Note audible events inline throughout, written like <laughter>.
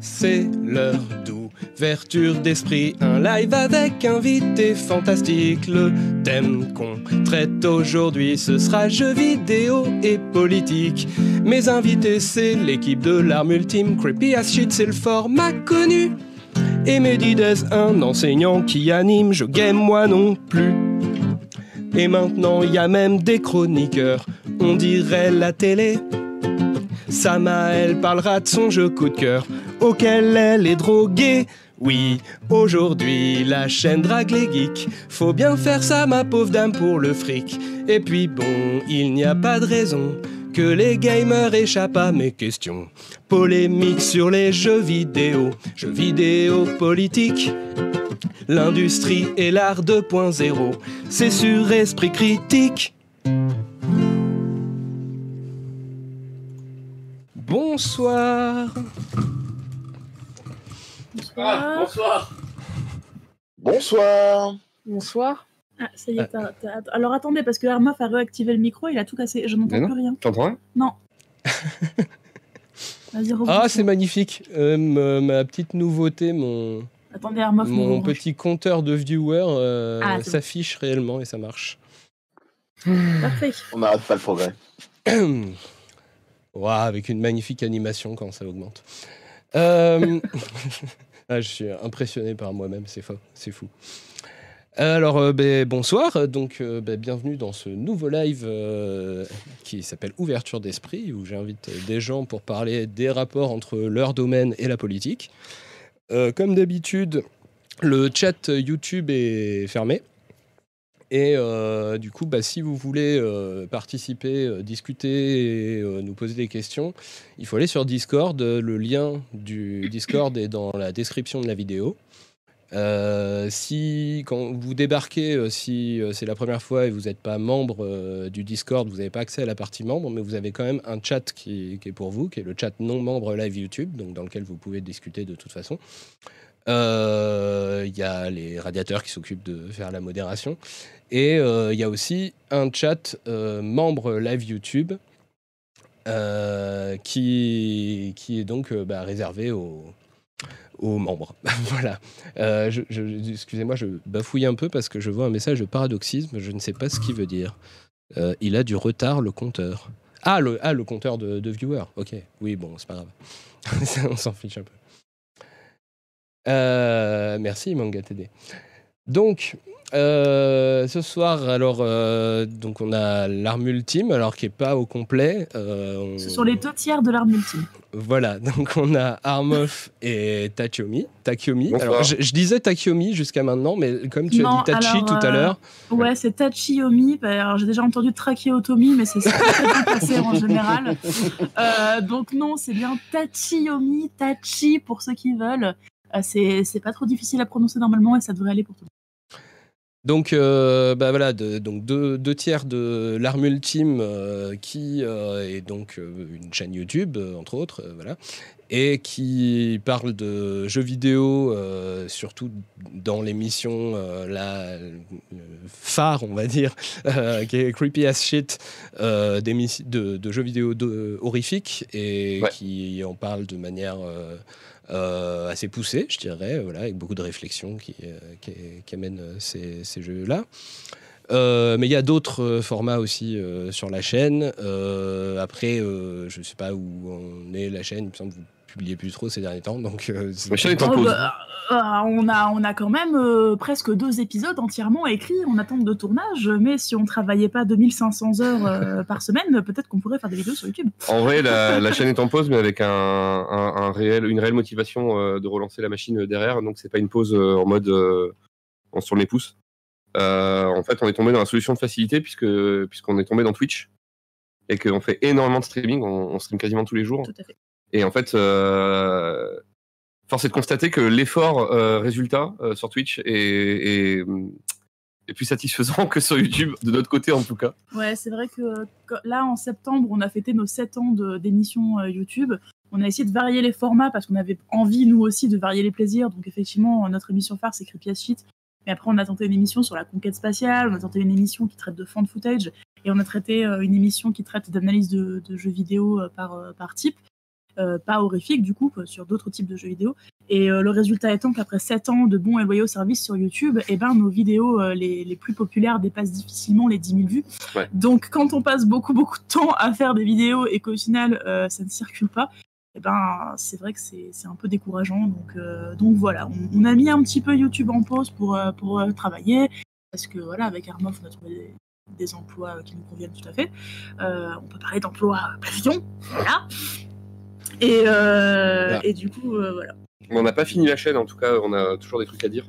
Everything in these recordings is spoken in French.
C'est l'heure d'ouverture d'esprit, un live avec invité fantastique. Le thème qu'on traite aujourd'hui, ce sera jeux vidéo et politique. Mes invités, c'est l'équipe de l'arme ultime, Creepy as shit, c'est le format connu. Et Medidez, un enseignant qui anime, je game moi non plus. Et maintenant, il y a même des chroniqueurs, on dirait la télé. Samael parlera de son jeu coup de cœur, auquel elle est droguée. Oui, aujourd'hui la chaîne drague les geeks. Faut bien faire ça, ma pauvre dame, pour le fric. Et puis bon, il n'y a pas de raison que les gamers échappent à mes questions. Polémique sur les jeux vidéo, jeux vidéo politiques. L'industrie et l'art 2.0, c'est sur esprit critique. Bonsoir. Ah, bonsoir. Bonsoir. Bonsoir. Ah, ça y est, t'as- t'as- Alors attendez, parce que Armoff a réactivé le micro, il a tout cassé. Je n'entends Mais plus rien. T'entends rien? Non. <laughs> Vas-y, rebondis. Ah, c'est magnifique. Euh, m- ma petite nouveauté, mon, Attendez, petit compteur de viewers euh, Ah, c'est bon. s'affiche réellement et ça marche. Parfait. On n'arrête pas le progrès. <clears throat> Ouah, avec une magnifique animation quand ça augmente. Euh, <laughs> ah, je suis impressionné par moi-même, c'est faux, c'est fou. Alors, euh, ben, bonsoir, donc euh, ben, bienvenue dans ce nouveau live euh, qui s'appelle Ouverture d'esprit, où j'invite des gens pour parler des rapports entre leur domaine et la politique. Comme d'habitude, le chat YouTube est fermé. Et euh, du coup, bah, si vous voulez euh, participer, euh, discuter et nous poser des questions, il faut aller sur Discord. Le lien du Discord est dans la description de la vidéo. Si quand vous débarquez, si c'est la première fois et vous n'êtes pas membre du Discord, vous n'avez pas accès à la partie membre, mais vous avez quand même un chat qui, qui est pour vous, qui est le chat non membre live YouTube, donc dans lequel vous pouvez discuter de toute façon. Il y a les radiateurs qui s'occupent de faire la modération. Et euh, il y a aussi un chat euh, membre live YouTube euh, qui, qui est donc bah, réservé aux, aux membres. <laughs> voilà. Excusez-moi, je bafouille un peu parce que je vois un message de paradoxisme. Je ne sais pas ce qu'il veut dire. Il a du retard, le compteur. Ah, le, ah, le compteur de, viewers. Ok. Oui, bon, c'est pas grave. <laughs> On s'en fiche un peu. Merci, Manga TD. Donc, euh, ce soir, alors, euh, donc on a l'arme ultime, alors qui est pas au complet. Euh, on- Ce sont les deux tiers de l'arme ultime. Voilà, <laughs> donc on a Armoff et Takiomi. Takiomi. Bonsoir. Alors, je, je disais Takiomi jusqu'à maintenant, mais comme tu Non, as dit Tachi alors, tout à euh, l'heure, Ouais, c'est Tachiomi. Bah, Alors, j'ai déjà entendu trachéotomie, mais c'est ça qui est bien passé en <laughs> général. Euh, donc, non, c'est bien Tachiomi, Tachi pour ceux qui veulent. Euh, c'est pas trop difficile à prononcer normalement et ça devrait aller pour tout le monde. Donc, euh, bah voilà, de- donc deux, deux tiers de l'arme ultime, euh, qui euh, est donc une chaîne YouTube, entre autres, voilà, et qui parle de jeux vidéo, surtout dans l'émission la phare, on va dire, <laughs> qui est Creepy as Shit, de, de jeux vidéo de- horrifiques, et Ouais. qui en parle de manière... euh, assez poussée, je dirais, voilà, avec beaucoup de réflexion qui, euh, qui, amènent euh, ces, jeux-là. Euh, mais il y a d'autres formats aussi sur la chaîne. Après, je ne sais pas où on est la chaîne. Il me semble que vous publiez plus trop ces derniers temps. Donc, euh, c'est- Ma chaîne est en Oh, pause. bah, euh, on, a, on a quand même euh, presque deux épisodes entièrement écrits en attente de tournage, mais si on travaillait pas 2500 heures euh, <laughs> par semaine, peut-être qu'on pourrait faire des vidéos sur YouTube. En vrai, la, <laughs> la chaîne est en pause, mais avec un, un- un réel, une réelle motivation euh, de relancer la machine derrière. Donc, c'est pas une pause euh, en mode euh, on se tourne les pouces. Euh, en fait, on est tombé dans la solution de facilité puisque puisqu'on est tombé dans Twitch et qu'on fait énormément de streaming. On, on stream quasiment tous les jours. Tout à fait. Et en fait, euh, force est de constater que l'effort euh, résultat euh, sur Twitch est, plus satisfaisant <laughs> que sur YouTube, de notre côté en tout cas. Ouais, c'est vrai que là, en septembre, on a fêté nos 7 ans d'émission YouTube. On a essayé de varier les formats parce qu'on avait envie, nous aussi, de varier les plaisirs. Donc, effectivement, notre émission phare, c'est Creepy as. Mais après, on a tenté une émission sur la conquête spatiale, on a tenté une émission qui traite de fan footage. et on a traité une émission qui traite d'analyse de, jeux vidéo par type. Pas horrifique du coup, sur d'autres types de jeux vidéo. Et le résultat étant qu'après 7 ans de bons et loyaux services sur YouTube, eh ben, nos vidéos les, les, plus populaires dépassent difficilement les 10 000 vues. Donc quand on passe beaucoup beaucoup de temps à faire des vidéos et qu'au final ça ne circule pas, eh ben, c'est vrai que c'est un peu décourageant. Donc, euh, donc voilà, on, a mis un petit peu YouTube en pause pour, euh, pour euh, travailler, parce que voilà, avec Armoff, on a trouvé des, emplois qui nous conviennent tout à fait. on peut parler d'emploi pavillon, voilà. Et, et du coup, voilà. On n'a pas fini la chaîne, en tout cas, on a toujours des trucs à dire.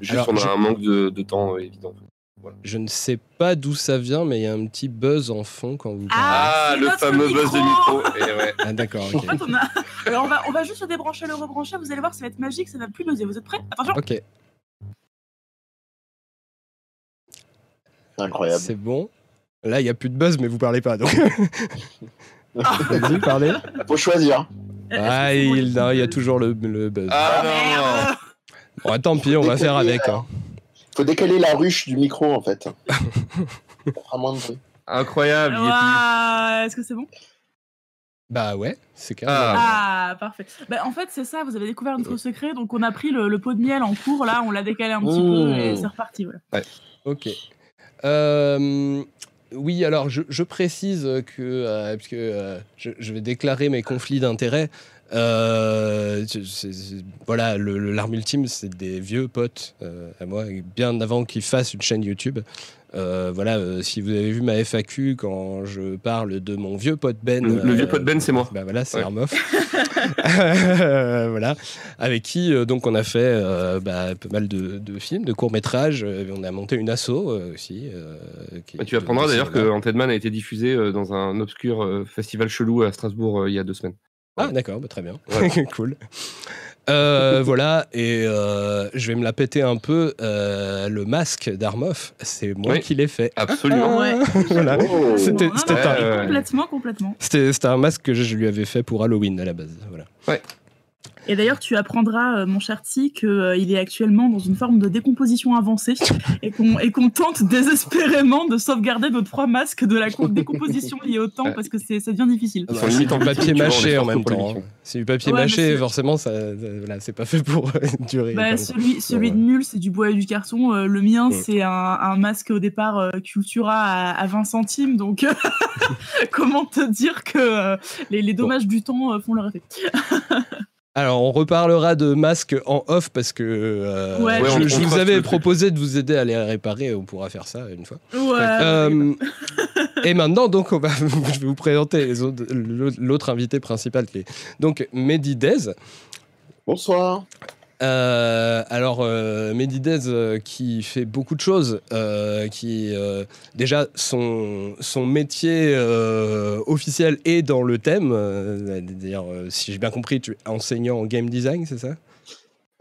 Juste, on a un manque de, de temps évident. Je ne sais pas d'où ça vient, mais il y a un petit buzz en fond quand vous Ah, ah le fameux buzz de micro. Eh ah, d'accord. En fait, on, a... Alors, on, va, on va juste se débrancher, le rebrancher. Vous allez voir, ça va être magique, ça va plus buzzer. Vous êtes prêts? Attention. Ok. Incroyable. C'est bon. Là, il n'y a plus de buzz, mais vous parlez pas. Donc. <laughs> Vas-y, parlez. Faut choisir. Ah, il, y a toujours le, le buzz. Ah non, Bon, tant pis, on va faire avec. Hein faut décaler la ruche du micro en fait. <laughs> fera moins de bruit. Incroyable. Est-ce que c'est bon? Bah ouais, c'est carrément. Ah, ah parfait. Bah, en fait, c'est ça, vous avez découvert notre secret, donc on a pris le, pot de miel en cours, là, on l'a décalé un petit peu et c'est reparti. Ouais. Ok. Euh, oui, alors je, précise que, euh, euh, je, vais déclarer mes conflits d'intérêts. Euh, voilà, l'arme ultime, c'est des vieux potes euh, à moi, bien avant qu'ils fassent une chaîne YouTube. Euh, voilà, si vous avez vu ma FAQ quand je parle de mon vieux pote Ben. Le, vieux pote Ben, c'est moi. Bah voilà, c'est Armoff. <laughs> voilà, avec qui donc on a fait bah, pas mal de, films, de courts métrages. on a monté une asso aussi. Bah, tu apprendras d'ailleurs que Antedman a été diffusé dans un obscur festival chelou à Strasbourg il y a deux semaines. Ah d'accord, bah, très bien, <laughs> cool. Euh, voilà, et euh, je vais me la péter un peu. Euh, le masque d'Armoff, c'est moi qui l'ai fait. Absolument. <laughs> voilà. Oh. C'était complètement, complètement. C'était un masque que je lui avais fait pour Halloween à la base. Voilà. Ouais. Et d'ailleurs, tu apprendras, euh, mon cher Ti, qu'il euh, est actuellement dans une forme de décomposition avancée et qu'on tente désespérément de sauvegarder notre trois masques de la décomposition liée au temps parce que ça devient difficile. Ils sont limite en papier mâché en même temps. Hein. C'est du papier mâché, forcément, ça, c'est pas fait pour euh, <laughs> durer. Bah, celui, celui de Mule, c'est du bois et du carton. le mien, c'est un, masque au départ Cultura à, 20 centimes. Donc, <laughs> comment te dire que les, dommages du temps font leur effet <laughs> alors, on reparlera de masques en off parce que euh, je, vous avais proposé de vous aider à les réparer. On pourra faire ça une fois. Euh, et maintenant, donc, on va, <laughs> je vais vous présenter l'autre invité principal qui est donc Mehdi Dez. Bonsoir. Euh, alors, euh, Medidez euh, qui fait beaucoup de choses, euh, qui déjà son, son métier officiel est dans le thème. dire si j'ai bien compris, tu es enseignant en game design, c'est ça?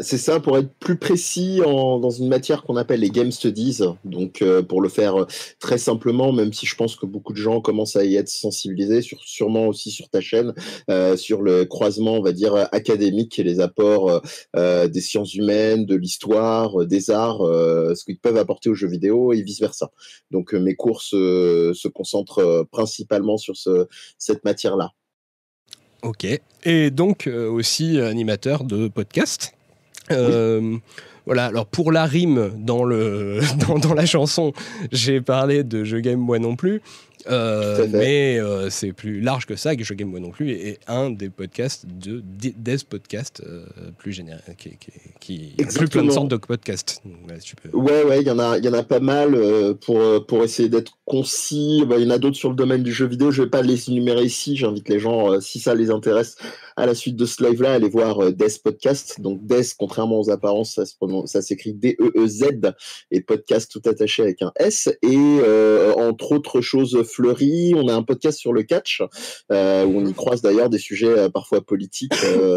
C'est ça, pour être plus précis, dans une matière qu'on appelle les Game Studies. Donc, euh, pour le faire euh, très simplement, même si je pense que beaucoup de gens commencent à y être sensibilisés, sûrement aussi sur ta chaîne, euh, sur le croisement, on va dire, académique et les apports des sciences humaines, de l'histoire, des arts, ce qu'ils peuvent apporter aux jeux vidéo et vice-versa. Donc, mes cours se, concentrent principalement sur ce, cette matière-là. Ok. Et donc, aussi animateur de podcast euh, voilà, alors pour la rime dans, le, <laughs> dans, la chanson, j'ai parlé de Je game moi non plus. Euh, mais euh, c'est plus large que ça, game moi non plus, et, un des podcasts de des podcasts plus généraux, qui, qui, inclut plein de sortes de podcasts. Ouais, ouais, il y en a, il y en a pas mal pour pour essayer d'être concis. Bah, il y en a d'autres sur le domaine du jeu vidéo. Je vais pas les énumérer ici. J'invite les gens, si ça les intéresse, à la suite de ce live-là, allez voir euh, Des Podcast. Donc Des, contrairement aux apparences, ça, s'écrit D-E-E-Z et podcast tout attaché avec un S. Et euh, entre autres choses fleuries, on a un podcast sur le catch euh, où on y croise d'ailleurs des sujets parfois politiques,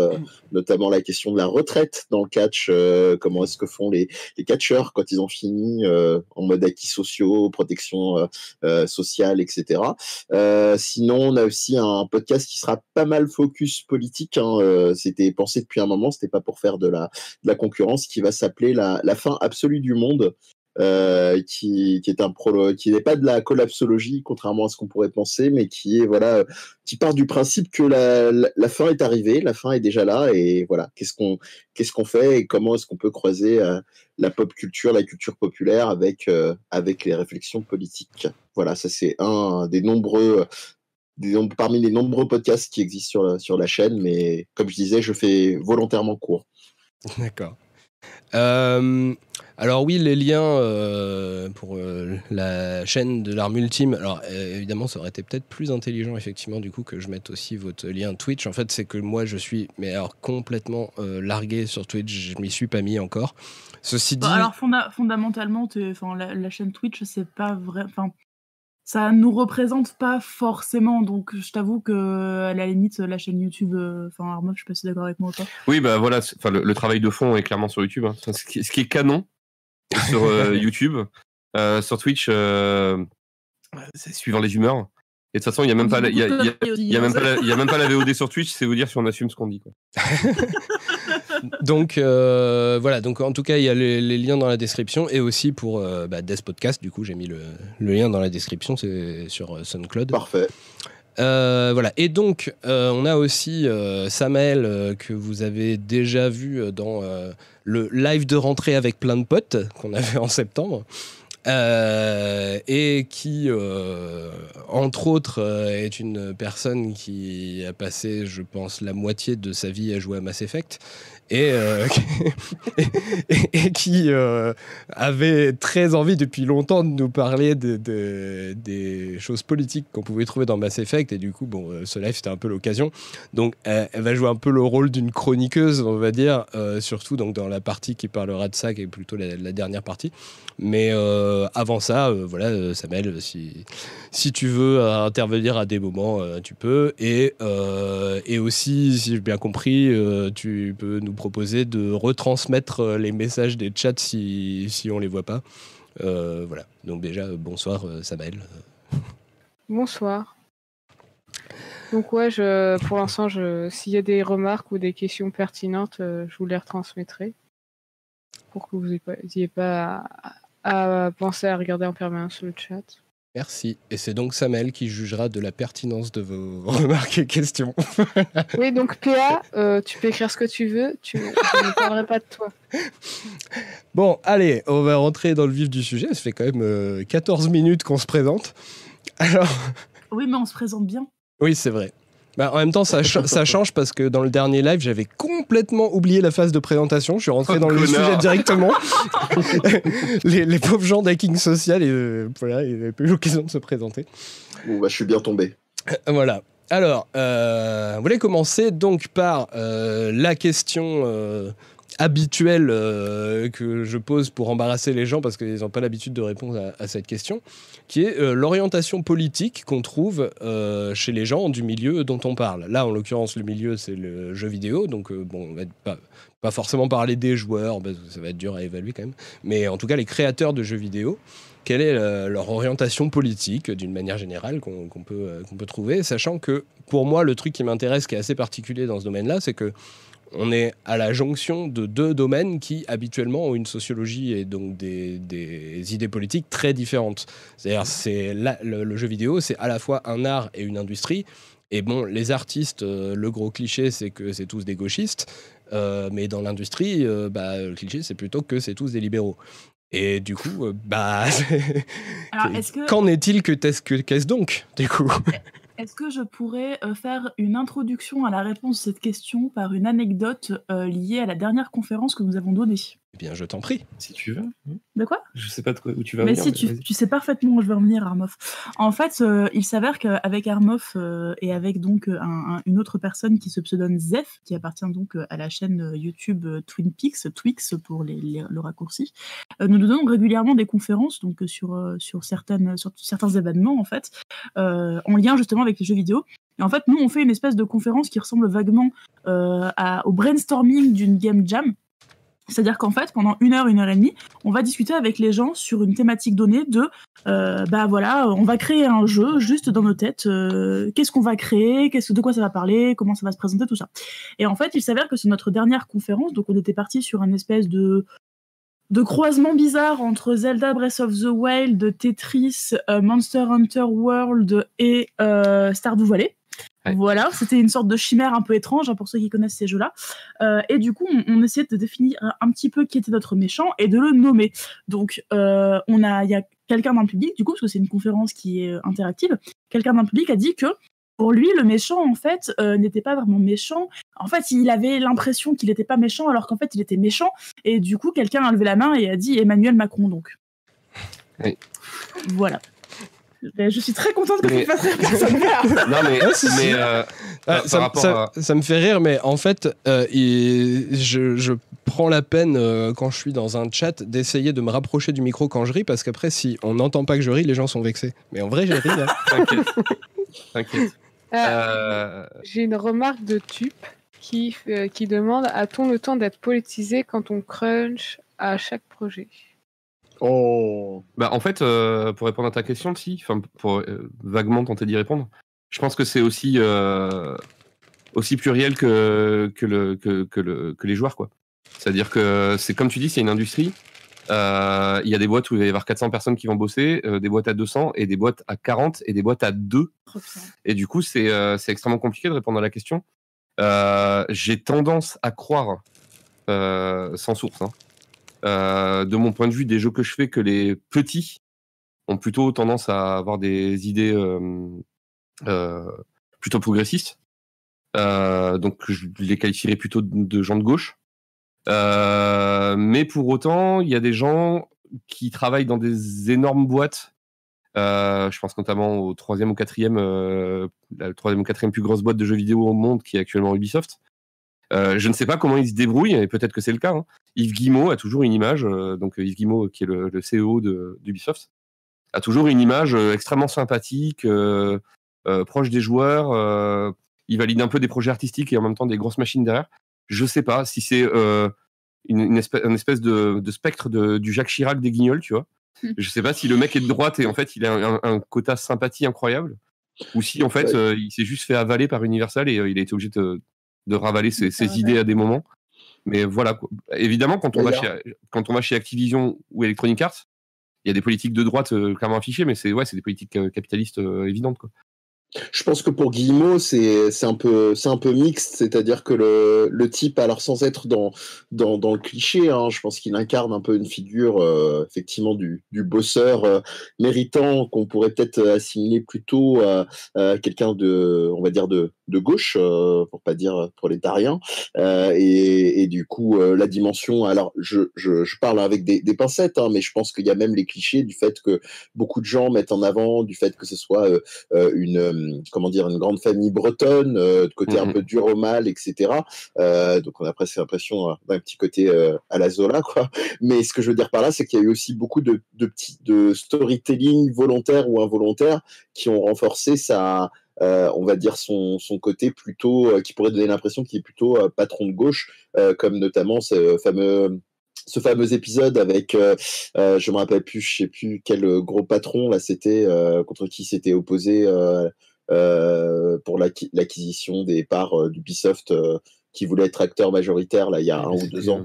<coughs> notamment la question de la retraite dans le catch. comment est-ce que font les, les catcheurs quand ils ont fini en mode acquis sociaux, protection sociale, etc. sinon, on a aussi un podcast qui sera pas mal focus politique Hein, euh, c'était pensé depuis un moment, c'était pas pour faire de la, la concurrence, qui va s'appeler la, fin absolue du monde. Euh, qui, est un pro, qui n'est pas de la collapsologie, contrairement à ce qu'on pourrait penser, mais qui est voilà, qui part du principe que la, fin est arrivée, la fin est déjà là, et voilà, qu'est-ce qu'on qu'est-ce qu'on fait et comment est-ce qu'on peut croiser euh, la pop culture, la culture populaire avec euh, avec les réflexions politiques? Voilà, ça c'est un des nombreux parmi les nombreux podcasts qui existent sur la, sur la chaîne, mais comme je disais, je fais volontairement court. D'accord. Euh, alors oui, les liens euh, pour euh, la chaîne de l'Arme Ultime. Alors évidemment, ça aurait été peut-être plus intelligent effectivement du coup que je mette aussi votre lien Twitch. En fait, c'est que moi je suis mais alors complètement largué sur Twitch. Je m'y suis pas mis encore. Ceci dit. alors fondamentalement, la, la, chaîne Twitch, c'est pas vrai. Enfin, ça nous représente pas forcément. Donc, je t'avoue que à la limite, la chaîne YouTube, euh, enfin, Armov, je sais pas si d'accord avec moi ou pas. Oui, bah voilà, enfin, le, travail de fond est clairement sur YouTube. Hein. Ce, qui, est canon <laughs> sur euh, YouTube, euh, sur Twitch, c'est suivant les humeurs. Et de toute façon, il n'y a même pas, il y a, y a, même pas, la, y a même pas la VOD sur Twitch. C'est vous dire si on assume ce qu'on dit. Quoi. <laughs> donc euh, voilà, donc en tout cas, il y a les, liens dans la description et aussi pour euh, bah, Death Podcast, du coup, j'ai mis le, lien dans la description, c'est sur euh, SoundCloud. Parfait. voilà, et donc on a aussi Samuel que vous avez déjà vu dans le live de rentrée avec plein de potes qu'on avait <laughs> en septembre. et qui, entre autres, est une personne qui a passé, je pense, la moitié de sa vie à jouer à Mass Effect et, euh, <laughs> et, qui euh, avait très envie depuis longtemps de nous parler de, des choses politiques qu'on pouvait trouver dans Mass Effect. Et du coup, bon, euh, ce live, c'était un peu l'occasion. Donc, elle, va jouer un peu le rôle d'une chroniqueuse, on va dire, surtout donc, dans la partie qui parlera de ça, qui est plutôt la, dernière partie. Mais avant ça, voilà, Samuel, si, tu veux intervenir à des moments, tu peux. Et aussi, si j'ai bien compris, tu peux nous proposer de retransmettre euh, les messages des chats si, si on les voit pas. Euh, voilà. Donc déjà, bonsoir euh, Samuel. Bonsoir. Donc ouais, je, pour l'instant, s'il y a des remarques ou des questions pertinentes, je vous les retransmettrai pour que vous n'ayez pas, à, penser à regarder en permanence le chat. Merci. Et c'est donc Samuel qui jugera de la pertinence de vos <laughs> remarques et questions. <laughs> oui, donc PA, euh, tu peux écrire ce que tu veux, tu... je ne parlerai pas de toi. Bon, allez, on va rentrer dans le vif du sujet. Ça fait quand même 14 euh, minutes qu'on se présente. Alors... Oui, mais on se présente bien. Oui, c'est vrai. Bah, en même temps, ça, ça, change parce que dans le dernier live, j'avais complètement oublié la phase de présentation. Je suis rentré dans le sujet directement. <laughs> les, pauvres gens d'hacking social, et, euh, voilà, ils n'avaient pas eu l'occasion de se présenter. Bon, bah, je suis bien tombé. Euh, voilà. Alors, euh, vous voulez commencer donc par la question habituelle que je pose pour embarrasser les gens parce qu'ils n'ont pas l'habitude de répondre à cette question qui est euh, l'orientation politique qu'on trouve euh, chez les gens du milieu dont on parle. Là, en l'occurrence, le milieu, c'est le jeu vidéo, donc euh, bon, on va pas, forcément parler des joueurs, ça va être dur à évaluer quand même, mais en tout cas les créateurs de jeux vidéo. Quelle est leur orientation politique, d'une manière générale, qu'on peut trouver, sachant que pour moi, le truc qui m'intéresse, qui est assez particulier dans ce domaine-là, c'est que on est à la jonction de deux domaines qui habituellement ont une sociologie et donc des, idées politiques très différentes. C'est-à-dire, c'est le, jeu vidéo, c'est à la fois un art et une industrie. Et bon, les artistes, euh, le gros cliché, c'est que c'est tous des gauchistes. Euh, mais dans l'industrie, euh, bah, le cliché, c'est plutôt que c'est tous des libéraux. Et du coup, bah, <laughs> qu'en est-il que qu'est-ce donc, du coup? <laughs> Est-ce que je pourrais euh, faire une introduction à la réponse de cette question par une anecdote euh, liée à la dernière conférence que nous avons donnée? Eh bien, je t'en prie. Si tu veux. De quoi? Je sais pas où tu vas mais Si, tu, tu, sais parfaitement où je vais en venir, Armoff. En fait, euh, il s'avère qu'avec Armoff euh, et avec donc une autre personne qui se pseudonne Zef, qui appartient donc à la chaîne YouTube Twin Peaks, Twix pour les, le raccourci, euh, nous donnons régulièrement des conférences donc sur, sur, certaines, sur certains événements, en fait, en lien justement avec les jeux vidéo. Et en fait, nous, on fait une espèce de conférence qui ressemble vaguement à, au brainstorming d'une game jam c'est-à-dire qu'en fait, pendant une heure, une heure et demie, on va discuter avec les gens sur une thématique donnée de, euh, bah voilà, on va créer un jeu juste dans nos têtes. Euh, qu'est-ce qu'on va créer Qu'est-ce de quoi ça va parler Comment ça va se présenter Tout ça. Et en fait, il s'avère que c'est notre dernière conférence, donc on était parti sur une espèce de de croisements bizarres entre Zelda Breath of the Wild, Tetris, euh, Monster Hunter World et Stardew Valley. Ouais. Voilà, c'était une sorte de chimère un peu étrange hein, pour ceux qui connaissent ces jeux-là. Euh, et du coup, on, on essayait de définir un, petit peu qui était notre méchant et de le nommer. Donc, euh, on a, il y a quelqu'un dans le public, du coup, parce que c'est une conférence qui est euh, interactive, quelqu'un dans le public a dit que pour lui, le méchant, en fait, euh, n'était pas vraiment méchant. En fait, il avait l'impression qu'il n'était pas méchant, alors qu'en fait, il était méchant. Et du coup, quelqu'un a levé la main et a dit Emmanuel Macron, donc. Oui. Voilà. Je suis très contente que Mais- tu fasses moi. <laughs> Non, mais, Ouais, si, si. mais euh, Ah, par ça, rapport ça- à- ça me fait rire, mais en fait, euh, il- je, je prends la peine euh, quand je suis dans un chat d'essayer de me rapprocher du micro quand je ris, parce qu'après, si on n'entend pas que je ris, les gens sont vexés. Mais en vrai, j'ai ri. hein. <laughs> t'inquiète. T'inquiète. Euh, J'ai une remarque de Tup qui, euh, qui demande A-t-on le temps d'être politisé quand on crunch à chaque projet? Oh. Bah, en fait, euh, pour répondre à ta question, si, enfin, pour euh, vaguement tenter d'y répondre, je pense que c'est aussi, euh, aussi pluriel que, que, le, que, que, le, que les joueurs. quoi. C'est-à-dire que c'est comme tu dis, c'est une industrie. Euh, Il y a des boîtes où il va y avoir 400 personnes qui vont bosser, euh, des boîtes à 200 et des boîtes à 40 et des boîtes à 2. Et du coup, c'est euh, c'est extrêmement compliqué de répondre à la question. Euh, J'ai tendance à croire, euh, sans source, hein, euh, de mon point de vue, des jeux que je fais, que les petits ont plutôt tendance à avoir des idées euh, euh, plutôt progressistes. Euh, donc, je les qualifierais plutôt de, gens de gauche. Euh, mais pour autant, il y a des gens qui travaillent dans des énormes boîtes. Euh, je pense notamment au troisième ou quatrième, euh, la troisième ou quatrième plus grosse boîte de jeux vidéo au monde, qui est actuellement Ubisoft. Euh, je ne sais pas comment ils se débrouillent, et peut-être que c'est le cas. hein. Yves Guillemot a toujours une image, euh, donc Yves Guillemot, qui est le, le CEO de- d'Ubisoft, a toujours une image euh, extrêmement sympathique, euh, euh, proche des joueurs. euh, il valide un peu des projets artistiques et en même temps des grosses machines derrière. Je sais pas si c'est euh, une, une espèce, de, de spectre de- du Jacques Chirac des Guignols, tu vois. Hmm. Je sais pas si le mec est de droite et en fait il a un, un quota sympathie incroyable, ou si en fait Ouais. euh, il s'est juste fait avaler par Universal et euh, il a été obligé de, de ravaler ses, ses Ouais, idées à des moments. Mais voilà, quoi. évidemment, quand on, va chez, quand on va chez Activision ou Electronic Arts, il y a des politiques de droite euh, clairement affichées, mais c'est ouais, c'est des politiques euh, capitalistes euh, évidentes. Quoi. Je pense que pour Guillemot, c'est un peu c'est un peu mixte, c'est-à-dire que le, le type, alors sans être dans dans, dans le cliché, hein, je pense qu'il incarne un peu une figure euh, effectivement du, du bosseur euh, méritant qu'on pourrait peut-être assimiler plutôt à, quelqu'un de on va dire de de gauche, euh, pour pas dire prolétarien, euh, et, et du coup euh, la dimension. Alors je, je, je parle avec des, des pincettes, hein, mais je pense qu'il y a même les clichés du fait que beaucoup de gens mettent en avant du fait que ce soit euh, une comment dire une grande famille bretonne euh, de côté un Mhm. peu dur au mal etc Euh, donc on a presque l'impression euh, d'un petit côté euh, à la Zola quoi mais ce que je veux dire par là c'est qu'il y a eu aussi beaucoup de, de petits de storytelling volontaire ou involontaire qui ont renforcé sa euh, on va dire son, son côté plutôt euh, qui pourrait donner l'impression qu'il est plutôt euh, patron de gauche euh, comme notamment ce fameux ce fameux épisode avec, euh, euh, je me rappelle plus, je sais plus quel euh, gros patron là c'était euh, contre qui s'était opposé euh, euh, pour l'acqui- l'acquisition des parts euh, d'Ubisoft euh, qui voulait être acteur majoritaire là il y a un ou deux ans.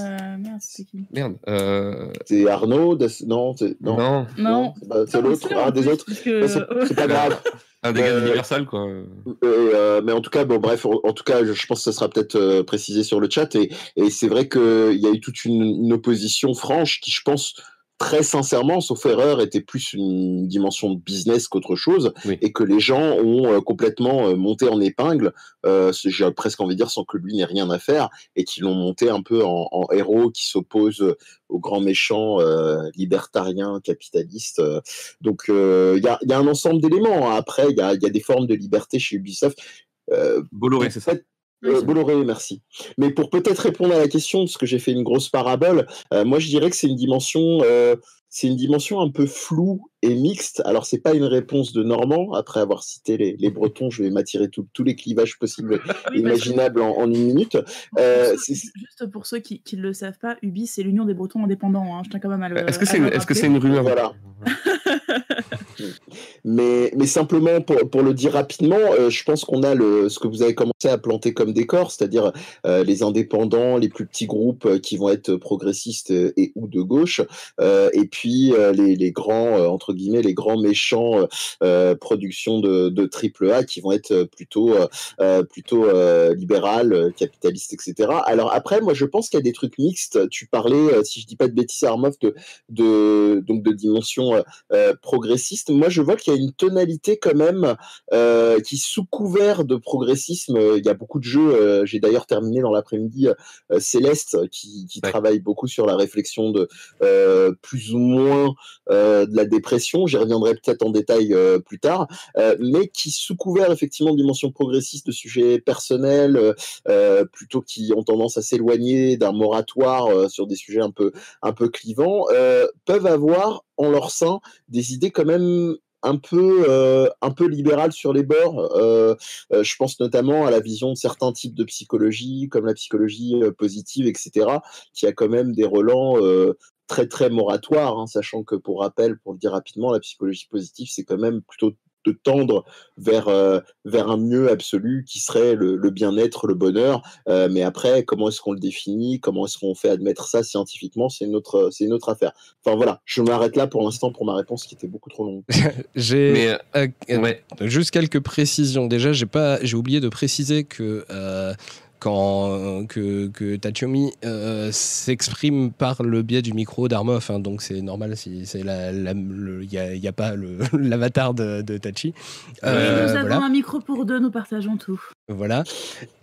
Euh, merde, c'était qui? Merde. euh, C'est Arnaud Non, c'est- non, non. Non. c'est l'autre, c'est un des autres. que, c'est euh, pas grave. <laughs> un des gars Euh, d'Universal, quoi. Et, euh, mais en tout cas, bon, bref, en, en tout cas, je, je pense que ça sera peut-être euh, précisé sur le chat. Et, et c'est vrai qu'il y a eu toute une, une opposition franche qui, je pense, très sincèrement, sauf erreur, était plus une dimension de business qu'autre chose. Oui. Et que les gens ont euh, complètement euh, monté en épingle, euh, j'ai presque envie de dire sans que lui n'ait rien à faire, et qui l'ont monté un peu en, en héros qui s'oppose aux grands méchants libertariens, capitalistes. Donc, il y, a, il y a un ensemble d'éléments. hein. Après, il y a, il y a des formes de liberté chez Ubisoft. Euh, Bolloré, c'est ça? Euh, Bolloré, merci. Mais pour peut-être répondre à la question, parce que j'ai fait une grosse parabole, euh, moi je dirais que c'est une dimension, euh, c'est une dimension un peu floue et mixte. Alors c'est pas une réponse de Normand. Après avoir cité les, les Bretons, je vais m'attirer tous les clivages possibles, oui, parce que- imaginables en, en une minute. Euh, Juste pour ceux qui ne le savent pas, Ubi, c'est l'Union des Bretons indépendants. hein. Je tiens quand même à le. Est-ce que c'est une rumeur Voilà. <laughs> Mais, simplement, pour, le dire rapidement, euh, je pense qu'on a le, ce que vous avez commencé à planter comme décor, c'est-à-dire euh, les indépendants, les plus petits groupes euh, qui vont être progressistes et ou de gauche, et puis les, grands, entre guillemets, les grands méchants productions de, triple A qui vont être plutôt, plutôt libérales, capitalistes, etc. Alors après, moi, je pense qu'il y a des trucs mixtes. Tu parlais, si je dis pas de bêtises, Armov, de, de, donc de dimension progressiste. Moi, je vois qu'il y a une tonalité quand même euh, qui, sous couvert de progressisme, euh, il y a beaucoup de jeux. Euh, j'ai d'ailleurs terminé dans l'après-midi Céleste, qui, travaille beaucoup sur la réflexion de plus ou moins de la dépression. J'y reviendrai peut-être en détail plus tard, mais qui, sous couvert effectivement de dimension progressiste, de sujets personnels, plutôt qui ont tendance à s'éloigner d'un moratoire sur des sujets un peu un peu clivants, peuvent avoir en leur sein des idées quand même un peu, euh, un peu sur les bords. Euh, euh, je pense notamment à la vision de certains types de psychologie, comme la psychologie positive, etc., qui a quand même des relents très très moratoires, hein, sachant que pour rappel, pour le dire rapidement, la psychologie positive, c'est quand même plutôt de tendre vers, euh, vers un mieux absolu qui serait le, bien-être, le bonheur. Euh, mais après, comment est-ce qu'on le définit? Comment est-ce qu'on fait admettre ça scientifiquement? C'est une, autre, c'est une autre affaire. Enfin voilà, je m'arrête là pour l'instant pour ma réponse qui était beaucoup trop longue. <laughs> j'ai euh, juste quelques précisions. Déjà, j'ai, pas, j'ai oublié de préciser que quand, que, que Tachiomi euh, s'exprime par le biais du micro d'Armov, hein, donc c'est normal si c'est il n'y a, pas <laughs> l'avatar de, de, Tachi. Euh, nous avons un micro pour deux, nous partageons tout. Voilà.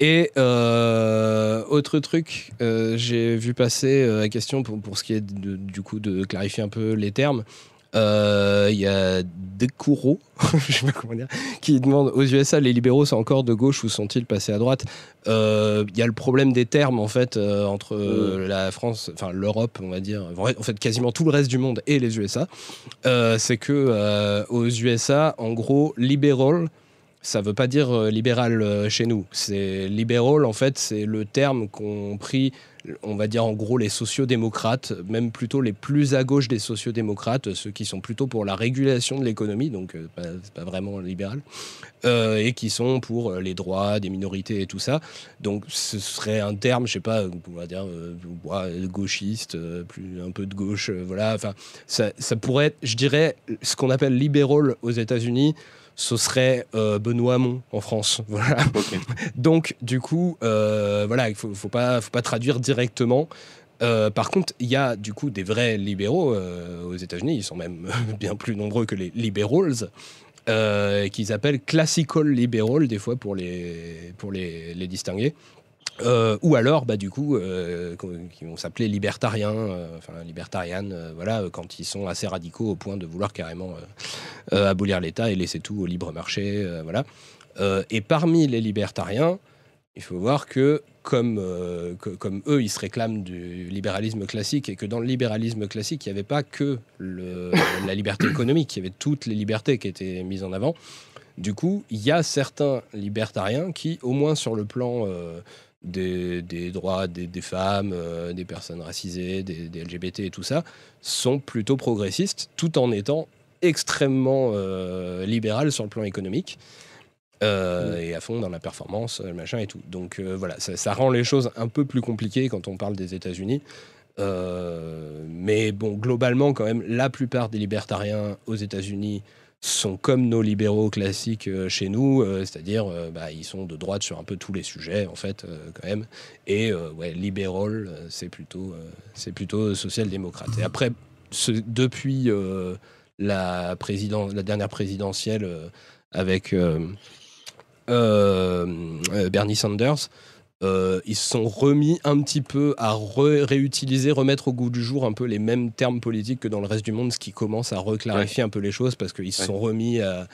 Et euh, autre truc, j'ai vu passer la question pour, pour ce qui est du coup de clarifier un peu les termes. Il euh, y a Dekuro, <laughs> je sais pas comment dire, qui demande aux USA les libéraux sont encore de gauche ou sont-ils passés à droite Il euh, y a le problème des termes en fait euh, entre mm. la France, enfin l'Europe, on va dire, en fait quasiment tout le reste du monde et les USA. c'est que aux USA, en gros, libéral ça veut pas dire libéral chez nous. C'est libéral, en fait, c'est le terme qu'ont pris on va dire en gros les sociodémocrates, même plutôt les plus à gauche des sociodémocrates, ceux qui sont plutôt pour la régulation de l'économie, donc euh, c'est pas vraiment libéral, euh, et qui sont pour euh, les droits des minorités et tout ça. Donc ce serait un terme, je sais pas, on va dire gauchiste, plus un peu de gauche, voilà. Enfin, ça, pourrait je dirais, ce qu'on appelle libéral aux États-Unis ce serait euh, Benoît Hamon en France. <laughs> Voilà. Donc, du coup, euh, voilà, il faut, faut pas, faut pas traduire directement. Euh, par contre, il y a du coup des vrais libéraux aux États-Unis. Ils sont même bien plus nombreux que les liberals. qu'ils appellent classical liberal des fois pour les, pour les, les distinguer. Euh, ou alors, bah, du coup, euh, qui vont s'appeler libertariens, euh, enfin libertarianes, voilà, quand ils sont assez radicaux au point de vouloir carrément abolir l'État et laisser tout au libre marché, voilà. et parmi les libertariens, il faut voir que comme, comme eux, ils se réclament du libéralisme classique et que dans le libéralisme classique, il n'y avait pas que <coughs> la liberté économique, il y avait toutes les libertés qui étaient mises en avant. Du coup, il y a certains libertariens qui, au moins sur le plan des, droits des, femmes, euh, des personnes racisées, des, LGBT et tout ça, sont plutôt progressistes, tout en étant extrêmement euh, libéral sur le plan économique. Euh, et à fond dans la performance, machin et tout. Donc voilà, ça, rend les choses un peu plus compliquées quand on parle des États-Unis. mais bon, globalement, quand même, la plupart des libertariens aux États-Unis sont comme nos libéraux classiques euh, chez nous, euh, c'est-à-dire euh, bah, ils sont de droite sur un peu tous les sujets en fait quand même. Et ouais, libéral, c'est plutôt plutôt social-démocrate. Et après, depuis la la dernière présidentielle avec Bernie Sanders. Euh, ils se sont remis un petit peu à réutiliser, remettre au goût du jour un peu les mêmes termes politiques que dans le reste du monde, ce qui commence à reclarifier un peu les choses parce qu'ils se sont remis à,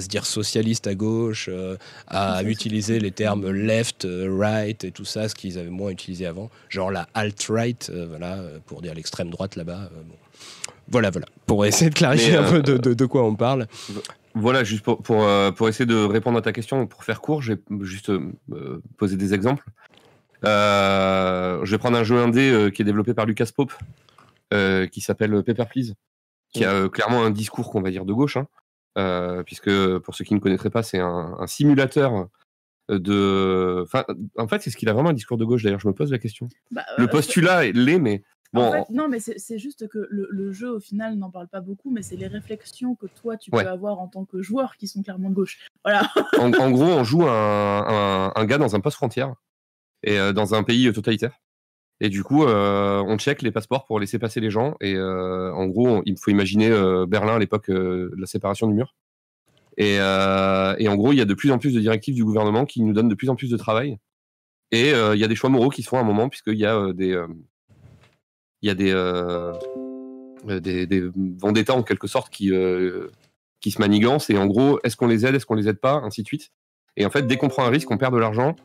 se dire socialiste à gauche, euh, à <laughs> utiliser les termes left, euh, right et tout ça, ce qu'ils avaient moins utilisé avant, genre la alt-right, voilà, pour dire l'extrême droite là-bas. Voilà, voilà, pour essayer de clarifier un peu de, de, quoi on parle. Voilà, juste pour, pour, euh, pour, essayer de répondre à ta question, pour faire court, j'ai juste euh, posé des exemples. Euh, je vais prendre un jeu indé qui est développé par Lucas Pope, qui s'appelle Paper Please, qui a clairement un discours qu'on va dire de gauche, hein, euh, puisque pour ceux qui ne connaîtraient pas, c'est un, un simulateur de. Enfin, en fait, c'est ce qu'il a vraiment un discours de gauche. D'ailleurs, je me pose la question. Bah, Le euh, postulat l'est, mais bon. En fait, non, mais c'est juste que le, le jeu, au final, n'en parle pas beaucoup, mais c'est les réflexions que toi, tu Ouais. peux avoir en tant que joueur qui sont clairement de gauche. Voilà. en, en gros, on joue un, un- un gars dans un poste frontière et euh, dans un pays totalitaire. Et du coup, euh, on check les passeports pour laisser passer les gens. Et euh, en gros, on- il faut imaginer euh, Berlin à l'époque euh, de la séparation du mur. Et, euh, et en gros, il y a de plus en plus de directives du gouvernement qui nous donnent de plus en plus de travail. Et euh, il y a des choix moraux qui se font à un moment, puisqu'il y a euh, des, euh, il y a des, euh, euh, des, des vendettas en quelque sorte qui, euh, qui se manigancent. Et en gros, est-ce qu'on les aide, est-ce qu'on les aide pas, ainsi de suite. Et en fait, dès qu'on prend un risque, on perd de l'argent.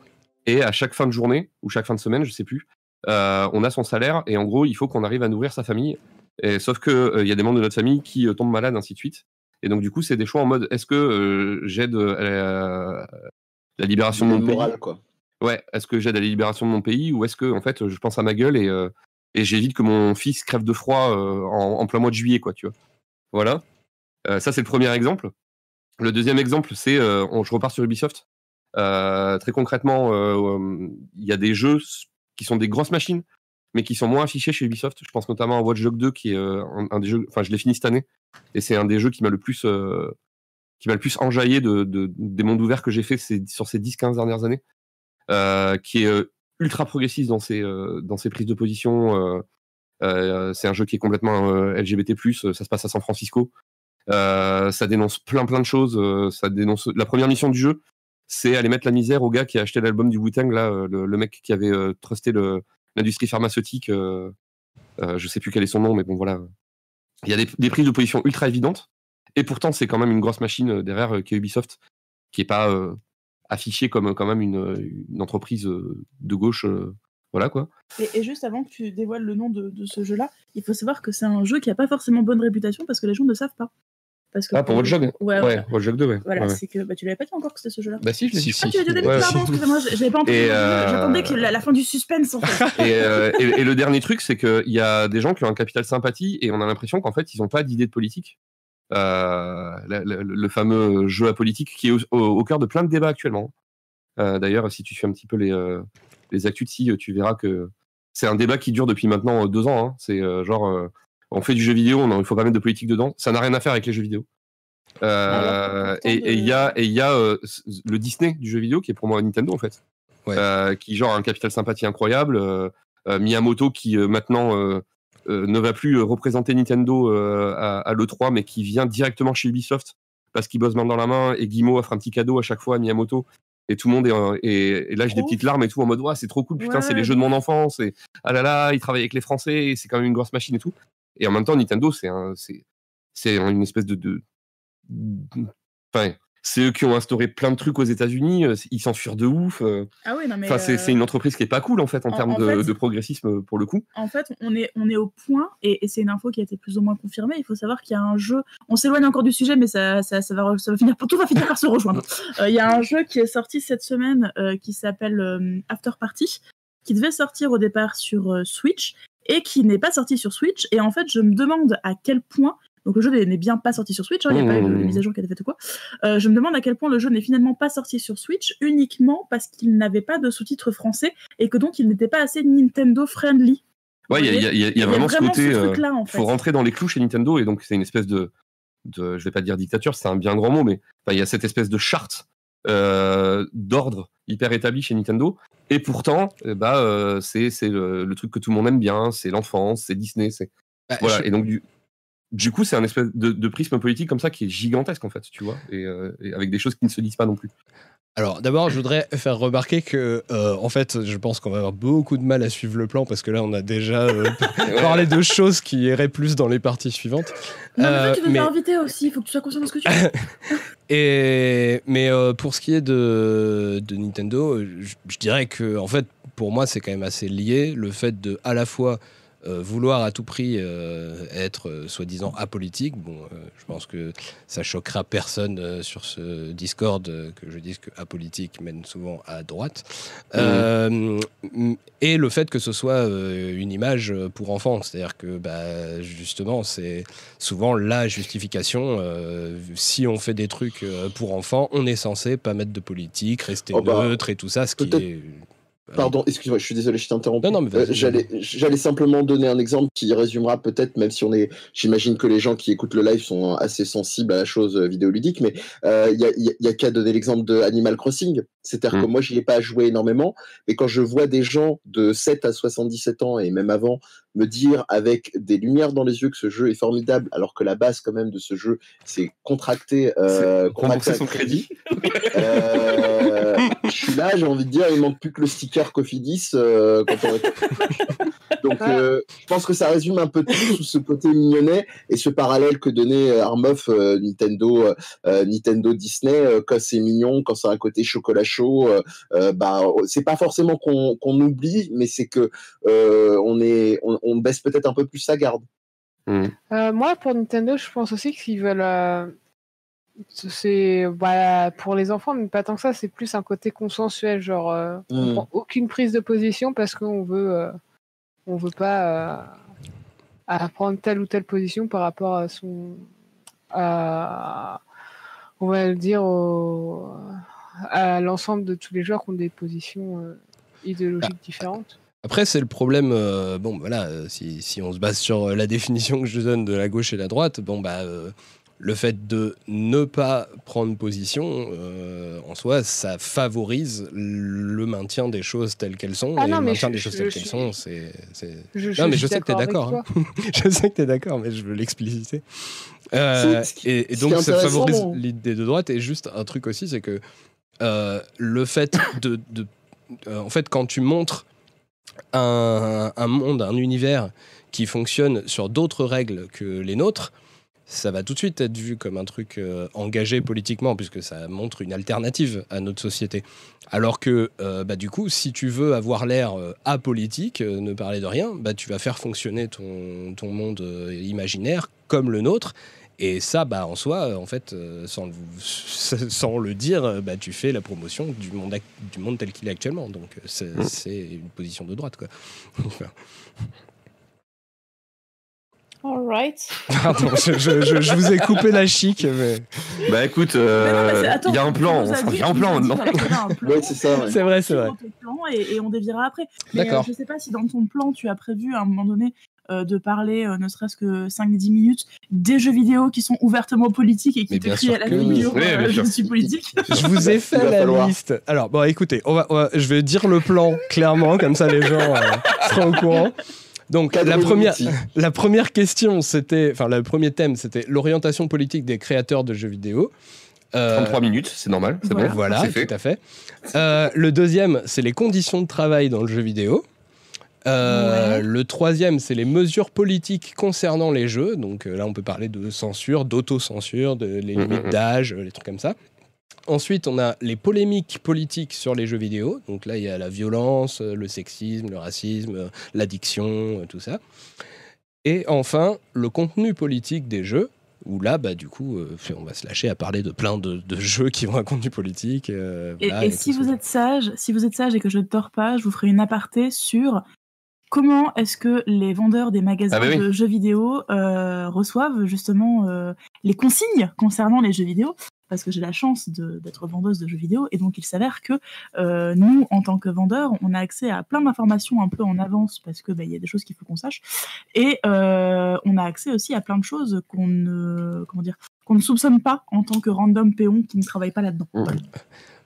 Et à chaque fin de journée, ou chaque fin de semaine, je sais plus, euh, on a son salaire. Et en gros, il faut qu'on arrive à nourrir sa famille. Et, sauf que il y a des membres de notre famille qui tombent malades, ainsi de suite. Et donc, du coup, c'est des choix en mode est-ce que j'aide à la, libération de mon pays? quoi. Ouais, est-ce que j'aide à la libération de mon pays? Ou est-ce que en fait je pense à ma gueule et, euh, et j'évite que mon fils crève de froid euh, en, plein mois de juillet, quoi, tu vois. Voilà. Euh, ça, c'est le premier exemple. Le deuxième exemple, c'est, euh, je repars sur Ubisoft. Très concrètement, il y a des jeux qui sont des grosses machines, mais qui sont moins affichés chez Ubisoft. Je pense notamment à Watch Dogs 2, qui est un, des jeux, enfin, je l'ai fini cette année, et c'est un des jeux qui m'a le plus, euh, qui m'a le plus enjaillé de, de- des mondes ouverts que j'ai fait sur ces 10-15 dernières années, qui est ultra progressiste dans ses, euh, dans ses prises de position. euh, euh, c'est un jeu qui est complètement LGBT+, ça se passe à San Francisco. Ça dénonce plein plein de choses. ça dénonce la première mission du jeu, c'est aller mettre la misère au gars qui a acheté l'album du Wu-Tang, là, le, mec qui avait trusté l'industrie pharmaceutique. euh, je sais plus quel est son nom, mais bon voilà. Il y a des, prises de position ultra évidentes. Et pourtant, c'est quand même une grosse machine derrière qui est Ubisoft, qui est pas affichée comme euh, quand même une, une entreprise euh, de gauche. euh, voilà quoi. Et, et juste avant que tu dévoiles le nom de, de ce jeu-là, il faut savoir que c'est un jeu qui a pas forcément bonne réputation parce que les gens ne savent pas. Parce que Ah, pour Watch Dogs Ouais, Ouais, voilà. Watch Dogs 2, ouais. Voilà, Ouais, ouais. c'est que bah, tu l'avais pas dit encore que c'était ce jeu-là. Bah si, je l'ai Si, dit. si. Ah, tu l'as dit au début, Ouais, pardon, excusez-moi, je je l'avais pas entendu. Euh, J'attendais que la, la fin du suspense, en fait. <laughs> Et, euh, et- et le dernier truc, c'est qu'il y a des gens qui ont un capital sympathie et on a l'impression qu'en fait, ils n'ont pas d'idée de politique. Euh, le fameux jeu à politique qui est au, au- au cœur de plein de débats actuellement. Euh, D'ailleurs, si tu fais un petit peu les, euh, les actus de si, tu verras que c'est un débat qui dure depuis maintenant euh, deux ans. hein. C'est genre, on fait du jeu vidéo, on- il faut pas mettre de politique dedans. Ça n'a rien à faire avec les jeux vidéo. Et de- il y a, et y a le Disney du jeu vidéo qui est pour moi Nintendo en fait. Ouais. Qui genre a un capital sympathie incroyable. Miyamoto qui maintenant ne va plus euh, représenter Nintendo euh, à, à l'E3, mais qui vient directement chez Ubisoft parce qu'il bosse main dans la main et Guillemot offre un petit cadeau à chaque fois à Miyamoto. Et tout le monde est, euh, et, et lâche des Trop. petites larmes et tout en mode ouais, c'est trop cool, putain, Ouais, c'est les jeux de mon enfance. Et ah là là, il travaille avec les Français, et c'est quand même une grosse machine et tout. Et en même temps, Nintendo, c'est un, c'est, c'est une espèce de, de, enfin, c'est eux qui ont instauré plein de trucs aux États-Unis. euh, Ils censurent de ouf. euh, Ah oui, non, mais. Enfin, c'est euh, c'est une entreprise qui est pas cool en fait en, en- termes en de, fait- de progressisme pour le coup. en fait, on est, on est au point, et, et c'est une info qui a été plus ou moins confirmée. Il faut savoir qu'il y a un jeu. On s'éloigne encore du sujet, mais ça, ça, ça va, ça va finir, tout va finir par se rejoindre. <laughs> Il y a un jeu qui est sorti cette semaine qui s'appelle After Party, qui devait sortir au départ sur Switch et qui n'est pas sorti sur Switch. Et en fait, je me demande à quel point. Donc le jeu n'est bien pas sorti sur Switch, hein, il n'y a pas eu de Mmh. mise à jour qui a été faite ou quoi. Euh, je me demande à quel point le jeu n'est finalement pas sorti sur Switch uniquement parce qu'il n'avait pas de sous-titres français et que donc il n'était pas assez Nintendo friendly. Ouais, il y a, il y a- il y a- il y a vraiment ce côté. euh, truc-là, en fait. faut rentrer dans les clous chez Nintendo et donc c'est une espèce de, de je vais pas dire dictature, c'est un bien grand mot, mais il y a cette espèce de charte euh, d'ordre hyper établi chez Nintendo. Et pourtant, eh bah, euh, c'est c'est le, le truc que tout le monde aime bien, c'est l'enfance, c'est Disney, c'est Bah, voilà. je- Et donc du, du coup, c'est un espèce de, de prisme politique comme ça qui est gigantesque en fait, tu vois, et, euh, et avec des choses qui ne se disent pas non plus. Alors d'abord, je voudrais faire remarquer que, euh, en fait, je pense qu'on va avoir beaucoup de mal à suivre le plan parce que là, on a déjà euh, <laughs> <laughs> parlé de choses qui iraient plus dans les parties suivantes. Non, mais toi, tu veux mais- inviter aussi, il faut que tu sois conscient de ce que tu fais. <laughs> Et mais euh, pour ce qui est de, de Nintendo, je, je dirais que en fait, pour moi, c'est quand même assez lié le fait de à la fois euh, vouloir à tout prix euh, être euh, soi-disant apolitique. Bon, je pense que ça choquera personne sur ce Discord que je dise que apolitique mène souvent à droite. Et le fait que ce soit une image pour enfants, c'est-à-dire que bah, justement, c'est souvent la justification. si on fait des trucs pour enfants, on est censé pas mettre de politique, rester Oh bah, neutre et tout ça, ce qui est. Pardon, excuse-moi, je suis désolé, je t'ai interrompu. Non, non, mais Euh, J'allais j'allais simplement donner un exemple qui résumera peut-être, même si on est. J'imagine que les gens qui écoutent le live sont assez sensibles à la chose euh, vidéoludique, mais euh, il y a, il y a- y a qu'à donner l'exemple de Animal Crossing. C'est-à-dire que Mm. moi, j'y ai pas joué énormément, mais quand je vois des gens de 7 à 77 ans et même avant me dire avec des lumières dans les yeux que ce jeu est formidable, alors que la base quand même de ce jeu, c'est contracter, euh, contracter son crédit. euh, <laughs> je suis là, j'ai envie de dire, il manque plus que le sticker Cofidis. Euh, quand on <laughs> Donc, euh, je pense que ça résume un peu tout sous ce côté mignonnet et ce parallèle que donnait euh, Armoff, euh, Nintendo, Nintendo Disney, euh, quand c'est mignon, quand c'est un côté chocolat chaud, bah, c'est pas forcément qu'on oublie, mais c'est que euh, on est, on, on baisse peut-être un peu plus sa garde. Mm. Euh, moi, pour Nintendo, je pense aussi qu'ils veulent. C'est voilà, pour les enfants, mais pas tant que ça. C'est plus un côté consensuel, genre euh, on Mm. prend aucune prise de position parce qu'on veut, euh, on veut pas euh, à prendre telle ou telle position par rapport à son, à, on va le dire au- à l'ensemble de tous les joueurs qui ont des positions euh, idéologiques différentes. Après, c'est le problème. bon, voilà, euh, si, si on se base sur la définition que je donne de la gauche et la droite, bon, bah, le fait de ne pas prendre position, euh, en soi, ça favorise le maintien des choses telles qu'elles sont. Ah et non, le mais maintien je- des choses telles qu'elles sont, c'est. Non, mais je sais que t'es avec d'accord, toi. <laughs> Je sais que tu es d'accord, mais je veux l'expliciter. Euh, et, donc, ça favorise l'idée de droite. Et juste un truc aussi, c'est que euh, le fait de. de- euh, en fait, quand tu montres un, un monde, un univers qui fonctionne sur d'autres règles que les nôtres, ça va tout de suite être vu comme un truc euh, engagé politiquement, puisque ça montre une alternative à notre société. Alors que, euh, bah, du coup, si tu veux avoir l'air euh, apolitique, ne parler de rien, bah, tu vas faire fonctionner ton, ton monde imaginaire comme le nôtre. Et ça, bah, en soi, en fait, sans, le, <laughs> sans le dire, bah, tu fais la promotion du monde, du monde tel qu'il est actuellement. Donc, c'est Mm. c'est une position de droite. Quoi. <laughs> Alright. <laughs> Pardon, je, je- je- je vous ai coupé la chic. Mais... Bah écoute, non, euh, il y a un plan, on s'en vient en plan plan. Ouais, c'est ça. ouais. C'est vrai, c'est vrai. Et, et on dévirera après. Euh, D'accord. je sais pas si dans ton plan, tu as prévu à un moment donné euh, de parler, euh, ne serait-ce que 5-10 minutes, des jeux vidéo qui sont ouvertement politiques et qui Mais te crient à la que oui. vidéo Oui, euh, je suis politique. <laughs> Je vous ai fait la falloir. liste. Alors, bon, écoutez, on va, on va- je vais dire le plan clairement, comme ça les gens euh, seront au courant. Donc, la première, la première question, c'était, enfin, le premier thème, c'était l'orientation politique des créateurs de jeux vidéo. Euh, 33 minutes, c'est normal, c'est Voilà. bon. Voilà, c'est fait. tout à fait. Euh, le deuxième, c'est les conditions de travail dans le jeu vidéo. Euh, Ouais. Le troisième, c'est les mesures politiques concernant les jeux. Donc euh, là, on peut parler de censure, d'autocensure, de les Mhm, limites mhm. d'âge, euh, les trucs comme ça. Ensuite, on a les polémiques politiques sur les jeux vidéo. Donc là, il y a la violence, euh, le sexisme, le racisme, euh, l'addiction, euh, tout ça. Et enfin, le contenu politique des jeux, où là, bah, du coup, euh, on va se lâcher à parler de plein de, de <laughs> jeux qui ont un contenu politique. euh, Et, voilà, et et si vous ça. êtes sage, si vous êtes sage et que je ne tords pas, je vous ferai une aparté sur comment est-ce que les vendeurs des magasins Ah bah oui. de jeux vidéo euh, reçoivent justement euh, les consignes concernant les jeux vidéo. Parce que j'ai la chance d'être vendeuse de jeux vidéo et donc il s'avère que euh, nous, en tant que vendeurs, on a accès à plein d'informations un peu en avance parce que bah, y a des choses qu'il faut qu'on sache et euh, on a accès aussi à plein de choses qu'on ne comment dire qu'on ne soupçonne pas en tant que random péon qui ne travaille pas là-dedans. Voilà.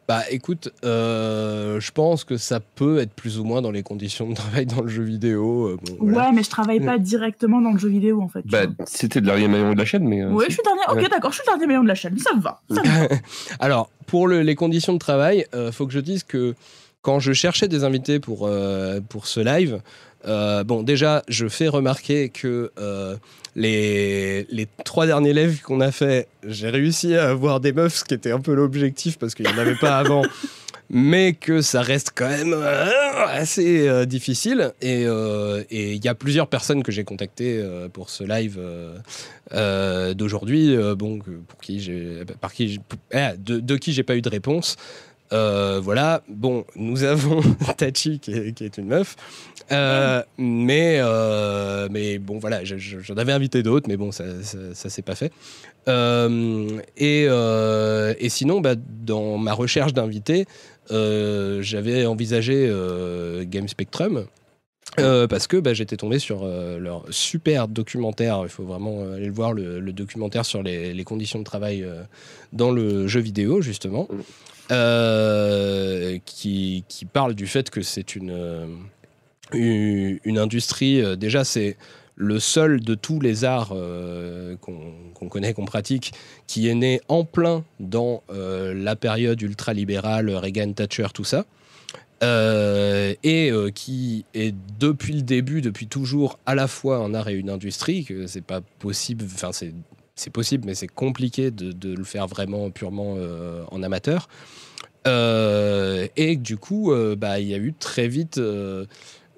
Bah écoute, euh, je pense que ça peut être plus ou moins dans les conditions de travail dans le jeu vidéo. euh, bon, voilà. Ouais, mais je travaille pas directement dans le jeu vidéo en fait. Bah, c'était le dernier maillon de la chaîne, mais. euh, ouais, je suis dernier. Ok, Ouais. d'accord, je suis le dernier maillon de la chaîne. Ça me va. Ça me va. <laughs> Alors, pour le- les conditions de travail, euh, faut que je dise que quand je cherchais des invités pour, euh, pour ce live, euh, bon, déjà, je fais remarquer que euh, les, les trois derniers lives qu'on a fait, j'ai réussi à avoir des meufs, ce qui était un peu l'objectif parce qu'il n'y en avait pas <laughs> avant. mais que ça reste quand même assez difficile. Et et il y a plusieurs personnes que j'ai contactées pour ce live d'aujourd'hui, bon, pour qui j'ai, par qui, ah, de, de qui j'ai pas eu de réponse. Euh, voilà, bon, nous avons <laughs> Tachi qui est, une meuf, Euh, mais, euh, mais bon, voilà, je- je- j'en avais invité d'autres, mais bon, ça, ça, ça s'est pas fait. Et, et sinon, bah, dans ma recherche d'invités, j'avais envisagé Game Spectrum. parce que bah, j'étais tombé sur leur super documentaire, il faut vraiment aller le voir, le, documentaire sur les, conditions de travail dans le jeu vidéo, justement, Mm. Euh, qui, parle du fait que c'est une, euh, une, industrie, euh, déjà c'est le seul de tous les arts qu'on connaît, qu'on pratique, qui est né en plein dans la période ultralibérale, Reagan, Thatcher, tout ça. Et qui est depuis le début, depuis toujours, à la fois un art et une industrie, que c'est pas possible, enfin c'est c'est possible, mais c'est compliqué de, le faire vraiment purement euh, en amateur. Euh, et du coup, euh, bah, il y a eu très vite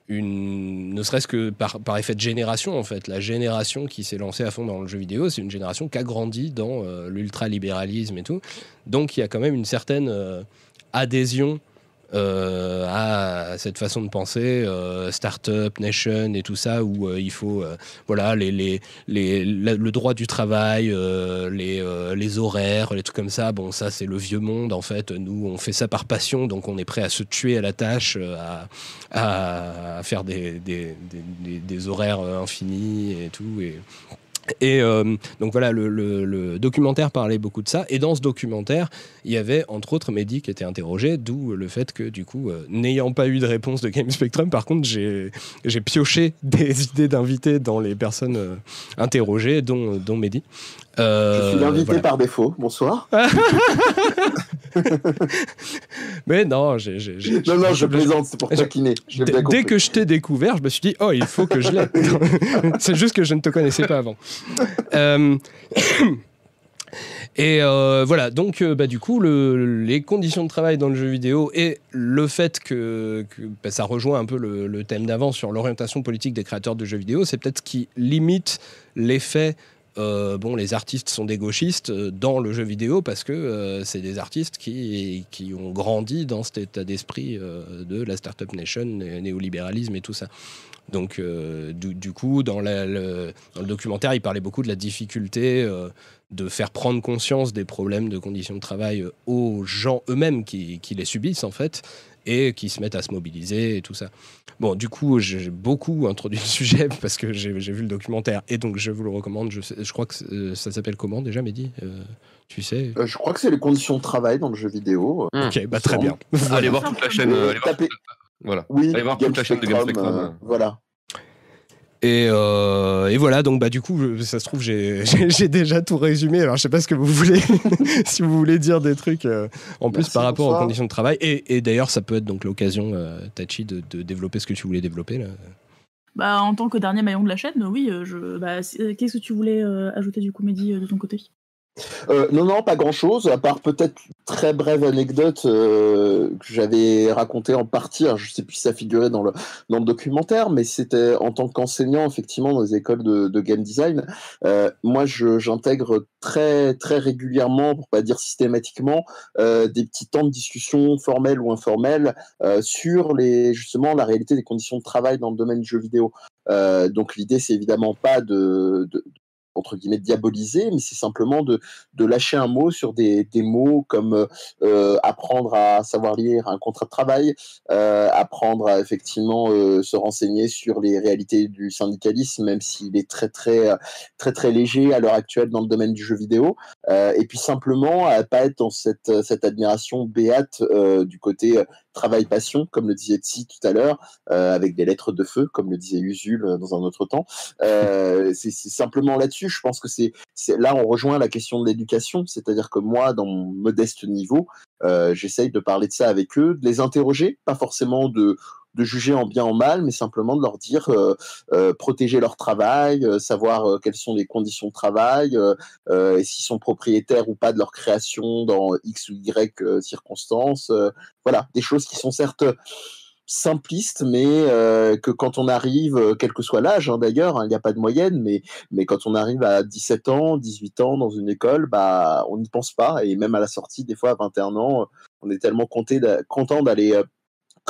une, ne serait-ce que par, effet de génération, en fait, la génération qui s'est lancée à fond dans le jeu vidéo, c'est une génération qui a grandi dans euh, l'ultralibéralisme et tout. Donc, il y a quand même une certaine adhésion euh, à cette façon de penser, euh, Startup Nation et tout ça, où euh, il faut, euh, voilà, le droit du travail, les, horaires, les trucs comme ça. Bon, ça, c'est le vieux monde, en fait. Nous, on fait ça par passion, donc on est prêt à se tuer à la tâche, à, faire des, des, horaires infinis et tout. Et, et euh, donc voilà, le, le- le documentaire parlait beaucoup de ça. Et dans ce documentaire, il y avait entre autres Mehdi qui était interrogé, d'où le fait que du coup, euh, n'ayant pas eu de réponse de Game Spectrum, par contre, j'ai pioché <laughs> des idées d'invités dans les personnes euh, interrogées, dont, dont Mehdi. Je suis l'invité voilà. par défaut. Bonsoir. <laughs> Mais non, j'ai. j'ai- j'ai- Non, non, je plaisante, c'est pour taquiner. Dès- que je t'ai découvert, je me suis dit, oh, il faut que je l'aie. <laughs> C'est juste que je ne te connaissais pas avant. <laughs> Euh, <coughs> Et euh, voilà, donc euh, bah, du coup, le- les conditions de travail dans le jeu vidéo et le fait que, que, bah, ça rejoint un peu le, le thème d'avant sur l'orientation politique des créateurs de jeux vidéo, c'est peut-être ce qui limite l'effet. Euh, bon, les artistes sont des gauchistes euh, dans le jeu vidéo parce que euh, c'est des artistes qui, qui ont grandi dans cet état d'esprit de la Startup Nation, né- néolibéralisme et tout ça. Donc, du, coup, dans, le, documentaire, il parlait beaucoup de la difficulté de faire prendre conscience des problèmes de conditions de travail aux gens eux-mêmes qui, qui les subissent, en fait, et qui se mettent à se mobiliser et tout ça. Bon, du coup, j'ai beaucoup <laughs> introduit le sujet <laughs> parce que j'ai vu le documentaire et donc je vous le recommande. Je, sais- je crois que euh, ça s'appelle comment déjà, Mehdi? Euh, Tu sais? Euh, je crois que c'est les conditions de travail dans le jeu vidéo. Hmm. Ok, bah très bien. Allez voir toute la chaîne. euh, allez voir Voilà. Oui, Allez voir Game toute la chaîne de Game Spectrum, voilà. Et, euh, et voilà, donc bah du coup, ça se trouve, <laughs> j'ai déjà tout résumé. Alors je sais pas ce que vous voulez, <laughs> si vous voulez dire des trucs euh, en plus par rapport aux conditions de travail. Et, et d'ailleurs, ça peut être donc l'occasion, euh, Tachi, de, de développer ce que tu voulais développer là. Bah, en tant que dernier maillon de la chaîne, oui, je. Bah, qu'est-ce que tu voulais euh, ajouter du comédie de ton côté? Euh, non, non, pas grand-chose, à part peut-être une très brève anecdote euh, que j'avais racontée en partie. je sais plus si ça figurait dans le, dans le documentaire, mais c'était en tant qu'enseignant, effectivement, dans les écoles de, game design. Euh, moi, j'intègre très, très régulièrement, pour pas dire systématiquement, des petits temps de discussion formels ou informels sur justement la réalité des conditions de travail dans le domaine du jeu vidéo. Donc l'idée, c'est évidemment pas de entre guillemets diaboliser, mais c'est simplement de, de lâcher un mot sur des, des mots comme euh, apprendre à savoir lire un contrat de travail, euh, apprendre à effectivement euh, se renseigner sur les réalités du syndicalisme, même s'il est très très très très léger à l'heure actuelle dans le domaine du jeu vidéo, et puis simplement à pas être dans cette, cette admiration béate du côté euh, travail-passion, comme le disait Tsi tout à l'heure, euh, avec des lettres de feu, comme le disait Usul euh, dans un autre temps. Euh, <laughs> c'est simplement là-dessus, je pense que c'est c'est- là on rejoint la question de l'éducation, c'est-à-dire que moi, dans mon modeste niveau, euh, j'essaye de parler de ça avec eux, de les interroger, pas forcément de de juger en bien en mal, mais simplement de leur dire euh, euh, protéger leur travail, euh, savoir quelles sont les conditions de travail, et s'ils sont propriétaires ou pas de leur création dans X ou Y circonstances. voilà, des choses qui sont certes simplistes, mais que quand on arrive, quel que soit l'âge hein, d'ailleurs, hein, il n'y a pas de moyenne, mais, mais quand on arrive à 17 ans, 18 ans dans une école, bah, on n'y pense pas, et même à la sortie, des fois à 21 ans, on est tellement content d'aller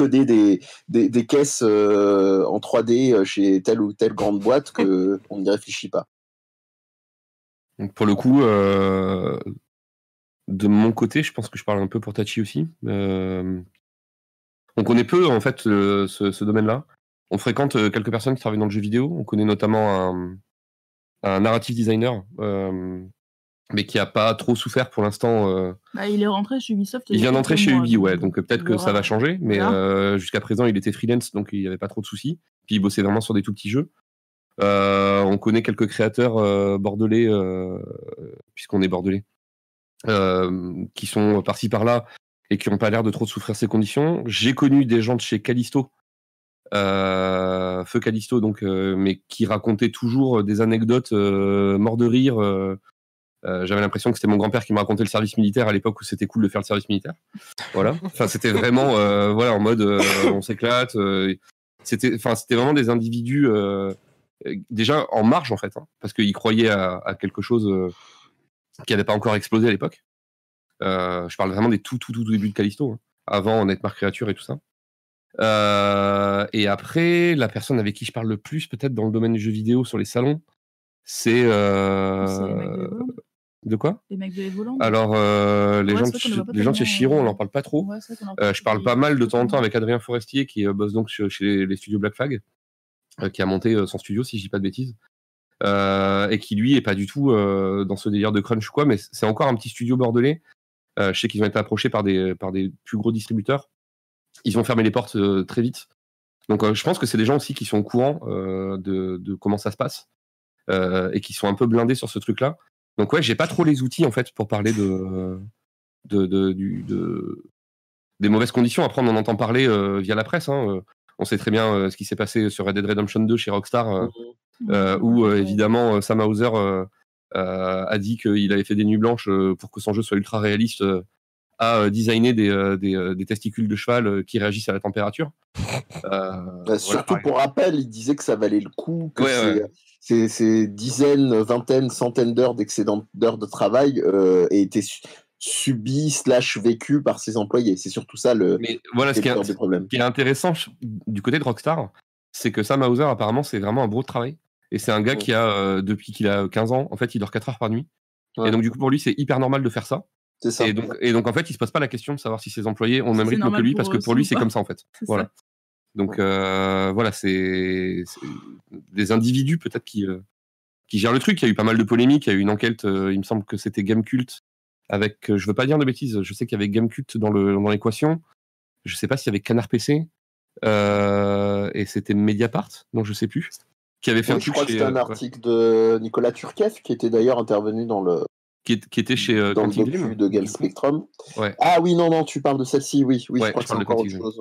coder des, des, des caisses euh, en 3D euh, chez telle ou telle grande boîte que <laughs> on n'y réfléchit pas. Donc pour le coup, euh, de mon côté, je pense que je parle un peu pour Tachi aussi. euh, on connaît peu en fait ce, ce domaine-là. On fréquente quelques personnes qui travaillent dans le jeu vidéo. On connaît notamment un, un narrative designer, mais qui a pas trop souffert pour l'instant. euh, Bah, il est rentré chez Ubisoft. il vient d'entrer chez Ubi, ouais. Donc euh, peut-être que ça va changer, mais euh, jusqu'à présent, il était freelance, donc il n'y avait pas trop de soucis. Puis il bossait vraiment sur des tout petits jeux. Euh, on connaît quelques créateurs bordelais, puisqu'on est bordelais, qui sont par-ci par-là et qui n'ont pas l'air de trop souffrir ces conditions. J'ai connu des gens de chez Callisto, Feu Callisto, donc, mais qui racontaient toujours des anecdotes morts de rire. Euh, J'avais l'impression que c'était mon grand-père qui me racontait le service militaire à l'époque où c'était cool de faire le service militaire. Voilà. Enfin, c'était vraiment, euh, voilà, en mode, euh, on s'éclate. c'était, enfin, c'était vraiment des individus déjà en marge en fait, hein, parce qu'ils croyaient à, quelque chose qui n'avait pas encore explosé à l'époque. Je parle vraiment des tout, tout, tout, tout débuts de Callisto, hein, avant Nightmare Creature et tout ça. Et après, la personne avec qui je parle le plus, peut-être dans le domaine du jeu vidéo sur les salons, c'est. De quoi? Les mecs de Evoland. Alors, euh, les, Ouais, gens de, les gens de chez Chiron, on euh, n'en parle pas trop. Ouais, Euh, je parle pas mal de temps en temps avec Adrien Forestier, qui euh, bosse donc chez, les, les studios Black Flag, euh, qui a monté euh, son studio, si je dis pas de bêtises, euh, et qui lui est pas du tout euh, dans ce délire de crunch ou quoi, mais c'est encore un petit studio bordelais. Euh, je sais qu'ils ont été approchés par des, par des plus gros distributeurs. Ils ont fermé les portes euh, très vite. Donc euh, je pense que c'est des gens aussi qui sont au courant euh, de, de comment ça se passe euh, et qui sont un peu blindés sur ce truc-là. Donc ouais, j'ai pas trop les outils en fait pour parler de, de, de, du- de- des mauvaises conditions. Après, on en entend parler euh, via la presse. hein. Euh, On sait très bien euh, ce qui s'est passé sur Red Dead Redemption 2 chez Rockstar, euh, euh, où évidemment Sam Hauser a dit qu'il avait fait des nuits blanches pour que son jeu soit ultra réaliste, a euh, designé des, euh, des, euh, des testicules de cheval euh, qui réagissent à la température. <laughs> Euh, Bah, surtout pour rappel, il disait que ça valait le coup, que Ouais, ces, dizaines, vingtaines, centaines d'heures d'excédent d'heures de travail euh, aient été su- subies slash vécues par ses employés. C'est surtout ça le, Mais voilà, ce qui est, problème. qui est intéressant du côté de Rockstar, c'est que Sam Hauser, apparemment, c'est vraiment un gros travail. Et c'est un gars Ouais. qui a, euh, depuis qu'il a 15 ans, en fait, il dort 4 heures par nuit. Ouais. Et donc, du coup, pour lui, c'est hyper normal de faire ça. C'est ça. Et donc, et donc, en fait, il se pose pas la question de savoir si ses employés ont le même rythme que lui, parce que pour lui, c'est comme ça, en fait. Voilà. ça. Donc, euh, voilà, c'est des individus peut-être qui, euh, qui gèrent le truc. Il y a eu pas mal de polémiques. Il y a eu une enquête, euh, il me semble que c'était Gamecult, avec, euh, je veux pas dire de bêtises, je sais qu'il y avait Gamecult dans le- dans l'équation. Je sais pas s'il y avait Canard PC, euh, et c'était Mediapart, donc je sais plus, qui avait fait Oui, un je truc crois que c'était un euh, ouais, article de Nicolas Turkeff qui était d'ailleurs intervenu dans le, qui, est- qui était chez euh, dans le Quantic docu Dream. de coup. Spectrum. Ouais. Ah oui, non, non, tu parles de celle-ci, oui. Oui, Ouais, je crois je que c'est encore autre Quantic chose.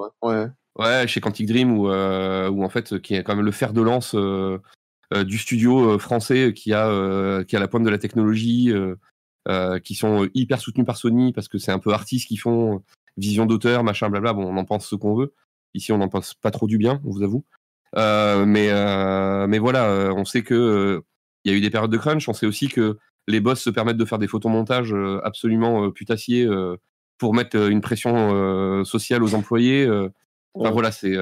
Ouais. Chez Quantic Dream, où, euh, où en fait, qui est quand même le fer de lance euh, euh, du studio français qui a, qui a la pointe de la technologie, qui sont hyper soutenus par Sony parce que c'est un peu artistes qui font vision d'auteur, machin, blabla. Bon, on en pense ce qu'on veut. Ici, on n'en pense pas trop du bien, on vous avoue. Mais, mais voilà, on sait que il y a eu des périodes de crunch. On sait aussi que les boss se permettent de faire des photomontages euh, absolument euh, putassiers euh, pour mettre une pression sociale aux employés. Enfin Ouais. voilà, c'est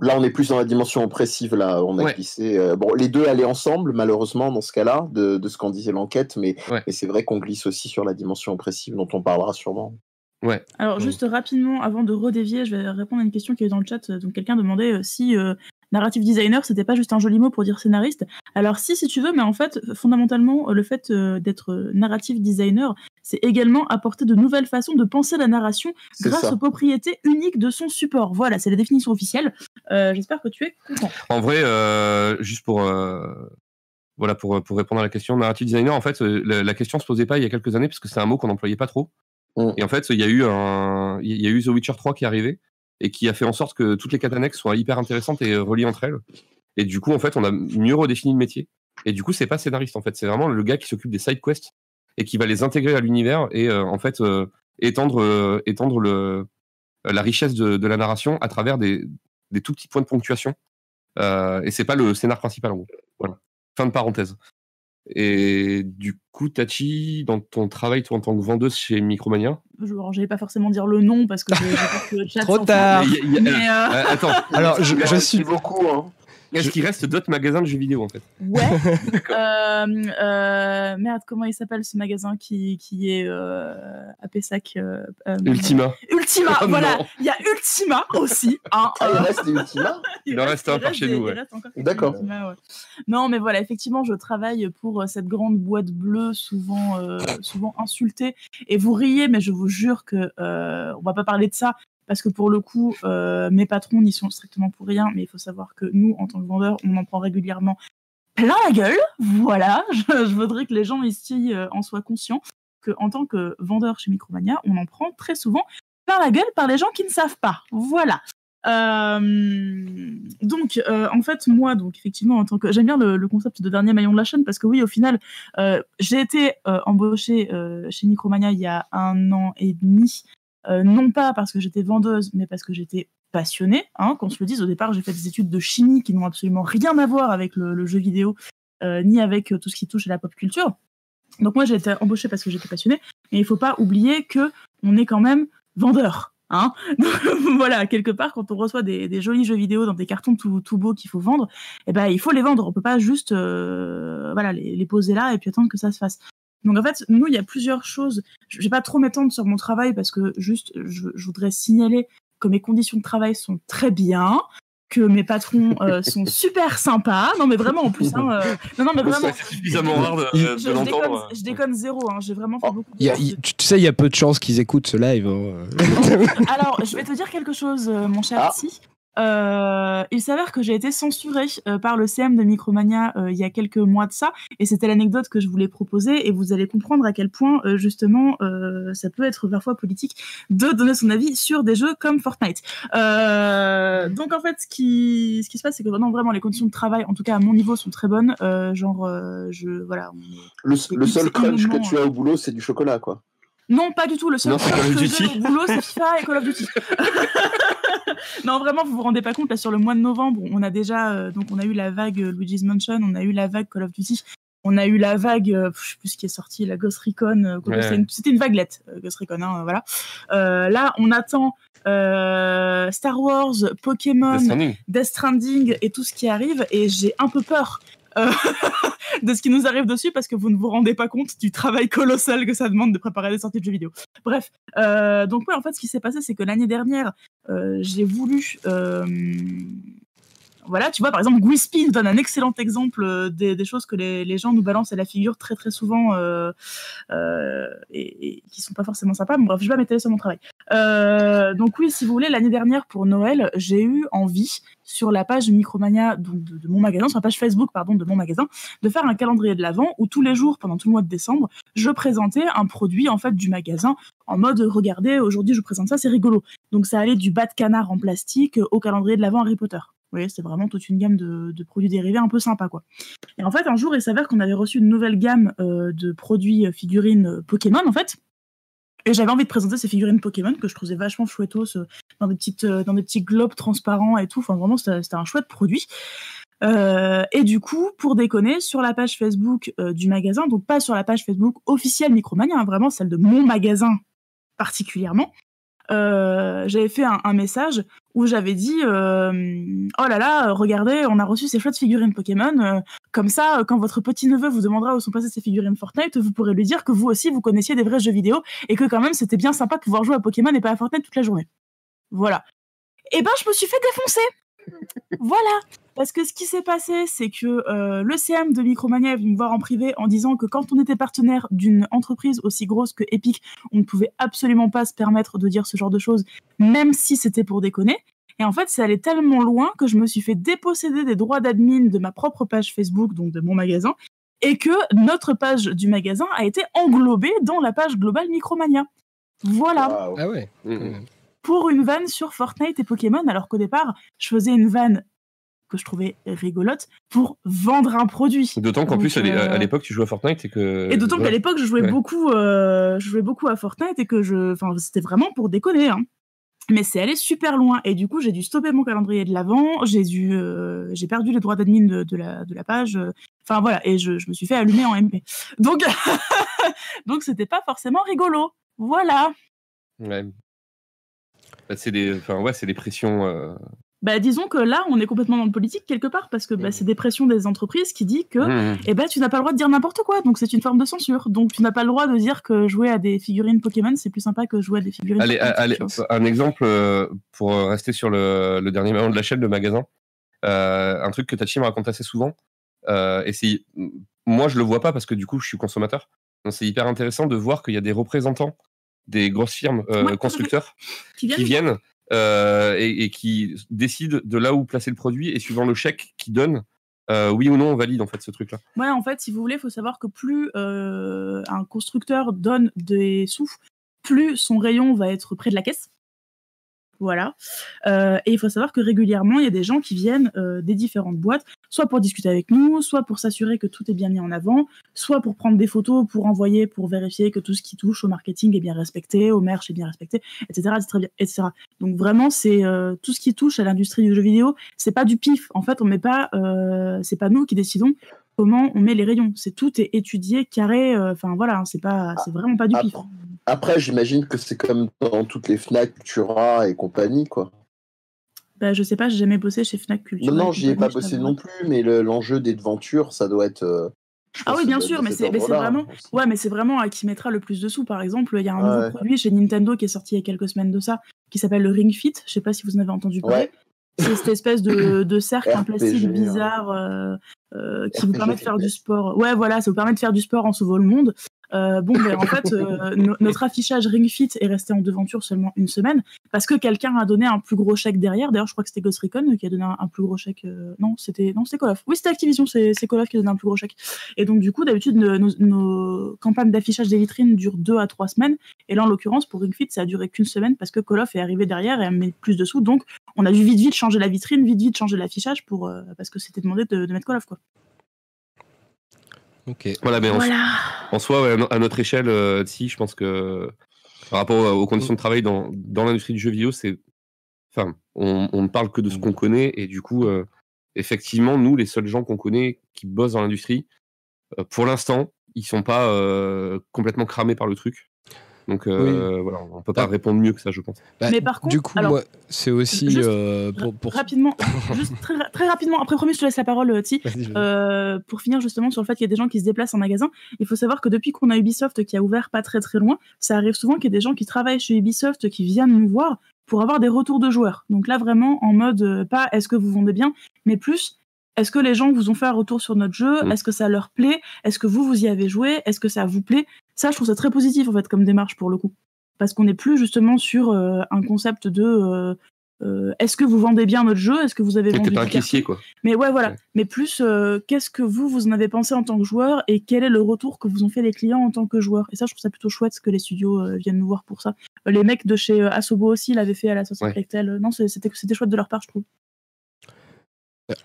Là, on est plus dans la dimension oppressive. Là, on a Ouais. glissé. euh, bon, les deux allaient ensemble, malheureusement, dans ce cas-là, de, de ce qu'en disait l'enquête, mais, Ouais. mais c'est vrai qu'on glisse aussi sur la dimension oppressive, dont on parlera sûrement. ouais. Alors, Ouais. juste rapidement, avant de redévier, je vais répondre à une question qui est dans le chat. Donc, quelqu'un demandait euh, si euh, narrative designer, c'était pas juste un joli mot pour dire scénariste. Alors, si, si tu veux, mais en fait, fondamentalement, euh, le fait euh, d'être euh, narrative designer, c'est également apporter de nouvelles façons de penser la narration grâce ça. aux propriétés uniques de son support. Voilà, c'est la définition officielle. Euh, J'espère que tu es content. En vrai, euh, juste pour euh, voilà pour, pour répondre à la question, narrative designer, en fait, la, la question se posait pas il y a quelques années parce que c'est un mot qu'on n'employait pas trop. Mm. Et en fait, il y a eu un, il y a eu The Witcher 3 qui est arrivé et qui a fait en sorte que toutes les quêtes soient hyper intéressantes et reliées entre elles. Et du coup, en fait, on a mieux redéfini le métier. Et du coup, c'est pas scénariste en fait, c'est vraiment le gars qui s'occupe des side quests et qui va les intégrer à l'univers et en fait étendre, étendre le, la richesse de, de, la narration à travers des, des tout petits points de ponctuation. et c'est pas le scénar principal en gros. Voilà. Fin de parenthèse. Et du coup, Tachi, dans ton travail, toi, en tant que vendeuse chez Micromania Je n'allais pas forcément dire le nom parce que j'ai peur que le <laughs> chat Trop tard mais, euh... Euh, Attends, alors je, je suis beaucoup. Hein. Est-ce qu'il reste d'autres magasins de jeux vidéo en fait Ouais. <laughs> euh, euh, merde, comment il s'appelle ce magasin qui, qui est euh, à Pessac euh, Ultima. Ultima, <laughs> Oh voilà. Il y a Ultima aussi. Hein, Ah, il reste Ultima <laughs> Il en reste un par chez des- nous, ouais. D'accord. Ouais. Non, mais voilà, effectivement, je travaille pour cette grande boîte bleue, souvent, euh, souvent insultée. Et vous riez, mais je vous jure que euh, on va pas parler de ça. Parce que pour le coup, euh, mes patrons n'y sont strictement pour rien, mais il faut savoir que nous, en tant que vendeurs, on en prend régulièrement plein la gueule. <laughs> Voilà, <laughs> je, voudrais que les gens ici euh, en soient conscients que en tant que vendeur chez Micromania, on en prend très souvent plein la gueule par les gens qui ne savent pas. Voilà. Euh, donc, en fait, moi, donc effectivement, en tant que j'aime bien le, concept de dernier maillon de la chaîne parce que oui, au final, j'ai été embauchée chez Micromania il y a un an et demi, non pas parce que j'étais vendeuse, mais parce que j'étais passionnée. Hein, qu'on se le dise, au départ, j'ai fait des études de chimie qui n'ont absolument rien à voir avec le, jeu vidéo, euh, ni avec euh, tout ce qui touche à la pop culture. Donc moi, j'ai été embauchée parce que j'étais passionnée, mais il faut pas oublier que on est quand même vendeur. Hein <laughs> voilà, quelque part, quand on reçoit des, jolis jeux vidéo dans des cartons tout, tout beaux qu'il faut vendre, eh ben, il faut les vendre. On peut pas juste euh, voilà, les poser là et puis attendre que ça se fasse. Donc en fait, nous, il y a plusieurs choses. Je vais pas trop m'étendre sur mon travail parce que juste, je, je voudrais signaler que mes conditions de travail sont très bien, que mes patrons euh, <laughs> sont super sympas. Non mais vraiment en plus. Hein, euh, Non non mais vraiment. C'est suffisamment rare de, de Je, je déconne, l'entendre. je déconne zéro. Hein. J'ai vraiment fait beaucoup. de y a- tu sais, il y a peu de chances qu'ils écoutent ce live. hein. <laughs> Alors, je vais te dire quelque chose, euh, mon cher Ah. Euh, il s'avère que j'ai été censurée euh, par le CM de Micromania euh, il y a quelques mois de ça, et c'était l'anecdote que je voulais proposer, et vous allez comprendre à quel point euh, justement euh, ça peut être parfois politique de donner son avis sur des jeux comme Fortnite. Euh, donc en fait, ce qui, ce qui se passe, c'est que vraiment, vraiment les conditions de travail, en tout cas à mon niveau, sont très bonnes. Euh, genre, euh, je voilà. on Le, le seul crunch que tu as au boulot, c'est du chocolat, quoi. Non, pas du tout. Le seul Non, truc Call of que Duty. j'ai au boulot, c'est FIFA et Call of Duty. <laughs> non, vraiment, vous vous rendez pas compte. Là, sur le mois de novembre, on a déjà, euh, donc, on a eu la vague euh, Luigi's Mansion, on a eu la vague Call of Duty, on a eu la vague, euh, je sais plus ce qui est sorti, la Ghost Recon. euh, Ouais. c'était une- une vaguelette, Ghost Recon. Hein, voilà. Là, on attend Star Wars, Pokémon, Death Stranding. Death Stranding et tout ce qui arrive, et j'ai un peu peur euh, <laughs> de ce qui nous arrive dessus parce que vous ne vous rendez pas compte du travail colossal que ça demande de préparer des sorties de jeux vidéo. Bref, euh, donc ouais, en fait, ce qui s'est passé, c'est que l'année dernière, euh, j'ai voulu. Voilà, tu vois, par exemple, Gwispy nous donne un excellent exemple euh, des, choses que les, gens nous balancent à la figure très très souvent euh, euh, et, et qui sont pas forcément sympas. Bref, je vais m'étaler sur mon travail. Euh, donc oui, si vous voulez, l'année dernière pour Noël, j'ai eu envie sur la page Micromania, donc de, de mon magasin, sur la page Facebook pardon de mon magasin, de faire un calendrier de l'avant où tous les jours pendant tout le mois de décembre, je présentais un produit en fait du magasin en mode regardez aujourd'hui je vous présente ça, c'est rigolo. Donc ça allait du bas de canard en plastique au calendrier de l'avant Harry Potter. Voyez, c'est vraiment toute une gamme de, produits dérivés un peu sympa quoi. Et en fait, un jour, il s'avère qu'on avait reçu une nouvelle gamme euh, de produits euh, figurines euh, Pokémon en fait. Et j'avais envie de présenter ces figurines Pokémon que je trouvais vachement chouettos dans des petites dans des petits globes transparents et tout. Enfin vraiment c'était c'était un chouette produit. Et du coup, pour déconner, sur la page Facebook du magasin, donc pas sur la page Facebook officielle Micromania, hein, vraiment celle de mon magasin particulièrement, j'avais fait un message où j'avais dit euh, Oh là là, regardez, on a reçu ces chouettes figurines Pokémon. euh, comme ça, euh, quand votre petit neveu vous demandera où sont passées ces figurines Fortnite, vous pourrez lui dire que vous aussi vous connaissiez des vrais jeux vidéo et que quand même c'était bien sympa de pouvoir jouer à Pokémon et pas à Fortnite toute la journée. Voilà. Et ben, je me suis fait défoncer. Voilà. Parce que ce qui s'est passé, c'est que euh, le CM de Micromania est venu me voir en privé en disant que quand on était partenaire d'une entreprise aussi grosse que Epic, on ne pouvait absolument pas se permettre de dire ce genre de choses, même si c'était pour déconner. Et en fait, c'est allé tellement loin que je me suis fait déposséder des droits d'admin de ma propre page Facebook, donc de mon magasin, et que notre page du magasin a été englobée dans la page globale Micromania. Voilà. Ah ouais. quand même. Pour une vanne sur Fortnite et Pokémon, alors qu'au départ, je faisais une vanne que je trouvais rigolote pour vendre un produit. D'autant qu'en plus, à euh, à l'époque, tu jouais à Fortnite et que. Et d'autant ouais. qu'à l'époque, je jouais Ouais. beaucoup, euh, je jouais beaucoup à Fortnite et que je, enfin, c'était vraiment pour déconner. Hein. Mais c'est allé super loin et du coup, j'ai dû stopper mon calendrier de l'avant. J'ai dû, euh, j'ai perdu les droits d'admin de, de la, de la page. Enfin voilà, et je, je me suis fait allumer en MP. Donc, <laughs> donc c'était pas forcément rigolo. Voilà. Ouais. Bah, c'est des, enfin, ouais, c'est des pressions. euh, Bah, disons que là, on est complètement dans le politique quelque part parce que bah, c'est des pressions des entreprises qui dit que mmh. eh ben, tu n'as pas le droit de dire n'importe quoi, donc c'est une forme de censure. Donc tu n'as pas le droit de dire que jouer à des figurines Pokémon, c'est plus sympa que jouer à des figurines. Allez, allez, un exemple euh, pour rester sur le, le dernier moment de la chaîne, le magasin. Euh, un truc que Tachi me raconte assez souvent. euh, et c'est, moi, je le vois pas parce que du coup, je suis consommateur. Donc, c'est hyper intéressant de voir qu'il y a des représentants des grosses firmes euh, Ouais, constructeurs Qui viennent qui viennent euh, et, et qui décident de là où placer le produit et suivant le chèque qu'ils donnent, euh, oui ou non, on valide en fait ce truc-là. Ouais, en fait, si vous voulez, il faut savoir que plus un constructeur donne des sous, plus son rayon va être près de la caisse. Voilà. Euh, et il faut savoir que régulièrement, il y a des gens qui viennent euh, des différentes boîtes, soit pour discuter avec nous, soit pour s'assurer que tout est bien mis en avant, soit pour prendre des photos, pour envoyer, pour vérifier que tout ce qui touche au marketing est bien respecté, au merch est bien respecté, etc. Donc vraiment, c'est euh, tout ce qui touche à l'industrie du jeu vidéo, c'est pas du pif. En fait, on met pas, c'est pas nous qui décidons comment on met les rayons. C'est tout est étudié, carré. euh, Enfin voilà, c'est pas, c'est vraiment pas du Ah, pif. Après, j'imagine que c'est comme dans toutes les Fnac, Cultura et compagnie, quoi. Bah, je sais pas, j'ai jamais bossé chez Fnac Culture. Non, non, j'y ai pas bossé non plus, mais le- l'enjeu des devantures, ça doit être. euh, Ah oui, bien sûr, mais c'est- vraiment-. Ouais, mais c'est vraiment à qui mettra le plus de sous. Par exemple, il y a un nouveau ouais. produit chez Nintendo qui est sorti il y a quelques semaines de ça, qui s'appelle le Ring Fit. Je sais pas si vous en avez entendu parler. Ouais. C'est cette espèce de, de cercle en RPG, plastique ouais. bizarre euh, euh, qui vous permet de faire du sport. Ouais, voilà, ça vous permet de faire du sport en sauvant le monde. Euh, bon, ben, en fait, euh, no- notre affichage Ring Fit est resté en devanture seulement une semaine parce que quelqu'un a donné un plus gros chèque derrière. D'ailleurs, je crois que c'était Ghost Recon qui a donné un, plus gros chèque. euh, non, c'était non, c'était Call of. Oui, c'était Activision, c'est Call of qui a donné un plus gros chèque. Et donc, du coup, d'habitude, nos, campagnes d'affichage des vitrines durent deux à trois semaines. Et là, en l'occurrence, pour Ring Fit, ça a duré qu'une semaine parce que Call of est arrivé derrière et a mis plus de sous. Donc, on a dû vite, vite changer la vitrine, vite, vite changer l'affichage pour parce que c'était demandé de, de mettre Call of, quoi. Ok. Voilà, mais en, Voilà. en soi, ouais, à no- à notre échelle, euh, si, je pense que par rapport aux conditions de travail dans, dans l'industrie du jeu vidéo, c'est. Enfin, on, on ne parle que de ce qu'on connaît, et du coup, euh, effectivement, nous, les seuls gens qu'on connaît qui bossent dans l'industrie, euh, pour l'instant, ils sont pas euh, complètement cramés par le truc. Donc euh, voilà, on peut pas Ah. répondre mieux que ça, je pense. Bah, Mais par du contre, coup, alors, moi, c'est aussi juste euh, pour, pour... Rapidement, <laughs> juste très, très rapidement, après premier, je te laisse la parole, Ti. Euh, pour finir justement sur le fait qu'il y a des gens qui se déplacent en magasin, il faut savoir que depuis qu'on a Ubisoft qui a ouvert pas très très loin, ça arrive souvent qu'il y ait des gens qui travaillent chez Ubisoft qui viennent nous voir pour avoir des retours de joueurs. Donc là vraiment en mode pas est-ce que vous vendez bien, mais plus est-ce que les gens vous ont fait un retour sur notre jeu? Mm. Est-ce que ça leur plaît? Est-ce que vous vous y avez joué? Est-ce que ça vous plaît? Ça, je trouve ça très positif en fait comme démarche pour le coup, parce qu'on n'est plus justement sur euh, un concept de euh, euh, est-ce que vous vendez bien notre jeu? Est-ce que vous avez vendu pas un caissier, quoi. mais ouais, voilà. Ouais. Mais plus, qu'est-ce que vous, vous en avez pensé en tant que joueur et quel est le retour que vous ont fait les clients en tant que joueur? Et ça, je trouve ça plutôt chouette que les studios viennent nous voir pour ça. Les mecs de chez Asobo aussi l'avaient fait à la sortie Ouais. Non, c'était c'était chouette de leur part, je trouve.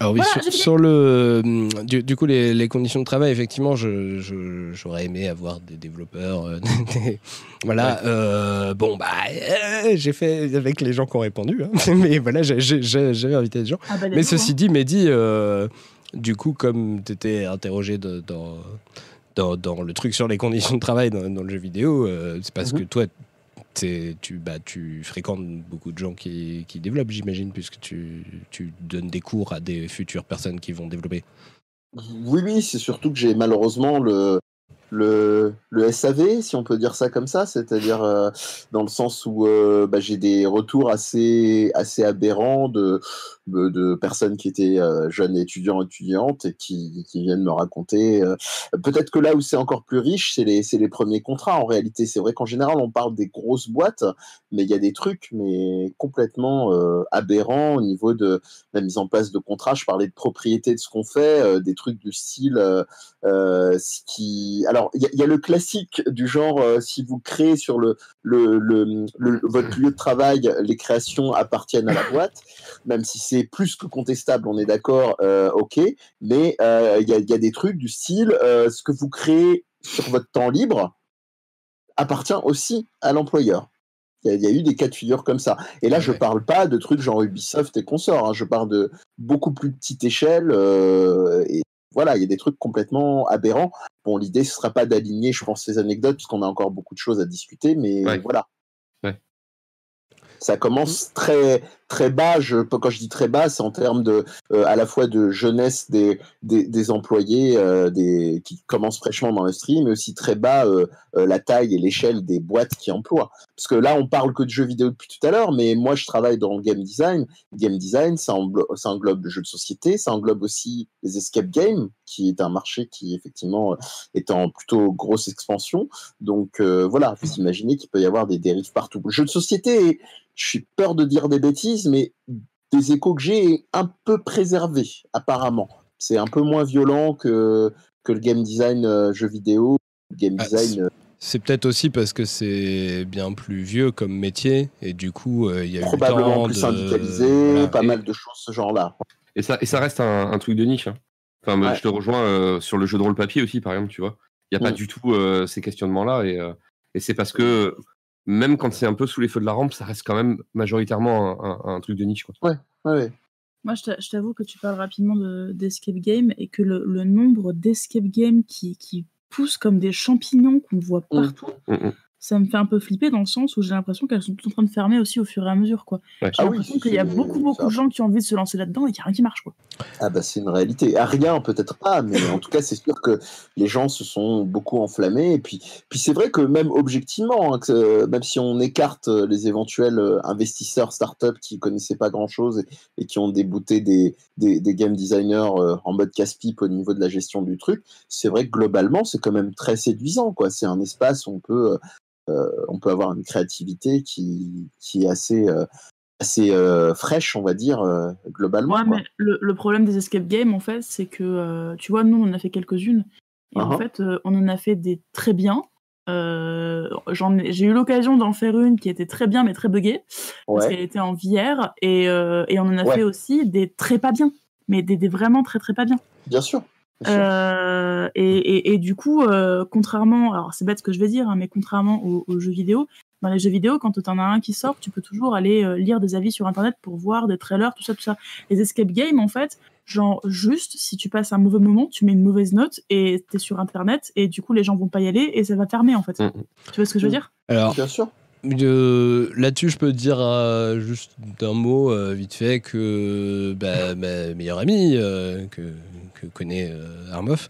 Alors oui, Voilà, sur, le, hum, du, du coup, les, les conditions de travail, effectivement, je- je- j'aurais aimé avoir des développeurs. euh, <laughs> des- voilà. euh, bon, bah, euh, j'ai fait avec les gens qui ont répondu. hein. <laughs> mais voilà, j'ai- j'ai- j'ai- j'avais invité des gens. Ah, bah, Mais ceci dit, Mehdi, euh, du coup, comme tu étais interrogé de- dans, dans, dans le truc sur les conditions de travail dans, dans le jeu vidéo, euh, c'est parce Mhm. que toi, tu, bah, tu fréquentes beaucoup de gens qui, développent, j'imagine, puisque tu, donnes des cours à des futures personnes qui vont développer. Oui, oui, c'est surtout que j'ai malheureusement le SAV, si on peut dire ça comme ça, c'est-à-dire euh, dans le sens où euh, bah, j'ai des retours assez, assez aberrants de, de, personnes qui étaient euh, jeunes étudiants étudiantes et qui, viennent me raconter. euh, Peut-être que là où c'est encore plus riche, c'est les, les premiers contrats. En réalité, c'est vrai qu'en général, on parle des grosses boîtes, mais il y a des trucs mais complètement euh, aberrants au niveau de la mise en place de contrats. Je parlais de propriété de ce qu'on fait, des trucs du style qui. Alors, il y, a- le classique du genre si vous créez sur le, le, le, le- votre lieu de travail, les créations appartiennent à la boîte, même si c'est plus que contestable, on est d'accord, euh, ok. Mais euh, il y, a, il y a des trucs du style euh, ce que vous créez sur votre temps libre appartient aussi à l'employeur. Il y, a- il y a eu des cas de figure comme ça. Et là, je Ouais. parle pas de trucs genre Ubisoft et consorts. hein. Je parle de beaucoup plus petite échelle. euh, et voilà, il y a des trucs complètement aberrants. Bon, l'idée, ce sera pas d'aligner, je pense, ces anecdotes, puisqu'on a encore beaucoup de choses à discuter. Mais Ouais. voilà. Ouais. Ça commence très très bas. Je, quand je dis très bas, c'est en termes de euh, à la fois de jeunesse des des, des employés euh, des qui commencent fraîchement dans l'industrie, mais aussi très bas euh, euh, la taille et l'échelle des boîtes qui emploient. Parce que là, on parle que de jeux vidéo depuis tout à l'heure, mais moi, je travaille dans le game design. Game design, ça, englo- ça englobe le jeu de société, ça englobe aussi les escape games, qui est un marché qui effectivement euh, est en plutôt grosse expansion. Donc euh, voilà, vous imaginez qu'il peut y avoir des dérives partout. Le jeu de société, je suis peur de dire des bêtises, mais des échos que j'ai est un peu préservé, apparemment. C'est un peu moins violent que, que le game design euh, jeu vidéo. Le game Ah, design, euh, C'est peut-être aussi parce que c'est bien plus vieux comme métier et du coup euh, il y a probablement plus de- syndicalisé, voilà. pas Et- mal de choses ce genre-là. Et ça, et ça reste un, un truc de niche. hein. Enfin, Ouais. je te rejoins euh, sur le jeu de rôle papier aussi, par exemple, tu vois. Il n'y a pas Mm. du tout euh, ces questionnements-là. Et, euh, et c'est parce que même quand c'est un peu sous les feux de la rampe, ça reste quand même majoritairement un, un- un truc de niche. Quoi. Ouais, ouais. Moi, je t'a- je t'avoue que tu parles rapidement de- d'escape game et que le, le nombre d'escape games qui, qui poussent comme des champignons qu'on voit Mm. partout, Mm, mm. Ça me fait un peu flipper dans le sens où j'ai l'impression qu'elles sont toutes en train de fermer aussi au fur et à mesure. quoi. Ouais. J'ai Ah oui, l'impression qu'il y a beaucoup, beaucoup ça- de gens qui ont envie de se lancer là-dedans et qu'il n'y a rien qui marche. Quoi. Ah bah c'est une réalité. À rien peut-être pas, mais en tout cas c'est sûr que les gens se sont beaucoup enflammés. Et puis, puis c'est vrai que même objectivement, hein, que, euh, même si on écarte euh, les éventuels euh, investisseurs start-up qui connaissaient pas grand-chose et, et qui ont débouté des, des, des game designers en mode casse-pipe au niveau de la gestion du truc, c'est vrai que globalement c'est quand même très séduisant. quoi. C'est un espace où on peut, on peut avoir une créativité qui, qui est assez... euh, assez euh, fraîche, on va dire, euh, globalement. Ouais, quoi. mais le, le problème des escape games, en fait, c'est que, euh, tu vois, nous, on en a fait quelques-unes. Et en Uh-huh. fait, euh, on en a fait des très bien. Euh, J'ai eu l'occasion d'en faire une qui était très bien, mais très buggée. Parce qu'elle était en VR. Et, euh, et on en a Ouais. fait aussi des très pas bien. Mais des, des vraiment très, très pas bien. Bien sûr. Euh, et, et, et du coup, euh, contrairement, alors c'est bête ce que je vais dire, hein, mais contrairement aux, aux jeux vidéo, dans les jeux vidéo, quand tu en as un qui sort, tu peux toujours aller euh, lire des avis sur internet pour voir des trailers, tout ça, tout ça. Les escape games, en fait, genre juste si tu passes un mauvais moment, tu mets une mauvaise note et t'es sur internet et du coup les gens vont pas y aller et ça va fermer en fait. Mm, mm. Tu vois ce que je veux dire? Alors Bien sûr. Euh, Là-dessus, je peux te dire euh, juste d'un mot euh, vite fait que bah, ma meilleure amie euh, que, que connaît Armoff,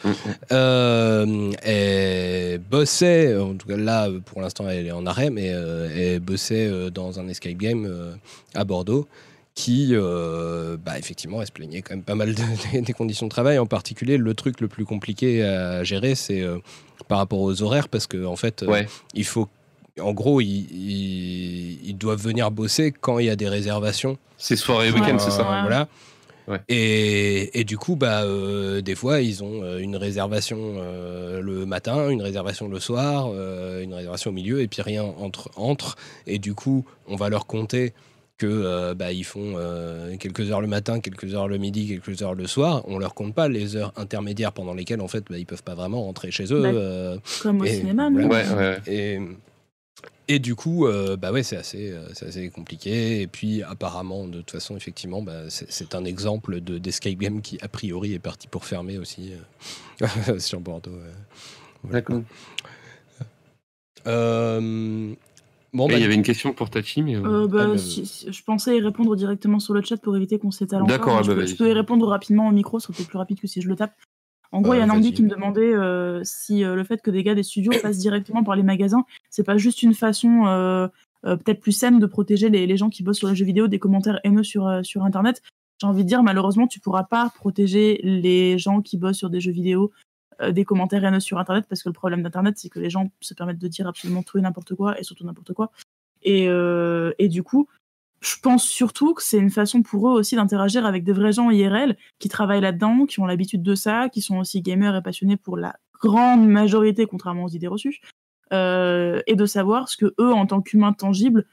Mm, elle bossait, en tout cas là pour l'instant elle est en arrêt, mais elle bossait dans un escape game à Bordeaux qui, euh, bah, effectivement, elle se plaignait quand même pas mal de- <laughs> des, conditions de travail. En particulier, le truc le plus compliqué à gérer, c'est euh, par rapport aux horaires, parce qu'en en fait, euh, il faut en gros, ils, ils- ils doivent venir bosser quand il y a des réservations. C'est soirée et week-end, Ouais, c'est ça. ouais. Voilà. Ouais. Et, et du coup, bah, euh, des fois, ils ont euh, une réservation euh, le matin, une réservation le soir, euh, une réservation au milieu, et puis rien entre, entre. Et du coup, on va leur compter que euh, bah, ils font euh, quelques heures le matin, quelques heures le midi, quelques heures le soir. On leur compte pas les heures intermédiaires pendant lesquelles en fait bah, ils peuvent pas vraiment rentrer chez eux. Bah, euh, Comme au Et cinéma, voilà. non Ouais, ouais. et, et du coup, euh, bah ouais, c'est assez, euh, c'est assez compliqué. Et puis, apparemment, de toute façon, effectivement, bah, c'est c'est un exemple de d'escape game qui, a priori, est parti pour fermer aussi euh, <laughs> sur Bordeaux. Voilà. D'accord. Euh, bon, bah, il y avait une question pour Tachi, mais. euh, bah, Ah, bah, si- si- je pensais y répondre directement sur le chat pour éviter qu'on s'étale. D'accord, ah je, bah, peux, je peux y répondre rapidement au micro, c'est peut-être plus rapide que si je le tape. En gros, il y a Nandi vas-y. qui me demandait euh, si euh, le fait que des gars des studios <coughs> passent directement par les magasins, c'est pas juste une façon euh, euh, peut-être plus saine de protéger les, les gens qui bossent sur les jeux vidéo des commentaires haineux sur, euh, sur Internet. j'ai envie de dire, malheureusement, tu pourras pas protéger les gens qui bossent sur des jeux vidéo euh, des commentaires haineux sur Internet, parce que le problème d'Internet, c'est que les gens se permettent de dire absolument tout et n'importe quoi, et surtout n'importe quoi. Et, euh, et du coup, je pense surtout que c'est une façon pour eux aussi d'interagir avec des vrais gens IRL qui travaillent là-dedans, qui ont l'habitude de ça, qui sont aussi gamers et passionnés pour la grande majorité, contrairement aux idées reçues, euh, et de savoir ce que eux, en tant qu'humains tangibles,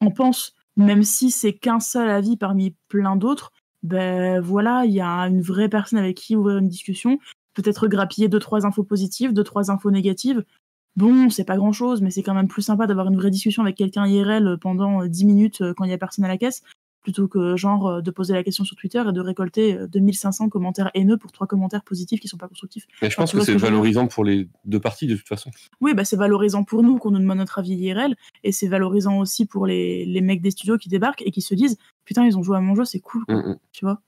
en pensent, même si c'est qu'un seul avis parmi plein d'autres. Ben voilà, il y a une vraie personne avec qui ouvrir une discussion, peut-être grappiller deux trois infos positives, deux trois infos négatives. Bon, c'est pas grand chose, mais c'est quand même plus sympa d'avoir une vraie discussion avec quelqu'un IRL pendant 10 minutes euh, quand il y a personne à la caisse, plutôt que genre euh, de poser la question sur Twitter et de récolter euh, 2500 commentaires haineux pour trois commentaires positifs qui sont pas constructifs. Mais je pense que ce c'est valorisant pour les deux parties de toute façon. Oui, bah c'est valorisant pour nous qu'on nous demande notre avis IRL, et c'est valorisant aussi pour les, les mecs des studios qui débarquent et qui se disent putain ils ont joué à mon jeu, c'est cool, quoi, Mm, mm. tu vois?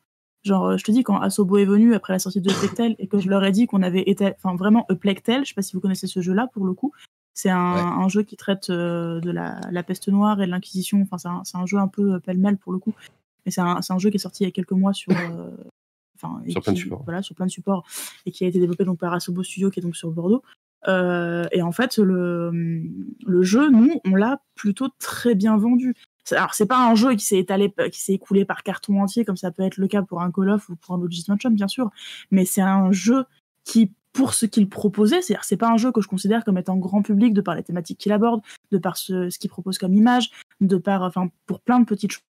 Genre, euh, je te dis, quand Asobo est venu après la sortie de Plectel et que je leur ai dit qu'on avait été, enfin vraiment, Plectel, je sais pas si vous connaissez ce jeu-là pour le coup, c'est un, Ouais. un jeu qui traite euh, de la, la peste noire et de l'Inquisition, enfin c'est un, jeu un peu euh, pêle-mêle pour le coup, mais c'est un, jeu qui est sorti il y a quelques mois sur. euh, Sur plein de supports. Voilà, sur plein de supports, et qui a été développé donc par Asobo Studio, qui est donc sur Bordeaux. Euh, et en fait, le, le jeu, nous, on l'a plutôt très bien vendu. Alors, c'est pas un jeu qui s'est étalé, qui s'est écoulé par carton entier, comme ça peut être le cas pour un Call of ou pour un Luigi's Mansion, bien sûr. Mais c'est un jeu qui, pour ce qu'il proposait, c'est-à-dire c'est pas un jeu que je considère comme étant grand public de par les thématiques qu'il aborde, de par ce, ce qu'il propose comme image, de par, enfin, pour plein de petites choses.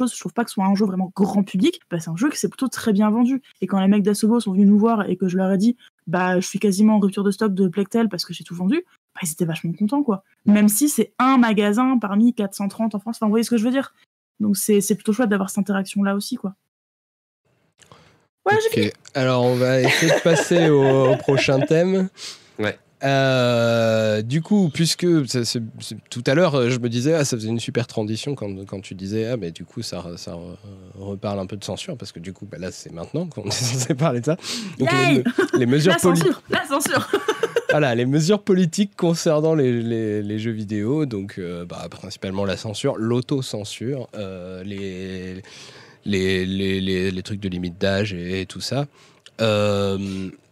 Je trouve pas que ce soit un jeu vraiment grand public. Bah, c'est un jeu qui s'est plutôt très bien vendu. Et quand les mecs d'Asobo sont venus nous voir et que je leur ai dit, bah, je suis quasiment en rupture de stock de Plectel parce que j'ai tout vendu, bah, ils étaient vachement contents, quoi. Même si c'est un magasin parmi 430 en France. Enfin, vous voyez ce que je veux dire Donc, c'est c'est plutôt chouette d'avoir cette interaction-là aussi, quoi. Ouais, j'ai fini. Ok, alors on va essayer de passer au, au prochain thème. Ouais. Euh, du coup, puisque c'est- c'est- c'est- tout à l'heure, je me disais, ah, ça faisait une super transition quand, quand tu disais, ah, mais du coup, ça, ça re- reparle un peu de censure, parce que du coup, bah, là, c'est maintenant qu'on <laughs> est censé parler de ça. Donc, les, les mesures La censure La censure Voilà, les mesures politiques concernant les, les- les jeux vidéo, donc euh, bah, principalement la censure, l'autocensure, euh, les, trucs de limite d'âge et, et tout ça. Euh,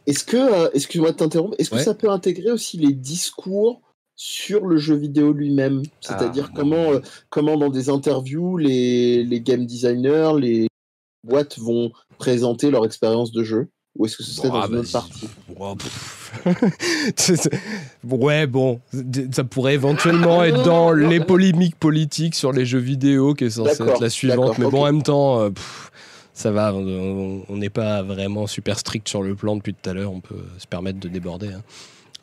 Est-ce que, euh, excuse-moi de t'interrompre, est-ce que Ouais. ça peut intégrer aussi les discours sur le jeu vidéo lui-même? C'est-à-dire Ah. comment, comment dans des interviews, les, les game designers, les boîtes vont présenter leur expérience de jeu? Ou est-ce que ce serait Bon, dans une bah, autre partie? Pff. Ouais, bon, ça pourrait éventuellement être dans les polémiques politiques sur les jeux vidéo qui est censé D'accord, être la suivante, mais bon, en même temps, euh, pff, ça va, on n'est pas vraiment super strict sur le plan depuis tout à l'heure, on peut se permettre de déborder. hein.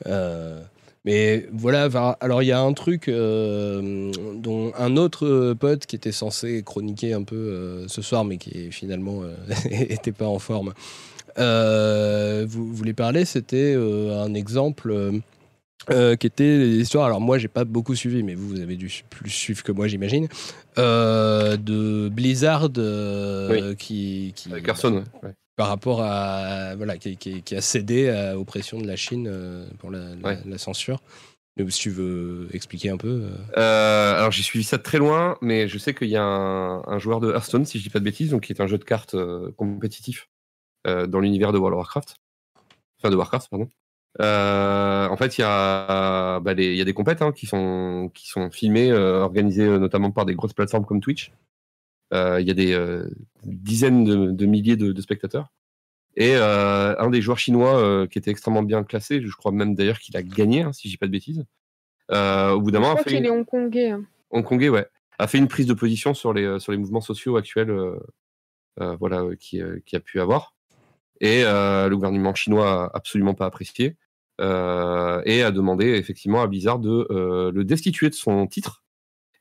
Euh, mais voilà, alors il y a un truc euh, dont un autre pote qui était censé chroniquer un peu ce soir, mais qui finalement euh, <laughs> était pas en forme, vous voulez parler, c'était euh, un exemple euh, euh, qui était l'histoire. Alors moi, j'ai pas beaucoup suivi, mais vous, vous avez dû plus suivre que moi, j'imagine. euh, de Blizzard euh, qui, qui Carson, ouais. par rapport à voilà, qui, qui- qui a cédé à- aux pressions de la Chine euh, pour la, la- Ouais. la censure. Si tu veux expliquer un peu. euh. Euh, alors j'ai suivi ça de très loin, mais je sais qu'il y a un, un joueur de Hearthstone, si je dis pas de bêtises, donc qui est un jeu de cartes euh, compétitif euh, dans l'univers de World of Warcraft. Enfin de Warcraft, pardon. Euh, en fait, il y a, bah, y a des compètes hein, qui, sont, qui sont filmées, euh, organisées euh, notamment par des grosses plateformes comme Twitch. Euh, Il y a des euh, dizaines de, de milliers de, de spectateurs. Et euh, un des joueurs chinois euh, qui était extrêmement bien classé, je crois même d'ailleurs qu'il a gagné, hein, si je dis pas de bêtises. Euh, au bout d'un Je moment, a crois fait qu'il une- est hongkongais. hein. hongkongais, ouais, a fait une prise de position sur les, euh, sur les mouvements sociaux actuels euh, euh, voilà, euh, qui, euh, qui a pu avoir. Et euh, le gouvernement chinois a absolument pas apprécié euh, et a demandé effectivement à Blizzard de euh, le destituer de son titre.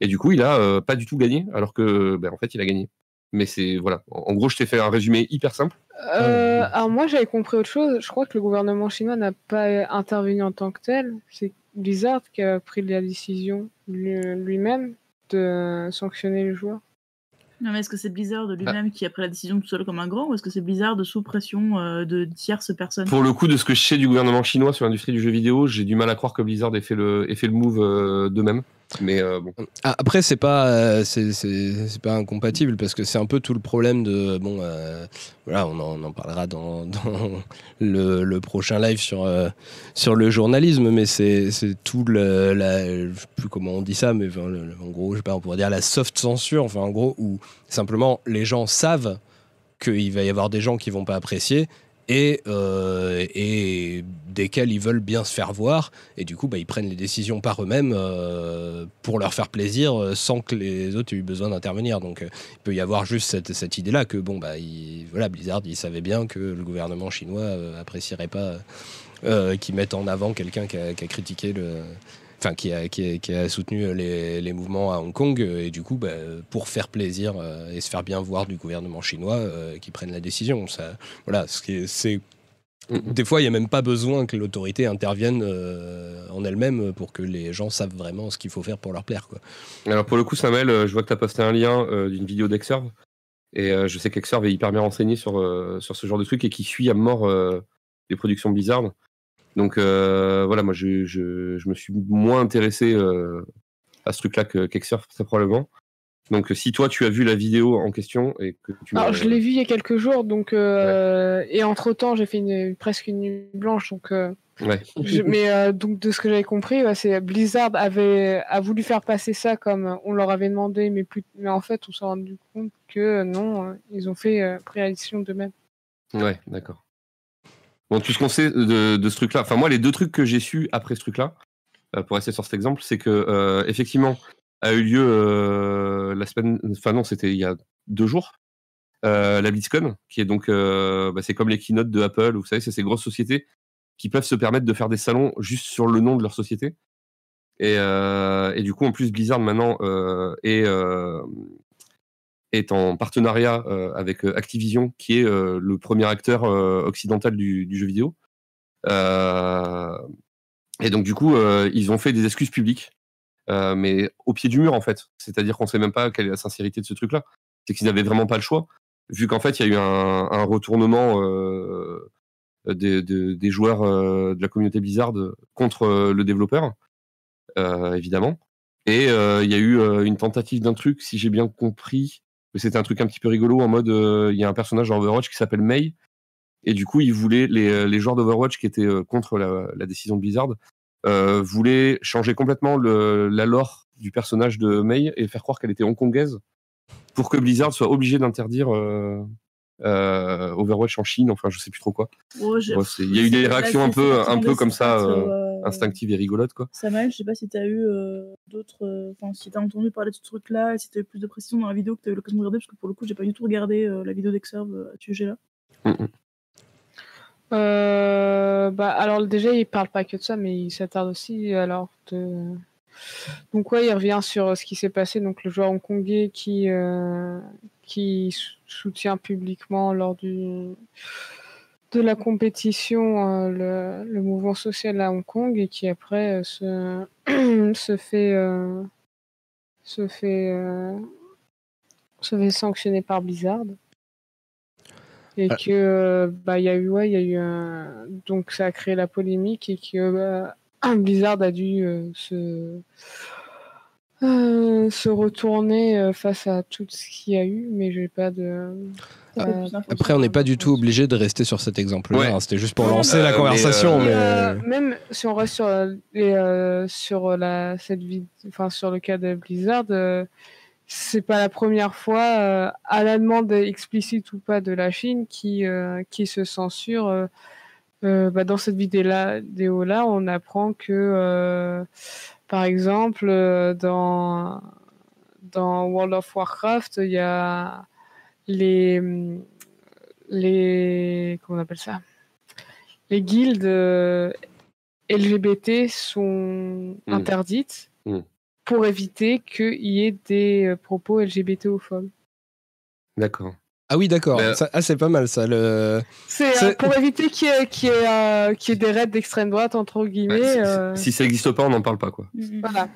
Et du coup, il a pas du tout gagné, alors que, ben, en fait, il a gagné. Mais c'est voilà. En gros, je t'ai fait un résumé hyper simple. Alors moi j'avais compris autre chose. Je crois que le gouvernement chinois n'a pas intervenu en tant que tel. C'est Blizzard qui a pris la décision lui- lui-même de sanctionner les joueurs. Non, mais est-ce que c'est Blizzard de lui-même qui a pris la décision tout seul comme un grand ou est-ce que c'est Blizzard de sous pression euh, de tierces personnes? Pour le coup, de ce que je sais du gouvernement chinois sur l'industrie du jeu vidéo, j'ai du mal à croire que Blizzard ait fait le, ait fait le move euh, d'eux-mêmes. Euh, après, c'est pas, euh, pas incompatible parce que c'est un peu tout le problème de. Bon, euh, voilà, on en, parlera dans, <laughs> le, prochain live sur, euh, sur le journalisme, mais c'est, tout le. La, je sais plus comment on dit ça, mais en gros, je sais pas, on pourrait dire la soft censure, enfin, en gros, où simplement les gens savent qu'il va y avoir des gens qui vont pas apprécier. Et, euh, et desquels ils veulent bien se faire voir, et du coup, bah, ils prennent les décisions par eux-mêmes euh, pour leur faire plaisir euh, sans que les autres aient eu besoin d'intervenir. Donc, il peut y avoir juste cette, idée-là que, bon, bah, il- voilà, Blizzard, il savait bien que le gouvernement chinois apprécierait pas qu'ils mettent en avant quelqu'un qui a critiqué le. Enfin, qui a, soutenu les, mouvements à Hong Kong, euh, et du coup, bah, pour faire plaisir euh, et se faire bien voir du gouvernement chinois, euh, qui prennent la décision. Voilà, des fois, il n'y a même pas besoin que l'autorité intervienne en elle-même pour que les gens savent vraiment ce qu'il faut faire pour leur plaire. Alors pour le coup, Samuel, je vois que tu as posté un lien d'une vidéo d'Exerve. Et je sais qu'Exerve est hyper bien renseigné sur, sur ce genre de truc et qui suit à mort les productions Blizzard. Donc euh, voilà, moi je, je, je me suis moins intéressé euh, à ce truc-là que- qu'Exerve, très probablement. Donc si toi tu as vu la vidéo en question et que tu Alors, je l'ai vu il y a quelques jours, donc euh, et entre temps, j'ai fait une, presque une nuit blanche, donc. euh, Ouais. je- <laughs> mais euh, donc de ce que j'avais compris, ouais, c'est Blizzard avait a voulu faire passer ça comme on leur avait demandé, mais plus, mais en fait, on s'est rendu compte que euh, non, euh, ils ont fait euh, préaction d'eux-mêmes. Ouais, d'accord. Bon, tout ce qu'on sait de, de ce truc-là, enfin moi les deux trucs que j'ai su après ce truc-là, euh, pour rester sur cet exemple, c'est que euh, effectivement a eu lieu euh, la semaine, enfin non, c'était il y a deux jours, euh, la BlizzCon, qui est donc, euh, bah, c'est comme les keynotes de Apple, vous savez, c'est ces grosses sociétés qui peuvent se permettre de faire des salons juste sur le nom de leur société. Et, euh, et du coup, en plus, Blizzard maintenant est, est en partenariat euh, avec euh, Activision, qui est euh, le premier acteur occidental du, jeu vidéo. Et donc, du coup, ils ont fait des excuses publiques, mais au pied du mur, en fait. C'est-à-dire qu'on sait même pas quelle est la sincérité de ce truc-là. C'est qu'ils n'avaient vraiment pas le choix, vu qu'en fait, il y a eu un, retournement des, joueurs de la communauté Blizzard contre le développeur, évidemment. Et il y a eu une tentative d'un truc, si j'ai bien compris, mais c'était un truc un petit peu rigolo en mode euh, il y a un personnage dans Overwatch qui s'appelle Mei et du coup ils voulaient les, euh, les joueurs d'Overwatch qui étaient euh, contre la, la décision de Blizzard voulaient changer complètement le, la lore du personnage de Mei et faire croire qu'elle était hongkongaise pour que Blizzard soit obligé d'interdire euh, Overwatch en Chine enfin je sais plus trop quoi. Oh, Ouais, il y a eu des réactions un peu un peu comme ça euh, euh, instinctives et rigolotes quoi Samuel, je sais pas si t'as eu euh, d'autres. euh, Enfin, si t'as entendu parler de ce truc-là, et si t'as eu plus de précisions dans la vidéo que t'as eu l'occasion de regarder, parce que pour le coup, j'ai pas du tout regardé euh, la vidéo d'Exerve à ce sujet-là. Euh, bah, alors déjà, il parle pas que de ça, mais il s'attarde aussi alors de. Donc ouais, il revient sur ce qui s'est passé. Donc le joueur hongkongais qui euh, qui sou- soutient publiquement lors du de la compétition euh, le, le mouvement social à Hong Kong et qui après euh, se <clears throat> se fait euh, se fait se fait sanctionner par Blizzard et Ah. que bah il y a eu ouais il y a eu un... donc ça a créé la polémique et que bah, <clears throat> Blizzard a dû euh, se euh, se retourner face à tout ce qu'il y a eu mais j'ai pas de Euh, Après, on n'est pas du tout obligé de rester sur cet exemple-là. Ouais. hein. C'était juste pour lancer euh, la mais, conversation. euh, Mais, Euh, même si on reste sur, euh, les, euh, sur la, cette vid- enfin, sur le cas de Blizzard, euh, c'est pas la première fois, euh, à la demande explicite ou pas de la Chine, qui, euh, qui se censure. euh, euh, bah, dans cette vidéo-là, vidéo-là, on apprend que, euh, par exemple, euh, dans, dans World of Warcraft, il y a les, les, comment on appelle ça? Les guildes euh, LGBT sont Mm. interdites Mm. pour éviter qu'il y ait des euh, propos LGBTophobes. d'accord Ah oui, d'accord. Mais- Ça- Ah, c'est pas mal ça. Le... C'est euh, pour éviter qu'il y ait, qu'il y ait, euh, qu'il y ait des raids d'extrême droite, entre guillemets. Ouais, si- euh, ça n'existe pas on n'en parle pas quoi. Voilà.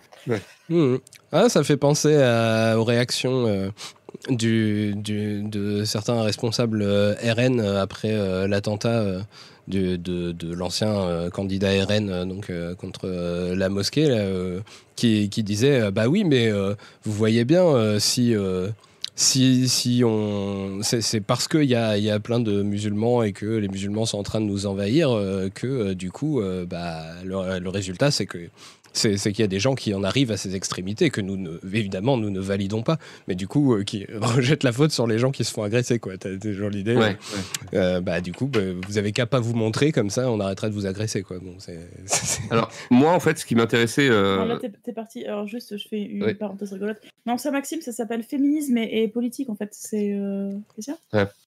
Mhm. Ah, ça fait penser à- aux réactions euh, de certains responsables euh, RN euh, après euh, l'attentat de, l'ancien candidat RN donc, contre la mosquée, qui, qui disait Bah oui, mais vous voyez bien, si. si, si on. C'est parce qu'il y a, y a plein de musulmans et que les musulmans sont en train de nous envahir que, du coup, bah, le résultat, c'est que. C'est qu'il y a des gens qui en arrivent à ces extrémités que nous, ne- évidemment, nous ne validons pas, mais du coup, euh, qui <laughs> rejettent la faute sur les gens qui se font agresser, quoi. T'as toujours l'idée. Ouais, euh, bah, du coup, bah, vous avez qu'à pas vous montrer, comme ça, on arrêtera de vous agresser, quoi. Bon, <laughs> Alors, moi, en fait, ce qui m'intéressait. euh, Alors là, t'es parti. Alors, juste, je fais une Oui. parenthèse rigolote. Non, ça, Maxime, ça s'appelle féminisme et, et politique, en fait. C'est. Euh...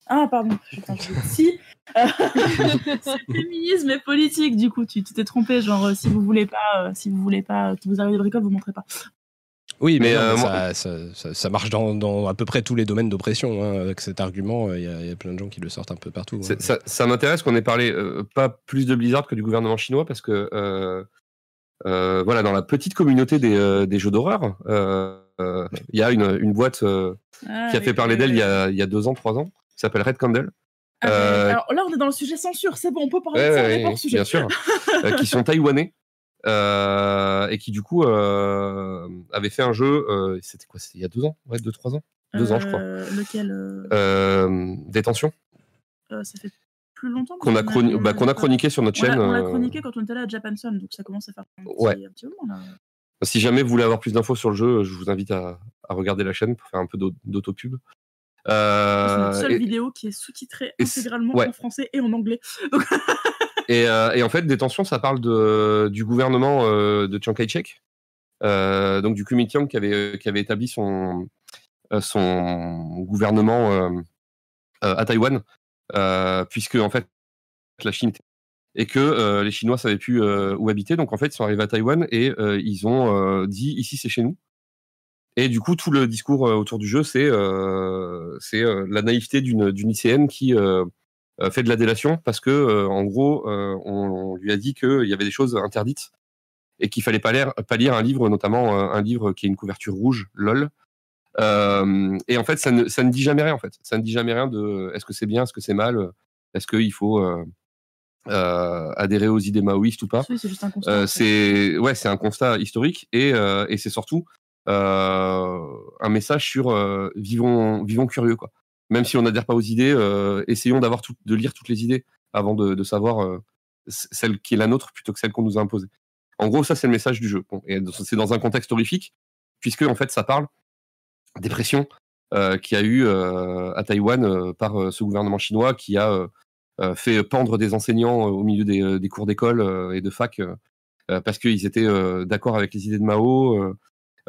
Ah, pardon. Putain, je si. Euh, <laughs> c'est féminisme et politique, du coup. Tu t'es trompé. Genre, euh, si vous voulez pas, euh, si vous voulez pas euh, que vous arrivez des bricoles, vous montrez pas. Oui, mais, Mais, non, euh, mais moi- ça, ça- ça- ça marche dans, dans à peu près tous les domaines d'oppression. hein. Avec cet argument, il y, a- il y a plein de gens qui le sortent un peu partout. hein. C'est- Ça, ça m'intéresse qu'on ait parlé euh, pas plus de Blizzard que du gouvernement chinois parce que euh, euh, voilà dans la petite communauté des, euh, des jeux d'horreur, euh, euh, il y a une, une boîte euh, Ah, qui a fait parler d'elle il, y a- il y a deux ans, trois ans, s'appelle Red Candle, ah, euh, Alors là, on est dans le sujet censure. C'est bon, on peut parler Ouais, de ça. ouais, ouais, sujet. bien sûr, <laughs> euh, qui sont taïwanais euh, et qui du coup avaient fait un jeu. C'était quoi C'était il y a deux ans, ouais, deux trois ans, deux ans je crois. Lequel détention Ça fait plus longtemps qu'on a, chroni- on bah, a chroniqué sur notre On chaîne. on l'a chroniqué quand on était là à Japanson, donc ça commence à faire un petit, Ouais. un petit moment là. Si jamais vous voulez avoir plus d'infos sur le jeu, je vous invite à, à regarder la chaîne pour faire un peu d'au- C'est Euh, notre seule et, vidéo qui est sous-titrée intégralement ouais. en français et en anglais. <laughs> et, euh, et en fait, détention, ça parle de, du gouvernement euh, de Chiang Kai-shek, euh, donc du Kuomintang qui avait, qui avait établi son, euh, son gouvernement euh, euh, à Taïwan, euh, puisque en fait la Chine était- et que euh, les Chinois savaient plus euh, où habiter, donc en fait ils sont arrivés à Taïwan et euh, ils ont euh, dit ici c'est chez nous. Et du coup, tout le discours euh, autour du jeu, c'est euh, c'est euh, la naïveté d'une lycéenne qui fait de la délation parce que, en gros, on, on lui a dit qu'il y avait des choses interdites et qu'il fallait pas lire, pas lire un livre, notamment un livre qui a une couverture rouge, lol. Euh, et en fait, ça ne, ça ne dit jamais rien. En fait, ça ne dit jamais rien de est-ce que c'est bien, est-ce que c'est mal, est-ce qu'il faut euh, euh, adhérer aux idées maoïstes ou pas. Oui, c'est juste un constat. C'est ouais, c'est un constat historique et, et c'est surtout un message sur euh, vivons vivons curieux quoi. Même si on n'adhère pas aux idées, euh, essayons de lire toutes les idées avant de, de savoir euh, celle qui est la nôtre plutôt que celle qu'on nous a imposée. En gros, ça c'est le message du jeu. Et c'est dans un contexte horrifique puisque en fait ça parle des pressions euh, qu'il y a eu euh, à Taïwan euh, par euh, ce gouvernement chinois qui a euh, euh, fait pendre des enseignants euh, au milieu des, euh, des cours d'école euh, et de fac euh, euh, parce qu'ils étaient euh, d'accord avec les idées de Mao.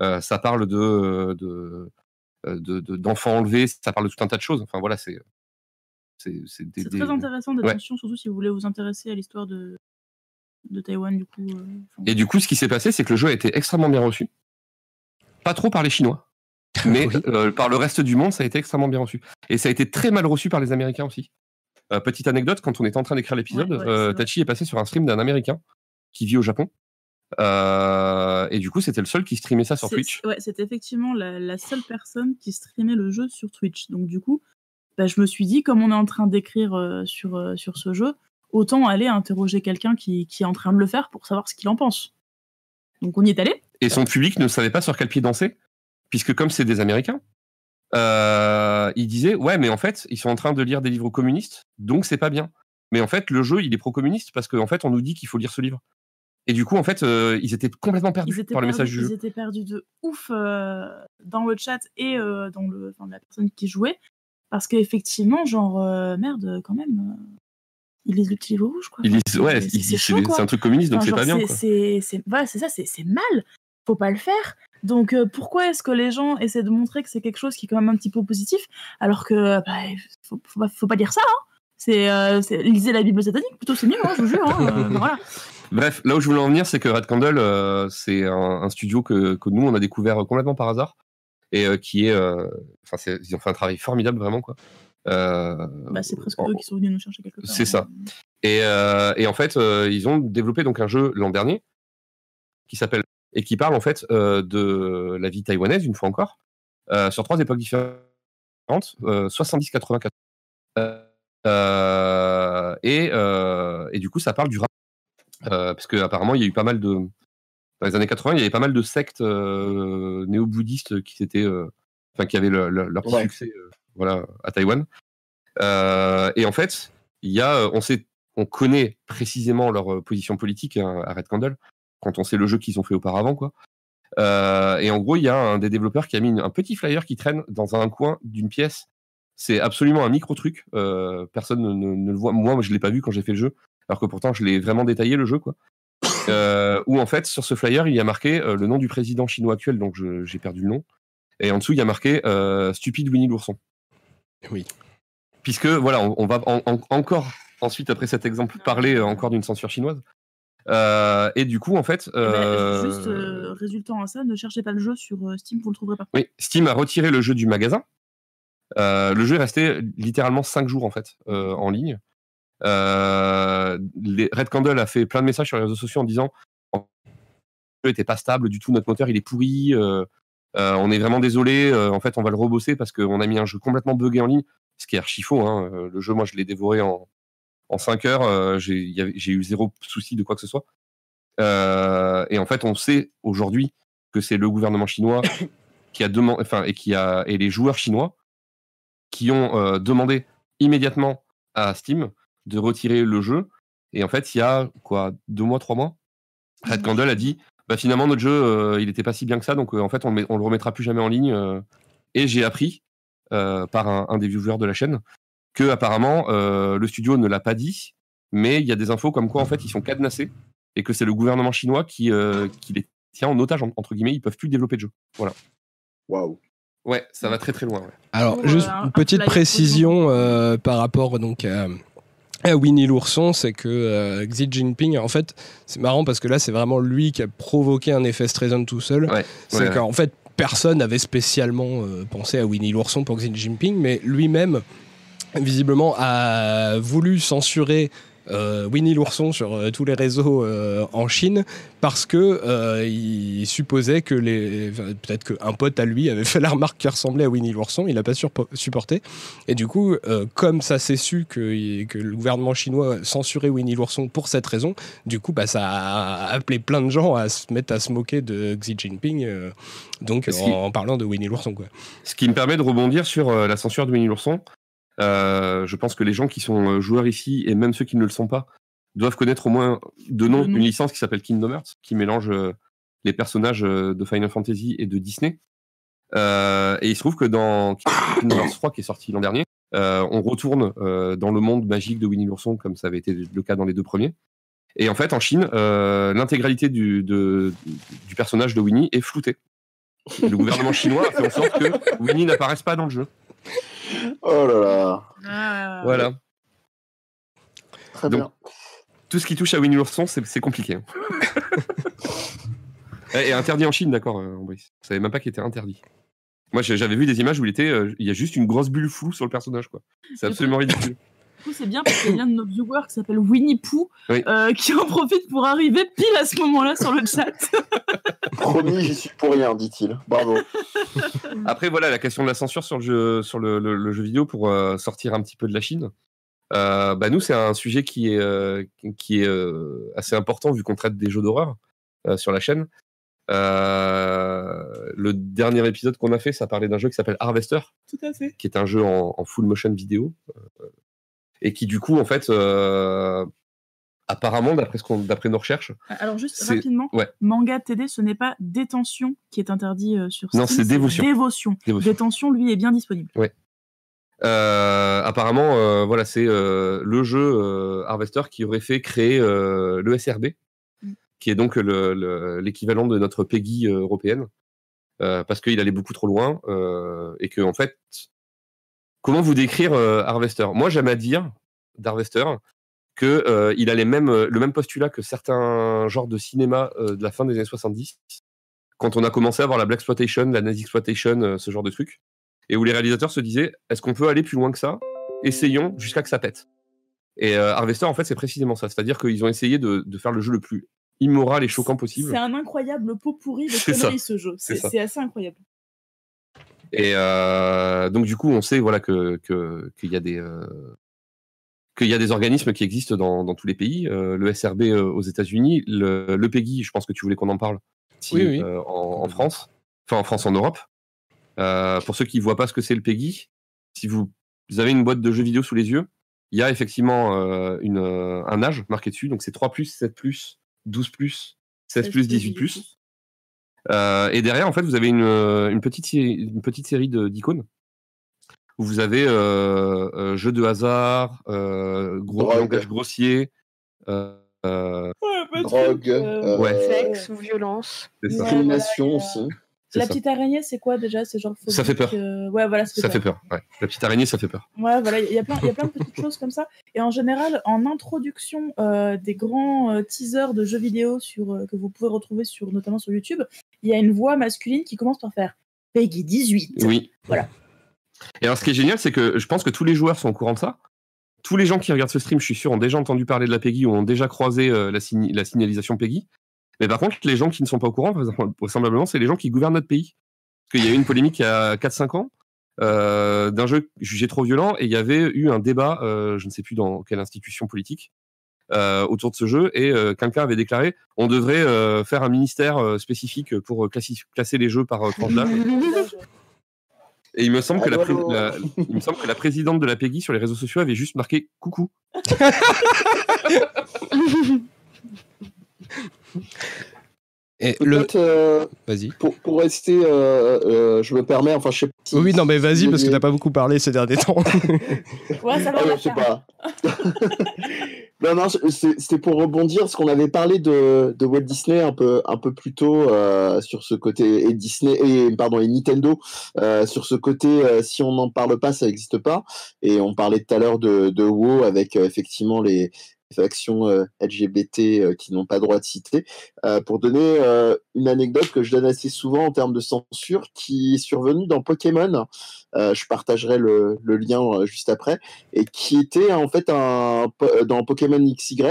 Euh, euh, ça parle de, de, euh, de- de- d'enfants enlevés, ça parle de tout un tas de choses. Enfin voilà, c'est c'est c'est des- C'est des- très intéressant Ouais. d'attention, surtout si vous voulez vous intéresser à l'histoire de, de Taïwan, du coup. euh, Et du coup, ce qui s'est passé, c'est que le jeu a été extrêmement bien reçu. Pas trop par les Chinois, <laughs> mais Oui. euh, par le reste du monde, ça a été extrêmement bien reçu. Et ça a été très mal reçu par les Américains aussi. Euh, petite anecdote, quand on était en train d'écrire l'épisode, Ouais, ouais, euh. Tachi est passé sur un stream d'un Américain qui vit au Japon. Euh, et du coup, c'était le seul qui streamait ça sur Twitch. Ouais, c'était effectivement la, la seule personne qui streamait le jeu sur Twitch. Donc, du coup, bah, je me suis dit, comme on est en train d'écrire euh, sur, euh, sur ce jeu, autant aller interroger quelqu'un qui, qui est en train de le faire pour savoir ce qu'il en pense. Donc, on y est allé. Et son public ne savait pas sur quel pied danser, puisque comme c'est des Américains, ils disaient ouais, mais en fait, ils sont en train de lire des livres communistes, donc c'est pas bien. Mais en fait, le jeu, il est pro-communiste parce qu'en fait, on nous dit qu'il faut lire ce livre. Et du coup, en fait, euh, ils étaient complètement perdus Ils étaient, par le perdus, message du ils jeu. étaient perdus de ouf euh, dans le chat et euh, dans le, enfin, la personne qui jouait. Parce qu'effectivement, genre, merde, quand même, ils lisent le petit livre rouge, quoi. Ils disent ouais, c'est- ils un truc communiste, donc Enfin, c'est pas bien. c'est- Quoi. c'est- c'est- voilà, c'est ça, c'est mal. Faut pas le faire. Donc pourquoi est-ce que les gens essaient de montrer que c'est quelque chose qui est quand même un petit peu positif, alors que bah, faut, faut, pas, faut pas dire ça. Hein. C'est c'est- lisez la Bible satanique, plutôt c'est mieux, hein, je vous jure. hein, <laughs> voilà. Bref, là où je voulais en venir, c'est que Red Candle, euh, c'est un, un studio que, que nous, on a découvert complètement par hasard. Et euh, qui est. euh, Enfin, ils ont fait un travail formidable, vraiment, quoi. Euh, Bah, c'est presque en- eux qui sont venus nous chercher quelque part. C'est ça. hein. Et, euh, et en fait, euh, ils ont développé donc un jeu l'an dernier qui s'appelle et qui parle en fait euh, de la vie taïwanaise une fois encore euh, sur trois époques différentes, euh, 70, 80, 80. Euh, euh, et, euh, et du coup, ça parle du rap. Euh, parce qu'apparemment, il y a eu pas mal de. Dans les années 80, il y avait pas mal de sectes euh, néo-bouddhistes qui, euh, enfin, qui avaient le- le- leur petit Ouais. succès voilà, à Taïwan. Et en fait, il y a, on, sait, on connaît précisément leur position politique hein, à Red Candle, quand on sait le jeu qu'ils ont fait auparavant. Quoi. Euh, et en gros, il y a un des développeurs qui a mis une- un petit flyer qui traîne dans un coin d'une pièce. C'est absolument un micro truc. euh, personne ne, ne- ne le voit. Moi, je l'ai pas vu quand j'ai fait le jeu, alors que pourtant je l'ai vraiment détaillé le jeu, quoi. <coughs> Euh, où en fait, sur ce flyer, il y a marqué euh, le nom du président chinois actuel, donc j'ai perdu le nom. Et en dessous, il y a marqué euh, stupide Winnie l'ourson. Oui. Puisque voilà, on, on va en- en- encore ensuite après cet exemple parler euh, encore d'une censure chinoise. Euh, et du coup, en fait, Eh ben, euh, Juste euh, résultant à ça, ne cherchez pas le jeu sur euh, Steam, vous le trouverez pas. oui, Steam a retiré le jeu du magasin. Euh, le jeu est resté littéralement 5 jours en fait euh, en ligne. Euh, Red Candle a fait plein de messages sur les réseaux sociaux en disant le jeu était pas stable du tout, notre moteur il est pourri, euh, euh, on est vraiment désolé, en fait on va le rebosser parce qu'on a mis un jeu complètement buggé en ligne, ce qui est archi faux. hein. Le jeu, moi je l'ai dévoré en, en 5 heures, j'ai eu zéro souci de quoi que ce soit. Et en fait on sait aujourd'hui que c'est le gouvernement chinois <coughs> qui a demandé, enfin, et qui a et les joueurs chinois qui ont demandé immédiatement à Steam de retirer le jeu. Et en fait, il y a quoi, deux mois, trois mois, Red Candle a dit, bah finalement notre jeu, euh, il n'était pas si bien que ça, donc euh, en fait, on, le on le remettra plus jamais en ligne. euh. et j'ai appris euh, par un, un des viewers de la chaîne que apparemment euh, le studio ne l'a pas dit, mais il y a des infos comme quoi en fait ils sont cadenassés et que c'est le gouvernement chinois qui, euh, qui les tient en otage en- entre guillemets, ils peuvent plus développer de jeu. Waouh. Ouais, ça va très très loin. ouais. Alors, Pour, juste un- une un petite précision euh, par rapport donc à, à Winnie l'ourson, c'est que euh, Xi Jinping, en fait, c'est marrant parce que là, c'est vraiment lui qui a provoqué un effet Streisand tout seul. Ouais, c'est ouais, ouais. qu'en fait, personne n'avait spécialement euh, pensé à Winnie l'ourson pour Xi Jinping, mais lui-même, visiblement, a voulu censurer. Euh, Winnie l'ourson sur euh, tous les réseaux euh, en Chine parce que il supposait que les enfin, peut-être qu'un pote à lui avait fait la remarque qui ressemblait à Winnie l'ourson il n'a pas supporté et du coup comme ça s'est su que, que le gouvernement chinois censurait Winnie l'ourson pour cette raison du coup bah, ça a appelé plein de gens à se mettre à se moquer de Xi Jinping donc en, en parlant de Winnie l'ourson quoi Ce qui me permet de rebondir sur la censure de Winnie l'ourson. Euh, je pense que les gens qui sont euh, joueurs ici, et même ceux qui ne le sont pas, doivent connaître au moins de nom une licence qui s'appelle Kingdom Hearts, qui mélange euh, les personnages de Final Fantasy et de Disney. Euh, et il se trouve que dans Kingdom Hearts 3, qui est sorti l'an dernier, euh, on retourne dans le monde magique de Winnie l'ourson, comme ça avait été le cas dans les deux premiers. Et en fait, en Chine, l'intégralité du, de- du personnage de Winnie est floutée. Le gouvernement <laughs> chinois a fait en sorte que Winnie n'apparaisse pas dans le jeu. Oh là là. Ah, Voilà. Très Donc, bien. Tout ce qui touche à Winnie l'ourson, c'est c'est compliqué. hein. <laughs> et, interdit en Chine, d'accord, euh, Brice. Je savais même pas qu'il était interdit. Moi, j'avais vu des images où il était, euh, il y a juste une grosse bulle floue sur le personnage, quoi. C'est absolument ridicule. Coup, c'est bien parce qu'il y a l'un de nos viewers qui s'appelle Winnie Pooh Oui. euh, qui en profite pour arriver pile à ce moment-là sur le chat. <laughs> Promis, j'y suis pour rien, dit-il. Bravo. <laughs> Après, voilà, la question de la censure sur le jeu, sur le, le- le jeu vidéo pour euh, sortir un petit peu de la Chine. Euh, bah nous, c'est un sujet qui est, euh, qui est euh, assez important vu qu'on traite des jeux d'horreur euh, sur la chaîne. Euh, le dernier épisode qu'on a fait, ça parlait d'un jeu qui s'appelle Harvester, Tout à fait. qui est un jeu en, en full motion vidéo euh, et qui du coup, en fait, euh, apparemment, d'après ce qu'on- d'après nos recherches, Alors juste C'est- rapidement, ouais. manga TD, ce n'est pas détention qui est interdit euh, sur Steam. Non, c'est dévotion. Dévotion. Dévotion. Détention, lui, est bien disponible. Euh, apparemment, euh, voilà, c'est le jeu Harvester qui aurait fait créer le SRB, Mm. qui est donc le- le- l'équivalent de notre PEGI européenne, parce qu'il allait beaucoup trop loin et que en fait, comment vous décrire euh, Harvester? Moi, j'aime à dire d'Harvester que euh, il a les mêmes, euh, le même postulat que certains genres de cinéma de la fin des années 70, quand on a commencé à voir la Black Exploitation, la Nazi Exploitation, ce genre de trucs et où les réalisateurs se disaient est-ce qu'on peut aller plus loin que ça? Essayons jusqu'à que ça pète. Et euh, Harvester, en fait, c'est précisément ça. C'est-à-dire qu'ils ont essayé de, de faire le jeu le plus immoral et choquant possible. C'est un incroyable pot pourri de conneries, ce jeu. C'est assez incroyable. Et euh, donc, du coup, on sait voilà, que qu'il y a des. euh, qu'il y a des organismes qui existent dans, dans tous les pays, euh, le SRB aux États-Unis, le, le PEGI, je pense que tu voulais qu'on en parle, si, Oui, oui. en, en France, enfin en France, en Europe. Pour ceux qui ne voient pas ce que c'est le PEGI, si vous, vous avez une boîte de jeux vidéo sous les yeux, il y a effectivement une, un âge marqué dessus, donc c'est 3 7 12 16 18 euh, et derrière, en fait, vous avez une, euh, une petite, série- une petite série de- d'icônes. où Vous avez euh, euh, jeux de hasard, euh, gros, Drogue. langage grossier. euh, euh, Drogue, euh, Ouais. Sexe ou violence. discrimination aussi. La ça. petite araignée, c'est quoi déjà? C'est genre Ça fait peur. euh, Ouais, voilà, ça fait Ça peur. fait peur. ouais. La petite araignée, ça fait peur. Ouais, voilà, il y a plein, y a plein de petites <laughs> choses comme ça. Et en général, en introduction euh, des grands euh, teasers de jeux vidéo sur, euh, que vous pouvez retrouver sur, notamment sur YouTube, il y a une voix masculine qui commence par faire Peggy 18. Oui. Voilà. Et alors, ce qui est génial, c'est que je pense que tous les joueurs sont au courant de ça. Tous les gens qui regardent ce stream, je suis sûr, ont déjà entendu parler de la PEGI ou ont déjà croisé la, la signalisation PEGI. Mais par contre, les gens qui ne sont pas au courant, vraisemblablement, c'est les gens qui gouvernent notre pays. Parce qu'il y a eu une polémique il y a 4-5 ans euh, d'un jeu jugé trop violent et il y avait eu un débat, euh, je ne sais plus dans quelle institution politique, euh, autour de ce jeu et quelqu'un avait déclaré on devrait faire un ministère spécifique pour classer les jeux par tranche d'âge. Et il me semble que la présidente de la PEGI sur les réseaux sociaux avait juste marqué coucou. <laughs> Et le... Euh, Vas-y. pour, pour rester, euh, euh, je me permets, enfin, je sais pas. si- Oui, non, mais vas-y, parce que t'as pas beaucoup parlé ces derniers temps. <laughs> Ouais, ça va, Ah, je sais pas. <laughs> non, non, c'était pour rebondir, parce qu'on avait parlé de, de Walt Disney un peu, un peu plus tôt euh, sur ce côté, et Disney, et, pardon, et Nintendo, euh, sur ce côté, euh, si on n'en parle pas, ça n'existe pas. Et on parlait tout à l'heure de, de WoW avec euh, effectivement les factions euh, LGBT euh, qui n'ont pas droit de citer. Euh, pour donner une anecdote que je donne assez souvent en termes de censure, qui est survenue dans Pokémon. Je partagerai le, lien juste après et qui était en fait un, dans Pokémon XY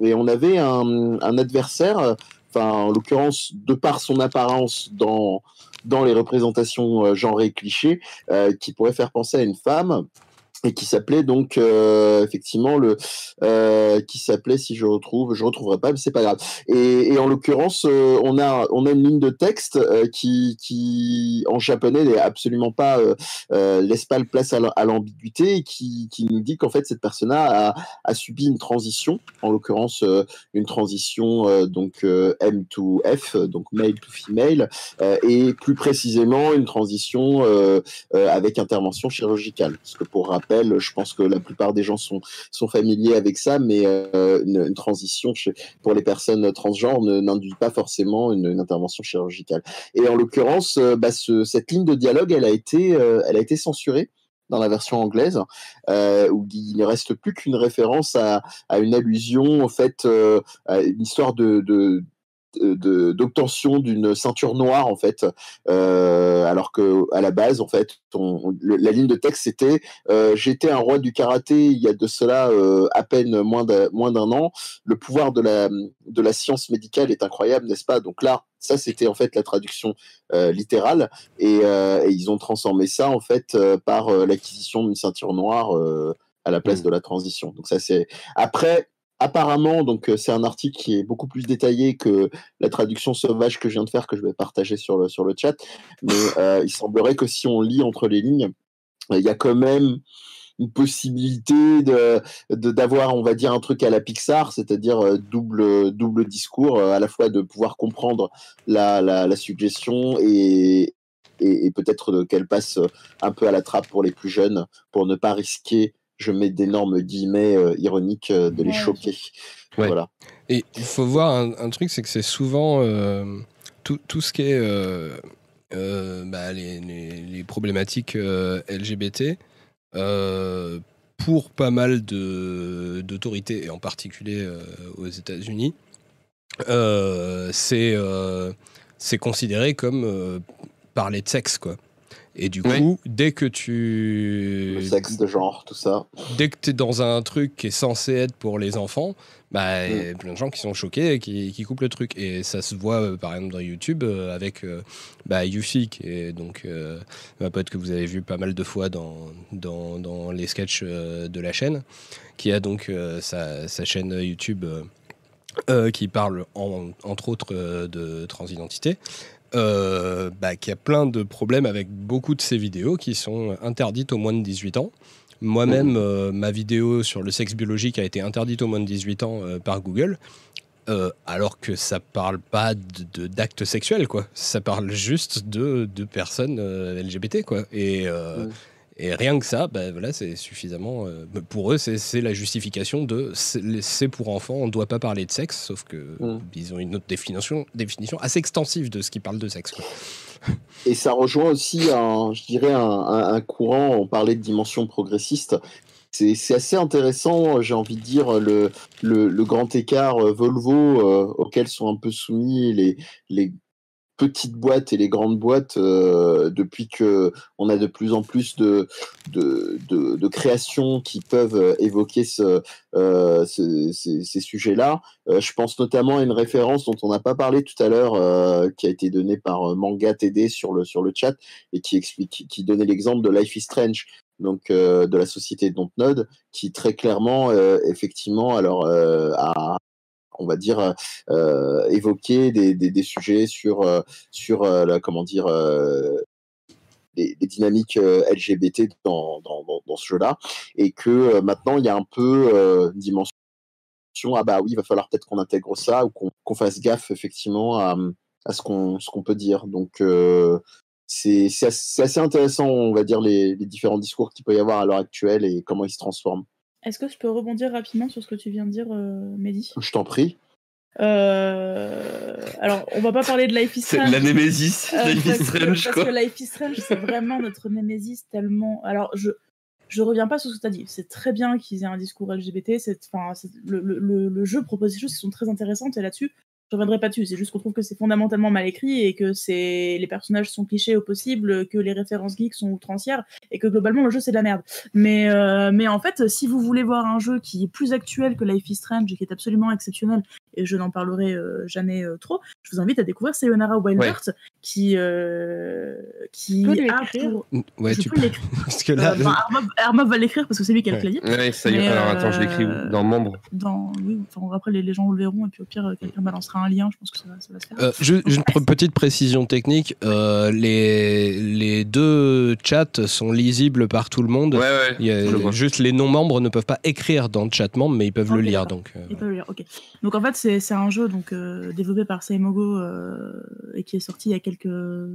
et on avait un, adversaire, en l'occurrence de par son apparence dans dans les représentations genrées clichés, qui pourrait faire penser à une femme et qui s'appelait donc euh, effectivement le euh, qui s'appelait si je retrouve je retrouverai pas mais c'est pas grave et, et en l'occurrence euh, on a on a une ligne de texte euh, qui qui en japonais n'est absolument pas laisse pas le place à l'ambiguïté qui, qui nous dit qu'en fait cette personne a, a subi une transition, en l'occurrence euh, une transition euh, donc M to F, donc male to female, et plus précisément une transition avec intervention chirurgicale. Parce que pour rappel, je pense que la plupart des gens sont, familiers avec ça, mais euh, une, transition pour les personnes transgenres n'induit pas forcément une, intervention chirurgicale. Et en l'occurrence, euh, bah, ce- cette ligne de dialogue, elle a été, euh, elle a été censurée dans la version anglaise, où il ne reste plus qu'une référence à, une allusion, en à une histoire de- d'obtention d'une ceinture noire en fait euh, alors que à la base en fait on- on- le- la ligne de texte c'était euh, j'étais un roi du karaté il y a de cela euh, à peine moins d'un moins d'un an. Le pouvoir de la de la science médicale est incroyable n'est-ce pas? Donc là ça c'était en fait la traduction littérale. Et, et ils ont transformé ça en fait par l'acquisition d'une ceinture noire à la place Mm. de la transition. Donc ça c'est après apparemment donc euh, c'est un article qui est beaucoup plus détaillé que la traduction sauvage que je viens de faire que je vais partager sur le sur le chat. Mais <laughs> euh, il semblerait que si on lit entre les lignes euh, il y a quand même une possibilité de d'avoir on va dire un truc à la Pixar c'est-à-dire double double discours à la fois de pouvoir comprendre la la, la suggestion et et, et peut-être qu'elle passe un peu à la trappe pour les plus jeunes pour ne pas risquer je mets d'énormes guillemets euh, ironiques euh, de les choquer Ouais. voilà Et il faut voir un, un truc, c'est que c'est souvent euh, tout, tout ce qui est euh, euh, bah, les, les- les problématiques euh, LGBT euh, pour pas mal de- d'autorités, et en particulier euh, aux États-Unis, euh, c'est euh, considéré comme euh, parler de sexe, quoi. Et du coup, dès que tu. Le sexe de genre, tout ça. Dès que tu es dans un truc qui est censé être pour les enfants, bah, il y a Mm. plein de gens qui sont choqués et qui, qui coupent le truc. Et ça se voit euh, par exemple dans YouTube euh, avec euh, bah, Yuffie, qui est donc euh, ma pote que vous avez vu pas mal de fois dans, dans, dans les sketchs euh, de la chaîne, qui a donc euh, sa, sa chaîne YouTube euh, euh, qui parle en- entre autres euh, de transidentité. Euh, bah, qui a plein de problèmes avec beaucoup de ces vidéos qui sont interdites aux moins de 18 ans. Moi-même, euh, ma vidéo sur le sexe biologique a été interdite aux moins de 18 ans euh, par Google, alors que ça parle pas de- d'actes sexuels, quoi. Ça parle juste de, de personnes LGBT, quoi. Et. Et rien que ça, bah, voilà, c'est suffisamment. euh, pour eux, c'est la justification de c'est pour enfants, on ne doit pas parler de sexe, sauf que Mm. ils ont une autre définition, définition assez extensive de ce qui parle de sexe. quoi. Et ça rejoint aussi, un, je dirais, un, un- un courant, on parlait de dimension progressiste. C'est assez intéressant, j'ai envie de dire, le, le, le grand écart Volvo euh, auquel sont un peu soumis les, les petites boîtes et les grandes boîtes euh, depuis que on a de plus en plus de, de, de, de créations qui peuvent euh, évoquer ce, euh, ce- ces, ces sujets-là. Euh, je pense notamment à une référence dont on n'a pas parlé tout à l'heure, euh, qui a été donnée par euh, Manga TD sur le, sur le chat et qui explique, qui, donnait l'exemple de Life is Strange, donc euh, de la société Dontnod, qui très clairement, euh, effectivement, alors euh, a on va dire euh, évoquer des, des, sujets sur euh, sur euh, la, comment dire les, dynamiques LGBT dans, dans, ce jeu-là. Et que maintenant il y a un peu une dimension ah bah oui il va falloir peut-être qu'on intègre ça ou qu'on fasse gaffe effectivement à, à ce qu'on peut dire. Donc euh, c'est c'est assez, c'est assez intéressant on va dire les, les différents discours qu'il peut y avoir à l'heure actuelle et comment ils se transforment Est-ce que je peux rebondir rapidement sur ce que tu viens de dire, euh, Mehdi? Je t'en prie Euh, Alors, on va pas parler de Life is C'est Strange. la Némésis, Euh, Life is parce que- Strange, parce quoi. que Life is Strange, c'est vraiment notre némésis tellement. Alors, je je reviens pas sur ce que tu as dit. C'est très bien qu'ils aient un discours LGBT. C'est, enfin, c'est- le, le, le jeu propose des choses qui sont très intéressantes et là-dessus, je reviendrai pas dessus. C'est juste qu'on trouve que c'est fondamentalement mal écrit et que c'est les personnages sont clichés au possible, que les références geeks sont outrancières et que globalement le jeu c'est de la merde. Mais euh, mais en fait, si vous voulez voir un jeu qui est plus actuel que Life is Strange et qui est absolument exceptionnel, et je n'en parlerai euh, jamais euh, trop, je vous invite à découvrir Sayonara Wild Ouais. Qui euh, qui Tu peux a l'écrire? pour Ouais, je tu peux peux. l'écrire. <laughs> Parce que là, Euh, enfin, Armov, Armov va l'écrire parce que c'est lui qui a le clavier. Ouais, ça y est. Mais, Alors attends, je l'écris où? Dans membre. Dans, oui, enfin, après les, les gens le verront et puis au pire quelqu'un balancera un lien. Je pense que ça va, ça va se faire. Euh, une petite précision technique, euh, les, les deux chats sont lisibles par tout le monde. Ouais, ouais. Il y a juste les non-membres ne peuvent pas écrire dans le chat membre, mais ils peuvent le lire. Donc, euh, Il peut le lire, ok. Donc en fait, c'est un jeu donc, euh, développé par Saimogo euh, et qui est sorti il y a quelques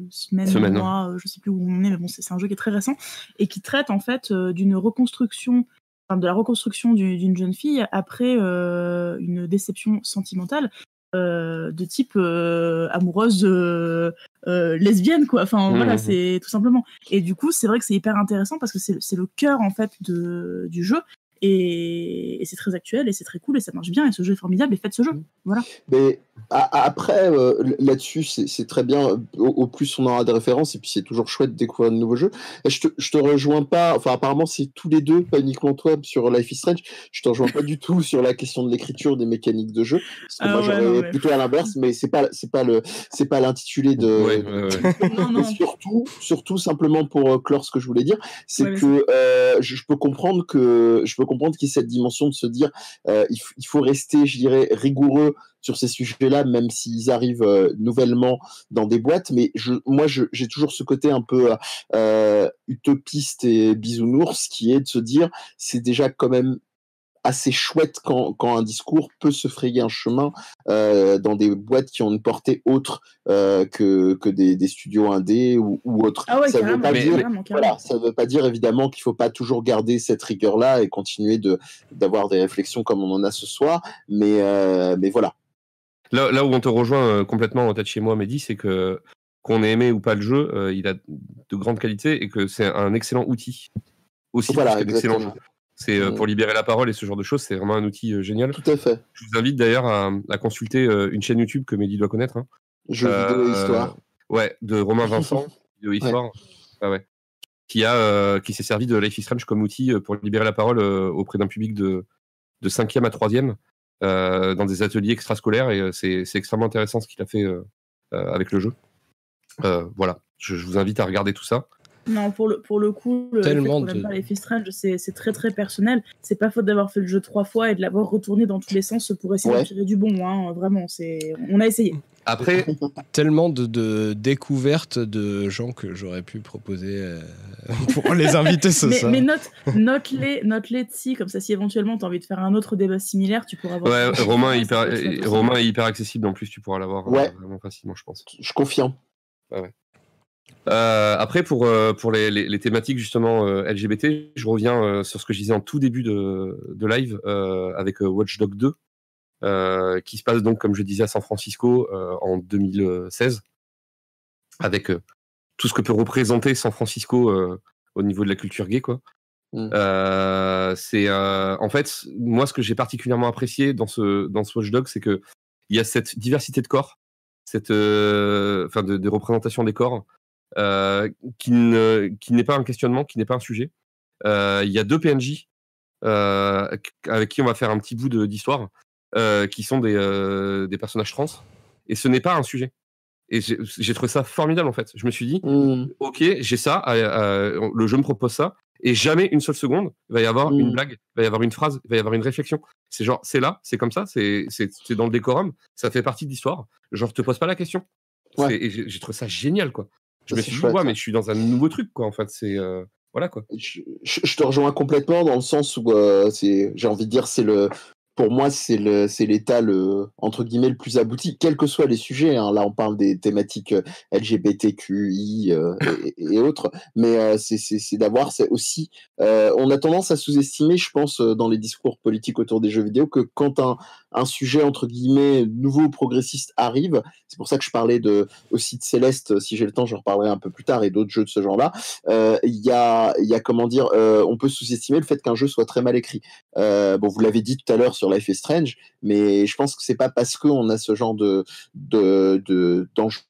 semaines, Semaines, mois, euh, je sais plus où on est, mais bon, c'est un jeu qui est très récent et qui traite en fait d'une reconstruction, enfin, de la reconstruction du- d'une jeune fille après une déception sentimentale. euh, de type euh, amoureuse euh, lesbienne quoi enfin Mhm. voilà c'est tout simplement et du coup c'est vrai que c'est hyper intéressant parce que c'est c'est le cœur en fait de, du jeu et, et c'est très actuel et c'est très cool et ça marche bien et ce jeu est formidable et faites ce jeu. Voilà. Mais après, euh, là-dessus, c'est c'est très bien. Au, au plus on aura des références, et puis c'est toujours chouette de découvrir de nouveaux jeux. Et je te, je te rejoins pas. Enfin, apparemment, c'est tous les deux, pas uniquement toi sur Life is Strange. Je te rejoins pas du tout sur la question de l'écriture des mécaniques de jeu. Parce que Ah moi, ouais, j'aurais plutôt à l'inverse, mais c'est pas, c'est pas le, c'est pas l'intitulé de. Ouais, ouais, ouais. <laughs> non, Mais non. surtout, surtout simplement pour euh, clore ce que je voulais dire, c'est que euh, je, je peux comprendre que je peux comprendre qu'il y ait cette dimension de se dire euh, il, faut rester, je dirais, rigoureux sur ces sujets-là, même s'ils arrivent euh, nouvellement dans des boîtes. Mais je, moi, j'ai toujours ce côté un peu euh, utopiste et bisounours qui est de se dire c'est déjà quand même assez chouette quand, quand un discours peut se frayer un chemin euh, dans des boîtes qui ont une portée autre euh, que, que des, des studios indés ou, ou autres. Ah ouais, ça veut carrément, pas mais- dire carrément, carrément. voilà, ça ne veut pas dire évidemment qu'il faut pas toujours garder cette rigueur-là et continuer de d'avoir des réflexions comme on en a ce soir, mais euh, mais voilà. Là, là où on te rejoint complètement en tête chez moi, Mehdi, c'est que qu'on ait aimé ou pas le jeu, euh, il a de grandes qualités et que c'est un excellent outil. Aussi, Voilà, excellent jeu. C'est euh, Mm. pour libérer la parole et ce genre de choses, c'est vraiment un outil euh, génial. Tout à fait. Je vous invite d'ailleurs à, à consulter euh, une chaîne YouTube que Mehdi doit connaître. hein. Jeux vidéo histoire. Ouais, de Romain <laughs> Vincent, vidéo histoire. qui, a, qui s'est servi de Life is Strange comme outil pour libérer la parole auprès d'un public de, de 5e à 3e dans des ateliers extrascolaires. Et c'est extrêmement intéressant ce qu'il a fait avec le jeu. voilà, je, je, vous invite à regarder tout ça. Non, pour le, pour le coup, le Tellement fait de- pas les Strange, c'est c'est très très personnel. C'est pas faute d'avoir fait le jeu trois fois et de l'avoir retourné dans tous les sens pour essayer Ouais. de tirer du bon. Hein. Vraiment, c'est on a essayé. Après, <laughs> Tellement de, de découvertes de gens que j'aurais pu proposer euh, <laughs> pour les inviter ce mais, soir. mais note, note-les, note-les si, comme ça, si éventuellement tu as envie de faire un autre débat similaire, tu pourras voir. ouais. Romain, est hyper, aussi. Romain est hyper accessible. En plus, tu pourras l'avoir euh, Ouais. vraiment facilement, je pense. Je confirme. Euh, après, pour, euh, pour les, les- les thématiques justement euh, LGBT, je reviens sur ce que je disais en tout début de, de live avec Watch Dogs 2, euh, qui se passe donc, comme je disais, à San Francisco en 2016, avec tout ce que peut représenter San Francisco au niveau de la culture gay, quoi. Mm. C'est en fait moi ce que j'ai particulièrement apprécié dans ce dans ce Watch Dogs, c'est que il y a cette diversité de corps, cette enfin de, de représentation des corps euh, qui ne qui n'est pas un questionnement, qui n'est pas un sujet. Euh, Il y a deux PNJ euh, avec qui on va faire un petit bout d'histoire, qui sont des, des personnages trans, et ce n'est pas un sujet. Et j'ai trouvé ça formidable en fait. Je me suis dit, Hmm. ok, j'ai ça, euh, le jeu me propose ça, et jamais une seule seconde, il va y avoir une Mm. blague, il va y avoir une phrase, il va y avoir une réflexion. C'est genre, c'est là, c'est comme ça, c'est dans le décorum, ça fait partie de l'histoire. Genre, te pose pas la question. Ouais. Et J'ai j'ai trouvé ça génial, quoi. Je me suis dit, ouais, mais je suis dans un nouveau truc, quoi, en fait. C'est. euh, voilà, quoi. je, je- je te rejoins complètement dans le sens où euh, c'est, j'ai envie de dire, c'est le, pour moi, c'est le, c'est l'état le entre guillemets le plus abouti, quels que soient les sujets. hein. Là, on parle des thématiques euh, LGBTQI euh, et, et autres, mais c'est, c'est, c'est d'avoir, c'est aussi, on a tendance à sous-estimer, je pense, dans les discours politiques autour des jeux vidéo, que quand un, un sujet entre guillemets nouveau ou progressiste arrive, c'est pour ça que je parlais de aussi de Céleste. Si j'ai le temps, je reparlerai un peu plus tard et d'autres jeux de ce genre-là euh, il y, a, y a comment dire, euh, on peut sous-estimer le fait qu'un jeu soit très mal écrit. Euh, bon, vous l'avez dit tout à l'heure sur Life is Strange, mais je pense que c'est pas parce qu'on a ce genre de de de d'enjeux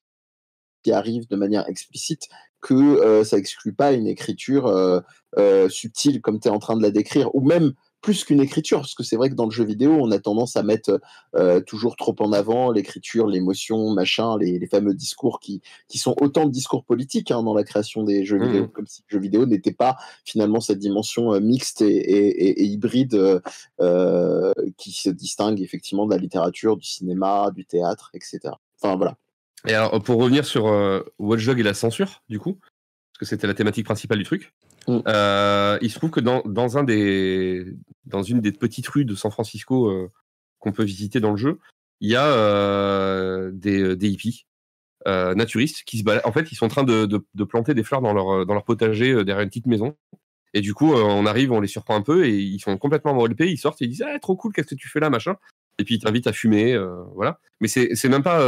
qui arrive de manière explicite que euh, ça exclut pas une écriture euh, euh, subtile comme tu es en train de la décrire, ou même plus qu'une écriture, parce que c'est vrai que dans le jeu vidéo, on a tendance à mettre euh, toujours trop en avant l'écriture, l'émotion, machin, les, les fameux discours qui, qui sont autant de discours politiques hein, dans la création des jeux vidéo, comme si le jeu vidéo n'était pas finalement cette dimension euh, mixte et, et- et- et hybride euh, qui se distingue effectivement de la littérature, du cinéma, du théâtre, etc. Enfin voilà. Et alors, pour revenir sur Watch Dogs et la censure, du coup, parce que c'était la thématique principale du truc, Mm. euh, il se trouve que dans, dans, un des, dans une des petites rues de San Francisco euh, qu'on peut visiter dans le jeu, il y a euh, des, des hippies naturistes qui se baladent. En fait, ils sont en train de, de, de planter des fleurs dans leur, dans leur potager derrière une petite maison. Et du coup, on arrive, on les surprend un peu et ils sont complètement enveloppés. Ils sortent et ils disent Ah, trop cool, qu'est-ce que tu fais là, machin? Et puis ils t'invitent à fumer, voilà. Mais c'est c'est même pas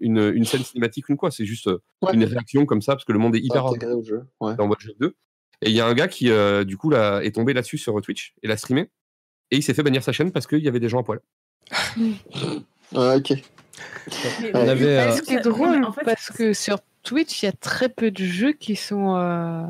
une, une scène cinématique ou quoi, c'est juste Ouais. une réaction comme ça, parce que le monde est hyper Intégré au jeu. Ouais. dans Watch Dogs 2. Et il y a un gars qui, euh, du coup, là, est tombé là-dessus sur Twitch et l'a streamé. Et il s'est fait bannir sa chaîne parce qu'il y avait des gens à poil. <laughs> Ah, ok. Mais- On mais- avait, mais- euh, Ce qui est drôle, en fait, parce que sur Twitch, il y a très peu de jeux qui sont euh,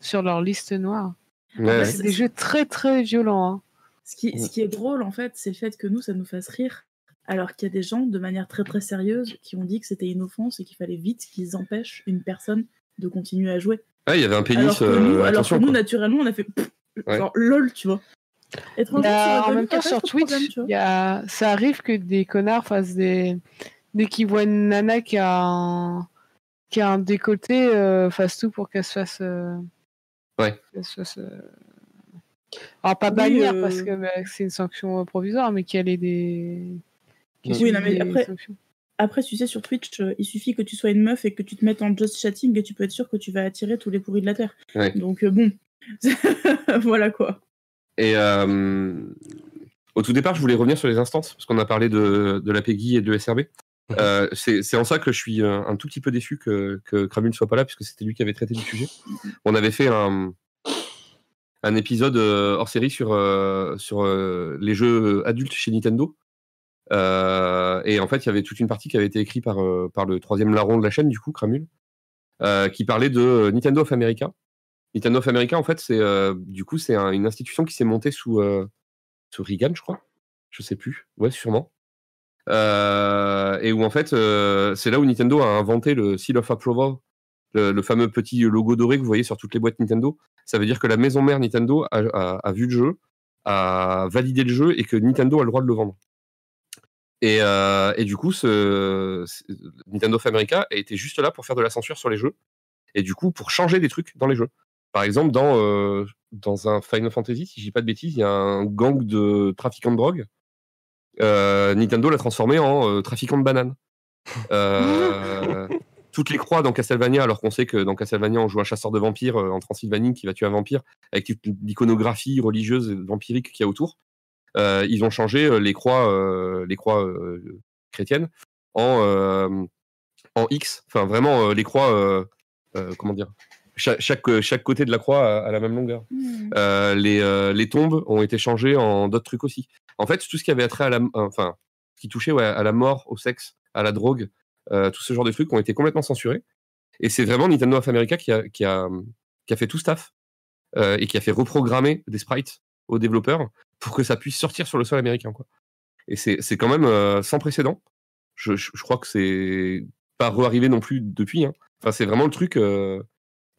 sur leur liste noire. Ouais, C'est des jeux très très violents. hein. Ce qui, ce qui est drôle, en fait, c'est le fait que nous, ça nous fasse rire, alors qu'il y a des gens, de manière très très sérieuse, qui ont dit que c'était une offense et qu'il fallait vite qu'ils empêchent une personne de continuer à jouer. Ouais, il y avait un pénis. alors que euh, nous, alors que attention, nous quoi. naturellement, on a fait pff, Ouais. genre lol, tu vois. Sur en même temps, sur Twitch, problème, y a, ça arrive que des connards fassent des. Dès qu'ils voient une nana qui a un, qui a un décolleté, euh, fassent tout pour qu'elle se fasse. euh, Ouais. qu'elle se fasse, euh, Alors, pas Oui, bannir euh, parce que bah, c'est une sanction provisoire, mais qu'elle ait des. qu'il Oui, non, mais des après- sanctions. Après, tu sais, sur Twitch, euh, il suffit que tu sois une meuf et que tu te mettes en just chatting et tu peux être sûr que tu vas attirer tous les pourris de la Terre. Ouais. Donc, euh, bon. <laughs> voilà quoi. Et euh, au tout départ, je voulais revenir sur les instances, parce qu'on a parlé de, de la PEGI et de l'SRB. <laughs> Euh, c'est en ça que je suis un tout petit peu déçu que, que Kramul ne soit pas là, puisque c'était lui qui avait traité du sujet. On avait fait un, un épisode hors série sur, sur les jeux adultes chez Nintendo. Euh, et en fait, il y avait toute une partie qui avait été écrite par, euh, par le troisième larron de la chaîne, du coup, Kramul. euh, qui parlait de Nintendo of America. Nintendo of America, en fait, c'est du coup c'est un- une institution qui s'est montée sous sous Reagan, je crois. Je sais plus. Ouais, sûrement. Et où en fait, c'est là où Nintendo a inventé le Seal of Approval, le, fameux petit logo doré que vous voyez sur toutes les boîtes Nintendo. Ça veut dire que la maison mère Nintendo a vu le jeu, a validé le jeu et que Nintendo a le droit de le vendre. Et, euh, et du coup, ce, Nintendo of America été juste là pour faire de la censure sur les jeux et du coup pour changer des trucs dans les jeux. Par exemple, dans, euh, dans un Final Fantasy, si je dis pas de bêtises, il y a un gang de trafiquants de drogue. Euh, Nintendo l'a transformé en trafiquant de bananes. <laughs> Toutes les croix dans Castlevania, alors qu'on sait que dans Castlevania, on joue un chasseur de vampires en Transylvanie qui va tuer un vampire, avec toute l'iconographie religieuse et vampirique qu'il y a autour. Euh, ils ont changé euh, les croix, euh, les croix chrétiennes en, en X, enfin vraiment les croix, comment dire, chaque, chaque, chaque côté de la croix a, a la même longueur. Euh, les, euh, les tombes ont été changées en d'autres trucs aussi. En fait, tout ce qui avait attrait à la, enfin, ce qui touchait ouais, à la mort, au sexe, à la drogue, euh, tout ce genre de trucs ont été complètement censurés. Et c'est vraiment Nintendo of America qui a, qui a, qui a fait tout staff et qui a fait reprogrammer des sprites aux développeurs pour que ça puisse sortir sur le sol américain. Quoi. Et c'est quand même euh, sans précédent. Je, je, crois que c'est pas re-arrivé non plus depuis. hein. Enfin, c'est vraiment le truc. euh,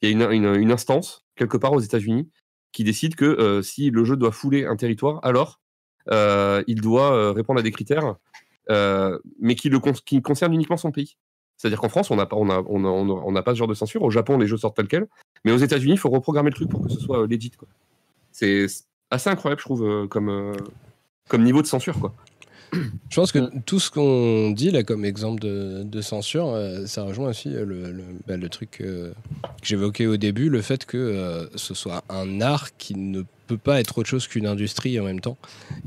Il y a une, une, instance, quelque part aux États-Unis, qui décide que euh, si le jeu doit fouler un territoire, alors euh, il doit euh, répondre à des critères, euh, mais qui, le con- qui concernent uniquement son pays. C'est-à-dire qu'en France, on n'a pas, on a, on a- on a- pas ce genre de censure. Au Japon, les jeux sortent tels quels. Mais aux États-Unis, il faut reprogrammer le truc pour que ce soit euh, legit. quoi. C'est assez incroyable, je trouve, euh, comme, euh, comme niveau de censure. Quoi. Je pense que tout ce qu'on dit là comme exemple de, de censure, euh, ça rejoint aussi le, le, bah, le truc euh, que j'évoquais au début, le fait que euh, ce soit un art qui ne peut pas être autre chose qu'une industrie en même temps.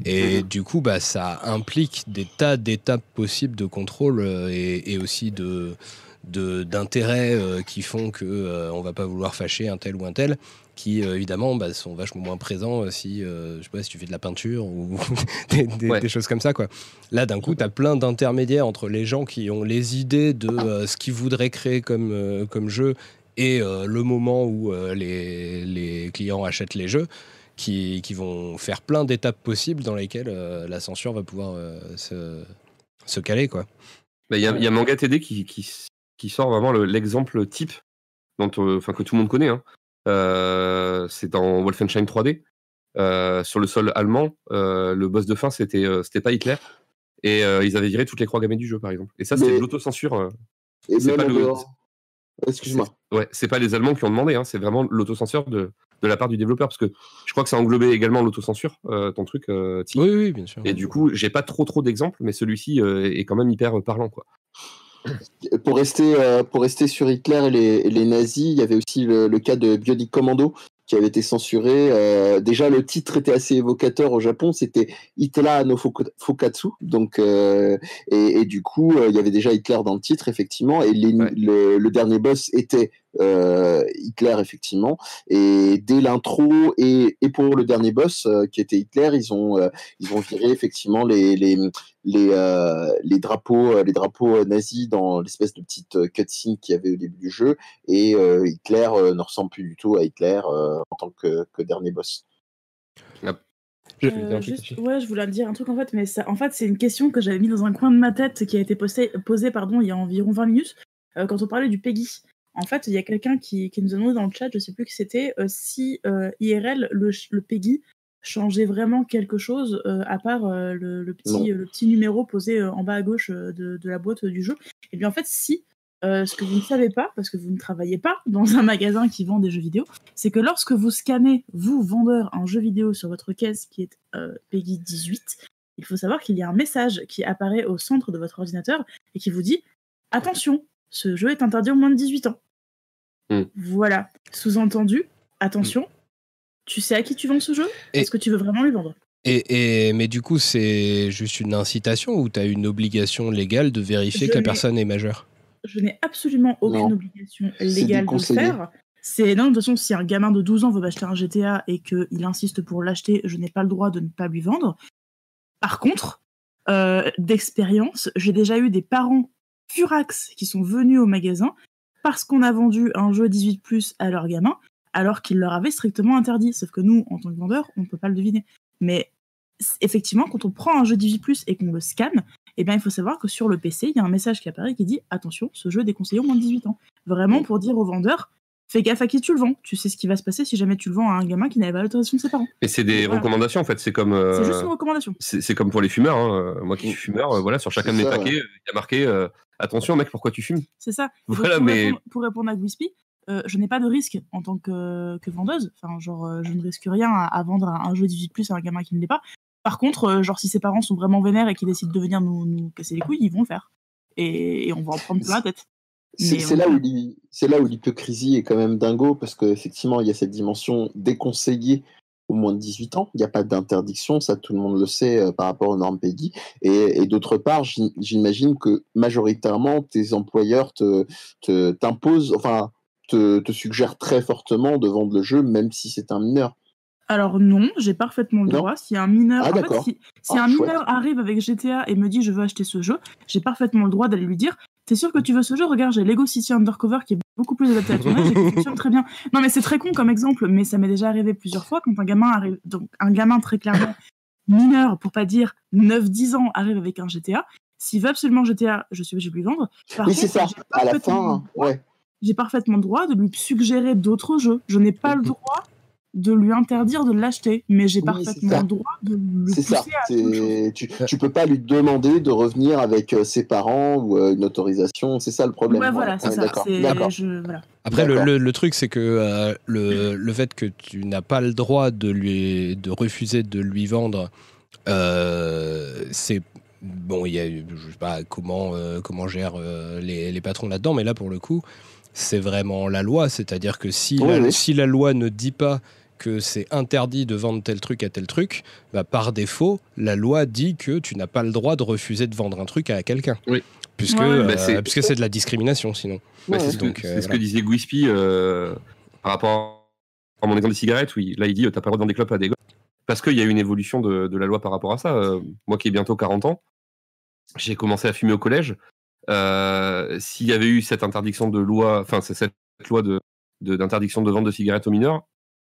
Et du coup, bah, ça implique des tas d'étapes possibles de contrôle et, et aussi de d'intérêts qui font que on va pas vouloir fâcher un tel ou un tel qui euh, évidemment bah, sont vachement moins présents euh, si euh, je sais pas si tu fais de la peinture ou <laughs> des, des- Ouais. des choses comme ça quoi Là, d'un coup, tu as plein d'intermédiaires entre les gens qui ont les idées de euh, ce qu'ils voudraient créer comme, euh, comme jeu et euh, le moment où euh, les, les clients achètent les jeux, qui, qui vont faire plein d'étapes possibles dans lesquelles euh, la censure va pouvoir euh, se, se caler. quoi. Bah, Il y, a- il y a Manga TD qui, qui, qui sort vraiment le- l'exemple type dont, euh, enfin, que tout le monde connaît. hein. Euh, c'est dans Wolfenstein 3D. Euh, sur le sol allemand, euh, le boss de fin, c'était euh, c'était pas Hitler. Et euh, ils avaient viré toutes les croix gammées du jeu, par exemple. Et ça, Mais- de l'autocensure. euh. Et C'est pas le- Excuse-moi. Ouais, c'est pas les Allemands qui ont demandé, hein, c'est vraiment l'autocensure de, de la part du développeur. Parce que je crois que ça englobait également l'autocensure, euh, ton truc, euh. Oui, oui, bien sûr. Et du coup, j'ai pas trop trop d'exemples, mais celui-ci euh, est quand même hyper parlant. Quoi. Pour rester, euh, pour rester sur Hitler et les, les nazis, il y avait aussi le, le cas de Bionic Commando qui avait été censuré. Euh, déjà, le titre était assez évocateur au Japon, c'était Hitler no Fukatsu. Donc, euh, et, et du coup, il y avait déjà Hitler dans le titre, effectivement. Et les- Ouais. le, le dernier boss était Hitler, effectivement. Et dès l'intro et, et pour le dernier boss, euh, qui était Hitler, ils ont, euh, ils ont viré effectivement les, les, les, euh, les drapeaux, euh, les drapeaux euh, nazis dans l'espèce de petite euh, cutscene qu'il y avait au début du jeu. Et euh, Hitler euh, ne ressemble plus du tout à Hitler euh, en tant que, que dernier boss. Je- Tu veux dire Euh, un truc juste, ouais, je voulais dire un truc en fait, mais ça, en fait, c'est une question que j'avais mis dans un coin de ma tête qui a été posée, posée pardon, il y a environ 20 minutes euh, quand on parlait du PEGI. En fait, il y a quelqu'un qui, qui nous a demandé dans le chat, je sais plus qui c'était, euh, si euh, IRL, le, le PEGI, changeait vraiment quelque chose euh, à part le, petit, le petit numéro posé en bas à gauche de, de la boîte du jeu. Et bien en fait, si. Ce que vous ne savez pas, parce que vous ne travaillez pas dans un magasin qui vend des jeux vidéo, c'est que lorsque vous scannez, vous, vendeur, un jeu vidéo sur votre caisse qui est PEGI 18, il faut savoir qu'il y a un message qui apparaît au centre de votre ordinateur et qui vous dit Attention, ce jeu est interdit aux moins de 18 ans. Hmm. Voilà. Sous-entendu, attention, tu sais à qui tu vends ce jeu? Et- Est-ce que tu veux vraiment lui vendre? Et, et- mais du coup, c'est juste une incitation ou tu as une obligation légale de vérifier Je que la personne est majeure? Je n'ai absolument aucune Non. obligation légale de le faire. C'est non, de toute façon, si un gamin de 12 ans veut m'acheter un GTA et qu'il insiste pour l'acheter, je n'ai pas le droit de ne pas lui vendre. Par contre, euh, d'expérience, j'ai déjà eu des parents furax qui sont venus au magasin parce qu'on a vendu un jeu 18 à leurs gamins, alors qu'ils leur avaient strictement interdit. Sauf que nous, en tant que vendeur, on ne peut pas le deviner. Mais effectivement, quand on prend un jeu 18 et qu'on le scanne, eh bien, il faut savoir que sur le PC, il y a un message qui apparaît qui dit attention, ce jeu est déconseillé au moins de 18 ans. Vraiment pour dire au vendeur fais gaffe à qui tu le vends. Tu sais ce qui va se passer si jamais tu le vends à un gamin qui n'avait pas l'autorisation de ses parents. Et c'est des Voilà. recommandations en fait. C'est comme. euh, C'est juste une recommandation. c'est comme pour les fumeurs. hein. Moi qui suis fumeur, euh, voilà, sur chacun de mes paquets, il y a marqué euh, attention mec, pourquoi tu fumes? C'est ça. Et donc, Voilà, pour, mais- répondre, pour répondre à Gwispy, euh, je n'ai pas de risque en tant que, que vendeuse. Enfin, genre, euh, je ne risque rien à, à vendre un, un jeu 18 à un gamin qui ne l'est pas. Par contre, euh, genre, si ses parents sont vraiment vénères et qu'ils décident de venir nous, nous casser les couilles, ils vont le faire. Et, et on va en prendre plein la tête. C'est là où l'hypocrisie est quand même dingo parce qu'effectivement il y a cette dimension déconseillée au moins de 18 ans. Il n'y a pas d'interdiction, ça tout le monde le sait euh, par rapport aux normes PEGI. Et, et d'autre part, j'im- j'imagine que majoritairement tes employeurs te te- t'imposent, enfin te, te suggèrent très fortement de vendre le jeu même si c'est un mineur. Alors non, j'ai parfaitement le Non droit. Si un mineur, Ah, en fait, d'accord. si, si Ah, un chouette. mineur arrive avec GTA et me dit je veux acheter ce jeu, j'ai parfaitement le droit d'aller lui dire T'es sûr que tu veux ce jeu? Regarde, j'ai Lego City Undercover qui est beaucoup plus adapté à ton âge et qui fonctionne très bien. Non, mais c'est très con comme exemple, mais ça m'est déjà arrivé plusieurs fois quand un gamin arrive, donc un gamin très clairement mineur, pour pas dire 9-10 ans, arrive avec un GTA. S'il veut absolument GTA, je suis obligée de lui vendre. Par oui, c'est ça. À la fin, ouais. j'ai parfaitement le droit de lui suggérer d'autres jeux. Je n'ai pas le <laughs> droit de lui interdire de l'acheter, mais j'ai Oui, parfaitement le droit de le C'est pousser ça. à chose. Tu, tu peux pas lui demander de revenir avec euh, ses parents ou euh, une autorisation. C'est ça le problème. Ouais, voilà, c'est Ouais, ça. D'accord. c'est- D'accord. je- voilà. Après, le, D'accord. le- le truc, c'est que euh, le, le fait que tu n'as pas le droit de, lui, de refuser de lui vendre, euh, c'est. Bon, il y a, je sais pas comment, euh, comment gèrent euh, les, les patrons là-dedans, mais là, pour le coup, c'est vraiment la loi. C'est-à-dire que si, Oui, la, oui. si la loi ne dit pas que c'est interdit de vendre tel truc à tel truc, bah, par défaut, la loi dit que tu n'as pas le droit de refuser de vendre un truc à quelqu'un. Oui. Puisque Ouais, euh, Bah, c'est- puisque c'est de la discrimination, sinon. Bah, c'est ce, que- Donc, euh, c'est ce que voilà. disait Gwispy euh, par rapport à mon exemple des cigarettes. Oui, là il dit euh, t'as pas le droit de vendre des clopes à des gosses. Parce qu'il y a eu une évolution de, de la loi par rapport à ça. Euh, moi qui ai bientôt 40 ans, j'ai commencé à fumer au collège. Euh, S'il y avait eu cette interdiction de loi, enfin c'est cette loi de de- d'interdiction de, vente de cigarettes aux mineurs,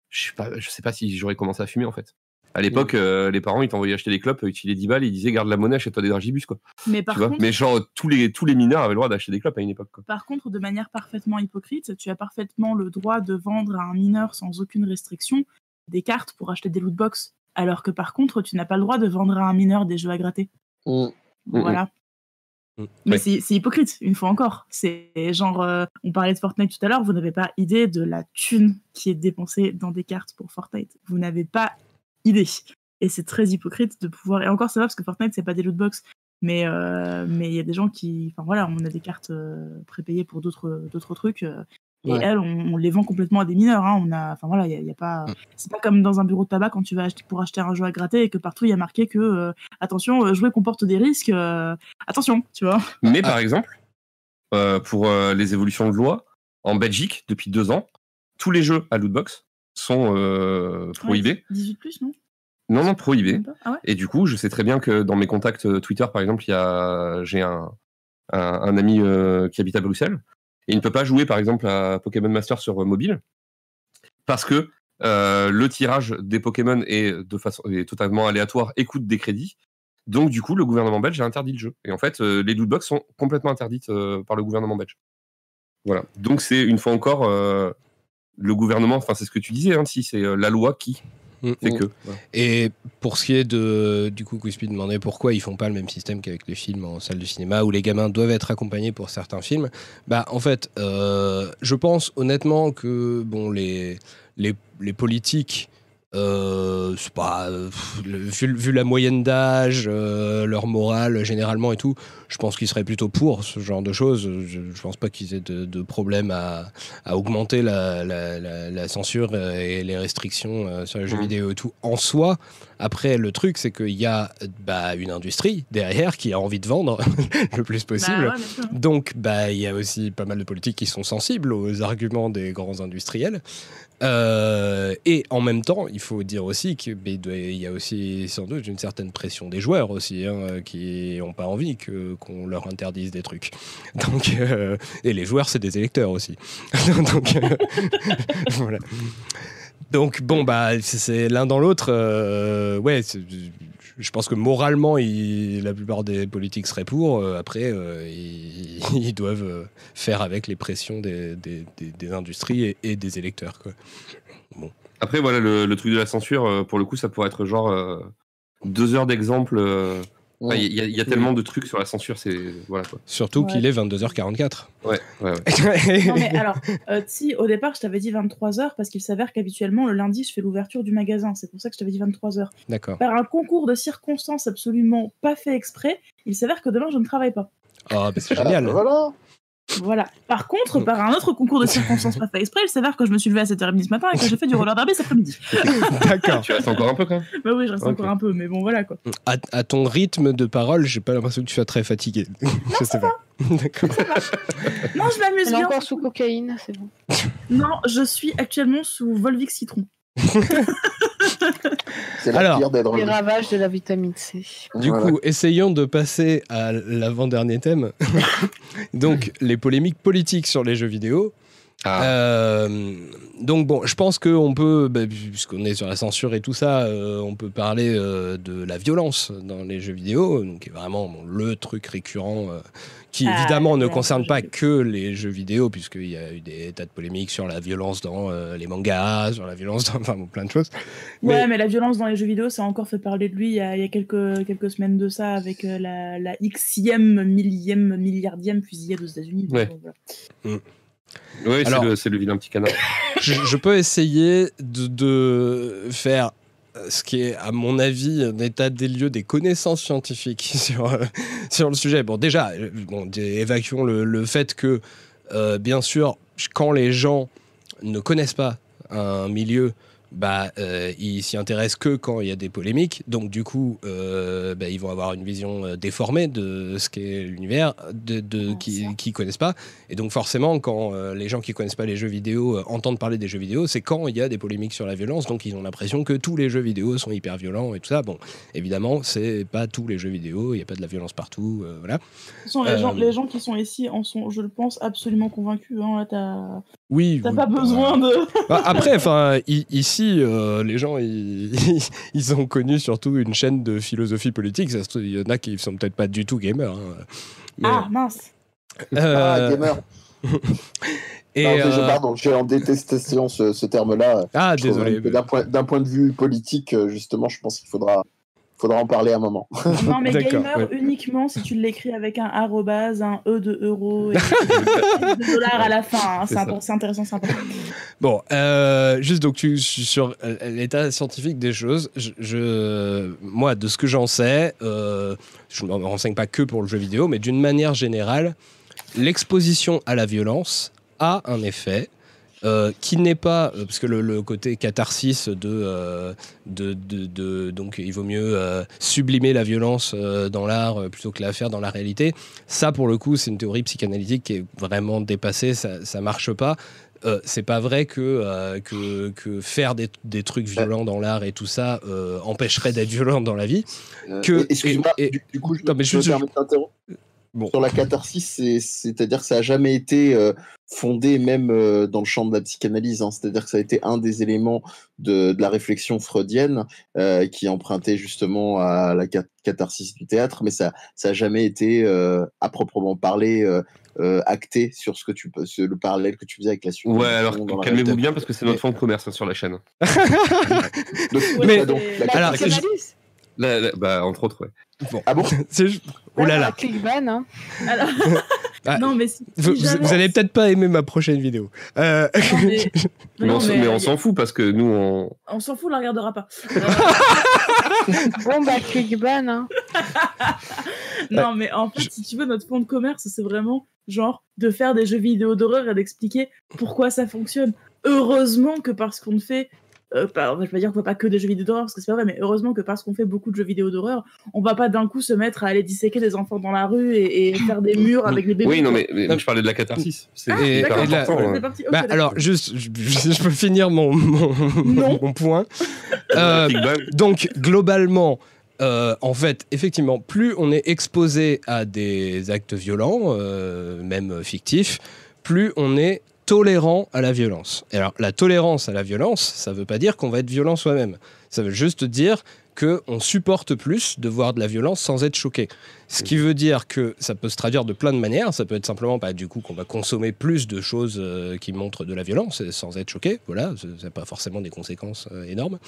je sais pas, je sais pas si j'aurais commencé à fumer en fait. À l'époque, euh, les parents ils t'envoyaient acheter des clopes, ils te filaient 10 balles, ils disaient garde la monnaie, achète-toi des dragibus quoi. Mais par tu vois contre, Mais genre tous les tous les mineurs avaient le droit d'acheter des clopes à une époque quoi. par contre, de manière parfaitement hypocrite, tu as parfaitement le droit de vendre à un mineur sans aucune restriction des cartes pour acheter des lootbox. Alors que par contre, tu n'as pas le droit de vendre à un mineur des jeux à gratter. Mm. Voilà. Mais c'est hypocrite, une fois encore. C'est genre, euh, on parlait de Fortnite tout à l'heure, vous n'avez pas idée de la thune qui est dépensée dans des cartes pour Fortnite. Vous n'avez pas idée. Et c'est très hypocrite de pouvoir. Et encore, ça va parce que Fortnite, c'est pas des lootbox. Mais euh, mais il y a des gens qui. Enfin voilà, on a des cartes euh, prépayées pour d'autres d'autres trucs. Et Ouais. elles, on, on les vend complètement à des mineurs. hein. On a, enfin voilà, il y a, il y a pas. Mm. C'est pas comme dans un bureau de tabac quand tu vas acheter pour acheter un jeu à gratter et que partout il y a marqué que euh, attention, euh, jouer comporte des risques. euh, attention, tu vois. Mais par exemple, euh, pour les évolutions de loi, en Belgique, depuis deux ans, tous les jeux à lootbox sont prohibés. 18 plus, non? Non, non, prohibés. Ah ouais? Et du coup, je sais très bien que dans mes contacts Twitter, par exemple, il y a, j'ai un, un, un ami qui habite à Bruxelles et il ne peut pas jouer, par exemple, à Pokémon Master sur euh, mobile parce que euh, le tirage des Pokémon est totalement aléatoire et coûte des crédits. Donc, du coup, le gouvernement belge a interdit le jeu. Et en fait, euh, les lootbox sont complètement interdites par le gouvernement belge. Voilà. Donc, c'est une fois encore le gouvernement, enfin, c'est ce que tu disais, hein, si c'est la loi qui Mm. fait Mm. que. Et pour ce qui est de. Du coup, Quispy demandait pourquoi ils font pas le même système qu'avec les films en salle de cinéma où les gamins doivent être accompagnés pour certains films. Bah, en fait, euh, je pense honnêtement que bon, les, les, les politiques. Euh, c'est pas euh, pff, le- vu, vu la moyenne d'âge, euh, leur morale généralement et tout, je pense qu'ils seraient plutôt pour ce genre de choses. Je, je pense pas qu'ils aient de, de problème à, à augmenter la, la- la- la censure et les restrictions sur les jeux Mhm. vidéo et tout en soi. Après, le truc, c'est qu'il y a bah, une industrie derrière qui a envie de vendre <laughs> le plus possible. Bah ouais. Donc, bah, il y a aussi pas mal de politiques qui sont sensibles aux arguments des grands industriels. Euh, et en même temps, il faut dire aussi qu'il y a aussi sans doute une certaine pression des joueurs aussi, hein, qui n'ont pas envie que, qu'on leur interdise des trucs. <laughs> Donc, euh, et les joueurs, c'est des électeurs aussi. <laughs> Donc, euh. <laughs> Donc bon, bah, c'est l'un dans l'autre. ouais, je pense que moralement, la plupart des politiques seraient pour. Euh, après, euh, ils, <laughs> doivent euh, faire avec les pressions des, industries et, des électeurs. Après, voilà, le, le truc de la censure, pour le coup, ça pourrait être genre deux heures d'exemple. Il y, y a tellement de trucs sur la censure, c'est. Voilà quoi. Surtout Ouais. qu'il est 22h44. Ouais, ouais, ouais. <laughs> Non, mais alors, euh, si, au départ, je t'avais dit 23h parce qu'il s'avère qu'habituellement, le lundi, je fais l'ouverture du magasin. C'est pour ça que je t'avais dit 23h. D'accord. Par un concours de circonstances absolument pas fait exprès, il s'avère que demain, je ne travaille pas. Ah, bah, c'est génial. <laughs> Voilà. Voilà. Par contre, par un autre concours de circonstances pas fait exprès, il s'avère que je me suis levée à 7h30 ce matin et que j'ai fait du roller derby cet après-midi. <laughs> D'accord. Tu restes encore un peu quand même. Bah oui, je reste encore un peu, mais bon, voilà quoi. À, à ton rythme de parole, j'ai pas l'impression que tu sois très fatigué. <laughs> je sais pas. <laughs> D'accord. Non, je m'amuse Elle est bien. encore sous cocaïne, c'est bon. Non, je suis actuellement sous Volvic Citron. C'est la Alors, pire des Les ravages de la vitamine C. Du Voilà. coup, essayons de passer à l'avant-dernier thème. <laughs> Donc, les polémiques politiques sur les jeux vidéo. Ah. Euh, donc bon, je pense qu'on peut, bah, puisqu'on est sur la censure et tout ça, euh, on peut parler euh, de la violence dans les jeux vidéo, donc qui est vraiment bon, le truc récurrent euh, qui Ah, évidemment ne violence concerne pas que les jeux vidéo, puisqu'il y a eu des tas de polémiques sur la violence dans euh, les mangas, sur la violence dans enfin, bon, plein de choses. Ouais, Mais- mais la violence dans les jeux vidéo, ça a encore fait parler de lui il y a, il y a quelques, quelques semaines de ça avec euh, la, la xème, millième, milliardième fusillade aux États-Unis. Ouais. voilà. Ouais, c'est le, le vilain petit canard. <coughs> je, je peux essayer de, de faire ce qui est, à mon avis, un état des lieux des connaissances scientifiques <laughs> sur, euh, sur le sujet. Bon, déjà, euh, bon, évacuons le, le fait que, euh, bien sûr, quand les gens ne connaissent pas un milieu, bah, euh, ils s'y intéressent que quand il y a des polémiques. Donc, du coup, euh, bah, ils vont avoir une vision euh, déformée de ce qu'est l'univers, de, de, qui qui connaissent pas. Et donc, forcément, quand euh, les gens qui connaissent pas les jeux vidéo entendent parler des jeux vidéo, c'est quand il y a des polémiques sur la violence. Donc, ils ont l'impression que tous les jeux vidéo sont hyper violents et tout ça. Bon, évidemment, c'est pas tous les jeux vidéo. Il y a pas de la violence partout. voilà. De toute façon, les, gens, les gens qui sont ici en sont, je le pense, absolument convaincus. Hein. Là, Oui. t'as oui, pas bah, besoin de. Bah, après, enfin, ici, euh, les gens, ils, <laughs> ils ont connu surtout une chaîne de philosophie politique. Ça il y en a qui sont peut-être pas du tout gamers. hein. Mais, Ah, mince. euh, Ah, gamer. <laughs> et, Non, je- euh, pardon, j'ai en détestation ce, ce terme-là. ah, Je désolé. que D'un point, d'un point de vue politique, euh, justement, je pense qu'il faudra, faudra en parler un moment. <laughs> Non, mais gamer ouais. uniquement si tu l'écris avec un arrobase, un E de euro et <laughs> de dollars à la fin. hein. C'est intéressant, c'est important. Bon, euh, juste donc tu, sur euh, l'état scientifique des choses, je, je- moi de ce que j'en sais, euh, je ne me renseigne pas que pour le jeu vidéo, mais d'une manière générale, l'exposition à la violence a un effet. Euh, qui n'est pas euh, parce que le, le côté catharsis de, euh, de, de- de- donc il vaut mieux euh, sublimer la violence dans l'art plutôt que la faire dans la réalité. Ça pour le coup c'est une théorie psychanalytique qui est vraiment dépassée ça ça marche pas. Euh, c'est pas vrai que, euh, que, que faire des, des trucs violents dans l'art et tout ça euh, empêcherait d'être violent dans la vie. Que- Excuse-moi, et- et- du, du coup, je, Non, mais je je- Bon. Sur la catharsis, c'est- c'est-à-dire que ça n'a jamais été euh, fondé même euh, dans le champ de la psychanalyse. hein. C'est-à-dire que ça a été un des éléments de, de la réflexion freudienne euh, qui empruntait justement à la cat- catharsis du théâtre, mais ça n'a jamais été euh, à proprement parler euh, euh, acté sur ce que tu le parallèle que tu faisais avec la suite. Ouais, alors calmez-vous bien parce que c'est notre fond de commerce hein, sur la chaîne. <laughs> Donc, Mais- ouais, donc, la La Alors, catharsis- bah, entre autres, ouais. Ah bon Oh là là, clickban, hein. Alors- Ah, non, mais si, vous, si vous- jamais- vous allez peut-être pas aimer ma prochaine vidéo. Euh, Non, mais- <laughs> on, mais, euh, on s'en fout parce que nous, on. on s'en fout, on la regardera pas. <laughs> Bon, bah, clickban, hein. <laughs> non, mais en fait, si tu veux, notre fond de commerce, c'est vraiment genre de faire des jeux vidéo d'horreur et d'expliquer pourquoi ça fonctionne. Heureusement que parce qu'on ne fait euh, pas, je vais pas dire qu'on voit pas que des jeux vidéo d'horreur parce que c'est pas vrai, mais heureusement que parce qu'on fait beaucoup de jeux vidéo d'horreur, on va pas d'un coup se mettre à aller disséquer des enfants dans la rue et, et <coughs> faire des murs avec des bébés. Oui, non, mais, mais je parlais de la catharsis. C'est Ah, Et- la- hein. Bah, alors, juste, je, je- je peux finir mon, mon, point. <laughs> Euh, donc, globalement, euh, en fait, effectivement, plus on est exposé à des actes violents, euh, même fictifs, plus on est tolérant à la violence. Et alors, la tolérance à la violence, ça ne veut pas dire qu'on va être violent soi-même. Ça veut juste dire qu'on supporte plus de voir de la violence sans être choqué. Ce qui veut dire que ça peut se traduire de plein de manières. Ça peut être simplement bah, du coup qu'on va consommer plus de choses euh, qui montrent de la violence et sans être choqué. Voilà, ça n'a pas forcément des conséquences euh, énormes.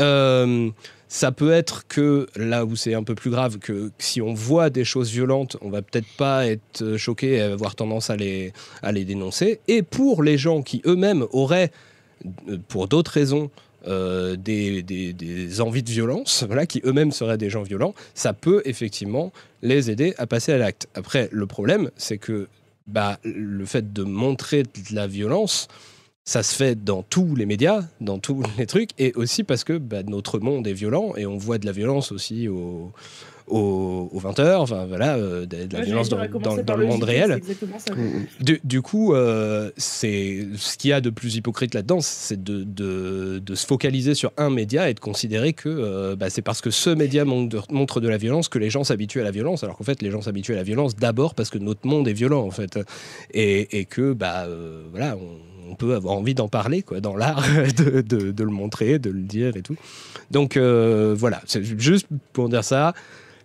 Euh, ça peut être que là où c'est un peu plus grave, que si on voit des choses violentes, on va peut-être pas être euh, choqué et avoir tendance à les, dénoncer. Et pour les gens qui eux-mêmes auraient, euh, pour d'autres raisons, euh, des, des- des envies de violence, voilà, qui eux-mêmes seraient des gens violents, ça peut effectivement les aider à passer à l'acte. Après, le problème, c'est que bah, le fait de montrer de la violence, ça se fait dans tous les médias, dans tous les trucs, et aussi parce que bah, notre monde est violent et on voit de la violence aussi au, au, aux 20h, enfin voilà, euh, de, de la Ouais, violence dans, le monde réel. ça. Mm, Du, du coup, euh, c'est ce qu'il y a de plus hypocrite là-dedans, c'est de, de- de se focaliser sur un média et de considérer que euh, bah, c'est parce que ce média montre de, montre de la violence que les gens s'habituent à la violence, alors qu'en fait, les gens s'habituent à la violence d'abord parce que notre monde est violent, en fait, et, et que bah euh, voilà, on, on peut avoir envie d'en parler, quoi, dans l'art, <laughs> de, de- de le montrer, de le dire et tout. Donc euh, voilà, c'est juste pour dire ça.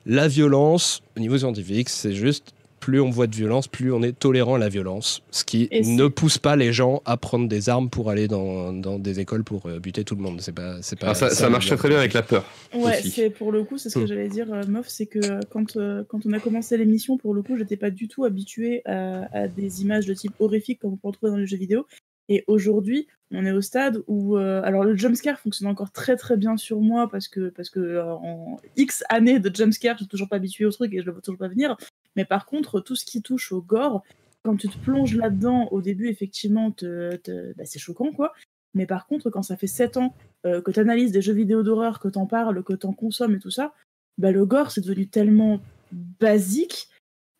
La violence, au niveau scientifique, c'est juste plus on voit de violence, plus on est tolérant à la violence. Ce qui Et ne pousse pas les gens à prendre des armes pour aller dans, dans des écoles pour euh, buter tout le monde. C'est pas, c'est pas. Ah, ça, ça marche très très bien avec la peur. Ouais, c'est pour le coup, c'est ce que Hmm. j'allais dire, euh, Moff, c'est que euh, quand, euh, quand on a commencé l'émission, pour le coup, j'étais pas du tout habituée à, à des images de type horrifique comme on peut en trouver dans les jeux vidéo. Et aujourd'hui, on est au stade où, euh, alors le jumpscare fonctionne encore très très bien sur moi parce que parce que euh, en X années de jumpscare, je suis toujours pas habituée au truc et je le vois toujours pas venir. Mais par contre, tout ce qui touche au gore, quand tu te plonges là-dedans, au début, effectivement, bah, c'est choquant, quoi. Mais par contre, quand ça fait 7 ans euh, que tu analyses des jeux vidéo d'horreur, que t'en parles, que t'en consommes et tout ça, bah le gore c'est devenu tellement basique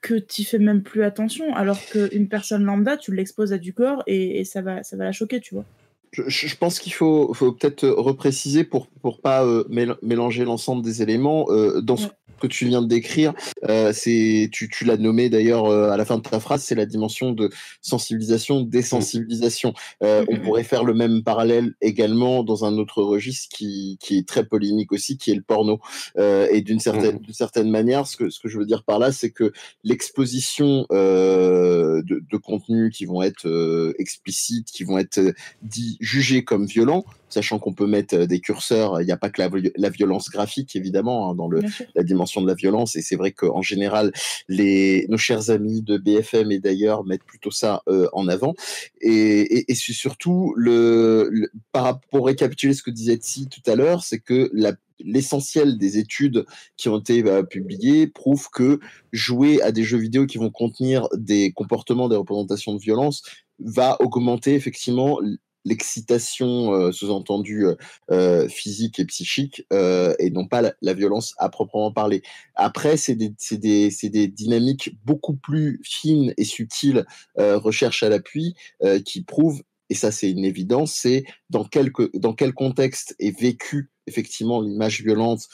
que tu fais même plus attention, alors qu'une personne lambda, tu l'exposes à du gore et, et ça, va, ça va la choquer, tu vois. Je, pense qu'il faut, faut peut-être repréciser pour pour pas euh, mél- mélanger l'ensemble des éléments. euh, dans ce. Que tu viens de décrire, euh, c'est tu, tu l'as nommé d'ailleurs euh, à la fin de ta phrase, c'est la dimension de sensibilisation, désensibilisation. Euh, on Mhm. pourrait faire le même parallèle également dans un autre registre qui, qui est très polémique aussi, qui est le porno. Euh, et d'une certaine, Mhm. d'une certaine manière, ce que, ce que je veux dire par là, c'est que l'exposition euh, de, de contenus qui vont être euh, explicites, qui vont être dits jugés comme violents, sachant qu'on peut mettre euh, des curseurs, il n'y a pas que la, vi- la violence graphique, évidemment, hein, dans le, la dimension de la violence. Et c'est vrai qu'en général, les, nos chers amis de BFM et d'ailleurs mettent plutôt ça euh, en avant. Et, et, surtout, le, pour récapituler ce que disait Tsi tout à l'heure, c'est que la- l'essentiel des études qui ont été bah, publiées prouve que jouer à des jeux vidéo qui vont contenir des comportements, des représentations de violence va augmenter effectivement l'excitation euh, sous-entendue euh, euh, physique et psychique euh, et non pas la, violence à proprement parler. Après, c'est des, des, des dynamiques beaucoup plus fines et subtiles, euh, recherche à l'appui, qui prouvent, et ça c'est une évidence, c'est dans dans quel contexte est vécue effectivement l'image violente.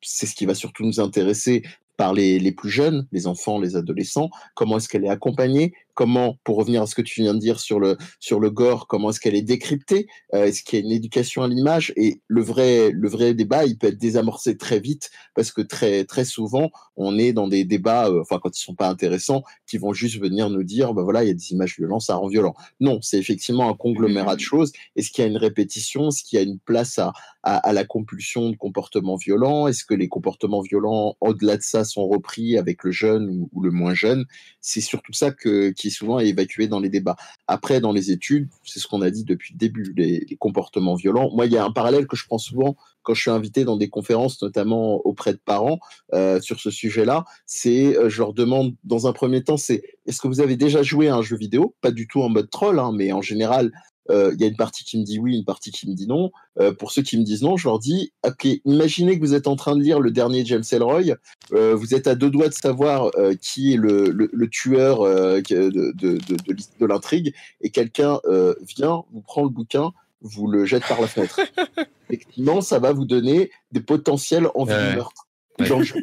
C'est ce qui va surtout nous intéresser par les, les plus jeunes, les enfants, les adolescents. Comment est-ce qu'elle est accompagnée Comment, pour revenir à ce que tu viens de dire sur le, sur le gore, comment est-ce qu'elle est décryptée Euh, Est-ce qu'il y a une éducation à l'image? Et le vrai, le vrai débat, il peut être désamorcé très vite parce que très, très souvent, on est dans des débats, euh, enfin, quand ils sont pas intéressants, qui vont juste venir nous dire, ben voilà, il y a des images violentes, ça rend violent. Non, c'est effectivement un conglomérat de choses. Est-ce qu'il y a une répétition? Est-ce qu'il y a une place à, à, à la compulsion de comportements violents? Est-ce que les comportements violents, au-delà de ça, sont repris avec le jeune ou, ou le moins jeune? C'est surtout ça que, qui souvent est évacué dans les débats. Après, dans les études, c'est ce qu'on a dit depuis le début, les, comportements violents. Moi, il y a un parallèle que je prends souvent quand je suis invité dans des conférences, notamment auprès de parents, euh, sur ce sujet-là. C'est, euh, je leur demande, dans un premier temps, c'est est-ce que vous avez déjà joué à un jeu vidéo? Pas du tout en mode troll, hein, mais en général, il y a une partie qui me dit oui, une partie qui me dit non. Euh, pour ceux qui me disent non, je leur dis ok, imaginez que vous êtes en train de lire le dernier James Elroy, euh, vous êtes à deux doigts de savoir euh, qui est le, le, le tueur euh, de, de, de, de, l'his- de l'intrigue, et quelqu'un euh, vient, vous prend le bouquin, vous le jette par la fenêtre. <laughs> Effectivement, ça va vous donner des potentiels envies Ouais. de meurtre. Ouais. Jeu.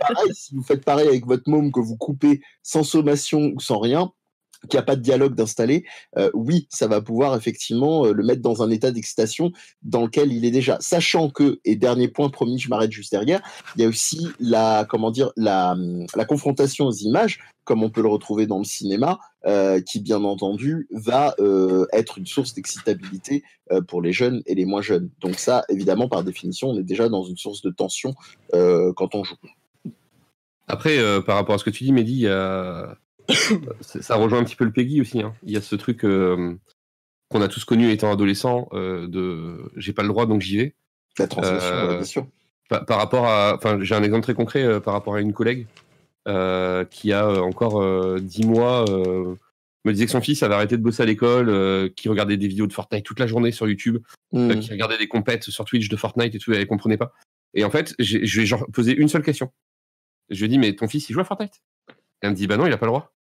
Pareil, si vous faites pareil avec votre môme que vous coupez sans sommation ou sans rien, qu'il n'y a pas de dialogue d'installer, euh, oui, ça va pouvoir effectivement euh, le mettre dans un état d'excitation dans lequel il est déjà. Sachant que, et dernier point promis, je m'arrête juste derrière, il y a aussi la, comment dire, la, hum, confrontation aux images, comme on peut le retrouver dans le cinéma, euh, qui bien entendu va être une source d'excitabilité pour les jeunes et les moins jeunes. Donc ça, évidemment, par définition, on est déjà dans une source de tension quand on joue. Après, par rapport à ce que tu dis, Mehdi, il y a- <coughs> ça rejoint un petit peu le Peggy aussi. hein. Il y a ce truc euh, qu'on a tous connu étant adolescent euh, de j'ai pas le droit donc j'y vais. La transmission, Euh, bien sûr. Par, par rapport à, enfin, j'ai un exemple très concret euh, par rapport à une collègue qui a encore euh, 10 mois me disait que son fils avait arrêté de bosser à l'école, qui regardait des vidéos de Fortnite toute la journée sur YouTube, Mm. euh, qui regardait des compètes sur Twitch de Fortnite et tout, elle comprenait pas. Et en fait, je lui ai posé une seule question. Je lui ai dit, mais ton fils, il joue à Fortnite? Elle me dit, bah non, il a pas le droit.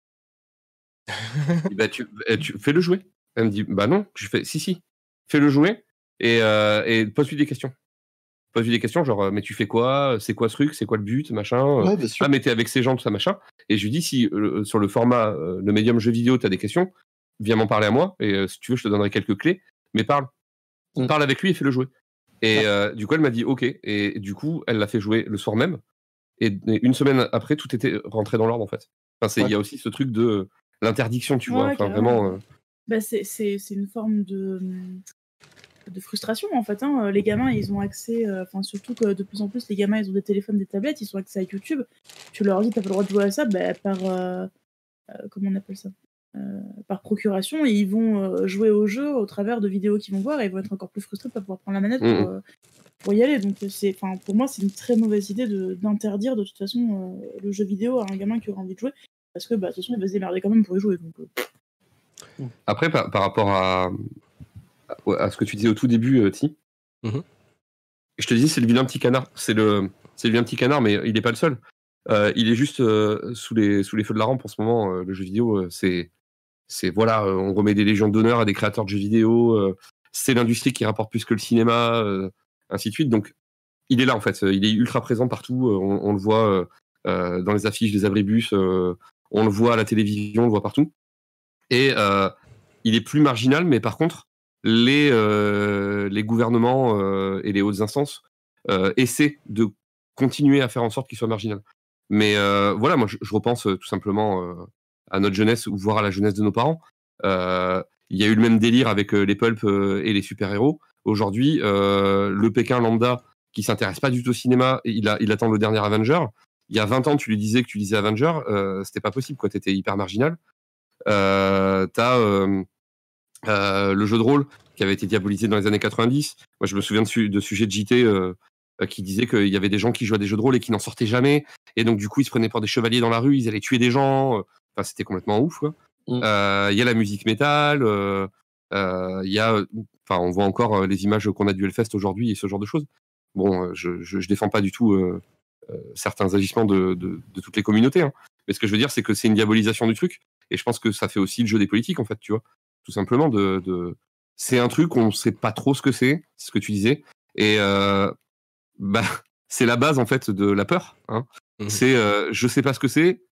Bah, <laughs> tu, eh, tu fais le jouer. Elle me dit, bah non. Je fais, si, si, fais le jouer et, euh, et pose-lui des questions. Pose-lui des questions, genre, euh, mais tu fais quoi C'est quoi ce truc C'est quoi le but Machin. euh, Ouais, bien sûr. ah, mais t'es avec ces gens, tout ça, machin. Et je lui dis, si euh, sur le format, euh, le médium jeu vidéo, t'as des questions, viens m'en parler à moi. Et euh, si tu veux, je te donnerai quelques clés. Mais parle. Mm. Parle avec lui et fais-le jouer. Et euh, du coup, elle m'a dit, OK. Et du coup, elle l'a fait jouer le soir même. Et, et une semaine après, tout était rentré dans l'ordre, en fait. Enfin, il y a aussi ce truc de euh, l'interdiction, tu vois. Enfin, vraiment. euh, Bah, c'est une forme de, de frustration en fait. hein. Les gamins, ils ont accès, euh, enfin surtout que de plus en plus les gamins, ils ont des téléphones, des tablettes, ils ont accès à YouTube. Tu leur dis, t'as pas le droit de jouer à ça, bah, par euh, euh, comment on appelle ça? Euh, Par procuration, et ils vont euh, jouer au jeu au travers de vidéos qu'ils vont voir, et ils vont être encore plus frustrés de pas pouvoir prendre la manette pour, euh, pour y aller. Donc c'est, pour moi, c'est une très mauvaise idée de- d'interdire de, toute façon euh, le jeu vidéo à un gamin qui aura envie de jouer, parce que bah, de toute façon, il va se démerder quand même pour y jouer. Donc, euh, Après, par, par rapport à, à, ce que tu disais au tout début, euh, Ti, Mhm. je te disais, c'est le vilain petit canard. C'est le, c'est le vilain petit canard, mais il n'est pas le seul. Euh, il est juste euh, sous, les, sous les feux de la rampe en ce moment. euh, le jeu vidéo, euh, c'est, c'est voilà, euh, on remet des légions d'honneur à des créateurs de jeux vidéo. euh, c'est l'industrie qui rapporte plus que le cinéma, euh, ainsi de suite. Donc, il est là en fait. Il est ultra présent partout. euh, On, on le voit euh, euh, dans les affiches des abribus. On le voit à la télévision, on le voit partout. Et euh, il est plus marginal, mais par contre, les, euh, gouvernements euh, et les hautes instances essaient de continuer à faire en sorte qu'il soit marginal. Mais voilà, moi, je, repense tout simplement à notre jeunesse, voire à la jeunesse de nos parents. Il y a eu le même délire avec les pulps et les super-héros. Aujourd'hui, le Pékin lambda qui s'intéresse pas du tout au cinéma, il, il attend le dernier Avenger. Il y a 20 ans, tu lui disais que tu lisais Avenger, euh, c'était pas possible, quoi. T'étais hyper marginal. Euh, T'as euh, le jeu de rôle qui avait été diabolisé dans les années 90. Moi, je me souviens de, su- de sujets de JT qui disaient qu'il y avait des gens qui jouaient à des jeux de rôle et qui n'en sortaient jamais. Et donc, du coup, ils se prenaient pour des chevaliers dans la rue, ils allaient tuer des gens. Enfin, c'était complètement ouf. Mm. Il y a la musique métal. Il y a, enfin, on voit encore les images qu'on a du Hellfest aujourd'hui et ce genre de choses. Bon, je, je, je défends pas du tout certains agissements de, de, de toutes les communautés. hein. Mais ce que je veux dire, c'est que c'est une diabolisation du truc. Et je pense que ça fait aussi le jeu des politiques, en fait, tu vois. Tout simplement, de, de... c'est un truc, on sait pas trop ce que c'est, c'est ce que tu disais. Et euh, <laughs> bah, c'est la base, en fait, de la peur. Hein. Mhm. C'est euh, je sais pas ce que c'est,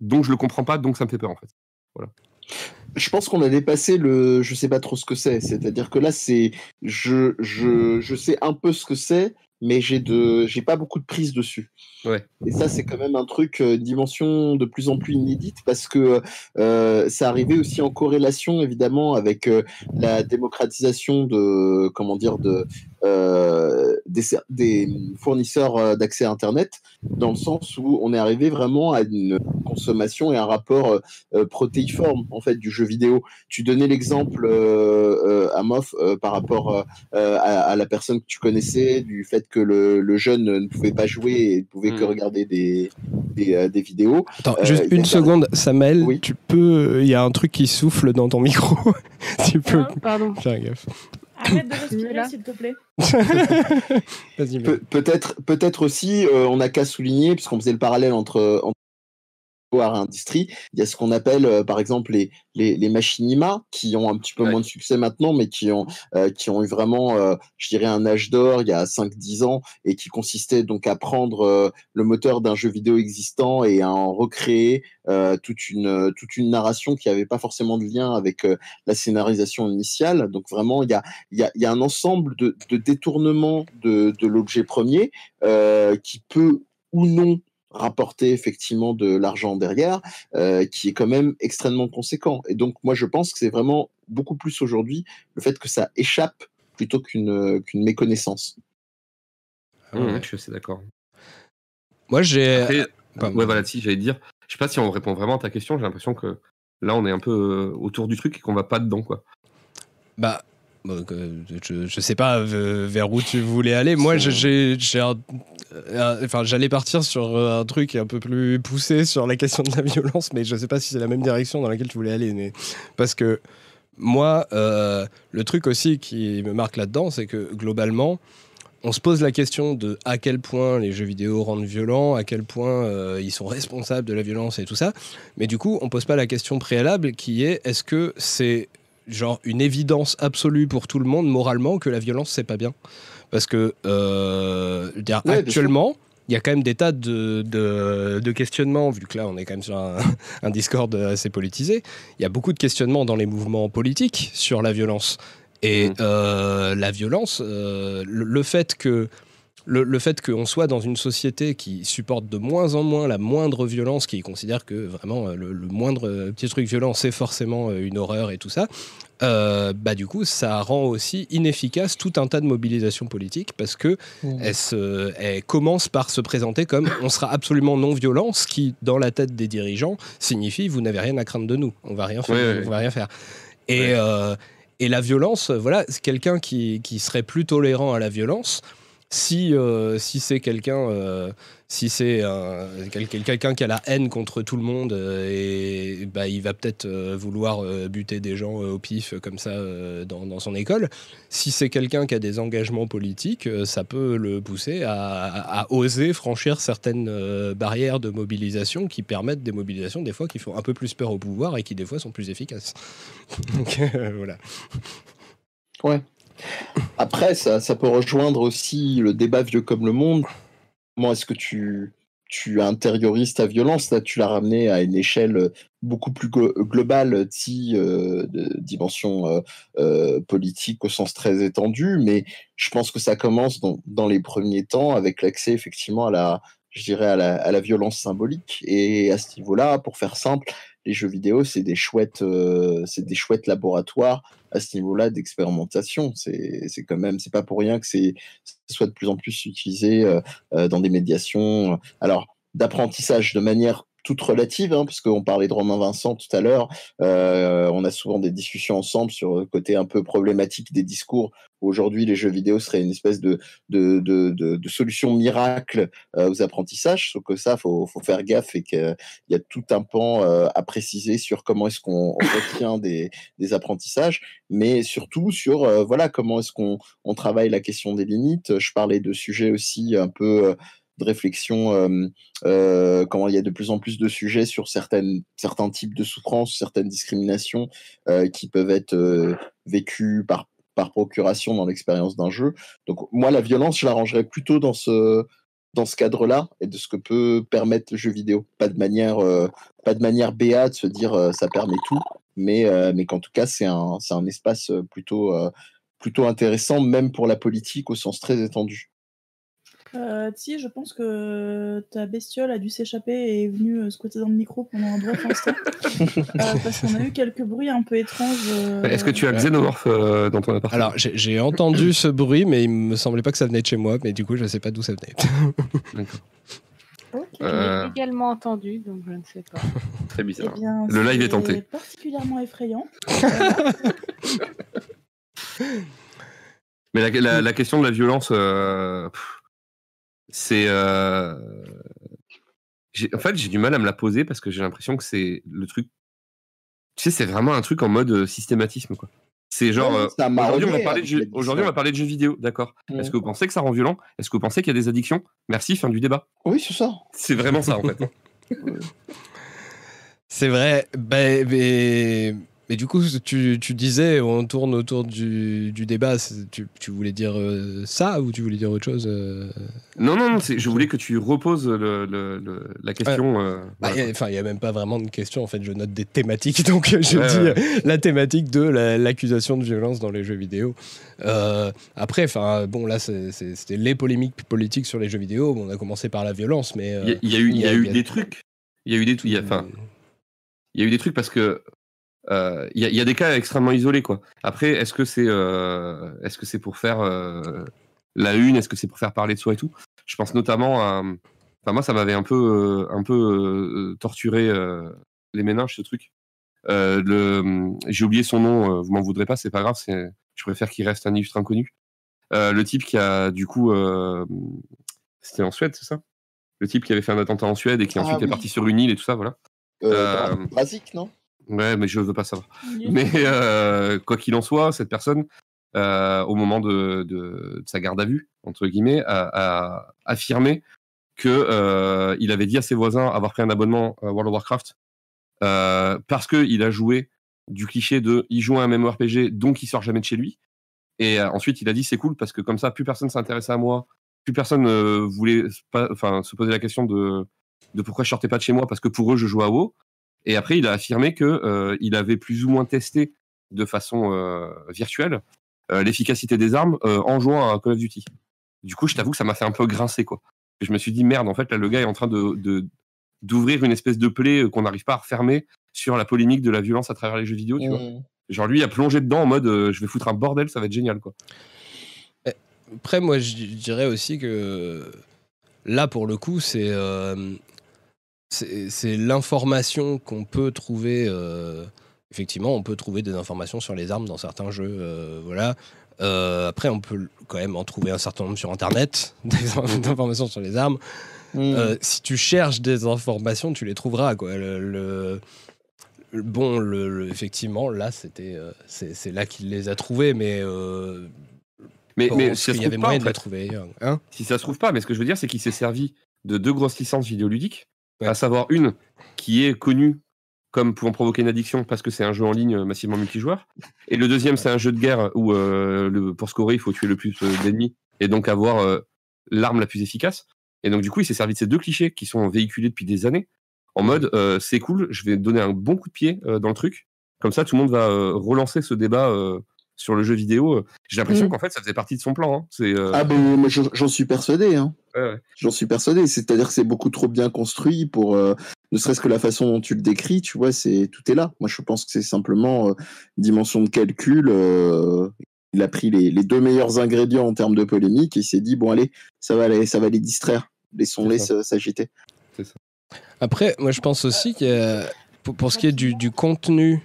donc je le comprends pas, donc ça me fait peur, en fait. Je pense qu'on a dépassé le je sais pas trop ce que c'est. C'est-à-dire que là, c'est je, je, je sais un peu ce que c'est, mais j'ai de j'ai pas beaucoup de prise dessus. Ouais. Et ça, c'est quand même un truc, euh, une dimension de plus en plus inédite parce que euh, ça arrivait aussi en corrélation évidemment avec euh, la démocratisation de comment dire de euh, des, fournisseurs euh, d'accès à Internet, dans le sens où on est arrivé vraiment à une consommation et un rapport euh, protéiforme en fait du jeu vidéo. Tu donnais l'exemple euh, euh, à Moff euh, par rapport à, à la personne que tu connaissais, du fait que le, le jeune ne pouvait pas jouer et ne pouvait que Mhm. regarder des, des, euh, des vidéos. Attends, Euh, juste une seconde, Samuel, Oui. tu peux. Il y a un truc qui souffle dans ton micro. <laughs> tu peux. Ah. Pardon. Faire gaffe. Arrête de respirer, s'il te plaît. <laughs> Pe- peut-être, peut-être aussi, euh, on n'a qu'à souligner, puisqu'on faisait le parallèle entre, entre il y a ce qu'on appelle, euh, par exemple, les, les, les machinima, qui ont un petit peu Ouais. moins de succès maintenant, mais qui ont, euh, qui ont eu vraiment, euh, je dirais, un âge d'or il y a 5-10 ans, et qui consistait donc à prendre euh, le moteur d'un jeu vidéo existant et à en recréer euh, toute, une, toute une narration qui n'avait pas forcément de lien avec euh, la scénarisation initiale. Donc vraiment, il y a, il y a, il y a un ensemble de, de détournements de, de l'objet premier euh, qui peut ou non rapporter effectivement de l'argent derrière, euh, qui est quand même extrêmement conséquent. Et donc moi je pense que c'est vraiment beaucoup plus aujourd'hui le fait que ça échappe plutôt qu'une qu'une méconnaissance. Ah Mmh, ouais. je suis assez d'accord. Moi, j'ai. Après, Pardon. ouais, voilà, si j'allais dire, je sais pas si on répond vraiment à ta question, j'ai l'impression que là on est un peu euh, autour du truc et qu'on va pas dedans, quoi. Bah, bon, je, je sais pas euh, vers où tu voulais aller. Moi, j'ai, enfin, j'allais partir sur euh, un truc un peu plus poussé sur la question de la violence, mais je sais pas si c'est la même direction dans laquelle tu voulais aller. Mais parce que moi, euh, le truc aussi qui me marque là-dedans, c'est que globalement, on se pose la question de à quel point les jeux vidéo rendent violents, à quel point euh, ils sont responsables de la violence et tout ça. Mais du coup, on pose pas la question préalable qui est est-ce que c'est genre une évidence absolue pour tout le monde moralement que la violence c'est pas bien Parce que euh, Ouais, actuellement, il y a quand même des tas de, de, de questionnements, vu que là on est quand même sur un, <laughs> un Discord assez politisé. Il y a beaucoup de questionnements dans les mouvements politiques sur la violence. Et Mhm. euh, la violence, euh, le, le fait que le, le fait qu'on soit dans une société qui supporte de moins en moins la moindre violence, qui considère que vraiment euh, le, le moindre euh, petit truc violent, c'est forcément euh, une horreur et tout ça, euh, bah du coup, ça rend aussi inefficace tout un tas de mobilisations politiques parce que elle, se- elle commence par se présenter comme on sera absolument non violent, ce qui, dans la tête des dirigeants, signifie vous n'avez rien à craindre de nous, on va rien faire. On va rien faire. Et, euh, la violence, voilà, quelqu'un qui, qui serait plus tolérant à la violence. Si, euh, si c'est quelqu'un euh, si c'est quel- quel- quelqu'un qui a la haine contre tout le monde euh, et bah, il va peut-être euh, vouloir euh, buter des gens au pif comme ça dans, dans son école. Si c'est quelqu'un qui a des engagements politiques, ça peut le pousser à, à- à oser franchir certaines barrières de mobilisation qui permettent des mobilisations des fois qui font un peu plus peur au pouvoir et qui des fois sont plus efficaces. <laughs> Donc voilà. Après, ça, ça peut rejoindre aussi le débat vieux comme le monde. Comment est-ce que tu, tu intériorises ta violence? Là, tu l'as ramené à une échelle beaucoup plus glo- globale, si, euh, dimension euh, euh, politique au sens très étendu. Mais je pense que ça commence dans, dans les premiers temps avec l'accès effectivement à la, je dirais, à la, à la violence symbolique. Et à ce niveau-là, pour faire simple, les jeux vidéo, c'est des chouettes, euh, c'est des chouettes laboratoires à ce niveau-là d'expérimentation. C'est c'est quand même, c'est pas pour rien que c'est ce soit de plus en plus utilisé euh, euh, dans des médiations. Alors d'apprentissage de manière toute relative, hein, parce qu'on parlait de Romain Vincent tout à l'heure. euh, on a souvent des discussions ensemble sur le côté un peu problématique des discours. Aujourd'hui, les jeux vidéo seraient une espèce de, de, de, de, solution miracle euh, aux apprentissages. Sauf que ça, faut, faut faire gaffe et qu'il y a tout un pan euh, à préciser sur comment est-ce qu'on retient des, des apprentissages, mais surtout sur euh, voilà comment est-ce qu'on on travaille la question des limites. Je parlais de sujets aussi un peu de réflexion, euh, euh, comment il y a de plus en plus de sujets sur certains types de souffrances, certaines discriminations euh, qui peuvent être euh, vécues par, procuration dans l'expérience d'un jeu. Donc moi, la violence, je la rangerais plutôt dans ce, cadre-là et de ce que peut permettre le jeu vidéo. Pas de manière, euh, de manière béat de se dire ça permet tout, mais, qu'en tout cas, c'est un, espace plutôt intéressant, même pour la politique au sens très étendu. Euh, si, je pense que ta bestiole a dû s'échapper et est venue euh, squatter dans le micro pendant un bref instant. <laughs> Euh, parce qu'on a eu quelques bruits un peu étranges. euh, Est-ce que tu as Xenomorph euh, dans ton appartement? Alors j'ai entendu ce bruit, mais il me semblait pas que ça venait de chez moi, mais du coup je sais pas d'où ça venait. <laughs> ok. Je Euh. l'ai également entendu, donc je ne sais pas. <laughs> Très Eh bizarre. bien, Le live est c'est tenté. particulièrement effrayant. Mais la, la- la question de la violence, euh, pff, c'est. euh, en fait, j'ai du mal à me la poser parce que j'ai l'impression que c'est le truc. Tu sais, c'est vraiment un truc en mode euh, systématisme, quoi. C'est genre. Ouais, euh, Aujourd'hui, on, va remué, parler de jeux- je l'ai dit aujourd'hui, on va parler de jeux vidéo, d'accord. Est-ce que vous pensez que ça rend violent? Est-ce que vous pensez qu'il y a des addictions? Merci, fin du débat. Oui, c'est ça. C'est vraiment ça, en fait. <laughs> C'est vrai. Ben, mais, mais du coup, tu, tu disais, on tourne autour du, du débat. Tu, tu voulais dire euh, ça ou tu voulais dire autre chose euh? Non, non, je voulais que tu reposes le- le- le- la question. euh, Bah, voilà. Enfin, il n'y a même pas vraiment de question. En fait, je note des thématiques. <laughs> Donc, je Ouais, dis ouais. la thématique de la- l'accusation de violence dans les jeux vidéo. Après, enfin, bon, là, c'était les polémiques politiques sur les jeux vidéo. Bon, on a commencé par la violence, mais. Il y, a- il y a eu, y a y a- eu des trucs. Il y a eu des Enfin, il y a eu des trucs parce que euh, il y, a- il y a des cas extrêmement isolés quoi. Après, est-ce que c'est euh, est-ce que c'est pour faire euh, la une, est-ce que c'est pour faire parler de soi et tout? Je pense notamment à, enfin moi ça m'avait un peu euh, un peu euh, torturé euh, les méninges ce truc. Euh, le, j'ai oublié son nom, euh, vous m'en voudrez pas, c'est pas grave, c'est, je préfère qu'il reste un illustre inconnu. Euh, le type qui a du coup, euh, c'était en Suède, c'est ça? Le type qui avait fait un attentat en Suède et qui Ah ensuite est parti sur une île et tout ça, voilà. Euh, Euh, Brasique, non? Ouais, mais je veux pas savoir. Mais euh, quoi qu'il en soit, cette personne, euh, au moment de, de- de sa garde à vue, entre guillemets, a, a affirmé que euh, avait dit à ses voisins avoir pris un abonnement à World of Warcraft euh, parce qu'il a joué du cliché de il joue à un MMORPG donc il sort jamais de chez lui. Et ensuite, il a dit c'est cool parce que comme ça, plus personne s'intéressait à moi, plus personne voulait pas- se poser la question de, de pourquoi je sortais pas de chez moi parce que pour eux, je jouais à WoW. Et après, il a affirmé que euh, il avait plus ou moins testé de façon euh, virtuelle euh, l'efficacité des armes en jouant à Call of Duty. Du coup, je t'avoue que ça m'a fait un peu grincer, quoi. Et je me suis dit, merde, en fait, là, le gars est en train de, d'ouvrir une espèce de plaie qu'on n'arrive pas à refermer sur la polémique de la violence à travers les jeux vidéo, tu vois. Mm. Genre, lui, il a plongé dedans en mode, euh, je vais foutre un bordel, ça va être génial, quoi. Après, moi, je dirais aussi que là, pour le coup, c'est euh, c'est l'information qu'on peut trouver. euh, effectivement, on peut trouver des informations sur les armes dans certains jeux. euh, voilà. Euh, après, on peut quand même en trouver un certain nombre sur Internet, <laughs> des informations sur les armes. Mm. Euh, si tu cherches des informations, tu les trouveras. Quoi. Le, le- le- bon, le, effectivement, là, c'était, c'est là qu'il les a trouvés, mais, Mais, bon, mais si ça y avait trouve pas, moyen en de les fait. trouver. Hein? Si ça se trouve pas, mais ce que je veux dire, c'est qu'il s'est servi de deux grosses licences vidéoludiques, Ouais. à savoir une qui est connue comme pouvant provoquer une addiction parce que c'est un jeu en ligne massivement multijoueur, et le deuxième c'est un jeu de guerre où euh, le, pour scorer il faut tuer le plus euh, d'ennemis et donc avoir euh, l'arme la plus efficace. Et donc du coup il s'est servi de ces deux clichés qui sont véhiculés depuis des années en mode euh, c'est cool, je vais donner un bon coup de pied dans le truc, comme ça tout le monde va relancer ce débat sur le jeu vidéo. J'ai l'impression Mm. qu'en fait ça faisait partie de son plan. hein. C'est euh, Ah ben, moi, j'en suis persuadé. Hein. ouais, ouais. J'en suis persuadé. C'est-à-dire que c'est beaucoup trop bien construit pour, euh, ne serait-ce que la façon dont tu le décris, tu vois, c'est tout est là. Moi, je pense que c'est simplement euh, dimension de calcul. euh, il a pris les, les deux meilleurs ingrédients en termes de polémique et il s'est dit bon allez, ça va les, ça va les distraire. Laissons-les C'est ça. se- s'agiter. Après, moi, je pense aussi que pour, pour ce qui est du, du contenu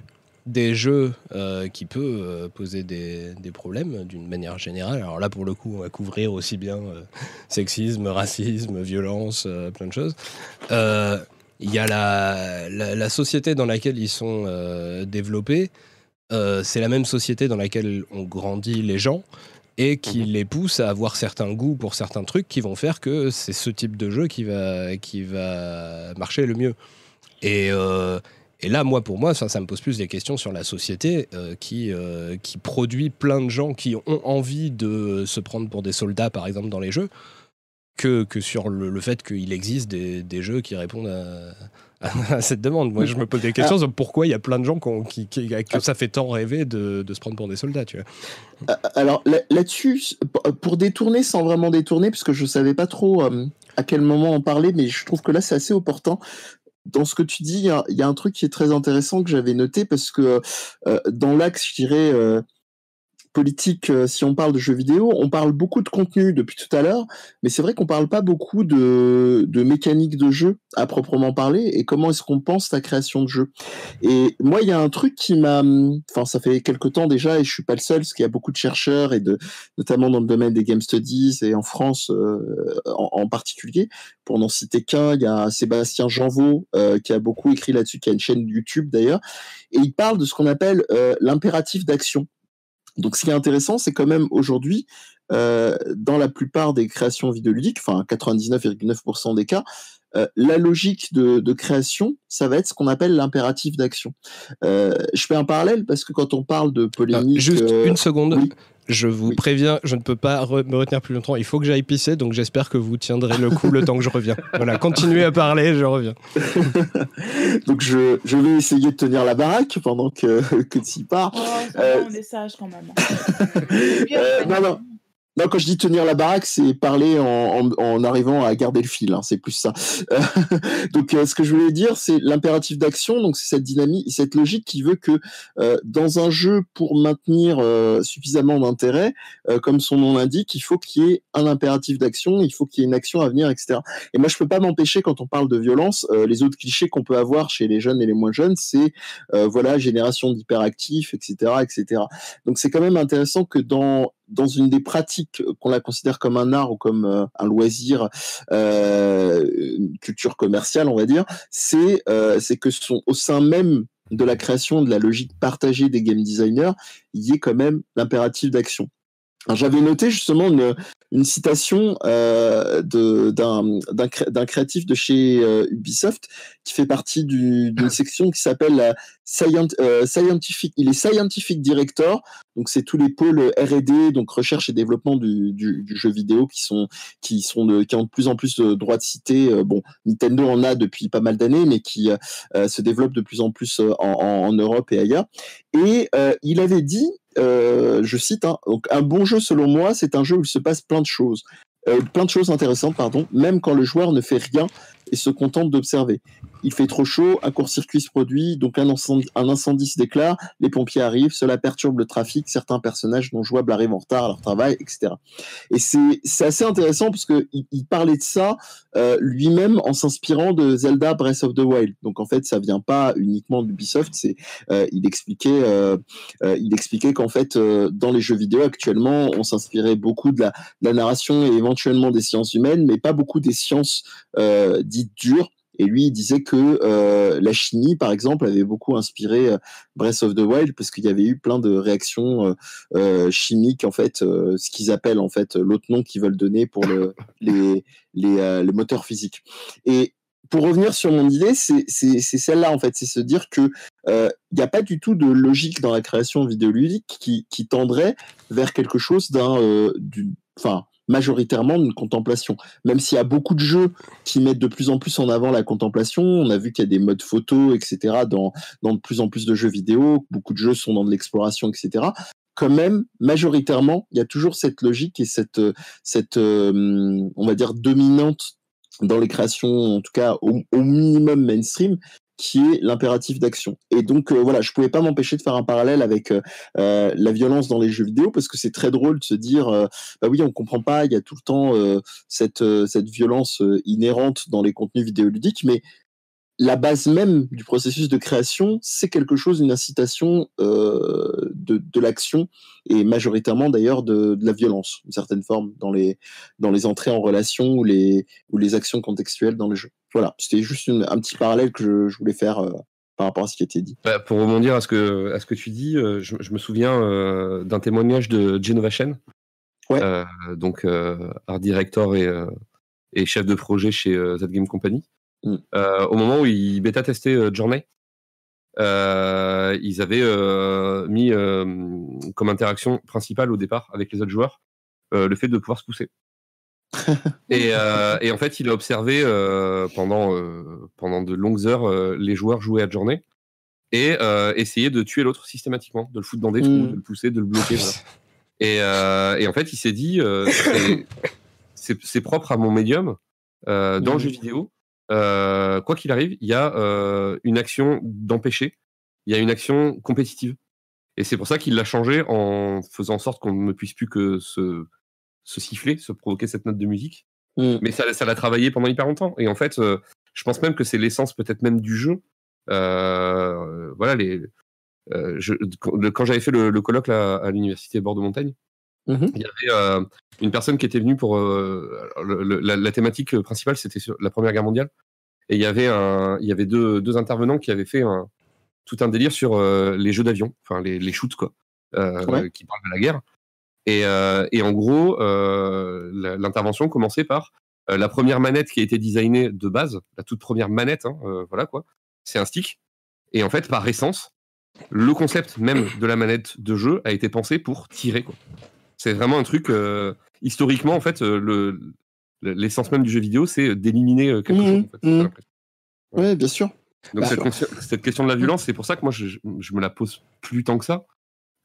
des jeux euh, qui peut euh, poser des, des problèmes d'une manière générale. Alors là, pour le coup, on va couvrir aussi bien euh, sexisme, racisme, violence, plein de choses. Il y a la, la, la société dans laquelle ils sont développés. C'est la même société dans laquelle ont grandi les gens et qui Mhm. les pousse à avoir certains goûts pour certains trucs qui vont faire que c'est ce type de jeu qui va, qui va marcher le mieux. Et, euh, et là, moi, pour moi, ça, me pose plus des questions sur la société euh, qui, euh, qui produit plein de gens qui ont envie de se prendre pour des soldats, par exemple, dans les jeux, que, que sur le, fait qu'il existe des, des jeux qui répondent <laughs> à, cette demande. Moi, je me pose des questions sur pourquoi il y a plein de gens qui, que ça fait tant rêver de, de se prendre pour des soldats, tu vois. Euh, Alors là- là-dessus, pour détourner sans vraiment détourner, parce que je savais pas trop à quel moment en parler, mais je trouve que là c'est assez opportun. Dans ce que tu dis, il y a- un truc qui est très intéressant que j'avais noté parce que euh, dans l'axe, je dirais, euh, politique, euh, si on parle de jeux vidéo, on parle beaucoup de contenu depuis tout à l'heure, mais c'est vrai qu'on parle pas beaucoup de, de mécanique de jeu à proprement parler et comment est-ce qu'on pense la création de jeu. Et moi, il y a un truc qui m'a, enfin, ça fait quelque temps déjà et je suis pas le seul, parce qu'il y a beaucoup de chercheurs et de, notamment dans le domaine des game studies et en France euh, en, particulier. Pour n'en citer qu'un, il y a Sébastien Janvaux euh, qui a beaucoup écrit là-dessus, qui a une chaîne YouTube d'ailleurs, et il parle de ce qu'on appelle l'impératif d'action. Donc, ce qui est intéressant, c'est quand même aujourd'hui, euh, dans la plupart des créations vidéoludiques, enfin 99,9% des cas, euh, la logique de, création, ça va être ce qu'on appelle l'impératif d'action. Euh, je fais un parallèle parce que quand on parle de polémique... juste une seconde. Je vous préviens, je ne peux pas me retenir plus longtemps. Il faut que j'aille pisser, donc j'espère que vous tiendrez le coup le temps que je reviens. <laughs> Voilà, continuez à parler, je reviens. <laughs> donc je, je, vais essayer de tenir la baraque pendant que, <laughs> que tu y pars. Oh, euh... on est sage quand même. euh, non, non. Non, quand je dis tenir la baraque, c'est parler en, en, en, arrivant à garder le fil. Hein, c'est plus ça. <laughs> donc, euh, ce que je voulais dire, c'est l'impératif d'action. Donc, c'est cette dynamique, cette logique qui veut que euh, dans un jeu, pour maintenir euh, suffisamment d'intérêt, euh, comme son nom l'indique, il faut qu'il y ait un impératif d'action, il faut qu'il y ait une action à venir, etc. Et moi, je peux pas m'empêcher quand on parle de violence, les autres clichés qu'on peut avoir chez les jeunes et les moins jeunes, c'est voilà génération d'hyperactifs, etc., etc. Donc, c'est quand même intéressant que dans dans une des pratiques qu'on la considère comme un art ou comme euh, un loisir, euh, une culture commerciale, on va dire, c'est euh, que son, au sein même de la création de la logique partagée des game designers, il y ait quand même l'impératif d'action. J'avais noté justement une, une citation euh, d'un créatif de chez euh, Ubisoft qui fait partie d'une section qui s'appelle la euh, Scientific. Il est Scientific Director, donc c'est tous les pôles R&D, donc recherche et développement du, du, du, jeu vidéo qui sont qui sont de, qui ont de plus en plus de droits de cité. Euh, bon, Nintendo en a depuis pas mal d'années, mais qui euh, se développe de plus en plus en, en, en Europe et ailleurs. Et il avait dit euh, je cite, hein, un bon jeu selon moi, c'est un jeu où il se passe plein de choses. Euh, plein de choses intéressantes, pardon, même quand le joueur ne fait rien et se contente d'observer. Il fait trop chaud, un court-circuit se produit, donc un incendie, un incendie se déclare, les pompiers arrivent, cela perturbe le trafic, certains personnages non jouables arrivent en retard à leur travail, etc. Et c'est assez intéressant parce qu'il il parlait de ça euh, lui-même en s'inspirant de Zelda Breath of the Wild. Donc en fait, ça vient pas uniquement d'Ubisoft, euh, il expliquait euh, il expliquait qu'en fait dans les jeux vidéo actuellement, on s'inspirait beaucoup de la, narration et éventuellement des sciences humaines, mais pas beaucoup des sciences dites dures et lui, il disait que euh, la chimie, par exemple, avait beaucoup inspiré euh, Breath of the Wild parce qu'il y avait eu plein de réactions euh, chimiques, en fait, ce qu'ils appellent en fait l'autre nom qu'ils veulent donner pour le, <laughs> les, les, les, moteurs physiques. Et pour revenir sur mon idée, c'est celle-là, en fait, c'est se dire que il n'y a pas du tout de logique dans la création vidéoludique qui, qui tendrait vers quelque chose d'un, enfin majoritairement d'une contemplation. Même s'il y a beaucoup de jeux qui mettent de plus en plus en avant la contemplation, on a vu qu'il y a des modes photo, etc. Dans, dans de plus en plus de jeux vidéo, beaucoup de jeux sont dans de l'exploration, etc. Quand même, majoritairement, il y a toujours cette logique et cette, cette euh, on va dire, dominante dans les créations, en tout cas au, au minimum mainstream, qui est l'impératif d'action. Et donc euh, voilà, je pouvais pas m'empêcher de faire un parallèle avec euh, euh, la violence dans les jeux vidéo parce que c'est très drôle de se dire euh, bah oui, on comprend pas, il y a tout le temps cette cette violence inhérente dans les contenus vidéoludiques, mais la base même du processus de création, c'est quelque chose, une incitation euh, de, de l'action et majoritairement d'ailleurs de, de, la violence, une certaine forme dans les dans les entrées en relation ou les ou les actions contextuelles dans le jeu. Voilà, c'était juste une, un petit parallèle que je, je voulais faire euh, par rapport à ce qui a été dit. Bah, pour rebondir à ce que à ce que tu dis, euh, je, je, me souviens d'un témoignage de Genova Chen, ouais. Donc art director et et chef de projet chez Z Game Company Mm. Euh, au moment où ils bêta testaient euh, Journey, euh, ils avaient euh, mis comme interaction principale au départ avec les autres joueurs le fait de pouvoir se pousser. <laughs> et, et, en fait, il a observé pendant, pendant de longues heures les joueurs jouer à Journey et essayer de tuer l'autre systématiquement, de le foutre dans des trous, mm. de le pousser, de le bloquer. Voilà. <laughs> Et, euh, et, en fait, il s'est dit, euh, c'est propre à mon médium. Euh, dans mmh. le jeu vidéo, euh, quoi qu'il arrive, il y a euh, une action d'empêcher, il y a une action compétitive. Et c'est pour ça qu'il l'a changé en faisant en sorte qu'on ne puisse plus que se, se siffler, se provoquer cette note de musique. Mm. Mais ça, ça l'a travaillé pendant hyper longtemps. Et en fait, euh, je pense même que c'est l'essence peut-être même du jeu. Voilà, les, je- quand quand j'avais fait le, le colloque là, à l'université Bordeaux-Montagne, Mhm. il y avait euh, une personne qui était venue pour euh, le- le- la, la thématique principale, c'était sur la Première Guerre mondiale, et il y avait un, il y avait deux, deux intervenants qui avaient fait un, tout un délire sur euh, les jeux d'avion, enfin les, les shoots quoi, Ouais. qui parlent de la guerre. Et, et en gros, l'intervention commençait par la première manette qui a été designée de base, la toute première manette, hein, voilà quoi, c'est un stick. Et en fait, par essence, le concept même de la manette de jeu a été pensé pour tirer quoi. C'est vraiment un truc euh, historiquement en fait euh, le l'essence même du jeu vidéo c'est d'éliminer euh, quelque Mhm, chose. En fait. Ouais, bien sûr. Donc Bah, cette, question de la violence, c'est pour ça que moi je, je- je me la pose plus tant que ça,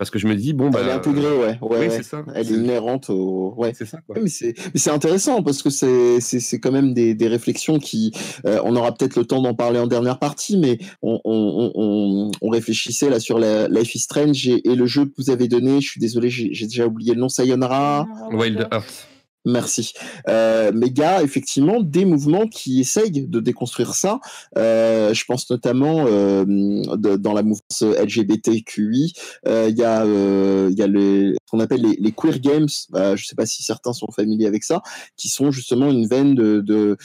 parce que je me dis bon bah Elle est intégrée, ouais. ouais, oui ouais. ça, Elle est inhérente au. Ouais. c'est ça quoi. Mais c'est mais c'est intéressant parce que c'est c'est c'est quand même des, des réflexions qui euh, on aura peut-être le temps d'en parler en dernière partie mais on on, on, on réfléchissait là sur la Life is Strange et, et le jeu que vous avez donné je suis désolé j'ai j'ai déjà oublié le nom Sayonara Wild Heart. Merci. Euh, mais il y a effectivement des mouvements qui essayent de déconstruire ça. Euh, je pense notamment euh, dans la mouvance LGBTQI, euh, il y a, euh, il y a les, ce qu'on appelle les, queer games. Euh, je ne sais pas si certains sont familiers avec ça, qui sont justement une veine de, de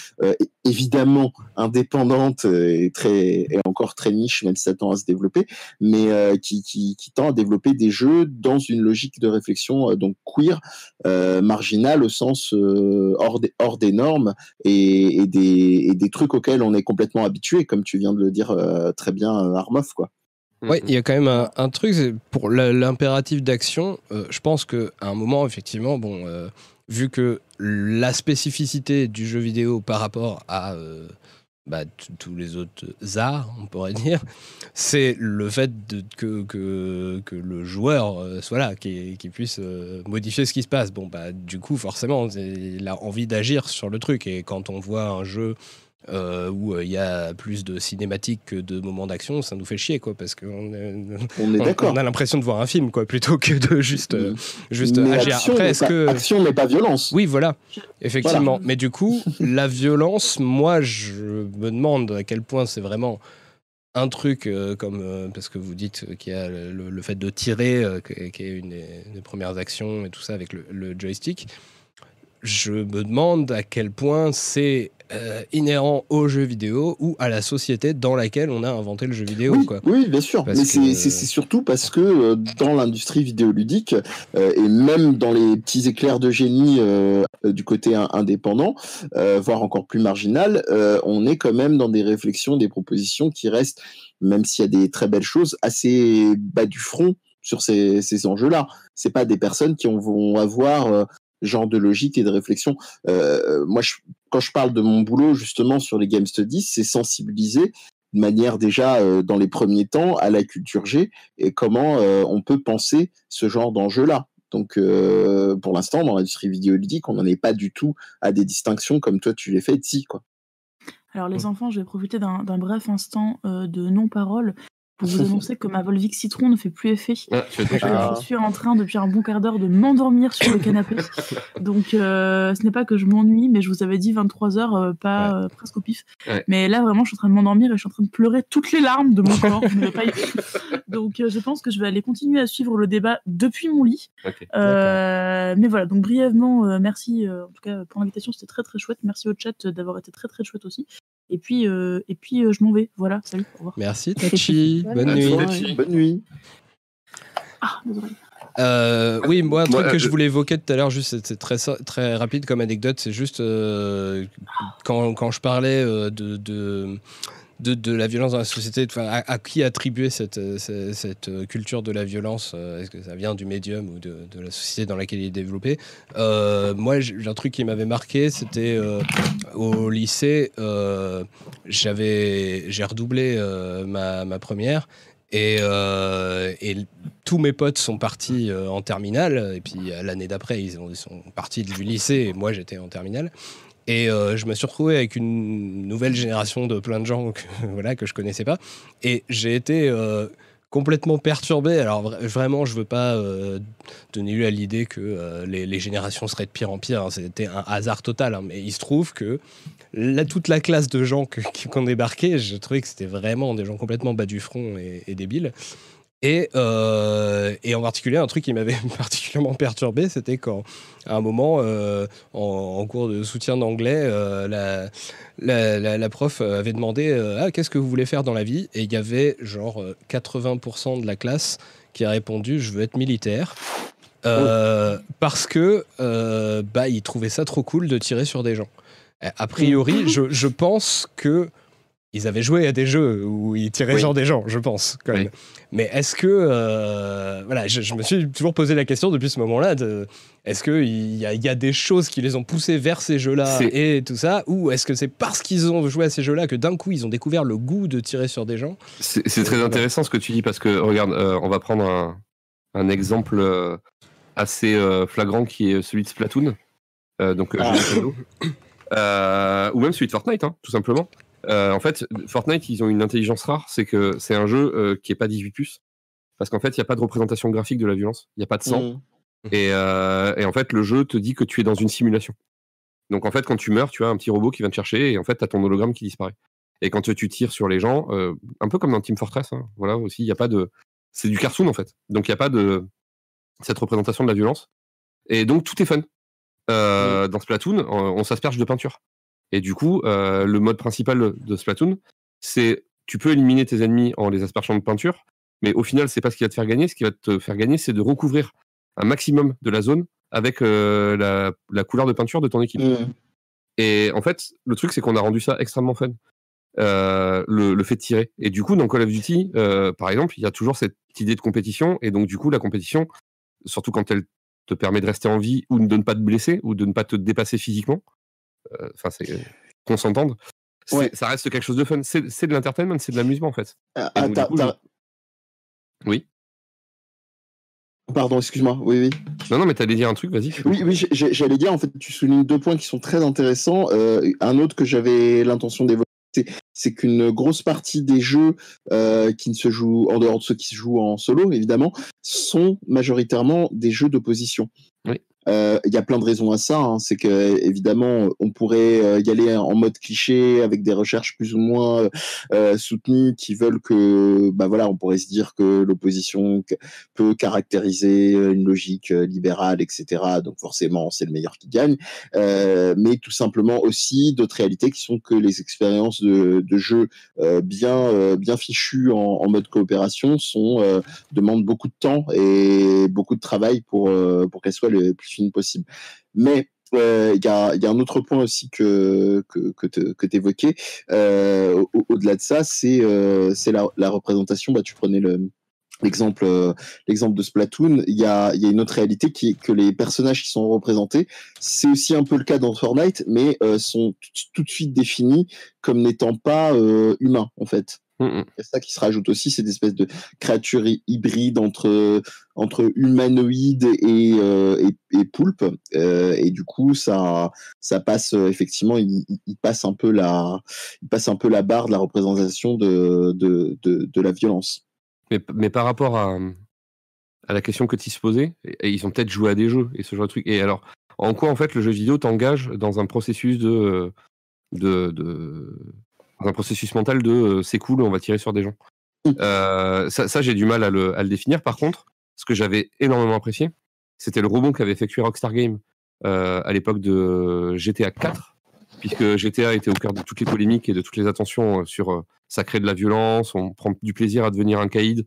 évidemment indépendante et très et encore très niche, même si ça tend à se développer, mais qui, qui, qui tend à développer des jeux dans une logique de réflexion donc queer euh, marginal au sens euh, hors, des, normes et, des, trucs auxquels on est complètement habitué, comme tu viens de le dire euh, très bien, euh, Armoff. Quoi. Ouais, il y a quand même un, un truc, pour l'impératif d'action, je pense qu'à un moment, effectivement, bon, vu que la spécificité du jeu vidéo par rapport à bah, tous les autres arts, on pourrait <laughs> dire, c'est le fait que, que, que le joueur euh, soit là, qui, qui puisse euh, modifier ce qui se passe. Bon, bah, du coup, forcément, il a envie d'agir sur le truc. Et quand on voit un jeu euh, où euh, il y a plus de cinématiques que de moments d'action, ça nous fait chier, quoi, parce qu'on est- <laughs> On est on, d'accord. on a l'impression de voir un film, quoi, plutôt que de juste, euh, juste Mais agir. action, Après, est-ce pas, que action mais pas violence. oui, voilà, effectivement. Mais du coup, <laughs> la violence, moi, je me demande à quel point c'est vraiment un truc euh, comme euh, parce que vous dites qu'il y a le, le fait de tirer, euh, qui qui est une des, des premières actions et tout ça avec le, le joystick. Je me demande à quel point c'est euh, inhérent au jeu vidéo ou à la société dans laquelle on a inventé le jeu vidéo. Oui, Quoi. oui, bien sûr. Parce Mais que- c'est- surtout parce que euh, dans l'industrie vidéoludique euh, et même dans les petits éclairs de génie euh, du côté in- indépendant, voire encore plus marginal, on est quand même dans des réflexions, des propositions qui restent, même s'il y a des très belles choses, assez bas du front sur ces, ces enjeux-là. C'est pas des personnes qui vont avoir genre de logique et de réflexion. Euh, moi, je, quand je parle de mon boulot justement sur les game studies, c'est sensibiliser de manière déjà euh, dans les premiers temps à la culture G et comment euh, on peut penser ce genre d'enjeu-là. Donc euh, pour l'instant, dans l'industrie vidéoludique, on n'en est pas du tout à des distinctions comme toi tu les fais ici. Quoi. Alors les enfants, je vais profiter d'un d'un bref instant euh, de non-parole pour vous annoncer que ma Volvic Citron ne fait plus effet. Ah, Je. Ah. je suis en train depuis un bon quart d'heure de m'endormir sur le canapé. <laughs> Donc euh, ce n'est pas que je m'ennuie, mais je vous avais dit 23 heures, euh, pas euh, presque au pif. Ouais. Mais là vraiment, je suis en train de m'endormir et je suis en train de pleurer toutes les larmes de mon corps. N'avez pas. <laughs> Donc euh, je pense que je vais aller continuer à suivre le débat depuis mon lit. Euh, mais voilà, donc brièvement, euh, merci euh, en tout cas pour l'invitation, c'était très très chouette. Merci au chat d'avoir été très très chouette aussi. Et puis, euh, et puis euh, je m'en vais. Voilà, salut, au revoir. Merci <laughs> Tachi, bonne Bonne nuit. bonne nuit. Ah. Euh, oui, moi, un truc que je voulais évoquer tout à l'heure, juste, c'est très, très rapide comme anecdote, c'est juste euh, quand, quand je parlais euh, de, de, de, la violence dans la société, à, qui attribuer cette, euh, cette, euh, culture de la violence euh, Est-ce que ça vient du médium ou de, la société dans laquelle il est développé? Moi, j'ai un truc qui m'avait marqué, c'était au lycée, j'ai redoublé ma, ma première. Et, et tous mes potes sont partis en terminale, et puis l'année d'après, ils, ils sont partis du lycée, et moi j'étais en terminale. Et euh, je me suis retrouvé avec une nouvelle génération de plein de gens que, <laughs> voilà, que je connaissais pas. Et j'ai été euh, complètement perturbé. Alors vra- vraiment, je veux pas euh, donner lieu à l'idée que les, générations seraient de pire en pire. hein. C'était un hasard total. hein. Mais il se trouve que toute la classe de gens qui ont débarqué, je trouvais que c'était vraiment des gens complètement bas du front et débiles. Et, euh, et en particulier, un truc qui m'avait <laughs> particulièrement perturbé, c'était quand, à un moment, euh, en, en cours de soutien d'anglais, euh, la, la, la- la prof avait demandé Ah, qu'est-ce que vous voulez faire dans la vie? Et il y avait genre euh, 80% de la classe qui a répondu Je veux être militaire. Euh, Parce que bah, ils trouvaient ça trop cool de tirer sur des gens. A a priori, je, je pense que ils avaient joué à des jeux où ils tiraient Oui. sur des gens, je pense. Quand même. Oui. Mais est-ce que. euh, voilà, je, je me suis toujours posé la question depuis ce moment-là de, est-ce qu'il y, a- y a des choses qui les ont poussés vers ces jeux-là et tout ça Ou est-ce que c'est parce qu'ils ont joué à ces jeux-là que d'un coup ils ont découvert le goût de tirer sur des gens? C'est très Voilà. intéressant ce que tu dis parce que, regarde, euh, on va prendre un, un exemple euh, assez euh, flagrant qui est celui de Splatoon. Euh, donc, euh, Ah. jeu. Euh, ou même celui de Fortnite, hein, tout simplement. Euh, en fait, Fortnite, ils ont une intelligence rare, c'est que c'est un jeu euh, qui est pas 18+, parce qu'en fait, il n'y a pas de représentation graphique de la violence, il n'y a pas de sang, Mm. et, euh, et en fait, le jeu te dit que tu es dans une simulation. Donc en fait, quand tu meurs, tu as un petit robot qui vient te chercher, et en fait, tu as ton hologramme qui disparaît. Et quand tu tires sur les gens, un peu comme dans Team Fortress, hein, voilà aussi, il n'y a pas de. C'est du cartoon en fait. Donc il n'y a pas de cette représentation de la violence. Et donc tout est fun. Euh, Dans Splatoon, on, on s'asperge de peinture. Et du coup, euh, le mode principal de Splatoon, c'est tu peux éliminer tes ennemis en les aspergeant de peinture, mais au final, c'est pas ce qui va te faire gagner. Ce qui va te faire gagner, c'est de recouvrir un maximum de la zone avec euh, la, la couleur de peinture de ton équipe. Mm. Et en fait, le truc, c'est qu'on a rendu ça extrêmement fun. Euh, le, le fait de tirer. Et du coup, dans Call of Duty, euh, par exemple, il y a toujours cette idée de compétition. Et donc, du coup, la compétition, surtout quand elle te permet de rester en vie ou de ne pas te blesser ou de ne pas te dépasser physiquement, enfin, c'est qu'on s'entende, Ouais. ça reste quelque chose de fun. C'est de l'entertainment, c'est de l'amusement, en fait. Ah, donc, coup, t'as- Oui. Pardon, excuse-moi. Oui, oui. Non, non, mais t'allais dire un truc, vas-y. Oui, oui, j'allais dire, en fait, tu soulignes deux points qui sont très intéressants. Euh, un autre que j'avais l'intention d'évoquer, c'est- c'est qu'une grosse partie des jeux euh, qui ne se jouent, en dehors de ceux qui se jouent en solo, évidemment, sont majoritairement des jeux d'opposition. Oui. Euh, Il y a plein de raisons à ça. hein. C'est que évidemment, on pourrait euh, y aller en mode cliché avec des recherches plus ou moins euh, soutenues qui veulent que, bah voilà, on pourrait se dire que l'opposition peut caractériser une logique libérale, etc. Donc forcément, c'est le meilleur qui gagne. Mais tout simplement aussi d'autres réalités qui sont que les expériences de, de jeu bien bien fichues en, en mode coopération sont demandent beaucoup de temps et beaucoup de travail pour pour qu'elles soient le plus possible. Mais euh, il y, a, il y a un autre point aussi que que tu évoquais. Euh, au- Au-delà de ça, c'est euh, la, représentation. Bah, tu prenais le l'exemple euh, l'exemple de Splatoon. Il y a y a une autre réalité qui est que les personnages qui sont représentés, c'est aussi un peu le cas dans Fortnite, mais euh, sont tout, de suite définis comme n'étant pas euh, humains en fait. Mm, mm. C'est ça qui se rajoute aussi, cette espèce de créature hy- hybride entre, entre humanoïde et, euh, et, et poulpe. Euh, et du coup, ça, ça passe, euh, effectivement, il, il- passe un peu la, il passe un peu la barre de la représentation de, de, de, de la violence. Mais, mais par rapport à, à la question que tu se posais, ils ont peut-être joué à des jeux et ce genre de trucs. Et alors, en quoi en fait le jeu vidéo t'engage dans un processus de, de, de un processus mental de euh, c'est cool, on va tirer sur des gens. Mm. Euh, ça, ça, j'ai du mal à le, à le définir. Par contre, ce que j'avais énormément apprécié, c'était le rebond qu'avait effectué Rockstar Games euh, à l'époque de GTA 4, puisque GTA était au cœur de toutes les polémiques et de toutes les attentions sur euh, ça crée de la violence, on prend du plaisir à devenir un caïd,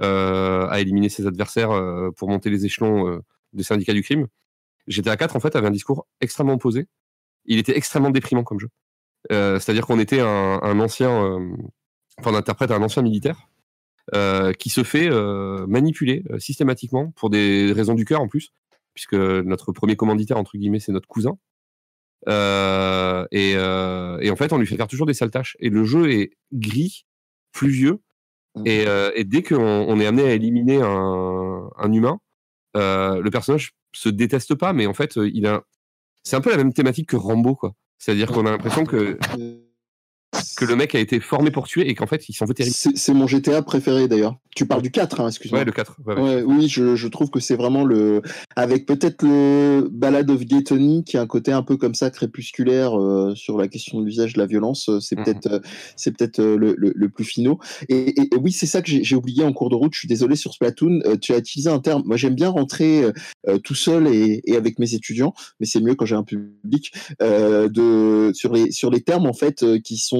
à éliminer ses adversaires pour monter les échelons des syndicats du crime. GTA 4 en fait avait un discours extrêmement opposé. Il était extrêmement déprimant comme jeu. Euh, C'est-à-dire qu'on était un, un ancien, euh, enfin on interprète un ancien militaire euh, qui se fait manipuler systématiquement pour des raisons du cœur en plus, puisque notre premier commanditaire entre guillemets c'est notre cousin. Euh, et, euh, et en fait on lui fait faire toujours des sales tâches. Et le jeu est gris, pluvieux, et, euh, et dès qu'on on est amené à éliminer un, un humain, le personnage se déteste pas, mais en fait, il a. C'est un peu la même thématique que Rambo, quoi. C'est-à-dire qu'on a l'impression que. Que le mec a été formé pour tuer et qu'en fait, il s'en veut terrible. C'est mon GTA préféré d'ailleurs. Tu parles du 4, hein, excuse-moi. Ouais, le 4. ouais, ouais. Ouais, oui, je, je trouve que c'est vraiment le. Avec peut-être le Ballad of Gay Tony, qui a un côté un peu comme ça, crépusculaire euh, sur la question de l'usage de la violence, euh, c'est Mhm. peut-être euh, c'est peut-être euh, le, le, le plus finaux. Et, et- et oui, c'est ça que j'ai oublié en cours de route. Je suis désolé sur Splatoon. Tu as utilisé un terme. Moi, j'aime bien rentrer tout seul et, et avec mes étudiants, mais c'est mieux quand j'ai un public. De, sur, les, sur les termes, en fait, qui sont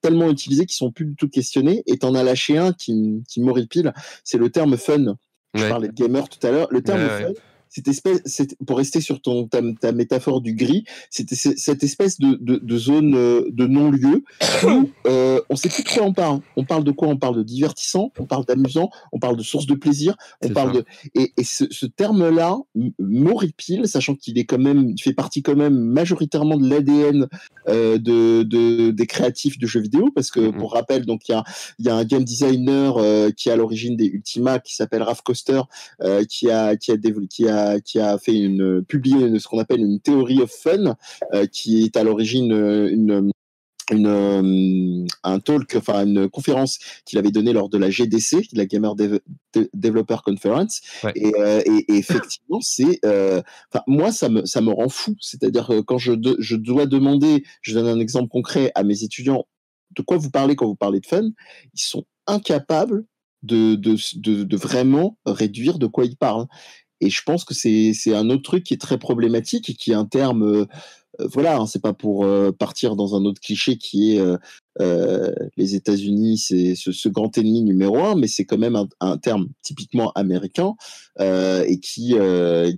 tellement utilisés, qui sont plus du tout questionnés. Et t'en as lâché un qui, qui m'horripile. C'est le terme fun. Je Ouais. parlais de gamer tout à l'heure. Le terme ouais. fun, cette espèce, pour rester sur ton, ta, ta métaphore du gris, c'était cette espèce de, de, de zone euh, de non-lieu <coughs> où euh, on sait plus de quoi on parle. On parle de quoi? On parle de divertissant, on parle d'amusant, on parle de source de plaisir, on parle ça. de. Et, et ce, ce terme-là m'horripile, sachant qu'il est quand même, il fait partie quand même majoritairement de l'ADN euh, de, de, des créatifs de jeux vidéo, parce que Mhm. pour rappel, donc il y a, y a un game designer euh, qui est à l'origine des Ultima, qui s'appelle Raph euh, qui a qui a développé, qui a qui a fait une publié ce qu'on appelle une théorie of fun, euh, qui est à l'origine euh, une une, euh, un talk, enfin une conférence qu'il avait donnée lors de la GDC, la Gamer Dev- De- Developer Conference. Ouais. Et, euh, et- et effectivement, c'est, euh, moi ça me ça me rend fou. C'est-à-dire que quand je de- je dois demander, je donne un exemple concret à mes étudiants, de quoi vous parlez quand vous parlez de fun, ils sont incapables de de, de, de vraiment réduire de quoi ils parlent. Et je pense que c'est un autre truc qui est très problématique et qui est un terme euh, euh, voilà, hein, c'est pas pour euh, partir dans un autre cliché qui est euh, les États-Unis, c'est ce, ce grand ennemi numéro un, mais c'est quand même un, un terme typiquement américain et qui,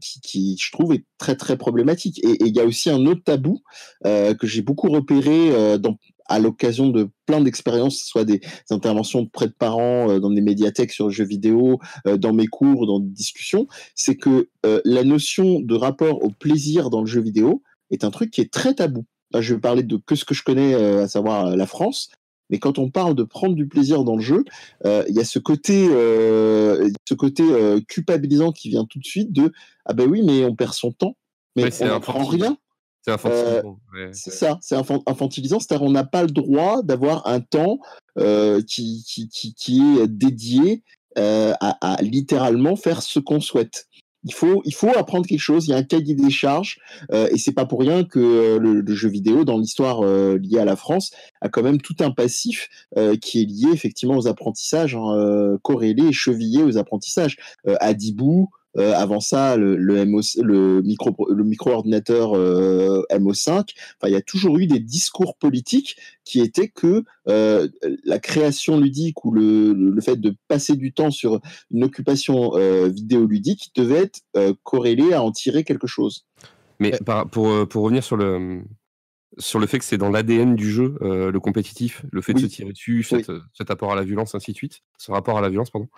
qui, qui, je trouve, est très très problématique. Et il y a aussi un autre tabou que j'ai beaucoup repéré dans à l'occasion de plein d'expériences, que ce soit des interventions auprès de parents euh, dans des médiathèques sur le jeu vidéo, euh, dans mes cours, dans des discussions, c'est que euh, la notion de rapport au plaisir dans le jeu vidéo est un truc qui est très tabou. Là, je vais parler de que ce que je connais, à savoir la France. Mais quand on parle de prendre du plaisir dans le jeu, euh, il y a ce côté, euh, ce côté euh, culpabilisant qui vient tout de suite de ah ben oui, mais on perd son temps, mais Ouais, on n'apprend rien. C'est infantilisant. Euh, ouais. C'est ça, c'est infan- infantilisant, c'est-à-dire on n'a pas le droit d'avoir un temps euh, qui, qui, qui, qui est dédié euh, à, à littéralement faire ce qu'on souhaite. Il faut, il faut apprendre quelque chose, il y a un cahier des charges, et c'est pas pour rien que le, le jeu vidéo, dans l'histoire liée à la France, a quand même tout un passif qui est lié effectivement aux apprentissages, hein, corrélé et chevillé aux apprentissages. Adibou, euh, avant ça, le, le, MO, le micro, le micro-ordinateur euh, MO5. Enfin, il y a toujours eu des discours politiques qui étaient que euh, la création ludique ou le, le fait de passer du temps sur une occupation euh, vidéoludique devait être euh, corrélé à en tirer quelque chose. Mais par- pour, pour revenir sur le, sur le fait que c'est dans l'ADN du jeu, euh, le compétitif, le fait de se tirer dessus, cet, cet apport à la violence, ainsi de suite, ce rapport à la violence, pardon.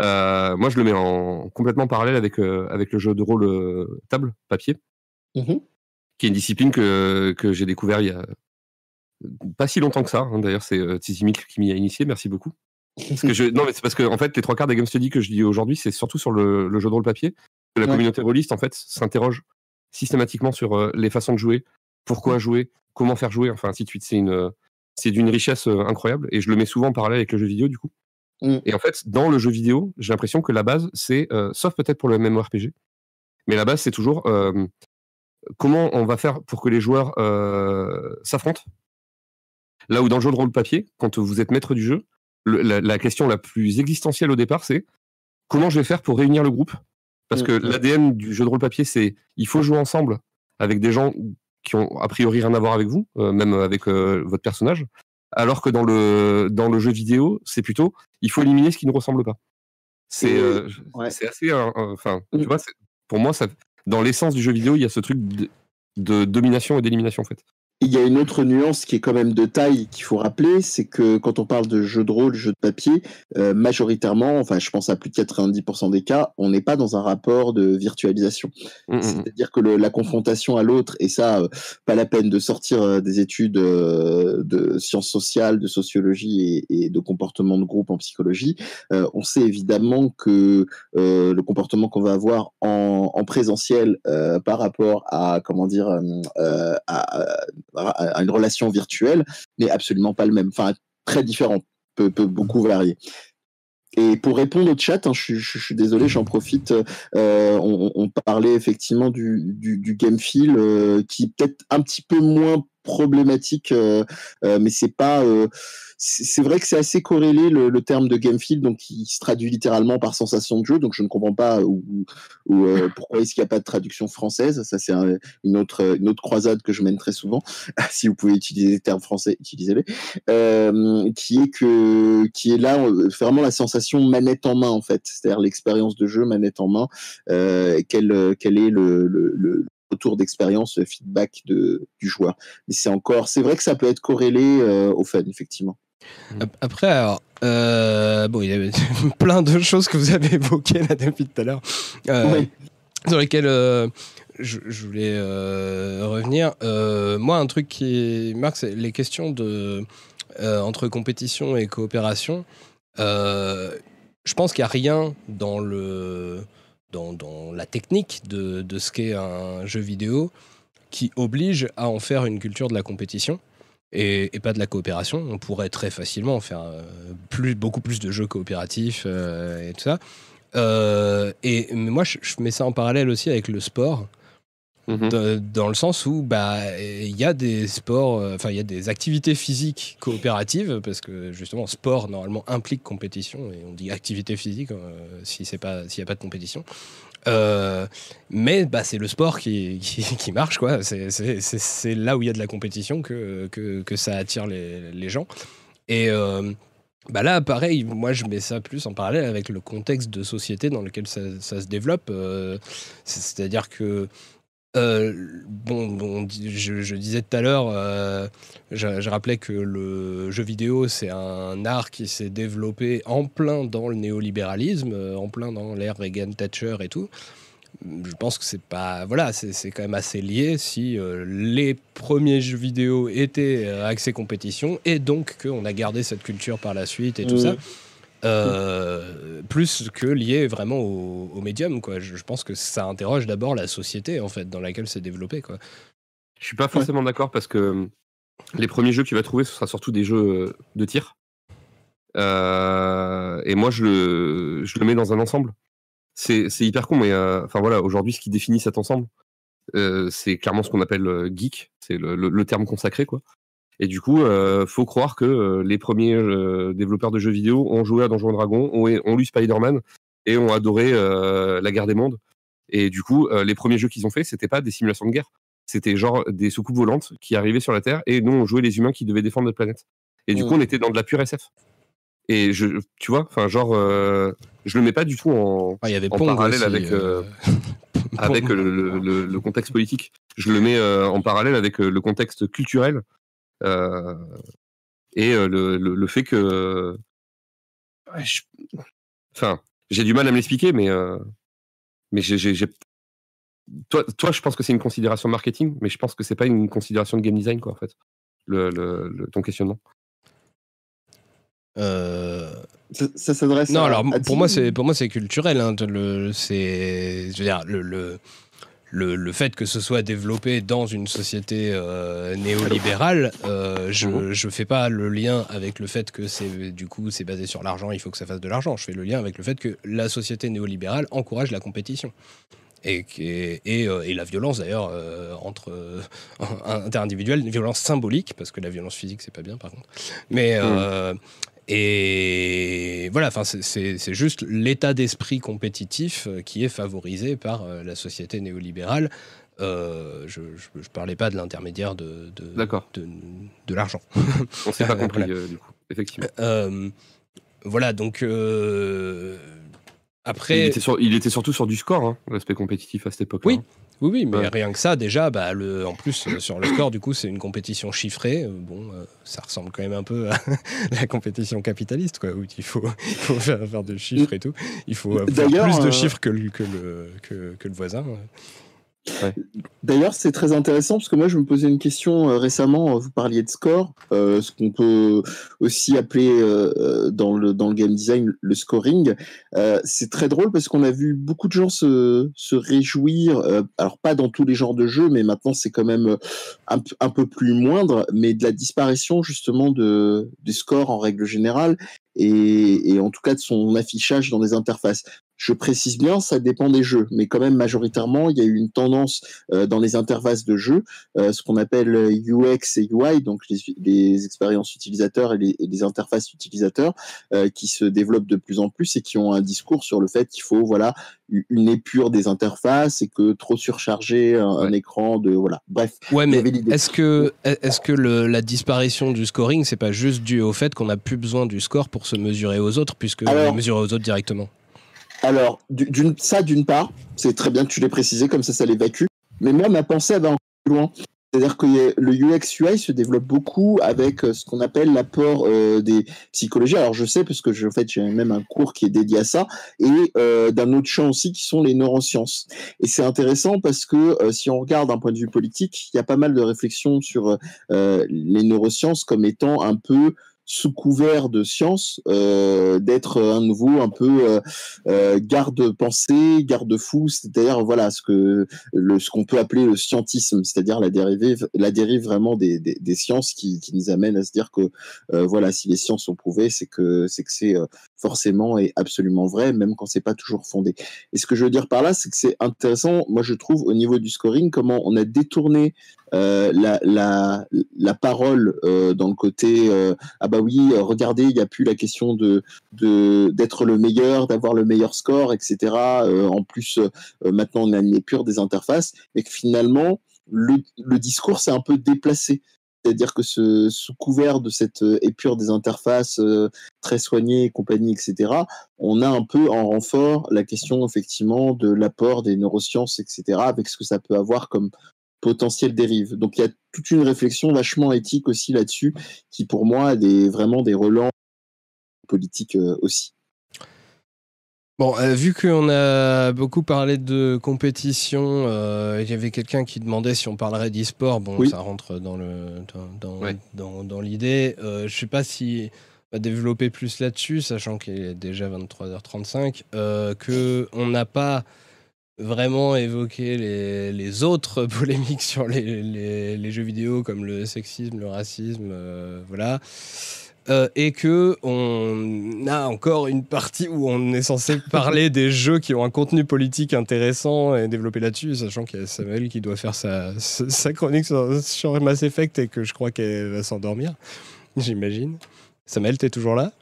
Euh, moi, je le mets en complètement parallèle avec, euh, avec le jeu de rôle euh, table, papier, Mhm. qui est une discipline que, que j'ai découvert il y a pas si longtemps que ça. hein. D'ailleurs, c'est Tizimik qui m'y a initié. Merci beaucoup. Parce que je, non, mais c'est parce que en fait, les trois quarts des game studies que je dis aujourd'hui, c'est surtout sur le, le jeu de rôle papier. Que la Ouais. communauté rôliste, en fait, s'interroge systématiquement sur les façons de jouer, pourquoi jouer, comment faire jouer, enfin ainsi de suite. C'est une, c'est d'une richesse incroyable et je le mets souvent en parallèle avec le jeu vidéo du coup. Mm. Et en fait, dans le jeu vidéo, j'ai l'impression que la base, c'est, euh, sauf peut-être pour le MMORPG, mais la base, c'est toujours euh, comment on va faire pour que les joueurs euh, s'affrontent. Là où dans le jeu de rôle papier, quand vous êtes maître du jeu, le- la, la question la plus existentielle au départ, c'est comment je vais faire pour réunir le groupe? Parce Mm, que mm. l'ADN du jeu de rôle papier, c'est il faut jouer ensemble avec des gens qui ont a priori rien à voir avec vous, même avec votre personnage. Alors que dans le, dans le jeu vidéo, c'est plutôt il faut éliminer ce qui ne ressemble pas. C'est euh, ouais. assez. euh, euh, Enfin, Mm. tu vois, c'est- pour moi, ça, dans l'essence du jeu vidéo, il y a ce truc de, de domination et d'élimination en fait. Il y a une autre nuance qui est quand même de taille qu'il faut rappeler, c'est que quand on parle de jeu de rôle, jeu de papier, euh, majoritairement, enfin je pense à plus de 90% des cas, on n'est pas dans un rapport de virtualisation. Mm, mm. C'est-à-dire que le- la confrontation à l'autre, et ça, euh, pas la peine de sortir euh, des études de sciences sociales, de sociologie et, et de comportement de groupe en psychologie, on sait évidemment que le comportement qu'on va avoir en, en présentiel par rapport à, comment dire, à, à une relation virtuelle n'est absolument pas le même. Enfin, très différent, peut, beaucoup varier. Et pour répondre au chat, hein, je, suis désolé, j'en profite. Euh, on, parlait effectivement du, du, du game feel euh, qui est peut-être un petit peu moins problématique, euh, euh, mais c'est pas. Euh, c'est vrai que c'est assez corrélé le, le, terme de game feel, donc qui se traduit littéralement par sensation de jeu. Donc je ne comprends pas où, où, <laughs> pourquoi est-ce qu'il n'y a pas de traduction française. Ça c'est un, une autre une autre croisade que je mène très souvent. <laughs> si vous pouvez utiliser des termes français, utilisez-les. qui est que qui est là vraiment la sensation manette en main en fait, c'est-à-dire l'expérience de jeu manette en main. quel quel est le, le, le retour d'expérience, feedback de, du joueur. Mais c'est encore, c'est vrai que ça peut être corrélé euh, au fun, effectivement. Après, alors, euh, bon, il y avait <laughs> plein de choses que vous avez évoquées là depuis tout à l'heure, euh, oui. sur lesquelles euh, je, je, voulais euh, revenir. moi, un truc qui marque, c'est les questions de entre compétition et coopération. je pense qu'il n'y a rien dans le dans, la technique de, ce qu'est un jeu vidéo qui oblige à en faire une culture de la compétition et, pas de la coopération. On pourrait très facilement faire euh, beaucoup plus de jeux coopératifs euh, et tout ça. Euh, et mais moi, je, mets ça en parallèle aussi avec le sport. De, dans le sens où bah il y a des sports, enfin il y a des activités physiques coopératives parce que justement sport normalement implique compétition et on dit activité physique euh, si c'est pas s'il y a pas de compétition. Euh, mais bah, c'est le sport qui, qui, <laughs> marche quoi. C'est là où il y a de la compétition que, que, que ça attire les, les gens. Et euh, bah là, pareil, moi je mets ça plus en parallèle avec le contexte de société dans lequel ça, se développe. Euh, C'est-à-dire que euh, bon, bon je, je, disais tout à l'heure, euh, je, je, rappelais que le jeu vidéo, c'est un art qui s'est développé en plein dans le néolibéralisme, euh, en plein dans l'ère Reagan-Thatcher et tout. Je pense que c'est pas. Voilà, c'est quand même assez lié si les premiers jeux vidéo étaient axés compétition et donc qu'on a gardé cette culture par la suite et tout mmh. ça. Euh, plus que lié vraiment au, médium. Quoi. Je, pense que ça interroge d'abord la société en fait dans laquelle c'est développé. Quoi. Je suis pas forcément d'accord parce que les premiers jeux que tu vas trouver, ce sera surtout des jeux de tir. Euh, et moi, je le, je le mets dans un ensemble. C'est hyper con, mais euh, enfin voilà, aujourd'hui, ce qui définit cet ensemble, euh, c'est clairement ce qu'on appelle geek, c'est le, le, le, terme consacré, quoi. Et du coup, euh, faut croire que euh, les premiers euh, développeurs de jeux vidéo ont joué à Donjons Dragons, ont, ont lu Spider-Man et ont adoré euh, la guerre des mondes. Et du coup, euh, les premiers jeux qu'ils ont fait, c'était pas des simulations de guerre. C'était genre des soucoupes volantes qui arrivaient sur la Terre et nous, on jouait les humains qui devaient défendre notre planète. Et du mmh. coup, on était dans de la pure SF. Et je, tu vois, enfin, genre, euh, je le mets pas du tout en, ah, y avait en parallèle aussi, avec, euh... <laughs> avec le, le, le, contexte politique. Je le mets en parallèle avec le contexte culturel euh, et euh, le, le, le, fait que. Je... Enfin, j'ai du mal à me l'expliquer, mais. Euh, mais j'ai. Toi, toi, je pense que c'est une considération marketing, mais je pense que c'est pas une considération de game design, quoi, en fait. Le, le, le ton questionnement. Euh... Ça, ça s'adresse. Non, à, alors à pour moi c'est pour moi c'est culturel. Hein, le, c'est, je veux dire, le, le, le, le, fait que ce soit développé dans une société euh, néolibérale, euh, je ne mmh. fais pas le lien avec le fait que c'est du coup c'est basé sur l'argent, il faut que ça fasse de l'argent. Je fais le lien avec le fait que la société néolibérale encourage la compétition. Et, et, et, euh, et la violence d'ailleurs euh, entre <laughs> interindividuels, une violence symbolique, parce que la violence physique c'est pas bien par contre. Mais mmh. Et voilà, enfin, c'est juste l'état d'esprit compétitif qui est favorisé par la société néolibérale. Euh, je ne parlais pas de l'intermédiaire de, de, de, de l'argent. On s'est pas <laughs> compris, voilà. euh, du coup, effectivement. Euh, voilà, donc après. Il était, sur, il était, surtout sur du score, hein, l'aspect compétitif à cette époque. Oui, oui, oui, mais ouais. rien que ça, déjà, bah, le, en plus, euh, sur le score, du coup, c'est une compétition chiffrée. Euh, bon, euh, ça ressemble quand même un peu à <laughs> la compétition capitaliste, quoi, où il faut, il faut faire, faire de chiffres et tout. Il faut avoir plus de chiffres que, que, le, que, que le voisin. D'ailleurs, c'est très intéressant parce que moi, je me posais une question euh, récemment. Vous parliez de score, euh, ce qu'on peut aussi appeler euh, dans, le, dans le game design le scoring. c'est très drôle parce qu'on a vu beaucoup de gens se, se réjouir. alors, pas dans tous les genres de jeux, mais maintenant, c'est quand même un, un, peu plus moindre, mais de la disparition justement de, des scores en règle générale et, et, en tout cas de son affichage dans des interfaces. Je précise bien, ça dépend des jeux, mais quand même majoritairement, il y a eu une tendance euh, dans les interfaces de jeu, euh, ce qu'on appelle UX et UI, donc les, les expériences utilisateurs et les, et les interfaces utilisateurs, euh, qui se développent de plus en plus et qui ont un discours sur le fait qu'il faut voilà une épure des interfaces et que trop surcharger un, un écran de voilà. Bref. Ouais, mais est-ce que est-ce que le, la disparition du scoring, c'est pas juste dû au fait qu'on a plus besoin du score pour se mesurer aux autres, puisque Alors, on mesurer aux autres directement? Alors, ça, d'une part, c'est très bien que tu l'aies précisé, comme ça, ça l'évacue. Mais moi, ma pensée va encore plus loin. C'est-à-dire que le UX UI se développe beaucoup avec euh, ce qu'on appelle l'apport euh, des psychologies. Alors je sais parce que en fait j'ai même un cours qui est dédié à ça et euh, d'un autre champ aussi qui sont les neurosciences. Et c'est intéressant parce que euh, si on regarde d'un point de vue politique, il y a pas mal de réflexions sur les neurosciences comme étant un peu sous couvert de science, euh, d'être à nouveau un peu euh, euh, garde-pensée, garde-fou, c'est-à-dire voilà ce que le, ce qu'on peut appeler le scientisme, c'est-à-dire la dérive, la dérive vraiment des, des, des sciences qui, qui, nous amène à se dire que euh, voilà si les sciences sont prouvées, c'est que c'est que c'est euh, forcément et absolument vrai, même quand c'est pas toujours fondé. Et ce que je veux dire par là, c'est que c'est intéressant, moi je trouve au niveau du scoring, comment on a détourné euh, la, la, la, parole euh, dans le côté euh, ah bah oui regardez il n'y a plus la question de d'être le meilleur d'avoir le meilleur score etc en plus maintenant on a une épure des interfaces et que finalement le, le discours s'est un peu déplacé c'est-à-dire que sous couvert de cette épure des interfaces très soignées compagnie, etc., on a un peu en renfort la question effectivement de l'apport des neurosciences, etc., avec ce que ça peut avoir comme potentielle dérive. Donc il y a toute une réflexion vachement éthique aussi là-dessus, qui pour moi a des, vraiment des relents politiques euh, aussi. Bon, euh, vu qu'on a beaucoup parlé de compétition, euh, il y avait quelqu'un qui demandait si on parlerait d'e-sport. Bon, oui. ça rentre dans le dans, ouais. dans, dans l'idée. Euh, je sais pas si on va développer plus là-dessus, sachant qu'il est déjà 23h35, euh, que on n'a pas vraiment évoqué les, les, autres <laughs> polémiques sur les, les, les, jeux vidéo comme le sexisme, le racisme, euh, voilà. Euh, et que on a encore une partie où on est censé <laughs> parler des jeux qui ont un contenu politique intéressant et développer là-dessus, sachant qu'il y a Samuel qui doit faire sa, sa chronique sur, sur Mass Effect et que je crois qu'elle va s'endormir, j'imagine. Samuel, t'es toujours là?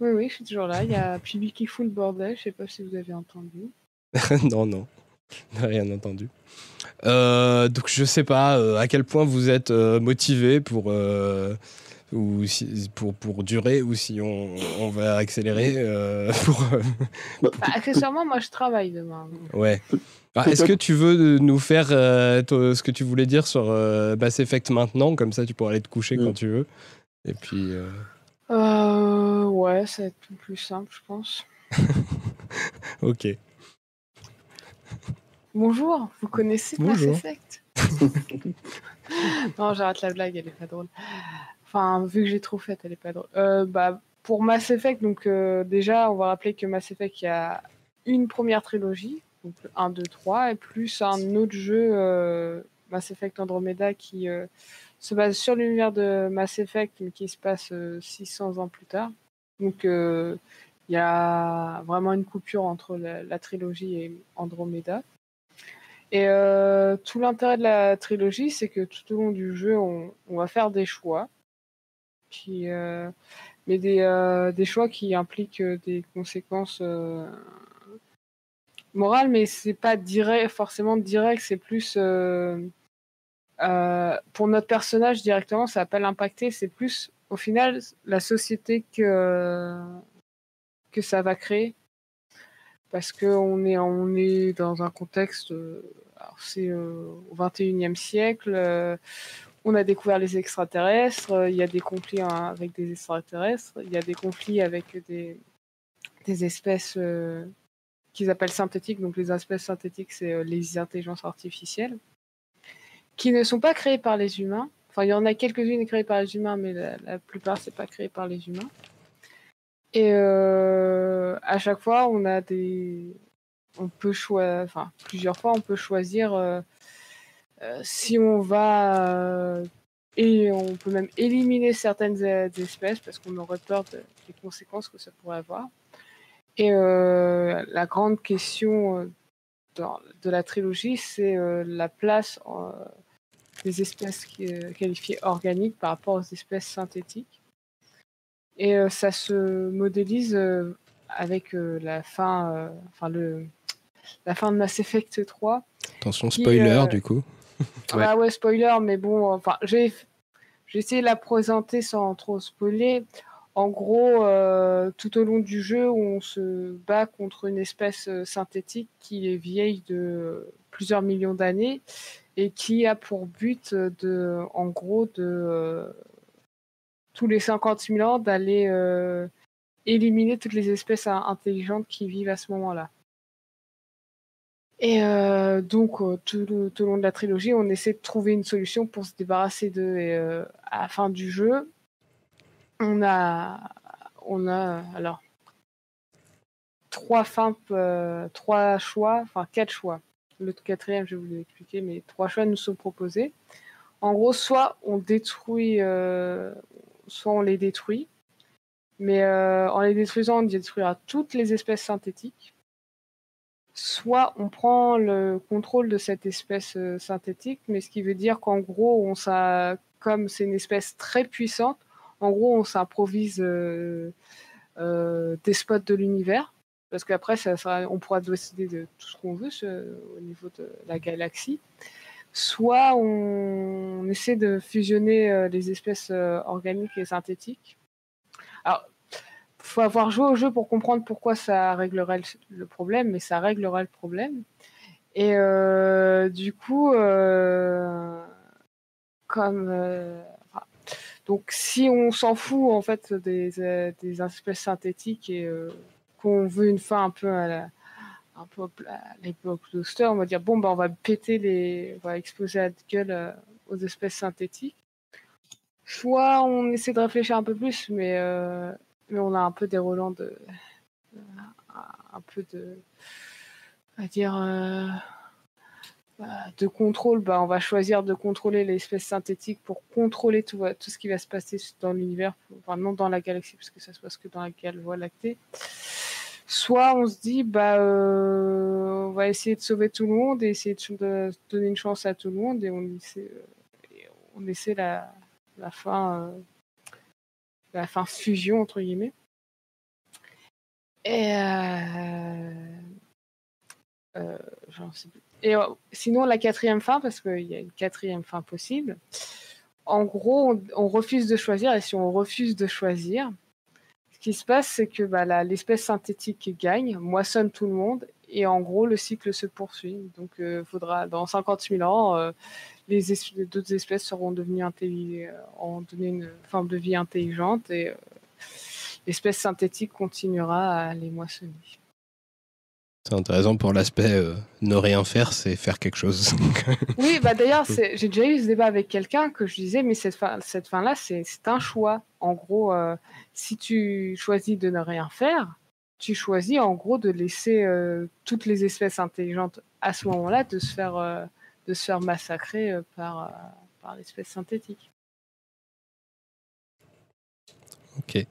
Oui, oui, je suis toujours là. Il y a Pibi qui fout le bordel, je sais pas si vous avez entendu. <laughs> non, non, <laughs> rien entendu. Euh, donc je sais pas euh, à quel point vous êtes euh, motivé pour ou si, pour, pour durer ou si on, on va accélérer euh, <laughs> pour... bah, accessoirement, moi je travaille demain. Ouais. Ah, Est-ce que tu veux nous faire euh, ce que tu voulais dire sur euh, Bass Effect maintenant? Comme ça, tu pourras aller te coucher mmh. quand tu veux. Et puis. Euh... ouais, ça va être plus simple, je pense. ok. Bonjour, vous connaissez Bonjour. Mass Effect <laughs> Non, j'arrête la blague, elle est pas drôle. Enfin, vu que j'ai trop fait, elle est pas drôle. Euh, bah, pour Mass Effect, donc euh, déjà, on va rappeler que Mass Effect, il y a une première trilogie, donc 1, 2, 3, et plus un autre jeu, euh, Mass Effect Andromeda, qui se base sur l'univers de Mass Effect, mais qui se passe 600 ans plus tard. Donc, il y a vraiment une coupure entre la, la trilogie et Andromeda. Et euh, tout l'intérêt de la trilogie, c'est que tout au long du jeu, on, va faire des choix qui, euh, mais des, euh, des, choix qui impliquent des conséquences morales, mais c'est pas direct, forcément direct, c'est plus pour notre personnage directement, ça va pas l'impacter, c'est plus au final la société que, que ça va créer. Parce qu'on est, on est dans un contexte, c'est au 21e siècle, on a découvert les extraterrestres, euh, il y a des conflits hein, avec des extraterrestres, il y a des conflits avec des, des espèces euh, qu'ils appellent synthétiques. Donc les espèces synthétiques, c'est les intelligences artificielles, qui ne sont pas créées par les humains. Enfin, il y en a quelques-unes créées par les humains, mais la, la plupart, c'est pas créé par les humains. Et à chaque fois, on a des, on peut choisir, enfin plusieurs fois, on peut choisir si on va et on peut même éliminer certaines espèces parce qu'on aurait peur des conséquences que ça pourrait avoir. Et euh, la grande question euh, de la trilogie, c'est euh, la place des espèces qualifiées organiques par rapport aux espèces synthétiques. Et ça se modélise avec la fin, enfin le, la fin de Mass Effect 3. Attention, spoiler du coup. <laughs> Ah ouais. spoiler, mais bon, enfin, j'ai essayé de la présenter sans trop spoiler. En gros, euh, tout au long du jeu, on se bat contre une espèce euh, synthétique qui est vieille de plusieurs millions d'années et qui a pour but de, en gros, de euh, tous les 50 000 ans d'aller éliminer toutes les espèces intelligentes qui vivent à ce moment-là. Et euh, donc, euh, tout, au long de la trilogie, on essaie de trouver une solution pour se débarrasser d'eux. Et euh, à la fin du jeu, on a, on a alors trois fins, trois choix, enfin quatre choix. Le quatrième, je vais vous l'expliquer, mais trois choix nous sont proposés. En gros, soit on détruit, soit on les détruit, mais en les détruisant, on détruira toutes les espèces synthétiques. Soit on prend le contrôle de cette espèce euh, synthétique, mais ce qui veut dire qu'en gros, on comme c'est une espèce très puissante, en gros, on s'improvise euh, euh, des spots de l'univers, parce qu'après, ça on pourra décider de tout ce qu'on veut au niveau de la galaxie. Soit on, essaie de fusionner les espèces organiques et synthétiques. Alors, faut avoir joué au jeu pour comprendre pourquoi ça réglerait le, problème, mais ça réglerait le problème. Et euh, du coup, euh, comme euh, donc si on s'en fout en fait des, des espèces synthétiques et qu'on veut une fin un peu à la un peu à l'époque on va dire bon bah on va péter les, on va exploser la gueule aux espèces synthétiques. Soit on essaie de réfléchir un peu plus, mais mais on a un peu des relents de un peu de à dire euh, bah, de contrôle bah, on va choisir de contrôler l'espèce synthétique pour contrôler tout, tout ce qui va se passer dans l'univers enfin non dans la galaxie parce que ça se passe que dans la voie lactée soit on se dit bah euh, on va essayer de sauver tout le monde et essayer de, donner une chance à tout le monde et on essaie, on essaie la, fin la fin fusion entre guillemets. Et, euh, euh, euh, sinon la quatrième fin, parce qu'il y a une quatrième fin possible. En gros, on, refuse de choisir, et si on refuse de choisir, qui se passe, c'est que bah, l'espèce synthétique gagne, moissonne tout le monde, et en gros, le cycle se poursuit. Donc, il faudra, dans 50 000 ans, les d'autres espèces seront devenues ont donné une forme de vie intelligente et euh, l'espèce synthétique continuera à les moissonner. C'est intéressant pour l'aspect euh, ne rien faire, c'est faire quelque chose. <laughs> oui, bah d'ailleurs, j'ai déjà eu ce débat avec quelqu'un que je disais, mais cette fin, cette fin-là, c'est un choix. En gros, euh, si tu choisis de ne rien faire, tu choisis en gros de laisser toutes les espèces intelligentes à ce moment-là de se faire de se faire massacrer euh, par, euh, par l'espèce synthétique. Ok.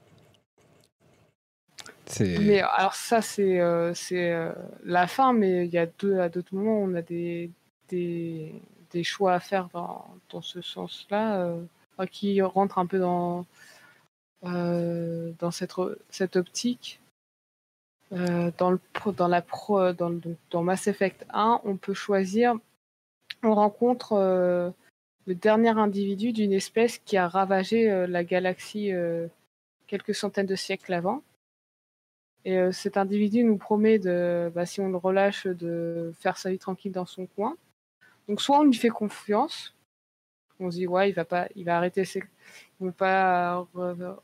Mais alors ça c'est euh, c'est la fin, mais il y a deux à d'autres moments on a des, choix à faire dans, ce sens-là qui rentrent un peu dans cette optique. dans Mass Effect 1, on peut choisir on rencontre euh, le dernier individu d'une espèce qui a ravagé euh, la galaxie euh, quelques centaines de siècles avant. Et cet individu nous promet de, bah, si on le relâche, de faire sa vie tranquille dans son coin. Donc soit on lui fait confiance, on se dit ouais il va pas, il va arrêter ses, il va pas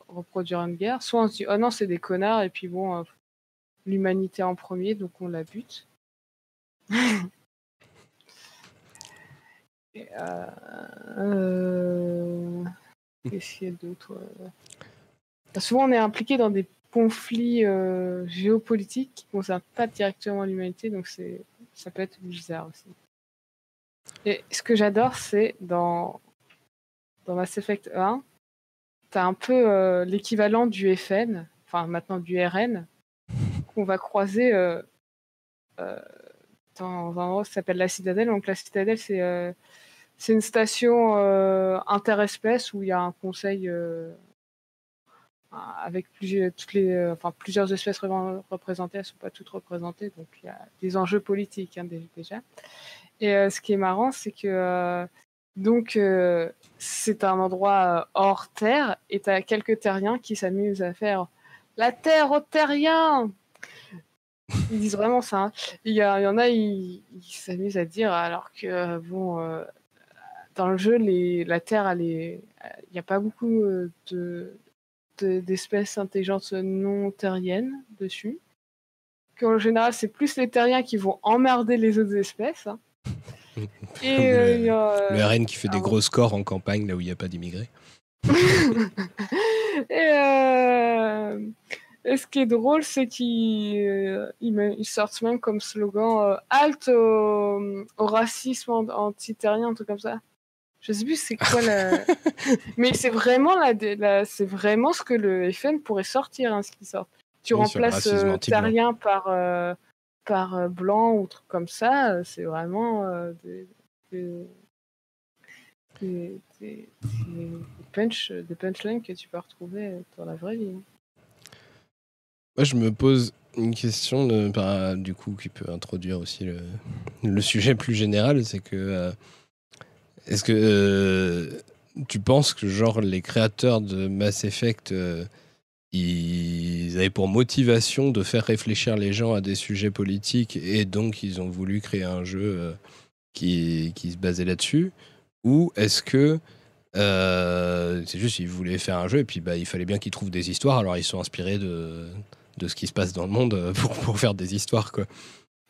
reproduire une guerre. Soit on se dit oh non c'est des connards et puis bon l'humanité en premier, donc on la bute. <laughs> Et, euh, euh, Qu'est-ce qu'il y a d'autre? Euh Souvent, on est impliqué dans des conflits euh, géopolitiques qui ne concernent pas directement l'humanité, donc c'est ça peut être bizarre aussi. Et ce que j'adore, c'est dans, dans Mass Effect 1, tu as un peu euh, l'équivalent du FN, enfin maintenant du RN, qu'on va croiser euh, euh, dans un endroit qui s'appelle la Citadelle. Donc la Citadelle, c'est c'est une station interespèce où il y a un conseil avec plusieurs, toutes les, euh, enfin, plusieurs espèces re- représentées. Elles ne sont pas toutes représentées, donc il y a des enjeux politiques hein, dé- déjà. Et euh, ce qui est marrant, c'est que euh, donc c'est un endroit hors terre et tu as quelques terriens qui s'amusent à faire la terre aux terriens. Ils disent vraiment ça. hein. Il y, y en a, ils s'amusent à dire alors que bon, dans le jeu, les, la terre, il n'y a pas beaucoup de- d'espèces intelligentes non terriennes dessus. Qu'en général, c'est plus les terriens qui vont emmerder les autres espèces. hein. <laughs> Et euh, le- il y a, Le RN qui fait des ah gros scores en campagne, là où il n'y a pas d'immigrés. <laughs> et, euh, et ce qui est drôle, c'est qu'ils euh, ils sortent même comme slogan euh, halte au, au racisme an- anti-terrien, un truc comme ça. Je sais plus c'est quoi <laughs> la. Mais c'est vraiment la, la- c'est vraiment ce que le FN pourrait sortir, hein, ce qui sort. Tu Oui, remplaces euh, terrien par euh, par euh, blanc ou truc comme ça, c'est vraiment des, des, des, des- des punch, des punchlines que tu peux retrouver dans la vraie vie. Moi, je me pose une question, de, bah, du coup, qui peut introduire aussi le, le sujet plus général, c'est que est-ce que euh, tu penses que genre les créateurs de Mass Effect, euh, ils avaient pour motivation de faire réfléchir les gens à des sujets politiques et donc ils ont voulu créer un jeu euh, qui, se basait là-dessus? Ou est-ce que c'est juste ils voulaient faire un jeu et puis bah, il fallait bien qu'ils trouvent des histoires, alors ils sont inspirés de, de ce qui se passe dans le monde pour, pour faire des histoires quoi.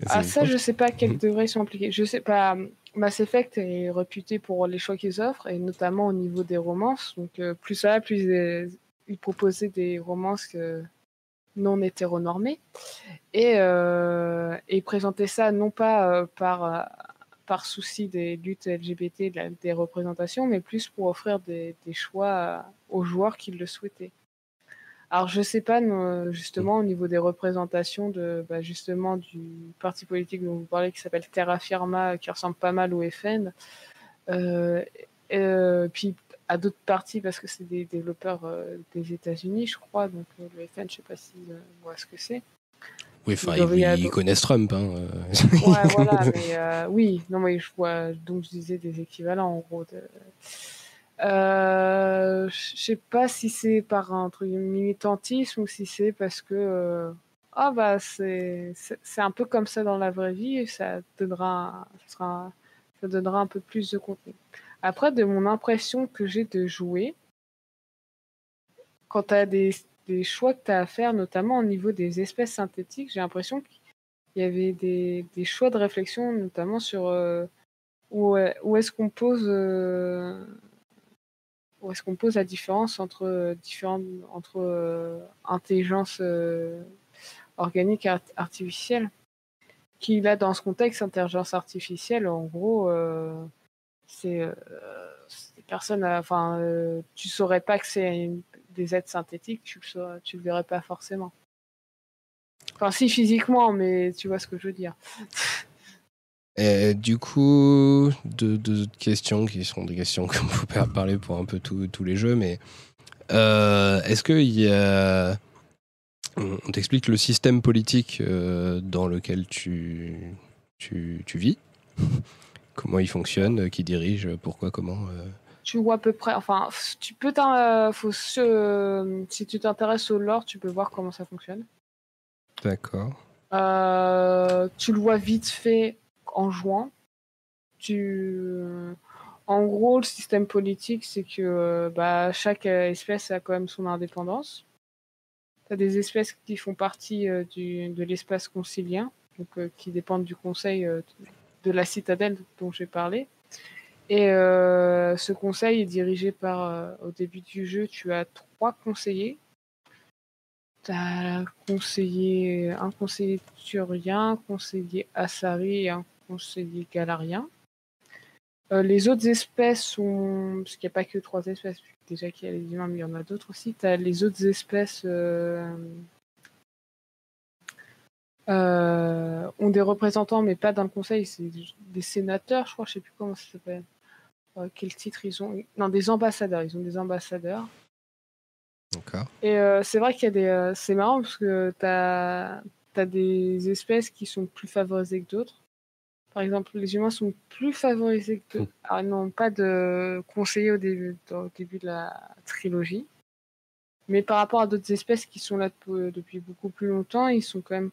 Ah, ça, je sais pas à quel Mhm. ils sont impliqués. Je sais pas. Mass Effect est réputé pour les choix qu'ils offrent, et notamment au niveau des romances. Donc, euh, plus ça va, plus ils, ils proposaient des romances que non hétéronormées. Et, euh, et ils présentaient ça non pas euh, par, euh, par souci des luttes LGBT, de la- des représentations, mais plus pour offrir des, des choix euh, aux joueurs qui le souhaitaient. Alors, je sais pas, non, justement, au niveau des représentations de, bah, justement, du parti politique dont vous parlez, qui s'appelle Terra Firma, qui ressemble pas mal au FN. Euh, euh, puis à d'autres partis, parce que c'est des développeurs euh, des États-Unis, je crois. Donc, euh, le FN, je sais pas si euh, voit ce que c'est. Oui, enfin, ils, connaissent Trump. Hein. euh. Ouais, voilà, <laughs> mais euh, oui, non, mais je vois, donc je disais des équivalents en gros. De... Euh, je sais pas si c'est par un truc militantisme ou si c'est parce que euh, ah bah c'est un peu comme ça dans la vraie vie ça donnera ça, sera, ça donnera un peu plus de contenu. Après, de mon impression que j'ai de jouer, quand tu as des, des choix que tu as à faire, notamment au niveau des espèces synthétiques, j'ai l'impression qu'il y avait des, des choix de réflexion, notamment sur euh, où, où est-ce qu'on pose euh, où est-ce qu'on pose la différence entre euh, différentes entre euh, intelligence euh, organique et art- artificielle. Qui là dans ce contexte, intelligence artificielle, en gros, euh, c'est euh, des personnes, enfin, euh, tu saurais pas que c'est des êtres synthétiques, tu le saurais- tu le verrais pas forcément. Enfin, si physiquement, mais tu vois ce que je veux dire. <laughs> Et du coup, deux, deux autres questions qui sont des questions <laughs> qu'on peut parler pour un peu tous tous les jeux, mais euh, est-ce qu'il y a. On t'explique le système politique euh, dans lequel tu, tu, tu vis? <laughs> Comment il fonctionne Qui dirige Pourquoi Comment euh? Tu vois à peu près. Enfin, tu peux t'in- euh, faut se- si tu t'intéresses au lore, tu peux voir comment ça fonctionne. D'accord. Euh, tu le vois vite fait en jouant. Tu, en gros, le système politique, c'est que euh, bah, chaque euh, espèce a quand même son indépendance. tu as des espèces qui font partie euh, du, de l'espace concilien, donc qui dépendent du conseil de la citadelle dont j'ai parlé. Et ce conseil est dirigé par, au début du jeu, tu as trois conseillers. Tu as conseiller, un conseiller turien, un conseiller assari conseiller galarien. Euh, les autres espèces sont. Parce qu'il n'y a pas que trois espèces, déjà qu'il y a les humains, mais il y en a d'autres aussi. Tu as les autres espèces. euh, euh, ont des représentants, mais pas dans le conseil, c'est des sénateurs, je crois, je sais plus comment ça s'appelle. Euh, quel titre ils ont? Non, des ambassadeurs. Ils ont des ambassadeurs. D'accord. Et c'est vrai qu'il y a des. c'est marrant parce que tu as, des espèces qui sont plus favorisées que d'autres. Par exemple, les humains sont plus favorisés que d'autres. Alors, ils n'ont pas de conseiller au début, au début de la trilogie. Mais par rapport à d'autres espèces qui sont là depuis, depuis beaucoup plus longtemps, ils sont quand même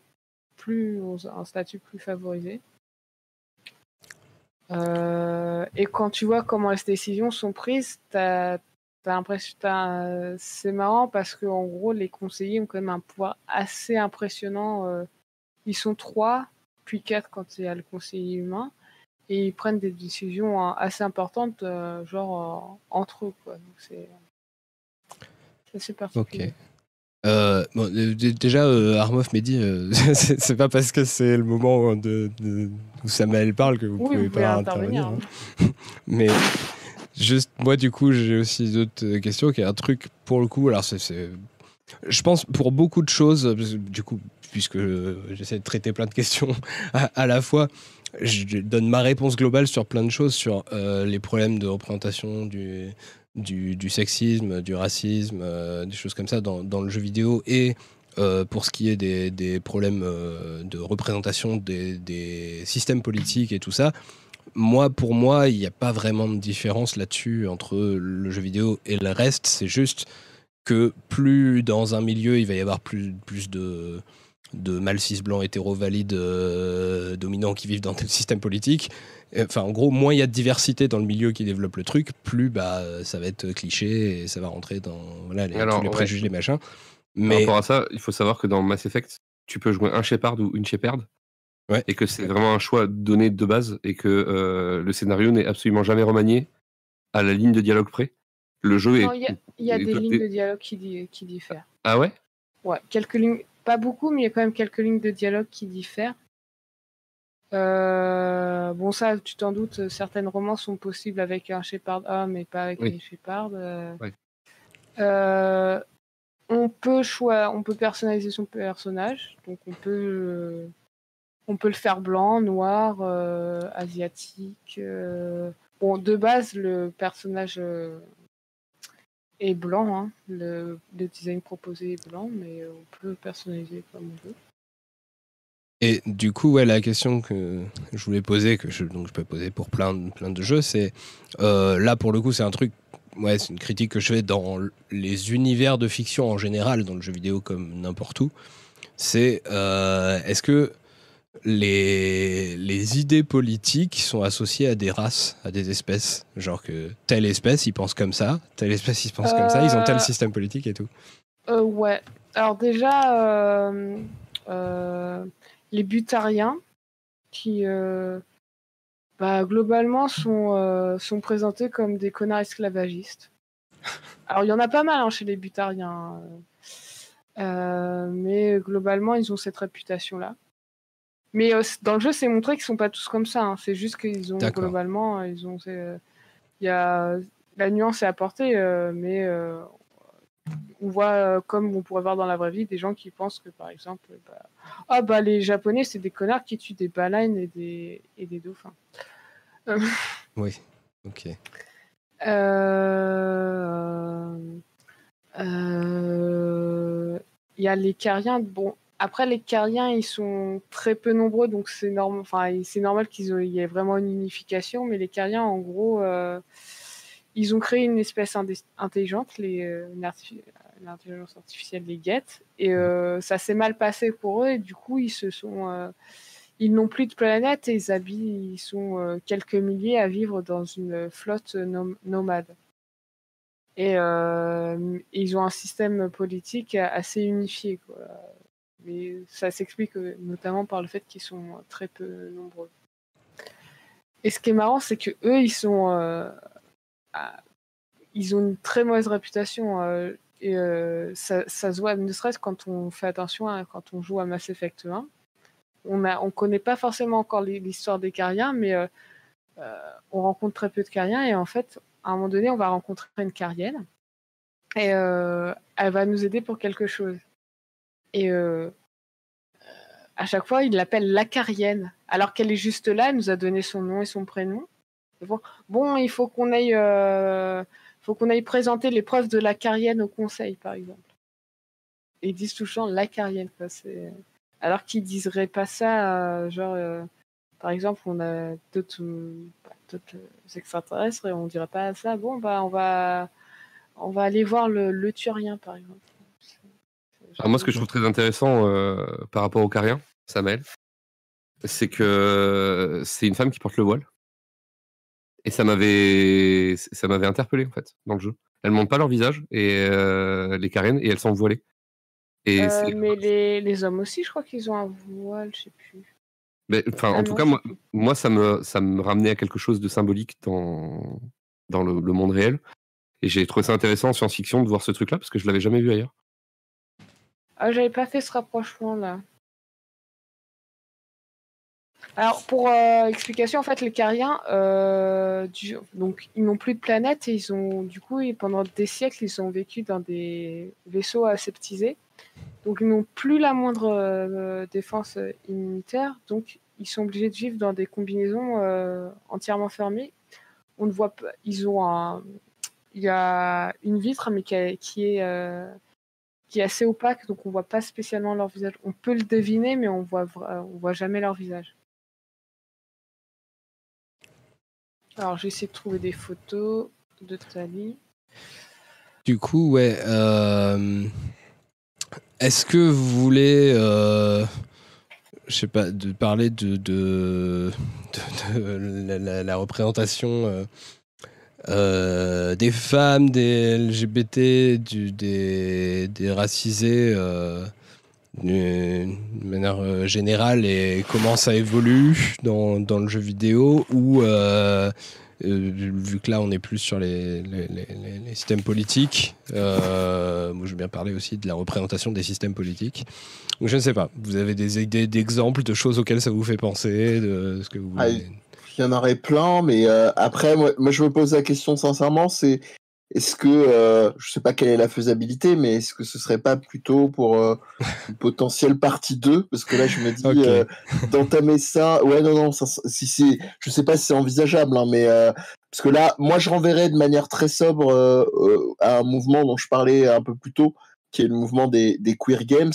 plus ont un statut plus favorisé. Euh, et quand tu vois comment les décisions sont prises, t'as T'as l'impression, t'as- c'est marrant parce que en gros, les conseillers ont quand même un pouvoir assez impressionnant. euh, Ils sont trois, puis quatre quand il y a le conseiller humain, et ils prennent des décisions hein, assez importantes, euh, genre euh, entre eux. Quoi. Donc c'est c'est assez Ok. particulier. Euh, bon, euh, d- déjà, euh, Armoff Mehdi, euh, <laughs> c'est pas parce que c'est le moment de, de- où Samael parle que vous Oui, pouvez vous pas intervenir. intervenir. hein. <laughs> Mais juste, moi, du coup, j'ai aussi d'autres questions. Qui est un truc, pour le coup, alors c'est. c'est- Je pense pour beaucoup de choses, du coup, puisque j'essaie de traiter plein de questions <laughs> à, la fois, je donne ma réponse globale sur plein de choses, sur euh, les problèmes de représentation du, du, sexisme, du racisme, euh, des choses comme ça dans, dans le jeu vidéo et euh, pour ce qui est des, des problèmes de représentation des, des systèmes politiques et tout ça, moi, pour moi, il n'y a pas vraiment de différence là-dessus entre le jeu vidéo et le reste. C'est juste que plus dans un milieu, il va y avoir plus, plus de, de mâles cis blancs hétéro valides euh, dominants qui vivent dans tel <laughs> système politique. Enfin, en gros, moins il y a de diversité dans le milieu qui développe le truc, plus bah, ça va être cliché et ça va rentrer dans voilà, les, Alors, tous les ouais. préjugés, les machins. Par Mais rapport à ça, il faut savoir que dans Mass Effect, tu peux jouer un Shepard ou une Shepard. Ouais. Et que c'est vraiment un choix donné de base et que euh, le scénario n'est absolument jamais remanié à la ligne de dialogue près. Le jeu Non, est. il y a, y des lignes de dialogue qui, qui diffèrent. Ah ouais? Ouais, quelques lignes, pas beaucoup, mais il y a quand même quelques lignes de dialogue qui diffèrent. Euh, bon, ça, tu t'en doutes, certaines romans sont possibles avec un Shepard homme et pas avec Oui. une Shepard. euh. Euh, on peut choix, on peut personnaliser son personnage, donc on peut, on peut le faire blanc, noir, asiatique. Bon, de base, le personnage est blanc, hein. le, design proposé est blanc, mais on peut personnaliser comme on veut. Et du coup, ouais, la question que je voulais poser, que je, donc je peux poser pour plein, de- jeux, c'est euh, là pour le coup, c'est un truc, ouais, c'est une critique que je fais dans les univers de fiction en général, dans le jeu vidéo comme n'importe où. C'est euh, est-ce que les, les idées politiques sont associées à des races, à des espèces Genre que telle espèce, ils pensent comme ça, telle espèce, ils pensent comme ça, ils ont tel Euh, système politique et tout. Euh, ouais. Alors déjà, euh, euh, les butariens, qui bah, globalement sont, sont présentés comme des connards esclavagistes. Alors il y en a pas mal hein, chez les butariens, mais globalement ils ont cette réputation-là. Mais euh, dans le jeu, c'est montré qu'ils sont pas tous comme ça. hein. C'est juste qu'ils ont globalement, ils ont, euh, il y a la nuance est apportée, euh, mais euh, on voit, euh, comme on pourrait voir dans la vraie vie, des gens qui pensent que, par exemple, bah, ah bah les Japonais, c'est des connards qui tuent des baleines et des, et des dauphins. <laughs> Oui, ok. Euh, euh, Il y a les Cariens. Bon, après, les Cariens, ils sont très peu nombreux, donc c'est normal, enfin, normal qu'il y ait vraiment une unification, mais les Cariens, en gros, euh, ils ont créé une espèce intelligente, euh, l'intelligence artificielle, les guettes, et euh, ça s'est mal passé pour eux, et du coup, ils se sont. ils n'ont plus de planète et ils habitent, ils sont quelques milliers à vivre dans une flotte nom- nomade. Et ils ont un système politique assez unifié. Quoi. Mais ça s'explique euh, notamment par le fait qu'ils sont très peu nombreux. Et ce qui est marrant, c'est que eux, ils sont, euh, ils ont une très mauvaise réputation. Euh, et ça, se voit, ne serait-ce quand on fait attention, à, quand on joue à Mass Effect 1. On ne on connaît pas forcément encore l'histoire des Cariens, mais on rencontre très peu de Cariens. Et en fait, à un moment donné, on va rencontrer une Carienne. Et elle va nous aider pour quelque chose. Et euh, à chaque fois, il l'appelle l'acarienne, alors qu'elle est juste là, elle nous a donné son nom et son prénom. Bon, il faut qu'on aille, euh, faut qu'on aille présenter l'épreuve de l'acarienne au conseil, par exemple. Ils disent toujours l'acarienne. Alors qu'ils diseraient pas ça, euh, genre, par exemple, on a d'autres, extraterrestres et on dirait pas ça. Bon, bah, on va, on va aller voir le, le Turien, par exemple moi, ce que je trouve très intéressant euh, par rapport au Carien, Samuel, c'est que c'est une femme qui porte le voile. Et ça m'avait, ça m'avait interpellé en fait dans le jeu. Elles montrent pas leur visage et euh, les Cariennes et elles sont voilées. Et euh, mais les, les, hommes aussi, je crois qu'ils ont un voile, je sais plus. Mais, enfin, en ah tout cas, moi, moi, ça me, ça me ramenait à quelque chose de symbolique dans, dans le, le monde réel. Et j'ai trouvé ça intéressant en science-fiction de voir ce truc-là parce que je l'avais jamais vu ailleurs. Ah, j'avais pas fait ce rapprochement là. Alors, pour euh, explication, en fait, les Cariens, euh, donc, ils n'ont plus de planète et ils ont, du coup, pendant des siècles, ils ont vécu dans des vaisseaux aseptisés. Donc, ils n'ont plus la moindre euh, défense immunitaire. Donc, ils sont obligés de vivre dans des combinaisons entièrement fermées. On ne voit pas. Ils ont un. Il y a une vitre, mais qui est qui est assez opaque, donc on voit pas spécialement leur visage. On peut le deviner, mais on voit, on voit jamais leur visage. Alors j'essaie de trouver des photos de Tali. Du coup, ouais. Euh, est-ce que vous voulez, euh, je sais pas, de parler de, de, la, représentation euh, euh, des femmes, des LGBT, du, des, des, racisés euh, d'une manière euh, générale et comment ça évolue dans, dans le jeu vidéo ou vu que là on est plus sur les, les, les, systèmes politiques, moi je veux bien parler aussi de la représentation des systèmes politiques. Donc je ne sais pas, vous avez des idées d'exemples de choses auxquelles ça vous fait penser, de ce que vous voulez il y en aurait plein, mais euh, après, moi, je me pose la question sincèrement, c'est est-ce que, euh, je sais pas quelle est la faisabilité, mais est-ce que ce serait pas plutôt pour euh, une <laughs> potentielle partie 2 Parce que là, je me dis, d'entamer ça, ouais, non, non, si c'est, je sais pas si c'est envisageable, hein, mais parce que là, moi, je renverrais de manière très sobre à un mouvement dont je parlais un peu plus tôt, qui est le mouvement des, des queer games,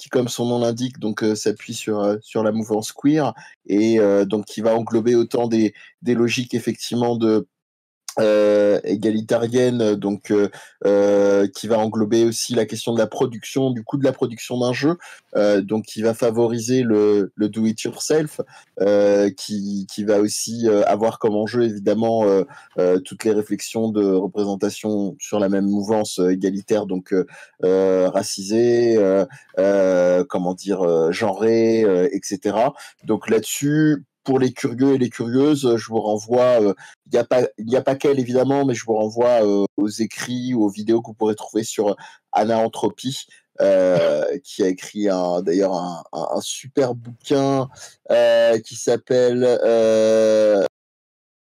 qui, comme son nom l'indique, donc euh, s'appuie sur euh, sur la mouvance queer et euh, donc qui va englober autant des des logiques effectivement de euh, égalitarienne, donc euh, euh, qui va englober aussi la question de la production, du coût de la production d'un jeu, donc qui va favoriser le, le do it yourself, qui, qui va aussi avoir comme enjeu évidemment toutes les réflexions de représentation sur la même mouvance égalitaire, donc racisée, comment dire, genrée, etc. Donc là-dessus, pour les curieux et les curieuses, je vous renvoie, euh, il n'y a pas, a pas qu'elle évidemment, mais je vous renvoie euh, aux écrits ou aux vidéos que vous pourrez trouver sur Anna Entropie, euh, qui a écrit d'ailleurs un, un, super bouquin qui s'appelle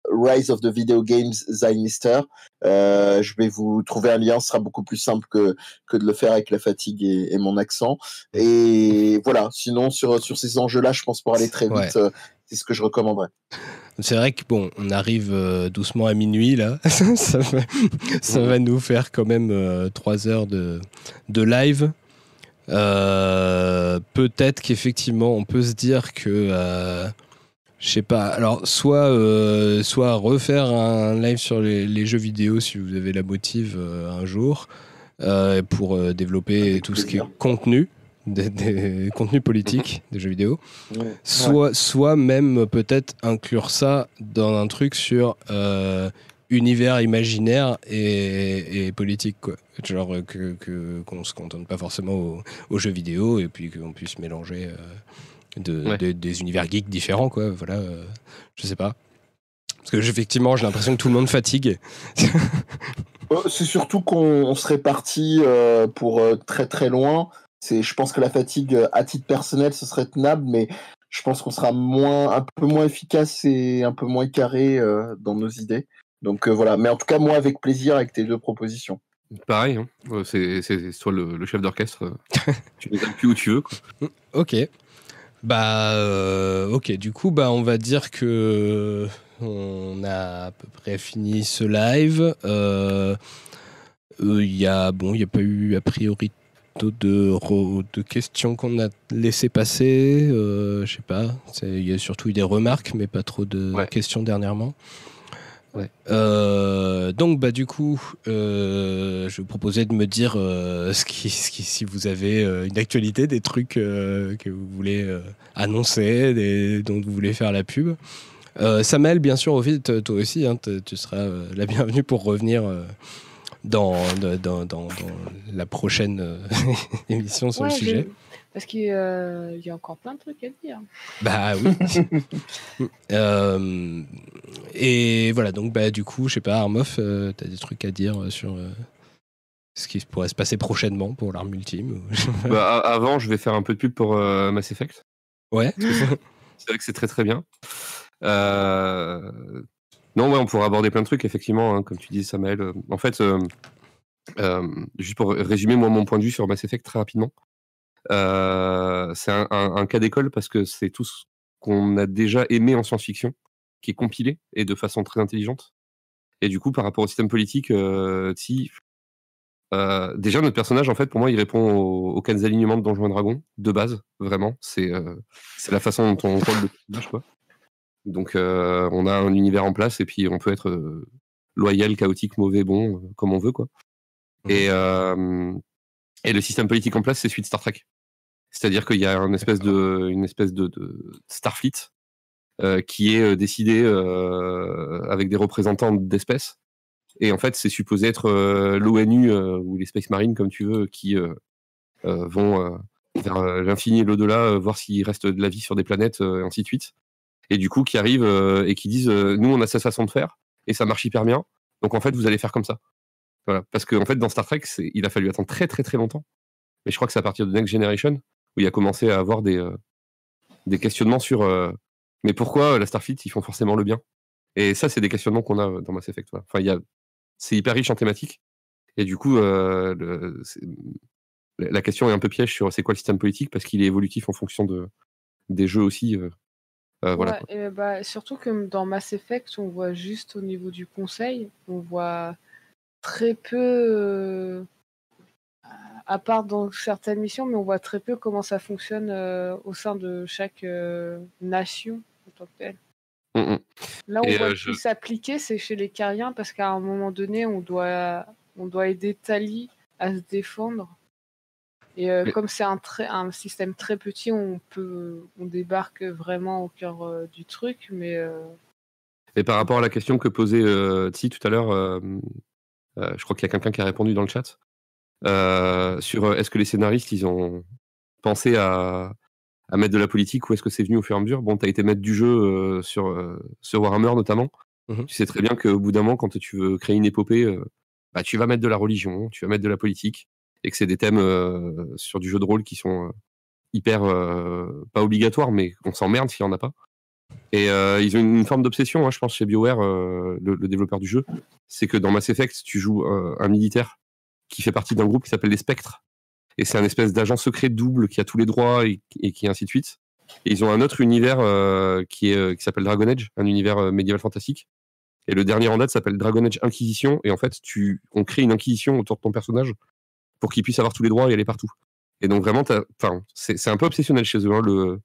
Rise of the Video Games Zynister. je vais vous trouver un lien, ce sera beaucoup plus simple que, que de le faire avec la fatigue et, mon accent. Et voilà, sinon sur, sur ces enjeux-là, je pense pour aller très vite, c'est ce que je recommanderais. C'est vrai que bon, on arrive euh, doucement à minuit là. <laughs> ça, va, nous faire quand même euh, trois heures de, de live. Euh, peut-être qu'effectivement, on peut se dire que, je sais pas. Alors, soit, soit refaire un live sur les, les, jeux vidéo si vous avez la motive un jour pour développer tout ce qui est contenu des, contenus politiques des jeux vidéo, soit, soit même peut-être inclure ça dans un truc sur euh, univers imaginaire et, et politique, quoi. Genre euh, que que- qu'on se contente pas forcément aux, aux jeux vidéo et puis qu'on puisse mélanger euh, de, Ouais. de- des univers geeks différents, quoi. Voilà, euh, je sais pas. Parce que effectivement, j'ai l'impression que tout le monde fatigue. Euh, C'est surtout qu'on on serait parti euh, pour euh, très très loin. C'est, je pense que la fatigue, euh, à titre personnel, ce serait tenable, mais je pense qu'on sera moins, un peu moins efficace et un peu moins carré euh, dans nos idées. Donc euh, voilà. Mais en tout cas, moi, avec plaisir, avec tes deux propositions. Pareil, hein. C'est c'est soit le, le chef d'orchestre, <laughs> tu les appuies où tu veux. Quoi. Ok. Bah, euh, ok. Du coup, bah, on va dire que on a à peu près fini ce live. Euh, euh, Il y a, bon, il n'y a pas eu a priori d'autres de, questions qu'on a laissé passer. Euh, je sais pas. Il y a surtout eu des remarques, mais pas trop de Ouais. questions dernièrement. Ouais. Euh, donc bah du coup, euh, je vous proposais de me dire euh, <laughs> ce qui, ce qui- si vous avez une actualité, des trucs que vous voulez annoncer, des, dont vous voulez faire la pub. Samuel, bien sûr, au vite, toi aussi, hein, tu seras la bienvenue pour revenir dans, dans, dans- la prochaine euh, <laughs> émission sur Ouais, le sujet. Parce qu'il y a- il y a encore plein de trucs à dire. Bah oui. <laughs> Euh, et voilà, donc bah, du coup, je sais pas, Armoff, euh, t'as des trucs à dire euh, sur euh, ce qui pourrait se passer prochainement pour l'arme ultime ou- Bah, avant, je vais faire un peu de pub pour euh, Mass Effect. Ouais. <laughs> C'est vrai que c'est très très bien. Non, ouais, on pourra aborder plein de trucs, effectivement, hein, comme tu dis, Samael. Euh, En fait, euh, euh, juste pour résumer moi mon point de vue sur Mass Effect très rapidement, euh, c'est un, cas d'école parce que c'est tout ce qu'on a déjà aimé en science-fiction, qui est compilé et de façon très intelligente. Et du coup, par rapport au système politique, si déjà, notre personnage, en fait, pour moi, il répond aux, aux quatre alignements de Donjons et Dragons, de base, vraiment. C'est la façon dont on rôle le personnage, quoi. Donc, euh, on a un univers en place et puis on peut être euh, loyal, chaotique, mauvais, bon, euh, comme on veut, quoi. Et, euh, et le système politique en place, c'est celui de Star Trek. C'est-à-dire qu'il y a une espèce de, une espèce de, de Starfleet qui est décidé avec des représentants d'espèces. Et en fait, c'est supposé être l'ONU ou les Space Marines, comme tu veux, qui vont vers l'infini et l'au-delà, voir s'il reste de la vie sur des planètes, et ainsi de suite. Et du coup, qui arrivent euh, et qui disent euh, Nous, on a cette façon de faire, et ça marche hyper bien. Donc, en fait, vous allez faire comme ça. Parce qu'en en fait, dans Star Trek, il a fallu attendre très, très, très longtemps. Mais je crois que c'est à partir de Next Generation où il a commencé à avoir des, euh, des questionnements sur Mais pourquoi la Starfleet, ils font forcément le bien? Et ça, c'est des questionnements qu'on a dans Mass Effect. Enfin, il y a c'est hyper riche en thématiques. Et du coup, la question est un peu piège sur c'est quoi le système politique? Parce qu'il est évolutif en fonction de, des jeux aussi. Euh, voilà. Ouais, et bah, surtout que dans Mass Effect, on voit juste au niveau du conseil, on voit très peu, euh, à part dans certaines missions, mais on voit très peu comment ça fonctionne euh, au sein de chaque nation en tant que telle. Mm, mm. Là, on Et, voit le je- plus s'appliquer, c'est chez les Cariens, parce qu'à un moment donné, on doit, on doit aider Tali à se défendre. Et euh, Mais- comme c'est un, système très petit, on peut, on débarque vraiment au cœur euh, du truc, mais euh, Et par rapport à la question que posait euh, Tsi tout à l'heure, euh, euh, je crois qu'il y a quelqu'un qui a répondu dans le chat euh, sur euh, est-ce que les scénaristes ils ont pensé à, à mettre de la politique ou est-ce que c'est venu au fur et à mesure? Bon, tu as été maître du jeu euh, sur, euh, sur Warhammer notamment. Mhm. Tu sais très bien qu'au bout d'un moment, quand tu veux créer une épopée, euh, bah, tu vas mettre de la religion, tu vas mettre de la politique et que c'est des thèmes euh, sur du jeu de rôle qui sont euh, hyper euh, pas obligatoires, mais on s'emmerde s'il n'y en a pas. Et ils ont une, forme d'obsession, hein, je pense, chez BioWare, le, développeur du jeu. C'est que dans Mass Effect, tu joues un militaire qui fait partie d'un groupe qui s'appelle les Spectres. Et c'est un espèce d'agent secret double qui a tous les droits et, et qui ainsi de suite. Et ils ont un autre univers qui est qui s'appelle Dragon Age, un univers médiéval fantastique. Et le dernier en date s'appelle Dragon Age Inquisition. Et en fait, tu, on crée une inquisition autour de ton personnage pour qu'il puisse avoir tous les droits et aller partout. Et donc vraiment, enfin, c'est c'est un peu obsessionnel chez eux, hein, le,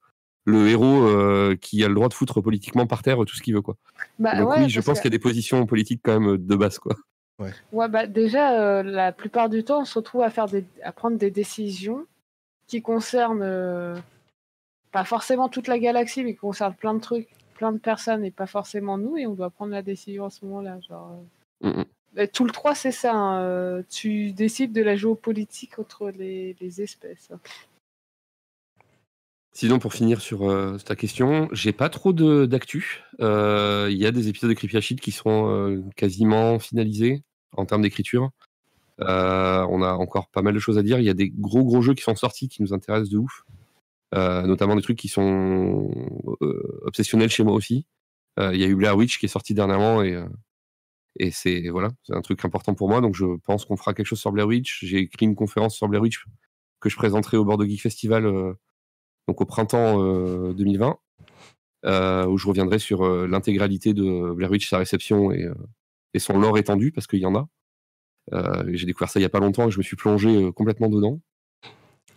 le héros euh, qui a le droit de foutre politiquement par terre tout ce qu'il veut. Quoi. bah, donc ouais, oui, je pense qu'il y a des positions politiques quand même de base. Quoi. Ouais, bah déjà, euh, la plupart du temps, on se retrouve à, faire des, à prendre des décisions qui concernent euh, pas forcément toute la galaxie, mais qui concernent plein de trucs, plein de personnes et pas forcément nous, et on doit prendre la décision à ce moment-là. Genre, euh, Mm, mm. Bah, Tout le 3, c'est ça. hein, euh, Tu décides de la géopolitique entre les, espèces. Sinon, pour finir sur euh, ta question, j'ai pas trop d'actu. Euh, Il y a des épisodes de Creepy Ashit qui sont euh, quasiment finalisés en termes d'écriture. On a encore pas mal de choses à dire. Il y a des gros gros jeux qui sont sortis qui nous intéressent de ouf. Notamment des trucs qui sont obsessionnels chez moi aussi. Il y a eu Blair Witch qui est sorti dernièrement et, et c'est voilà, c'est un truc important pour moi. Donc je pense qu'on fera quelque chose sur Blair Witch. J'ai écrit une conférence sur Blair Witch que je présenterai au Bordeaux Geek Festival euh, donc au printemps euh, 2020, euh, où je reviendrai sur euh, l'intégralité de Blair Witch, sa réception et, euh, et son lore étendu, parce qu'il y en a. Euh, J'ai découvert ça il y a pas longtemps et je me suis plongé euh, complètement dedans.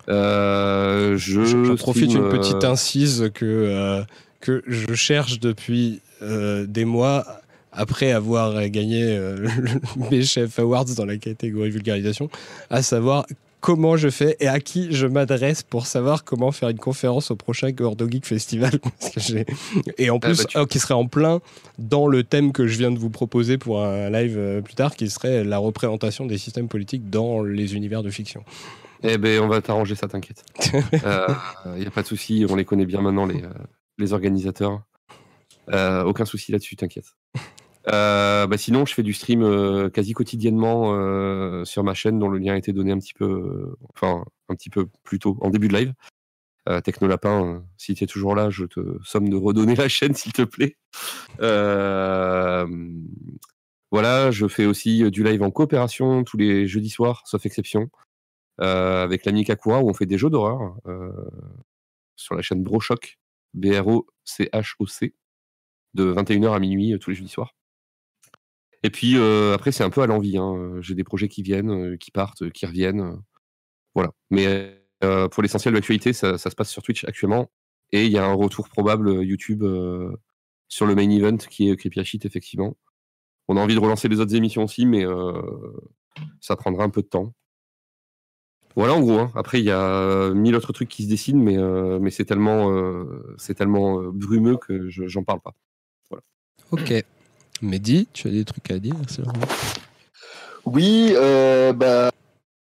Euh, je J'en profite stream, une euh, petite incise que, euh, que je cherche depuis euh, des mois après avoir gagné euh, le BChef Awards dans la catégorie vulgarisation, à savoir comment je fais et à qui je m'adresse pour savoir comment faire une conférence au prochain Gordo Geek Festival. <laughs> Parce que j'ai- et en Ah, plus, bah, tu- euh, qui serait en plein dans le thème que je viens de vous proposer pour un live euh, plus tard, qui serait la représentation des systèmes politiques dans les univers de fiction. Eh ben, on va t'arranger ça, t'inquiète. <laughs> Il n'y a pas de souci, on les connaît bien maintenant, les, euh, les organisateurs. Euh, aucun souci là-dessus, t'inquiète. Euh, bah sinon, je fais du stream euh, quasi quotidiennement euh, sur ma chaîne, dont le lien a été donné un petit peu, enfin un petit peu plus tôt, en début de live. Techno Lapin, euh, si tu es toujours là, je te somme de redonner la chaîne, s'il te plaît. Voilà, je fais aussi du live en coopération tous les jeudis soirs, sauf exception avec l'ami Kakura où on fait des jeux d'horreur sur la chaîne Brochoc, B-R-O-C-H-O-C, de 21h à minuit tous les jeudis soirs. Et puis euh, après, c'est un peu à l'envie. hein. J'ai des projets qui viennent, euh, qui partent, qui reviennent. euh, voilà. Mais pour l'essentiel de l'actualité, ça, se passe sur Twitch actuellement. Et il y a un retour probable YouTube sur le main event qui est Creepy Ashit, effectivement. On a envie de relancer les autres émissions aussi, mais ça prendra un peu de temps. Voilà en gros. hein. Après, il y a mille autres trucs qui se dessinent, mais, c'est tellement, brumeux que je j'en parle pas. Ok. Mehdi, tu as des trucs à dire sur- Oui, euh, bah, un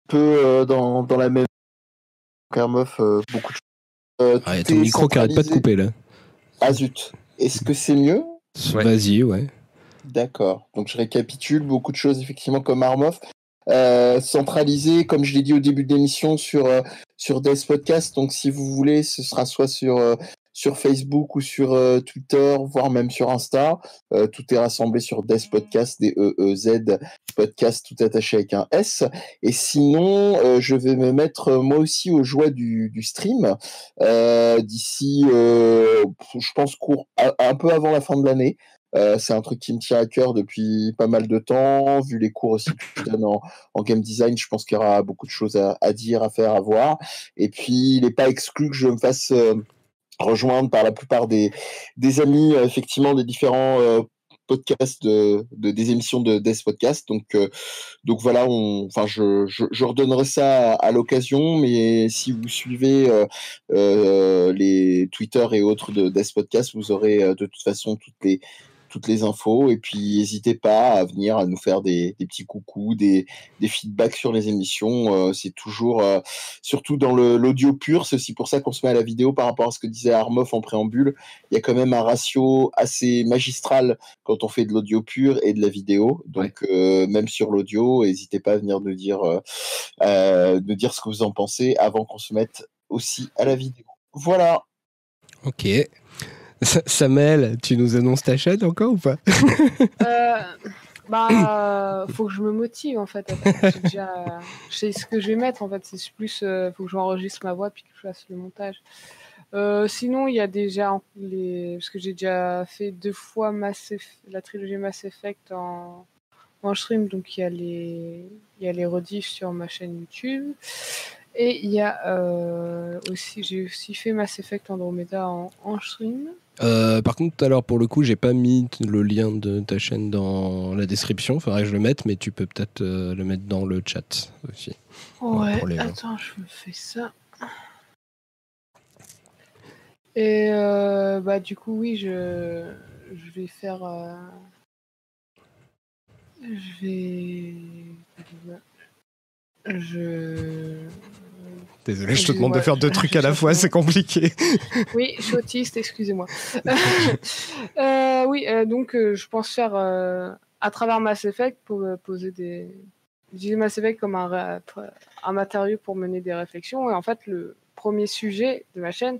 peu euh, dans, dans la même. Kermoff, euh, beaucoup de choses. Euh, Ah, y a tout ton micro qui arrête pas de couper là. Ah zut. Est-ce que c'est mieux? Ouais. Vas-y, ouais. D'accord. Donc je récapitule beaucoup de choses effectivement comme Armoff. Euh, centralisé, comme je l'ai dit au début de l'émission, sur, euh, sur Death Podcast. Donc si vous voulez, ce sera soit sur, euh, sur Facebook ou sur euh, Twitter, voire même sur Insta. Euh, tout est rassemblé sur Death Podcast, D-E-E-Z Podcast, tout attaché avec un S. Et sinon, euh, je vais me mettre euh, moi aussi aux joies du, du stream euh, d'ici, je pense, court, un- un peu avant la fin de l'année. Euh, c'est un truc qui me tient à cœur depuis pas mal de temps. Vu les cours aussi que je donne en, en game design, je pense qu'il y aura beaucoup de choses à, à dire, à faire, à voir. Et puis, il n'est pas exclu que je me fasse euh, rejoindre par la plupart des, des amis, euh, effectivement, des différents euh, podcasts, de, de- des émissions de Death Podcast. Donc, euh, donc voilà, on, enfin, je, je, redonnerai ça à, l'occasion. Mais si vous suivez les Twitter et autres de Death Podcast, vous aurez de toute façon toutes les toutes les infos et puis n'hésitez pas à venir à nous faire des, des petits coucous, des, des feedbacks sur les émissions. Euh, c'est toujours, euh, surtout dans l'audio pur, c'est aussi pour ça qu'on se met à la vidéo par rapport à ce que disait Armoff en préambule. Il y a quand même un ratio assez magistral quand on fait de l'audio pur et de la vidéo. Donc euh, même sur l'audio, n'hésitez pas à venir nous dire, nous dire ce que vous en pensez avant qu'on se mette aussi à la vidéo. Voilà. Ok. Sa- Samuel, tu nous annonces ta chaîne encore ou pas? Euh, bah, faut que je me motive en fait. Je sais ce que je vais mettre en fait. C'est plus, euh, faut que j'enregistre ma voix puis que je fasse le montage. Euh, sinon, il y a déjà les, parce que j'ai déjà fait deux fois la trilogie Mass Effect en, en stream, donc il y a les, il y a les rediffs sur ma chaîne YouTube. Et il y a euh, aussi, j'ai aussi fait Mass Effect Andromeda en, en stream. Euh, Par contre, l'heure, pour le coup, j'ai pas mis le lien de ta chaîne dans la description. Faudrait que je le mette, mais tu peux peut-être euh, le mettre dans le chat aussi. Ouais, les attends, je me fais ça. Et euh, bah du coup oui, je, je vais faire. euh, Je vais. Je. Désolé, je te demande de faire deux trucs à la fois, c'est compliqué. <laughs> Oui, je suis autiste, excusez-moi. <laughs> Euh, oui, euh, donc euh, je pense faire à travers Mass Effect pour poser des. Utiliser Mass Effect comme un, matériau pour mener des réflexions. Et en fait, le premier sujet de ma chaîne,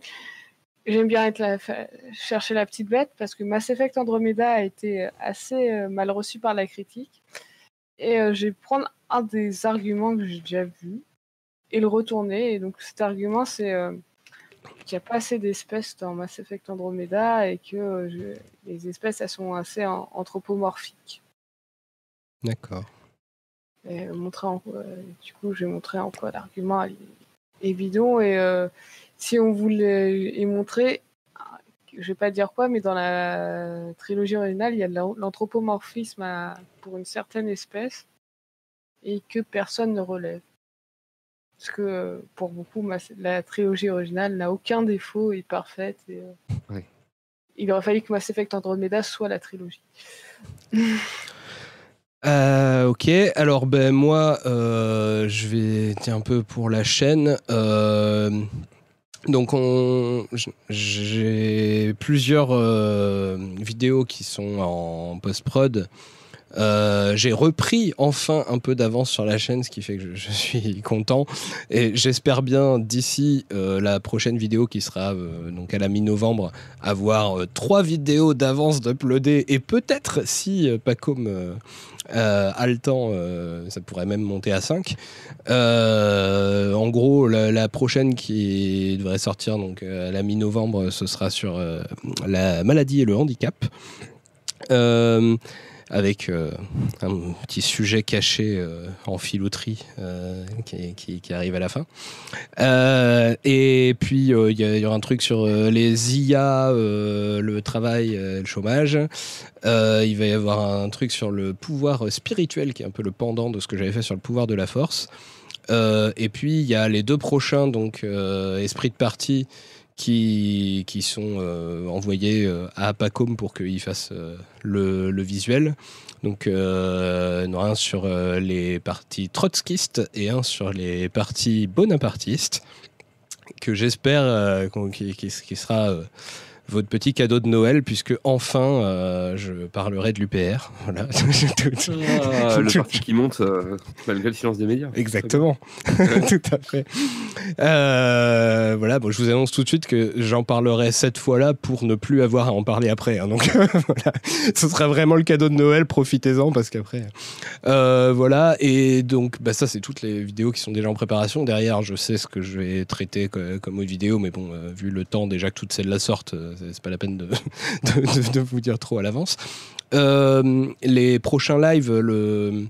j'aime bien être la- fa- chercher la petite bête parce que Mass Effect Andromeda a été assez mal reçu par la critique. Et je vais prendre un des arguments que j'ai déjà vu et le retourner. Et donc cet argument, c'est euh, qu'il n'y a pas assez d'espèces dans Mass Effect Andromeda et que euh, je- les espèces, elles sont assez an- anthropomorphiques. D'accord. Euh, montrer en, du coup, j'ai montré en quoi l'argument est, bidon. Et si on voulait y montrer, je vais pas dire quoi, mais dans la trilogie originale, il y a de l'an- l'anthropomorphisme à- pour une certaine espèce et que personne ne relève. Parce que euh, pour beaucoup, ma- la trilogie originale n'a aucun défaut, est parfaite. Et, euh. Il aurait fallu que Mass Effect Andromeda soit la trilogie. <laughs> Euh, ok, alors ben moi, euh, je vais dire un peu pour la chaîne. Euh, donc on, j'ai plusieurs euh, vidéos qui sont en post-prod. Euh, j'ai repris enfin un peu d'avance sur la chaîne, ce qui fait que je, suis <laughs> content. Et j'espère bien d'ici euh, la prochaine vidéo qui sera euh, donc à la mi-novembre, avoir trois vidéos d'avance d'uploader et peut-être si euh, a le temps, ça pourrait même monter à 5. Euh, en gros, la, prochaine qui devrait sortir donc à la mi-novembre, ce sera sur la maladie et le handicap. Avec euh, un petit sujet caché euh, en filouterie euh, qui, arrive à la fin. Et puis, il y, aura un truc sur les IA, le travail, le chômage. Il va y avoir un truc sur le pouvoir spirituel, qui est un peu le pendant de ce que j'avais fait sur le pouvoir de la force. Et puis, il y a les deux prochains, donc Esprit de partie, qui, qui sont euh, envoyés euh, à Pacom pour qu'il fasse euh, le, le visuel. Donc, un sur les parties trotskistes et un sur les parties bonapartistes, que j'espère euh, qui, sera votre petit cadeau de Noël, puisque enfin euh, je parlerai de l'UPR. <laughs> Voilà. Ah, <laughs> le parti qui monte euh, malgré le silence des médias. Exactement, <laughs> tout à fait. Euh, voilà, bon, je vous annonce tout de suite que j'en parlerai cette fois-là pour ne plus avoir à en parler après. hein. donc voilà, ce sera vraiment le cadeau de Noël. Profitez-en parce qu'après, voilà. Et donc, bah, ça, c'est toutes les vidéos qui sont déjà en préparation. Derrière, je sais ce que je vais traiter co- comme autre vidéo, mais bon, vu le temps déjà que toutes celles-là sortent, c'est- c'est pas la peine <laughs> de, vous dire trop à l'avance. Euh, les prochains lives, le,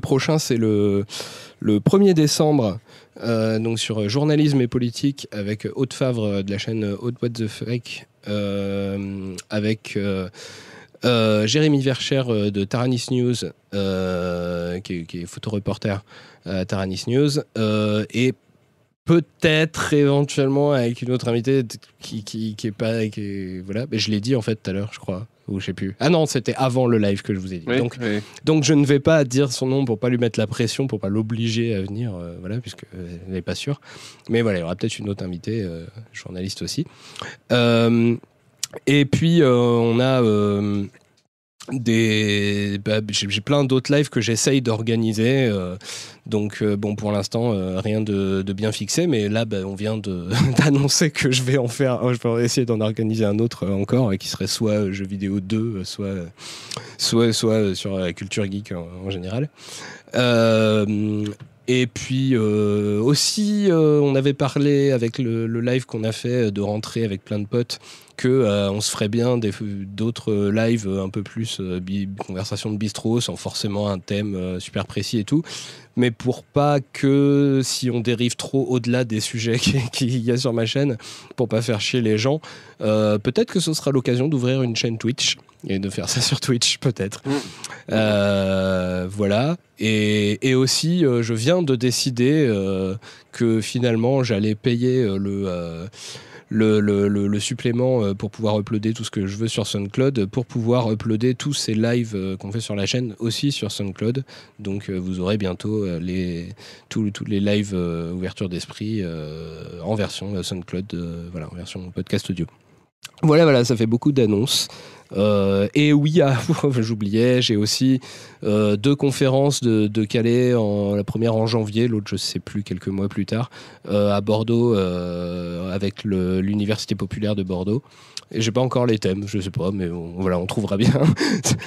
prochain, c'est le, le 1er décembre, euh, donc sur journalisme et politique, avec Haute Favre de la chaîne Haute What the Fake, euh, avec euh, euh, Jérémy Vercher euh, de Taranis News, euh, qui, est, photoreporter à Taranis News, euh, et peut-être éventuellement avec une autre invitée qui, qui, qui est pas. Qui est- voilà, mais je l'ai dit en fait tout à l'heure, je crois. Ou je sais plus. Ah non, c'était avant le live que je vous ai dit. Oui, Donc, oui. donc je ne vais pas dire son nom pour pas lui mettre la pression, pour pas l'obliger à venir, euh, voilà, puisque euh, elle n'est pas sûre. Mais voilà, il y aura peut-être une autre invitée, euh, journaliste aussi. Euh, et puis on a bah, j'ai plein d'autres lives que j'essaye d'organiser. euh, donc euh, bon, pour l'instant euh, rien de, bien fixé, mais là bah, on vient <laughs> d'annoncer que je vais en faire, je vais essayer d'en organiser un autre encore, qui serait soit jeux vidéo 2, euh, soit soit, soit sur la culture geek en, général. Et puis aussi, on avait parlé avec le, le live qu'on a fait de rentrer avec plein de potes que euh, on se ferait bien d'autres lives un peu plus euh, conversation de bistrot sans forcément un thème euh, super précis et tout mais pour pas que si on dérive trop au-delà des sujets <laughs> qui- qu'il y a sur ma chaîne pour pas faire chier les gens euh, peut-être que ce sera l'occasion d'ouvrir une chaîne Twitch et de faire ça <laughs> sur Twitch peut-être Mm. euh, voilà. Et, et aussi, euh, je viens de décider euh, que finalement, j'allais payer euh, le, euh, le, supplément euh, pour pouvoir uploader tout ce que je veux sur SoundCloud, pour pouvoir uploader tous ces lives euh, qu'on fait sur la chaîne aussi sur SoundCloud. Donc euh, vous aurez bientôt les, tous, les lives ouverture d'esprit en version SoundCloud, voilà, en version podcast audio. Voilà, voilà, ça fait beaucoup d'annonces. Euh, et oui, <laughs> ah, j'oubliais, j'ai aussi euh, deux conférences de, de Calais, en, la première en janvier, l'autre je sais plus, quelques mois plus tard, euh, à Bordeaux, euh, avec l'Université populaire de Bordeaux. Et j'ai pas encore les thèmes, je sais pas, mais on, voilà, on trouvera bien.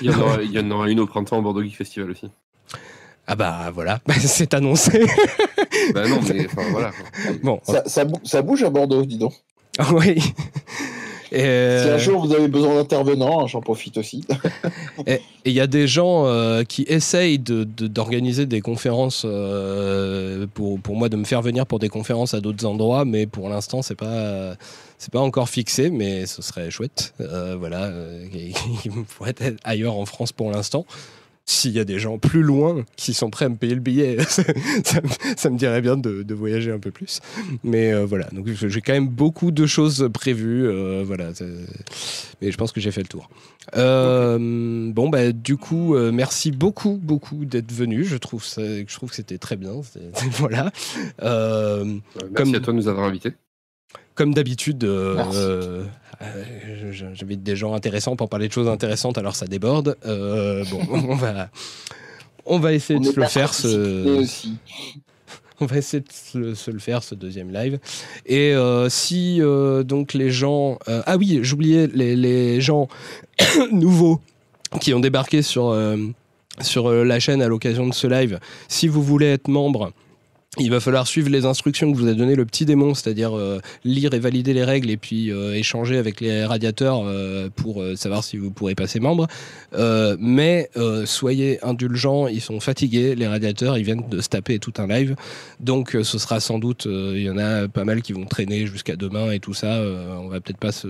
Il y, en aura, il y en aura une au <laughs> printemps au Bordeaux Geek Festival aussi. ah bah voilà, <laughs> c'est annoncé. bah non, mais enfin voilà. bon, Ça, ça bou- ça bouge à Bordeaux, dis donc. oui. Et, euh, Si un jour vous avez besoin d'intervenants, j'en profite aussi. <laughs> Et il y a des gens euh, qui essayent de- de- d'organiser des conférences euh, pour, pour moi, de me faire venir pour des conférences à d'autres endroits, mais pour l'instant, c'est pas. c'est pas encore fixé, mais ce serait chouette. Euh, voilà, euh, <laughs> qui pourrait être ailleurs en France pour l'instant. S'il y a des gens plus loin qui sont prêts à me payer le billet, <laughs> ça, me- ça me dirait bien de, de voyager un peu plus. Mais euh, voilà, donc j'ai quand même beaucoup de choses prévues. euh, voilà, mais je pense que j'ai fait le tour. Euh, Bon, bah, du coup, merci beaucoup, beaucoup d'être venu. Je trouve, ça, je trouve que c'était très bien. <laughs> voilà. Merci Comme- à toi de nous avoir invités. Comme d'habitude, euh, euh, euh, j'invite des gens intéressants pour parler de choses intéressantes, alors ça déborde. Bon, <laughs> on va, on va essayer On de se le faire. Ce, aussi. <laughs> on va essayer de se le, se le faire ce deuxième live. Et si donc les gens, ah oui, j'oubliais les, les gens <coughs> nouveaux qui ont débarqué sur sur la chaîne à l'occasion de ce live. Si vous voulez être membre. Il va falloir suivre les instructions que vous a donné le petit démon, c'est-à-dire euh, lire et valider les règles et puis euh, échanger avec les radiateurs euh, pour savoir si vous pourrez passer membre. Mais soyez indulgents, ils sont fatigués, les radiateurs, ils viennent de se taper tout un live. Donc ce sera sans doute, il y en a pas mal qui vont traîner jusqu'à demain et tout ça. on va peut-être pas se,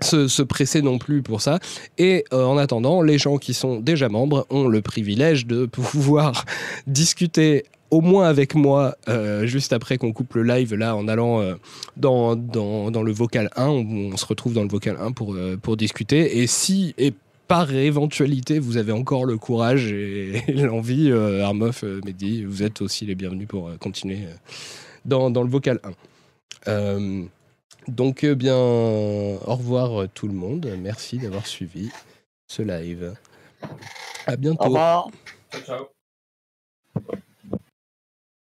se, se presser non plus pour ça. Et en attendant, les gens qui sont déjà membres ont le privilège de pouvoir <laughs> discuter au moins avec moi euh, juste après qu'on coupe le live là en allant euh, dans, dans, dans le vocal 1 on, on se retrouve dans le vocal 1 pour, euh, pour discuter. Et si et par éventualité vous avez encore le courage et, <laughs> l'envie euh, Armoff, euh, Mehdi vous êtes aussi les bienvenus pour euh, continuer euh, dans, dans le vocal 1 Euh, donc eh bien au revoir tout le monde. Merci d'avoir suivi ce live. À bientôt. Au revoir. Ciao, ciao.